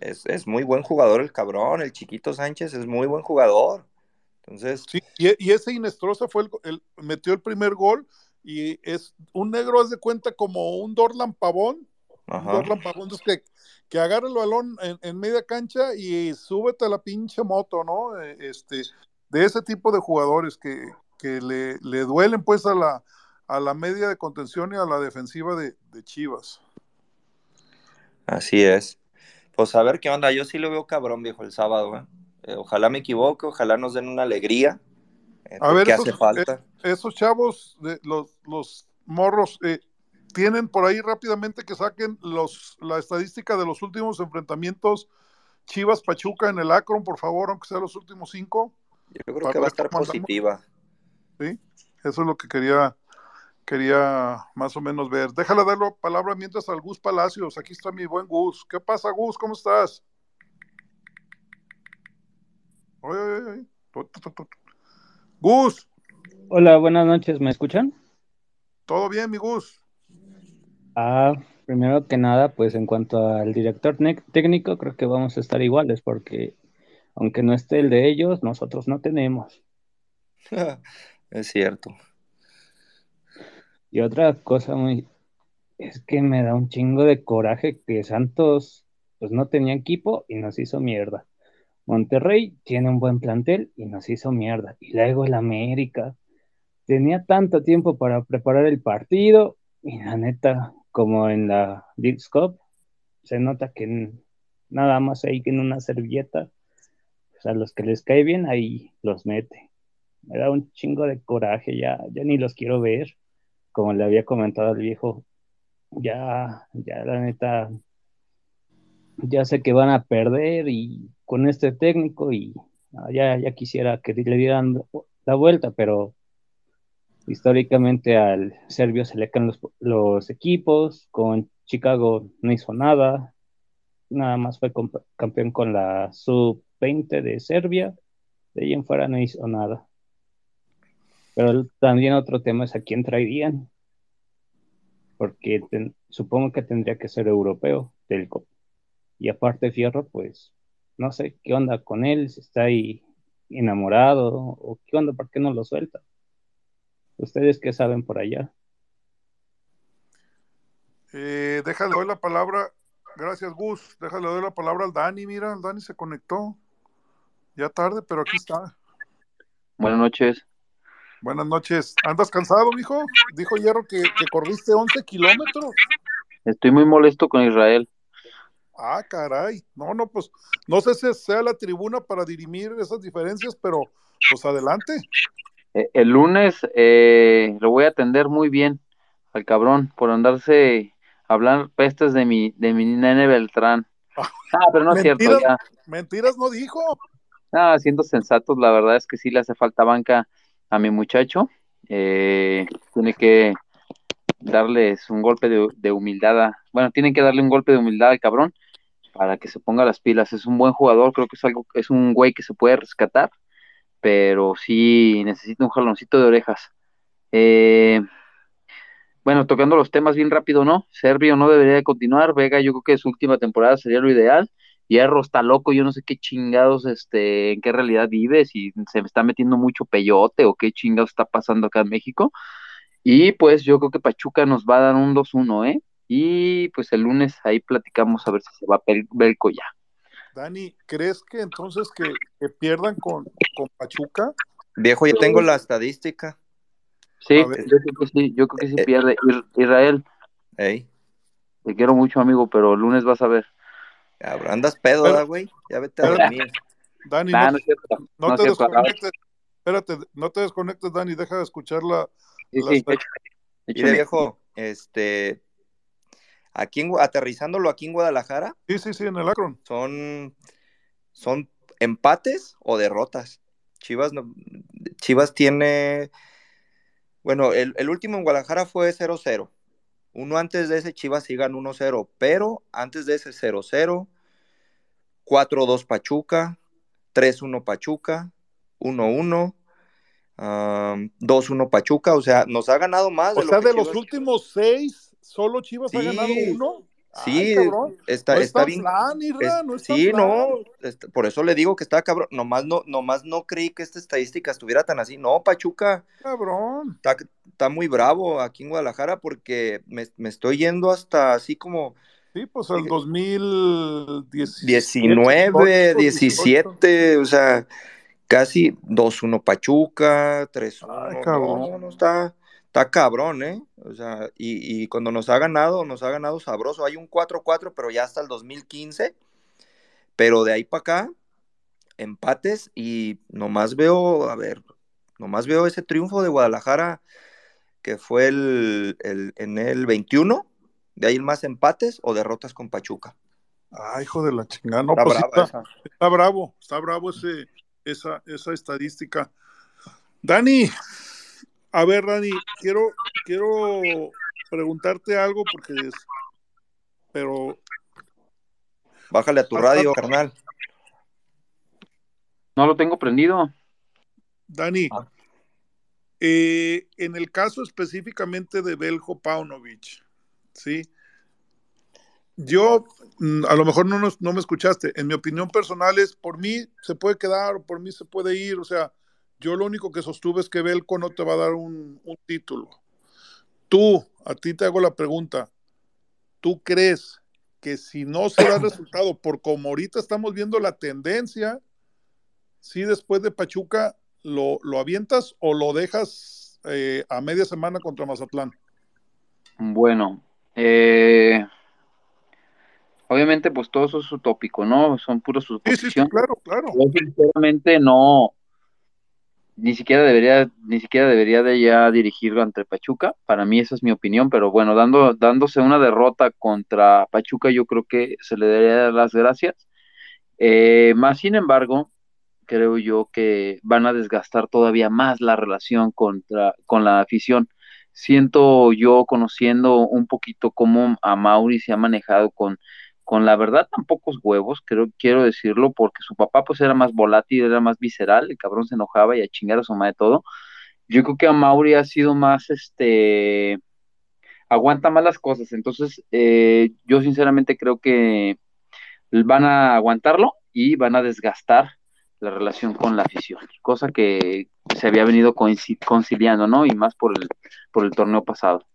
es, es muy buen jugador, el cabrón. El chiquito Sánchez es muy buen jugador. Entonces, Sí, y, y ese Inestrosa fue el, el- metió el primer gol y es un negro, haz de cuenta, como un Dorlan Pavón. Un Ajá. Dorlan Pavón, entonces que, que agarra el balón en, en media cancha y súbete a la pinche moto, ¿no? Eh, Este, de ese tipo de jugadores que, que le, le duelen pues a la, a la media de contención y a la defensiva de, de Chivas. así es. Pues a ver qué onda. Yo sí lo veo cabrón, viejo, el sábado. ¿eh? Eh, ojalá me equivoque, ojalá nos den una alegría. eh, A ver, esos, hace falta. eh, esos chavos, de los, los morros, eh, tienen por ahí rápidamente que saquen los, la estadística de los últimos enfrentamientos Chivas Pachuca en el Akron, por favor, aunque sea los últimos cinco. Yo creo que va a estar positiva. ¿Sí? Eso es lo que quería, quería más o menos ver. Déjale dar la palabra mientras al Gus Palacios. Aquí está mi buen Gus. ¿Qué pasa, Gus? ¿Cómo estás? Oye. Gus, Hola, buenas noches, ¿me escuchan? ¿todo bien, mi Gus? Ah, primero que nada, pues en cuanto al director técnico, creo que vamos a estar iguales, porque aunque no esté el de ellos, nosotros no tenemos. es cierto. Y otra cosa muy, es que me da un chingo de coraje que Santos, pues no tenía equipo y nos hizo mierda. Monterrey tiene un buen plantel y nos hizo mierda. Y luego el América tenía tanto tiempo para preparar el partido y la neta, como en la Leagues Cup, se nota que nada más ahí que en una servilleta, pues a los que les cae bien ahí los mete. Me da un chingo de coraje, ya, ya ni los quiero ver. Como le había comentado al viejo, ya, ya la neta, ya sé que van a perder y con este técnico y ya, ya quisiera que le dieran la vuelta, pero históricamente al serbio se le caen los, los equipos, con Chicago no hizo nada, nada más fue campeón con la sub-20 de Serbia, de ahí en fuera no hizo nada. Pero también otro tema es a quién traerían, porque supongo que tendría que ser europeo del co- y aparte Fierro, pues no sé qué onda con él, si está ahí enamorado o qué onda, ¿por qué no lo suelta? ¿Ustedes qué saben por allá? Eh, déjale doy la palabra. Gracias, Gus. Déjale doy la palabra al Dani. Mira, el Dani se conectó. Ya tarde, pero aquí está. Buenas noches. Buenas noches. ¿Andas cansado, mijo? Dijo Hierro que, que corriste 11 kilómetros. Estoy muy molesto con Israel. Ah, caray. No, no, pues no sé si sea la tribuna para dirimir esas diferencias, pero pues adelante. Eh, el lunes eh, lo voy a atender muy bien al cabrón por andarse a hablar pestes de mi, de mi nene Beltrán. Ah, pero no es cierto, ya. mentiras no dijo. Ah, siendo sensatos, la verdad es que sí le hace falta banca a mi muchacho. Eh, tiene que darles un golpe de, humildad. a- bueno, tienen que darle un golpe de humildad al cabrón para que se ponga las pilas. Es un buen jugador, creo que es algo, es un güey que se puede rescatar, pero sí necesita un jaloncito de orejas. Eh, bueno, tocando los temas bien rápido, ¿no? Serbio no debería de continuar. Vega, yo creo que su última temporada sería lo ideal. Hierro está loco, yo no sé qué chingados, este, en qué realidad vive, si se me está metiendo mucho peyote o qué chingados está pasando acá en México. Y pues yo creo que Pachuca nos va a dar un 2-1, ¿eh? Y pues el lunes ahí platicamos a ver si se va a Belco ya. Dani, ¿crees que entonces que, que pierdan con, con Pachuca? Viejo, ya tengo la estadística. Sí, yo creo que sí, yo creo que sí pierde. Ir- Israel, Ey, te quiero mucho, amigo, pero el lunes vas a ver. Cabrón, andas pedo, Pero- ¿verdad, güey? Ya vete a dormir. Dani, Nah, no, te desconectes. Espérate, no te desconectes, Dani. Deja de escuchar la, sí, Mire, viejo, este, aquí en, aterrizándolo aquí en Guadalajara, Sí, sí, sí, en el Akron. son, son empates o derrotas. Chivas, no- Chivas tiene, bueno, el, el último en Guadalajara fue 0-0. Uno antes de ese Chivas ganó 1-0, pero antes de ese 0-0, 4-2 Pachuca, 3-1 Pachuca, 1-1, um, 2-1 Pachuca, o sea, nos ha ganado más de O lo sea, que de los Chivas- últimos seis, solo Chivas ha Sí, ganado uno. Sí, Ay, está, no está tan bien. flan, Irra, es- no es tan sí, flan. no, est- por eso le digo que está cabrón. Nomás no, nomás no creí que esta estadística estuviera tan así. No, Pachuca Cabrón. está, está muy bravo aquí en Guadalajara porque me, me estoy yendo hasta así como Sí, pues el 2017. 19, 18, 17, o sea, casi 2-1 Pachuca, 3-1. Ay, No, no, no, está, está cabrón, ¿eh? O sea, y, y cuando nos ha ganado, nos ha ganado sabroso. Hay un 4-4, pero ya hasta el 2015. Pero de ahí para acá, empates y nomás veo, a ver, nomás veo ese triunfo de Guadalajara que fue el, el- en el 21. De ahí más empates o derrotas con Pachuca. Ay, hijo de la chingada. No, Está pues brava está bravo, está bravo ese, esa, esa estadística. Dani, A ver, Rani, quiero, quiero preguntarte algo porque es, pero Bájale a tu radio, carnal. No lo tengo prendido. Dani, eh, en el caso específicamente de Beljo Paunovic, ¿sí? Yo, mm, a lo mejor no, nos- no me escuchaste, en mi opinión personal es, por mí se puede quedar o por mí se puede ir, o sea, yo lo único que sostuve es que Belco no te va a dar un, un título. Tú, a ti te hago la pregunta, ¿tú crees que si no se da resultado, por como ahorita estamos viendo la tendencia, si después de Pachuca lo, lo avientas o lo dejas eh, a media semana contra Mazatlán? Bueno, eh, obviamente pues todo eso es utópico, ¿no? Son puros suposiciones. claro, claro. Yo sinceramente no, ni siquiera debería, ni siquiera debería de ya dirigirlo ante Pachuca. Para mí esa es mi opinión, pero bueno, dando, dándose una derrota contra Pachuca, yo creo que se le debería dar las gracias. Eh, más sin embargo, creo yo que van a desgastar todavía más la relación contra, con la afición. Siento yo conociendo un poquito cómo a Mauri se ha manejado con, con la verdad tan pocos huevos, creo, quiero decirlo, porque su papá pues era más volátil, era más visceral, el cabrón se enojaba y a chingar a su madre todo. Yo creo que a Mauri ha sido más este aguanta más las cosas, entonces eh, yo sinceramente creo que van a aguantarlo y van a desgastar la relación con la afición, cosa que se había venido conciliando, ¿no? Y más por el, por el torneo pasado.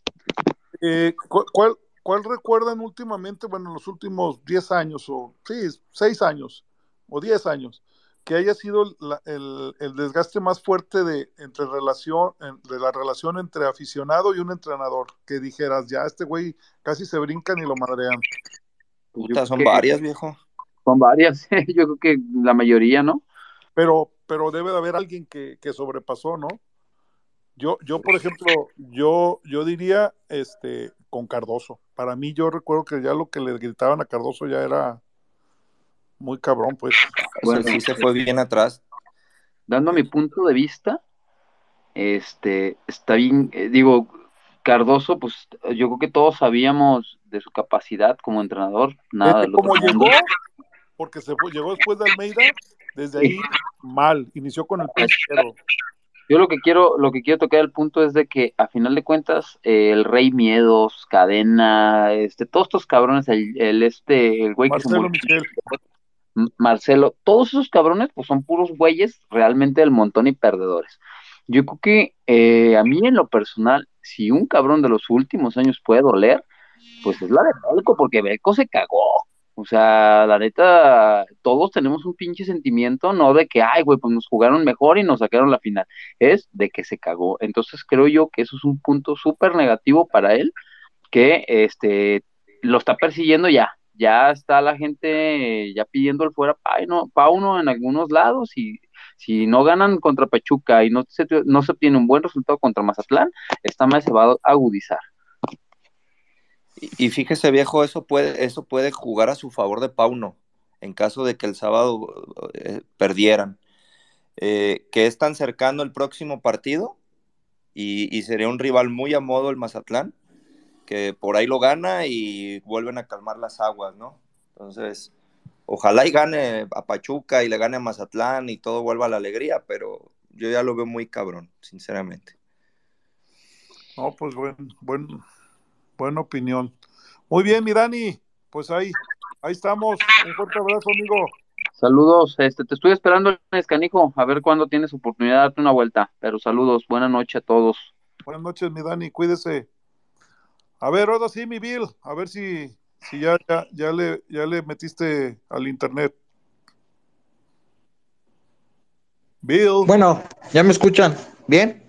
Eh, ¿cu- ¿cuál, ¿Cuál recuerdan últimamente, bueno, en los últimos 10 años, o sí, 6 años, o 10 años, que haya sido la- el, el desgaste más fuerte de, entre relación, en- de la relación entre aficionado y un entrenador? Que dijeras, ya este güey casi se brincan y lo madrean. Puta, son que- varias, viejo. Son varias, yo creo que la mayoría, ¿no? Pero, pero debe de haber alguien que, que sobrepasó, ¿no? Yo, yo, por ejemplo, yo, yo diría este con Cardoso. Para mí, yo recuerdo que ya lo que le gritaban a Cardoso ya era muy cabrón, pues. Bueno, sí se fue bien atrás. Dando mi punto de vista, este, está bien, eh, digo, Cardoso, pues yo creo que todos sabíamos de su capacidad como entrenador, nada como mundo. llegó, porque se fue, llegó después de Almeida, desde ahí mal, inició con el pie izquierdo. Yo lo que quiero, lo que quiero tocar el punto es de que a final de cuentas, eh, el Rey Miedos, Cadena, este, todos estos cabrones, el, el este, el güey que se Marcelo murió, Michel. M- Marcelo, todos esos cabrones, pues son puros güeyes realmente del montón y perdedores. Yo creo que eh, a mí en lo personal, si un cabrón de los últimos años puede doler, pues es la de Belco, porque Belco se cagó. O sea, la neta, todos tenemos un pinche sentimiento, no de que, ay, güey, pues nos jugaron mejor y nos sacaron la final, es de que se cagó. Entonces creo yo que eso es un punto súper negativo para él, que este lo está persiguiendo ya. Ya está la gente ya pidiendo el fuera pa uno, pa uno en algunos lados y si no ganan contra Pachuca y no se, no se obtiene un buen resultado contra Mazatlán, esta madre se va a agudizar. Y, fíjese, viejo, eso puede, eso puede jugar a su favor de Pauno, en caso de que el sábado eh, perdieran. Eh, que es tan cercano el próximo partido y, y sería un rival muy a modo el Mazatlán, que por ahí lo gana y vuelven a calmar las aguas, ¿no? Entonces, ojalá y gane a Pachuca y le gane a Mazatlán y todo vuelva a la alegría, pero yo ya lo veo muy cabrón, sinceramente. No, pues buen, buen, buena opinión. Muy bien, mi Dani, pues ahí, ahí estamos. Un fuerte abrazo, amigo. Saludos, este, te estoy esperando, Escanijo, a ver cuándo tienes oportunidad de darte una vuelta, pero saludos, buena noche a todos. Buenas noches, mi Dani, cuídese. A ver, ahora sí, mi Bill, a ver si, si ya, ya, ya, le, ya le metiste al internet. Bill. Bueno, ¿ya me escuchan? ¿Bien?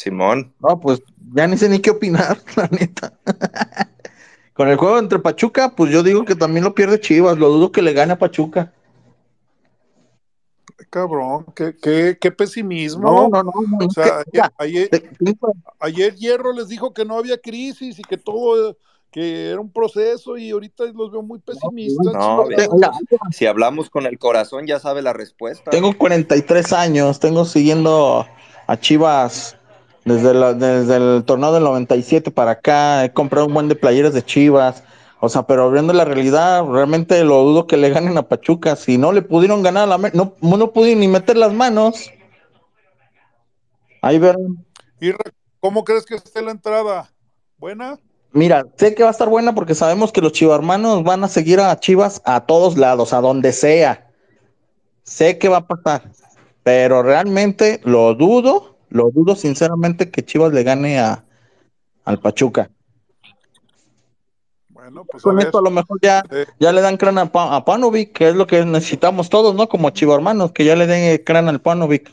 Simón. No, pues ya ni sé ni qué opinar, la neta. Con el juego entre Pachuca, pues yo digo que también lo pierde Chivas, lo dudo que le gane a Pachuca. Cabrón, qué, qué, qué pesimismo. No, no, no, no, O sea, que- ayer, ayer, ayer Hierro les dijo que no había crisis y que todo, que era un proceso y ahorita los veo muy pesimistas. No, viejo, si hablamos con el corazón ya sabe la respuesta. Tengo 43 años, tengo siguiendo a Chivas Desde, la- desde el torneo del 97 para acá he comprado un buen de playeras de Chivas. O sea, pero viendo la realidad, realmente lo dudo que le ganen a Pachuca. Si no le pudieron ganar a la no, no pudieron ni meter las manos. Ahí verán. Y ¿cómo crees que esté la entrada? ¿Buena? Mira, sé que va a estar buena porque sabemos que los chivarmanos van a seguir a Chivas a todos lados, a donde sea. Sé que va a pasar, pero realmente lo dudo, lo dudo sinceramente que Chivas le gane a, al Pachuca. Bueno, pues Con esto a lo mejor ya, ya le dan crán a, Pa- a Panovic, que es lo que necesitamos todos, ¿no? Como chivarmanos, que ya le den el crán al Panovic.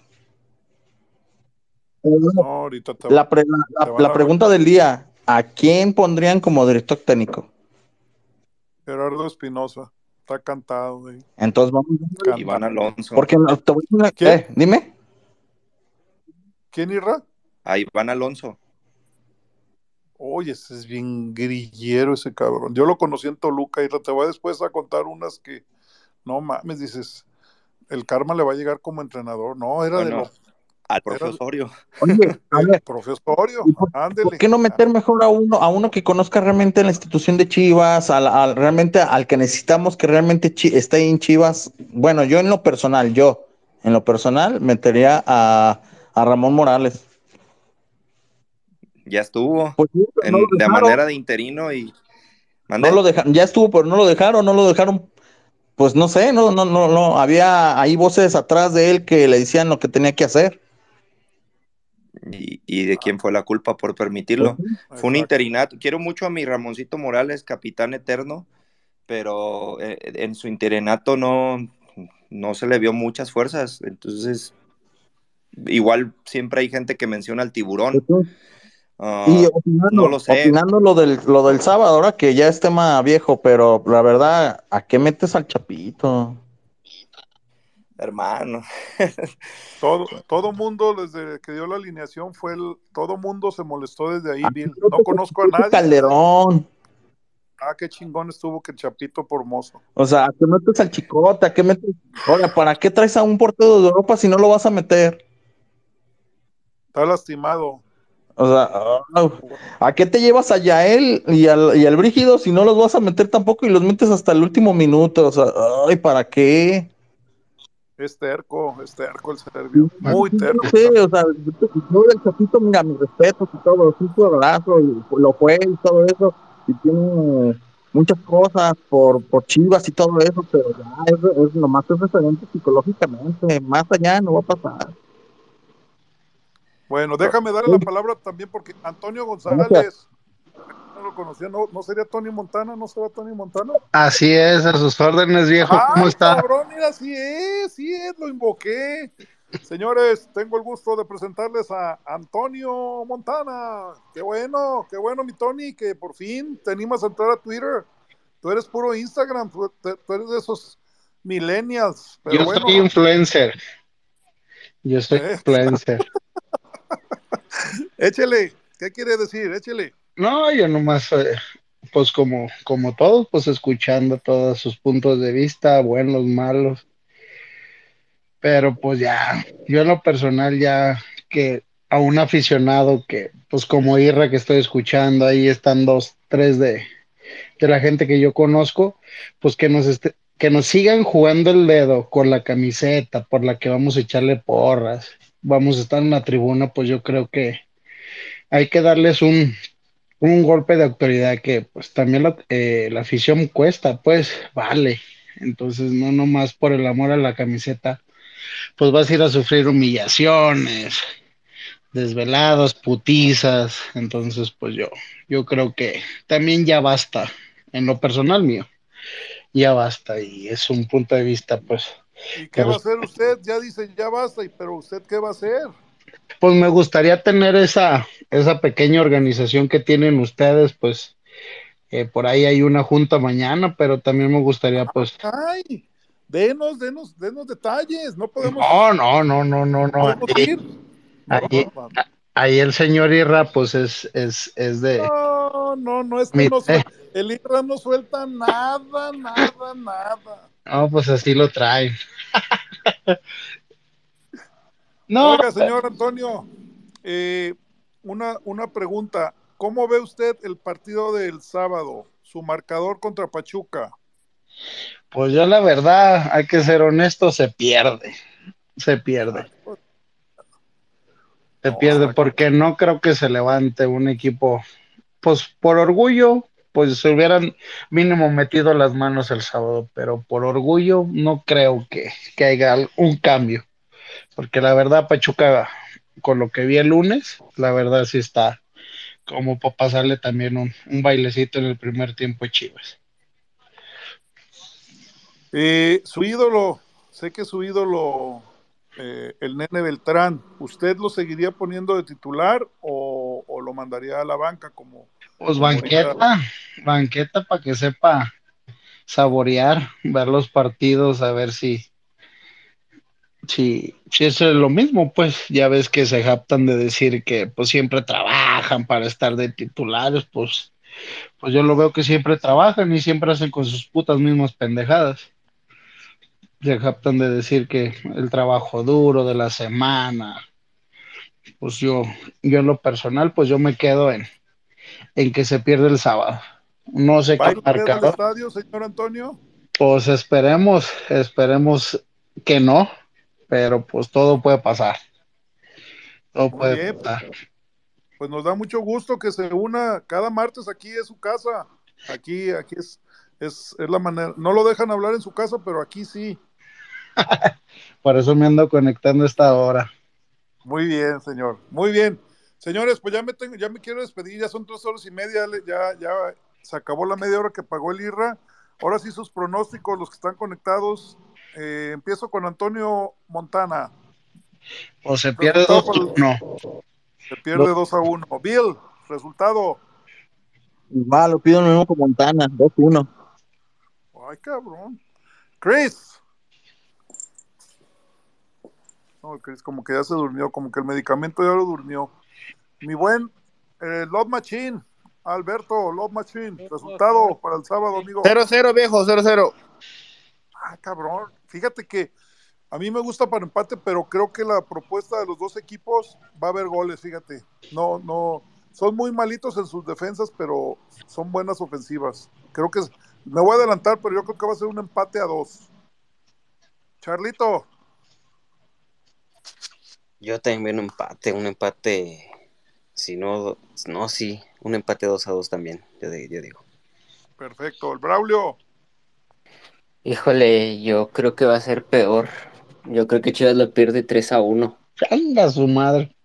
No, te, La, pre- la- te la- van la a- pregunta del día, ¿a quién pondrían como director técnico? Gerardo Espinosa. Está cantado, güey. Entonces vamos. Iván Alonso. Porque no- te voy a eh, dime. ¿Quién irá? A Iván Alonso. Oye, ese es bien grillero ese cabrón. Yo lo conocí en Toluca y te voy después a contar unas que, no mames, dices, el karma le va a llegar como entrenador. No, era de lo... al era- profesorio. Oye, a ver, Profesorio, ándele. ¿por qué no meter mejor a uno, a uno que conozca realmente la institución de Chivas, al, al- realmente al que necesitamos que realmente chi- esté ahí en Chivas? Bueno, yo en lo personal, yo en lo personal metería a, a Ramón Morales. Ya estuvo. Pues en- no lo de dejaron. manera de interino y. No lo dejaron, ya estuvo, pero no lo dejaron, no lo dejaron. Pues no sé, no, no, no, no, había ahí voces atrás de él que le decían lo que tenía que hacer. ¿Y, y de quién fue la culpa por permitirlo? Fue un interinato. Quiero mucho a mi Ramoncito Morales, capitán eterno, pero eh, en su interinato no, no se le vio muchas fuerzas. Entonces, igual siempre hay gente que menciona al tiburón. Ah, Y opinando, no lo sé. opinando lo del, lo del sábado, ahora que ya es tema viejo, pero la verdad, ¿a qué metes al Chapito? Hermano. Todo, todo mundo desde que dio la alineación fue el, todo mundo se molestó desde ahí, Bill. No conozco a nadie. Calderón. Ah, qué chingón estuvo que el Chapito por mozo. O sea, ¿a qué metes al Chicote? ¿A qué metes? Ahora, ¿para qué traes a un portero de Europa si no lo vas a meter? Está lastimado. O sea, ah, ¿a qué te llevas a Yael y al, y al Brígido si no los vas a meter tampoco y los metes hasta el último minuto? O sea, ay, ¿para qué? Es terco, es terco el serbio. Muy terco. sé, o sea, yo, del Chapito, mira, mis respetos y todo, es un jugadorazo, y lo fue y todo eso, y tiene muchas cosas por, por Chivas y todo eso, pero ya es, es nomás es referente psicológicamente, más allá no va a pasar. Bueno, déjame darle la palabra también porque Antonio González, no lo conocía, ¿no, ¿no sería Tony Montana? ¿No será Tony Montana? Así es, a sus órdenes, viejo. ¿Cómo ¡Ay, está? cabrón! Mira, sí es, sí es, lo invoqué. Señores, tengo el gusto de presentarles a Antonio Montana. Qué bueno, qué bueno, mi Tony, que por fin te animas a entrar a Twitter. Tú eres puro Instagram, tú, eres de esos millennials. Pero Yo bueno, soy influencer. Yo soy Eh. influencer. échele, ¿qué quiere decir? Échele. No, yo nomás, eh, pues como, como todos, pues escuchando todos sus puntos de vista, buenos, malos. Pero pues ya, yo en lo personal ya que a un aficionado que, pues como Irra que estoy escuchando, ahí están dos, tres de, de la gente que yo conozco, pues que nos este- que nos sigan jugando el dedo con la camiseta por la que vamos a echarle porras, vamos a estar en la tribuna, pues yo creo que hay que darles un, un golpe de autoridad que pues también la, eh, la afición cuesta, pues vale. Entonces no nomás por el amor a la camiseta, pues vas a ir a sufrir humillaciones, desvelados, putizas. Entonces pues yo, yo creo que también ya basta, en lo personal mío, ya basta y es un punto de vista pues ¿Y qué va a hacer usted? Ya dicen, ya basta, pero ¿usted qué va a hacer? Pues me gustaría tener esa, esa pequeña organización que tienen ustedes, pues eh, por ahí hay una junta mañana, pero también me gustaría pues... Ay, denos, denos, denos detalles. No podemos. No, no, no, no, no, no. ¿Podemos Ahí, ir? ahí- ahí el señor Irra pues es, es, es de... No, no, no, este Mi- no suel- el Irra no suelta nada, nada, nada. No, pues así lo traen. no, Oiga, señor Antonio, eh, una, una pregunta. ¿Cómo ve usted el partido del sábado? Su marcador contra Pachuca. Pues yo la verdad, hay que ser honesto, se pierde. Se pierde. Se pierde porque no creo que se levante un equipo, pues por orgullo, pues se hubieran mínimo metido las manos el sábado, pero por orgullo no creo que, que haya un cambio. Porque la verdad, Pachuca, con lo que vi el lunes, la verdad sí está como para pasarle también un, un bailecito en el primer tiempo Chivas. Eh, su ídolo, sé que su ídolo, eh, el nene Beltrán, ¿usted lo seguiría poniendo de titular o lo mandaría a la banca como... Pues banqueta, banqueta para que sepa saborear, ver los partidos, a ver si, si, si es lo mismo, pues ya ves que se japtan de decir que pues siempre trabajan para estar de titulares, pues, pues yo lo veo que siempre trabajan y siempre hacen con sus putas mismas pendejadas. Se japtan de decir que el trabajo duro de la semana, pues yo, yo en lo personal, pues yo me quedo en, en que se pierde el sábado. No sé ¿Va a qué marcador, estadio, señor Antonio? pues esperemos, esperemos que no, pero pues todo puede pasar. Todo Muy puede bien, pasar. Pues nos da mucho gusto que se una cada martes aquí es su casa. Aquí, aquí es, es, es la manera. No lo dejan hablar en su casa, pero aquí sí. Por eso me ando conectando a esta hora. Muy bien, señor. Muy bien. Señores, pues ya me tengo, ya me quiero despedir, ya son tres horas y media, ya, ya se acabó la media hora que pagó el IRRA. Ahora sí sus pronósticos, los que están conectados. Eh, empiezo con Antonio Montana. O se pierde Resultado dos, por- no. Se pierde 2 a 1. Bill, resultado. Va, lo pido lo mismo con Montana, 2-1. Ay, cabrón. Chris. No, Chris, como que ya se durmió, como que el medicamento ya lo durmió. Mi buen eh, Love Machine, Alberto, Love Machine. Resultado para el sábado, amigo. 0-0, viejo, 0-0. Ah, cabrón. Fíjate que a mí me gusta para empate, pero creo que la propuesta de los dos equipos va a haber goles, fíjate. No, no. Son muy malitos en sus defensas, pero son buenas ofensivas. Creo que es- me voy a adelantar, pero yo creo que va a ser un empate a dos. Charlito, Yo también un empate, un empate, si no, no, sí, un empate 2 a 2 también, yo, di- yo digo. perfecto. El Braulio, Híjole, yo creo que va a ser peor. Yo creo que Chivas lo pierde 3 a 1. Anda su madre.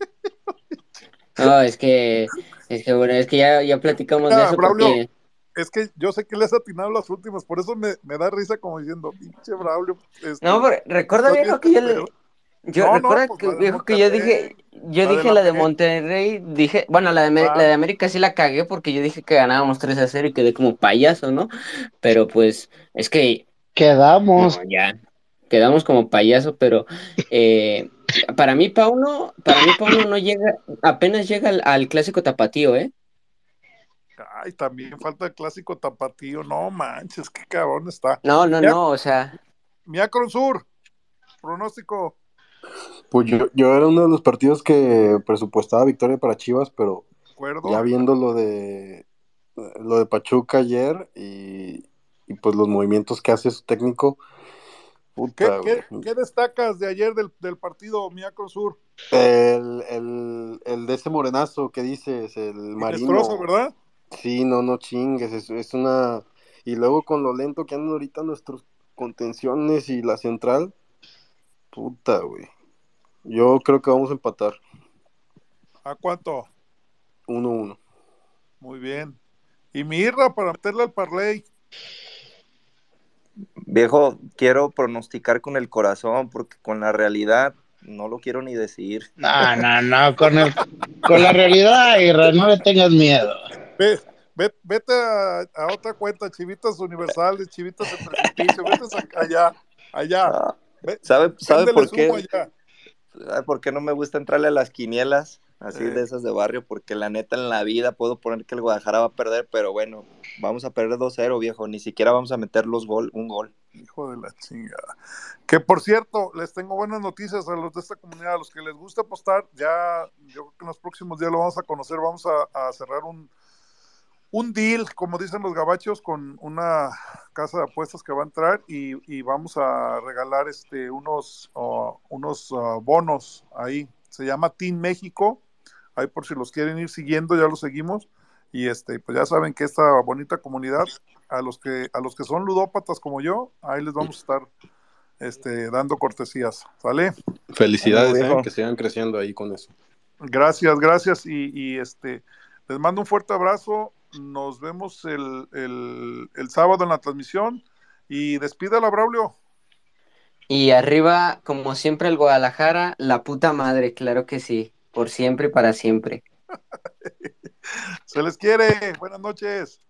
No, es que, es que bueno, es que ya, ya platicamos de eso Braulio, porque es que yo sé que le has atinado las últimas, por eso me, me da risa como diciendo, pinche Braulio. este, No, pero recuerda bien que yo le, pedo". Yo No, pues que de viejo que yo dije, yo la de dije la la de. Monterrey, dije, bueno, la de, la de América sí la cagué porque yo dije que ganábamos 3 a 0 y quedé como payaso, ¿no? Pero pues es que Quedamos. no, ya quedamos como payaso, pero eh, para mí Pauno, para mí Pauno no llega, apenas llega al, al clásico tapatío, ¿eh? Ay, también falta el clásico tapatío. No manches, qué cabrón está. No, no, Mia- no, o sea, Miacron Sur, pronóstico. Pues yo, yo era uno de los partidos que presupuestaba victoria para Chivas, pero acuerdo. ya viendo lo de lo de Pachuca ayer y, y pues los movimientos que hace su técnico, ¿Qué, puta, qué- güey. qué destacas de ayer del, del partido Miacron Sur? El, el, el de ese morenazo que dices, el marino. Destrozo, ¿verdad? Sí, no, no chingues, es, es una... Y luego con lo lento que andan ahorita nuestros contenciones y la central, puta, güey. Yo creo que vamos a empatar ¿A cuánto? 1-1. Muy bien. Y mi Irra para meterle al parlay. Viejo, quiero pronosticar con el corazón porque con la realidad no lo quiero ni decir. No, no, no, con, el, con la realidad, Irra, no le tengas miedo. Ve, ve- vete a, a otra cuenta, Chivitas Universales, Chivitas en Precipicio, vete a- allá, allá. Ve- ¿Sabe, por qué? allá. ¿Sabe por qué no me gusta entrarle a las quinielas? Así Eh. de esas de barrio, porque la neta en la vida puedo poner que el Guadalajara va a perder, pero bueno, vamos a perder 2-0, viejo. Ni siquiera vamos a meter los gol, un gol. Hijo de la chingada. Que por cierto, les tengo buenas noticias a los de esta comunidad, a los que les gusta apostar, ya yo creo que en los próximos días lo vamos a conocer, vamos a, a cerrar un, un deal, como dicen los gabachos, con una casa de apuestas que va a entrar y, y vamos a regalar este unos, uh, unos uh, bonos ahí. Se llama Team México. Ahí por si los quieren ir siguiendo, ya los seguimos. Y este, pues ya saben que esta bonita comunidad, a los que, a los que son ludópatas como yo, ahí les vamos a estar este, dando cortesías. ¿Sale? Felicidades, eh, que sigan creciendo ahí con eso. Gracias, gracias. Y, y, este, les mando un fuerte abrazo. Nos vemos el, el, el sábado en la transmisión. Y despídala, Braulio. Y arriba, como siempre, el Guadalajara, la puta madre, claro que sí. Por siempre y para siempre. Se les quiere. Buenas noches.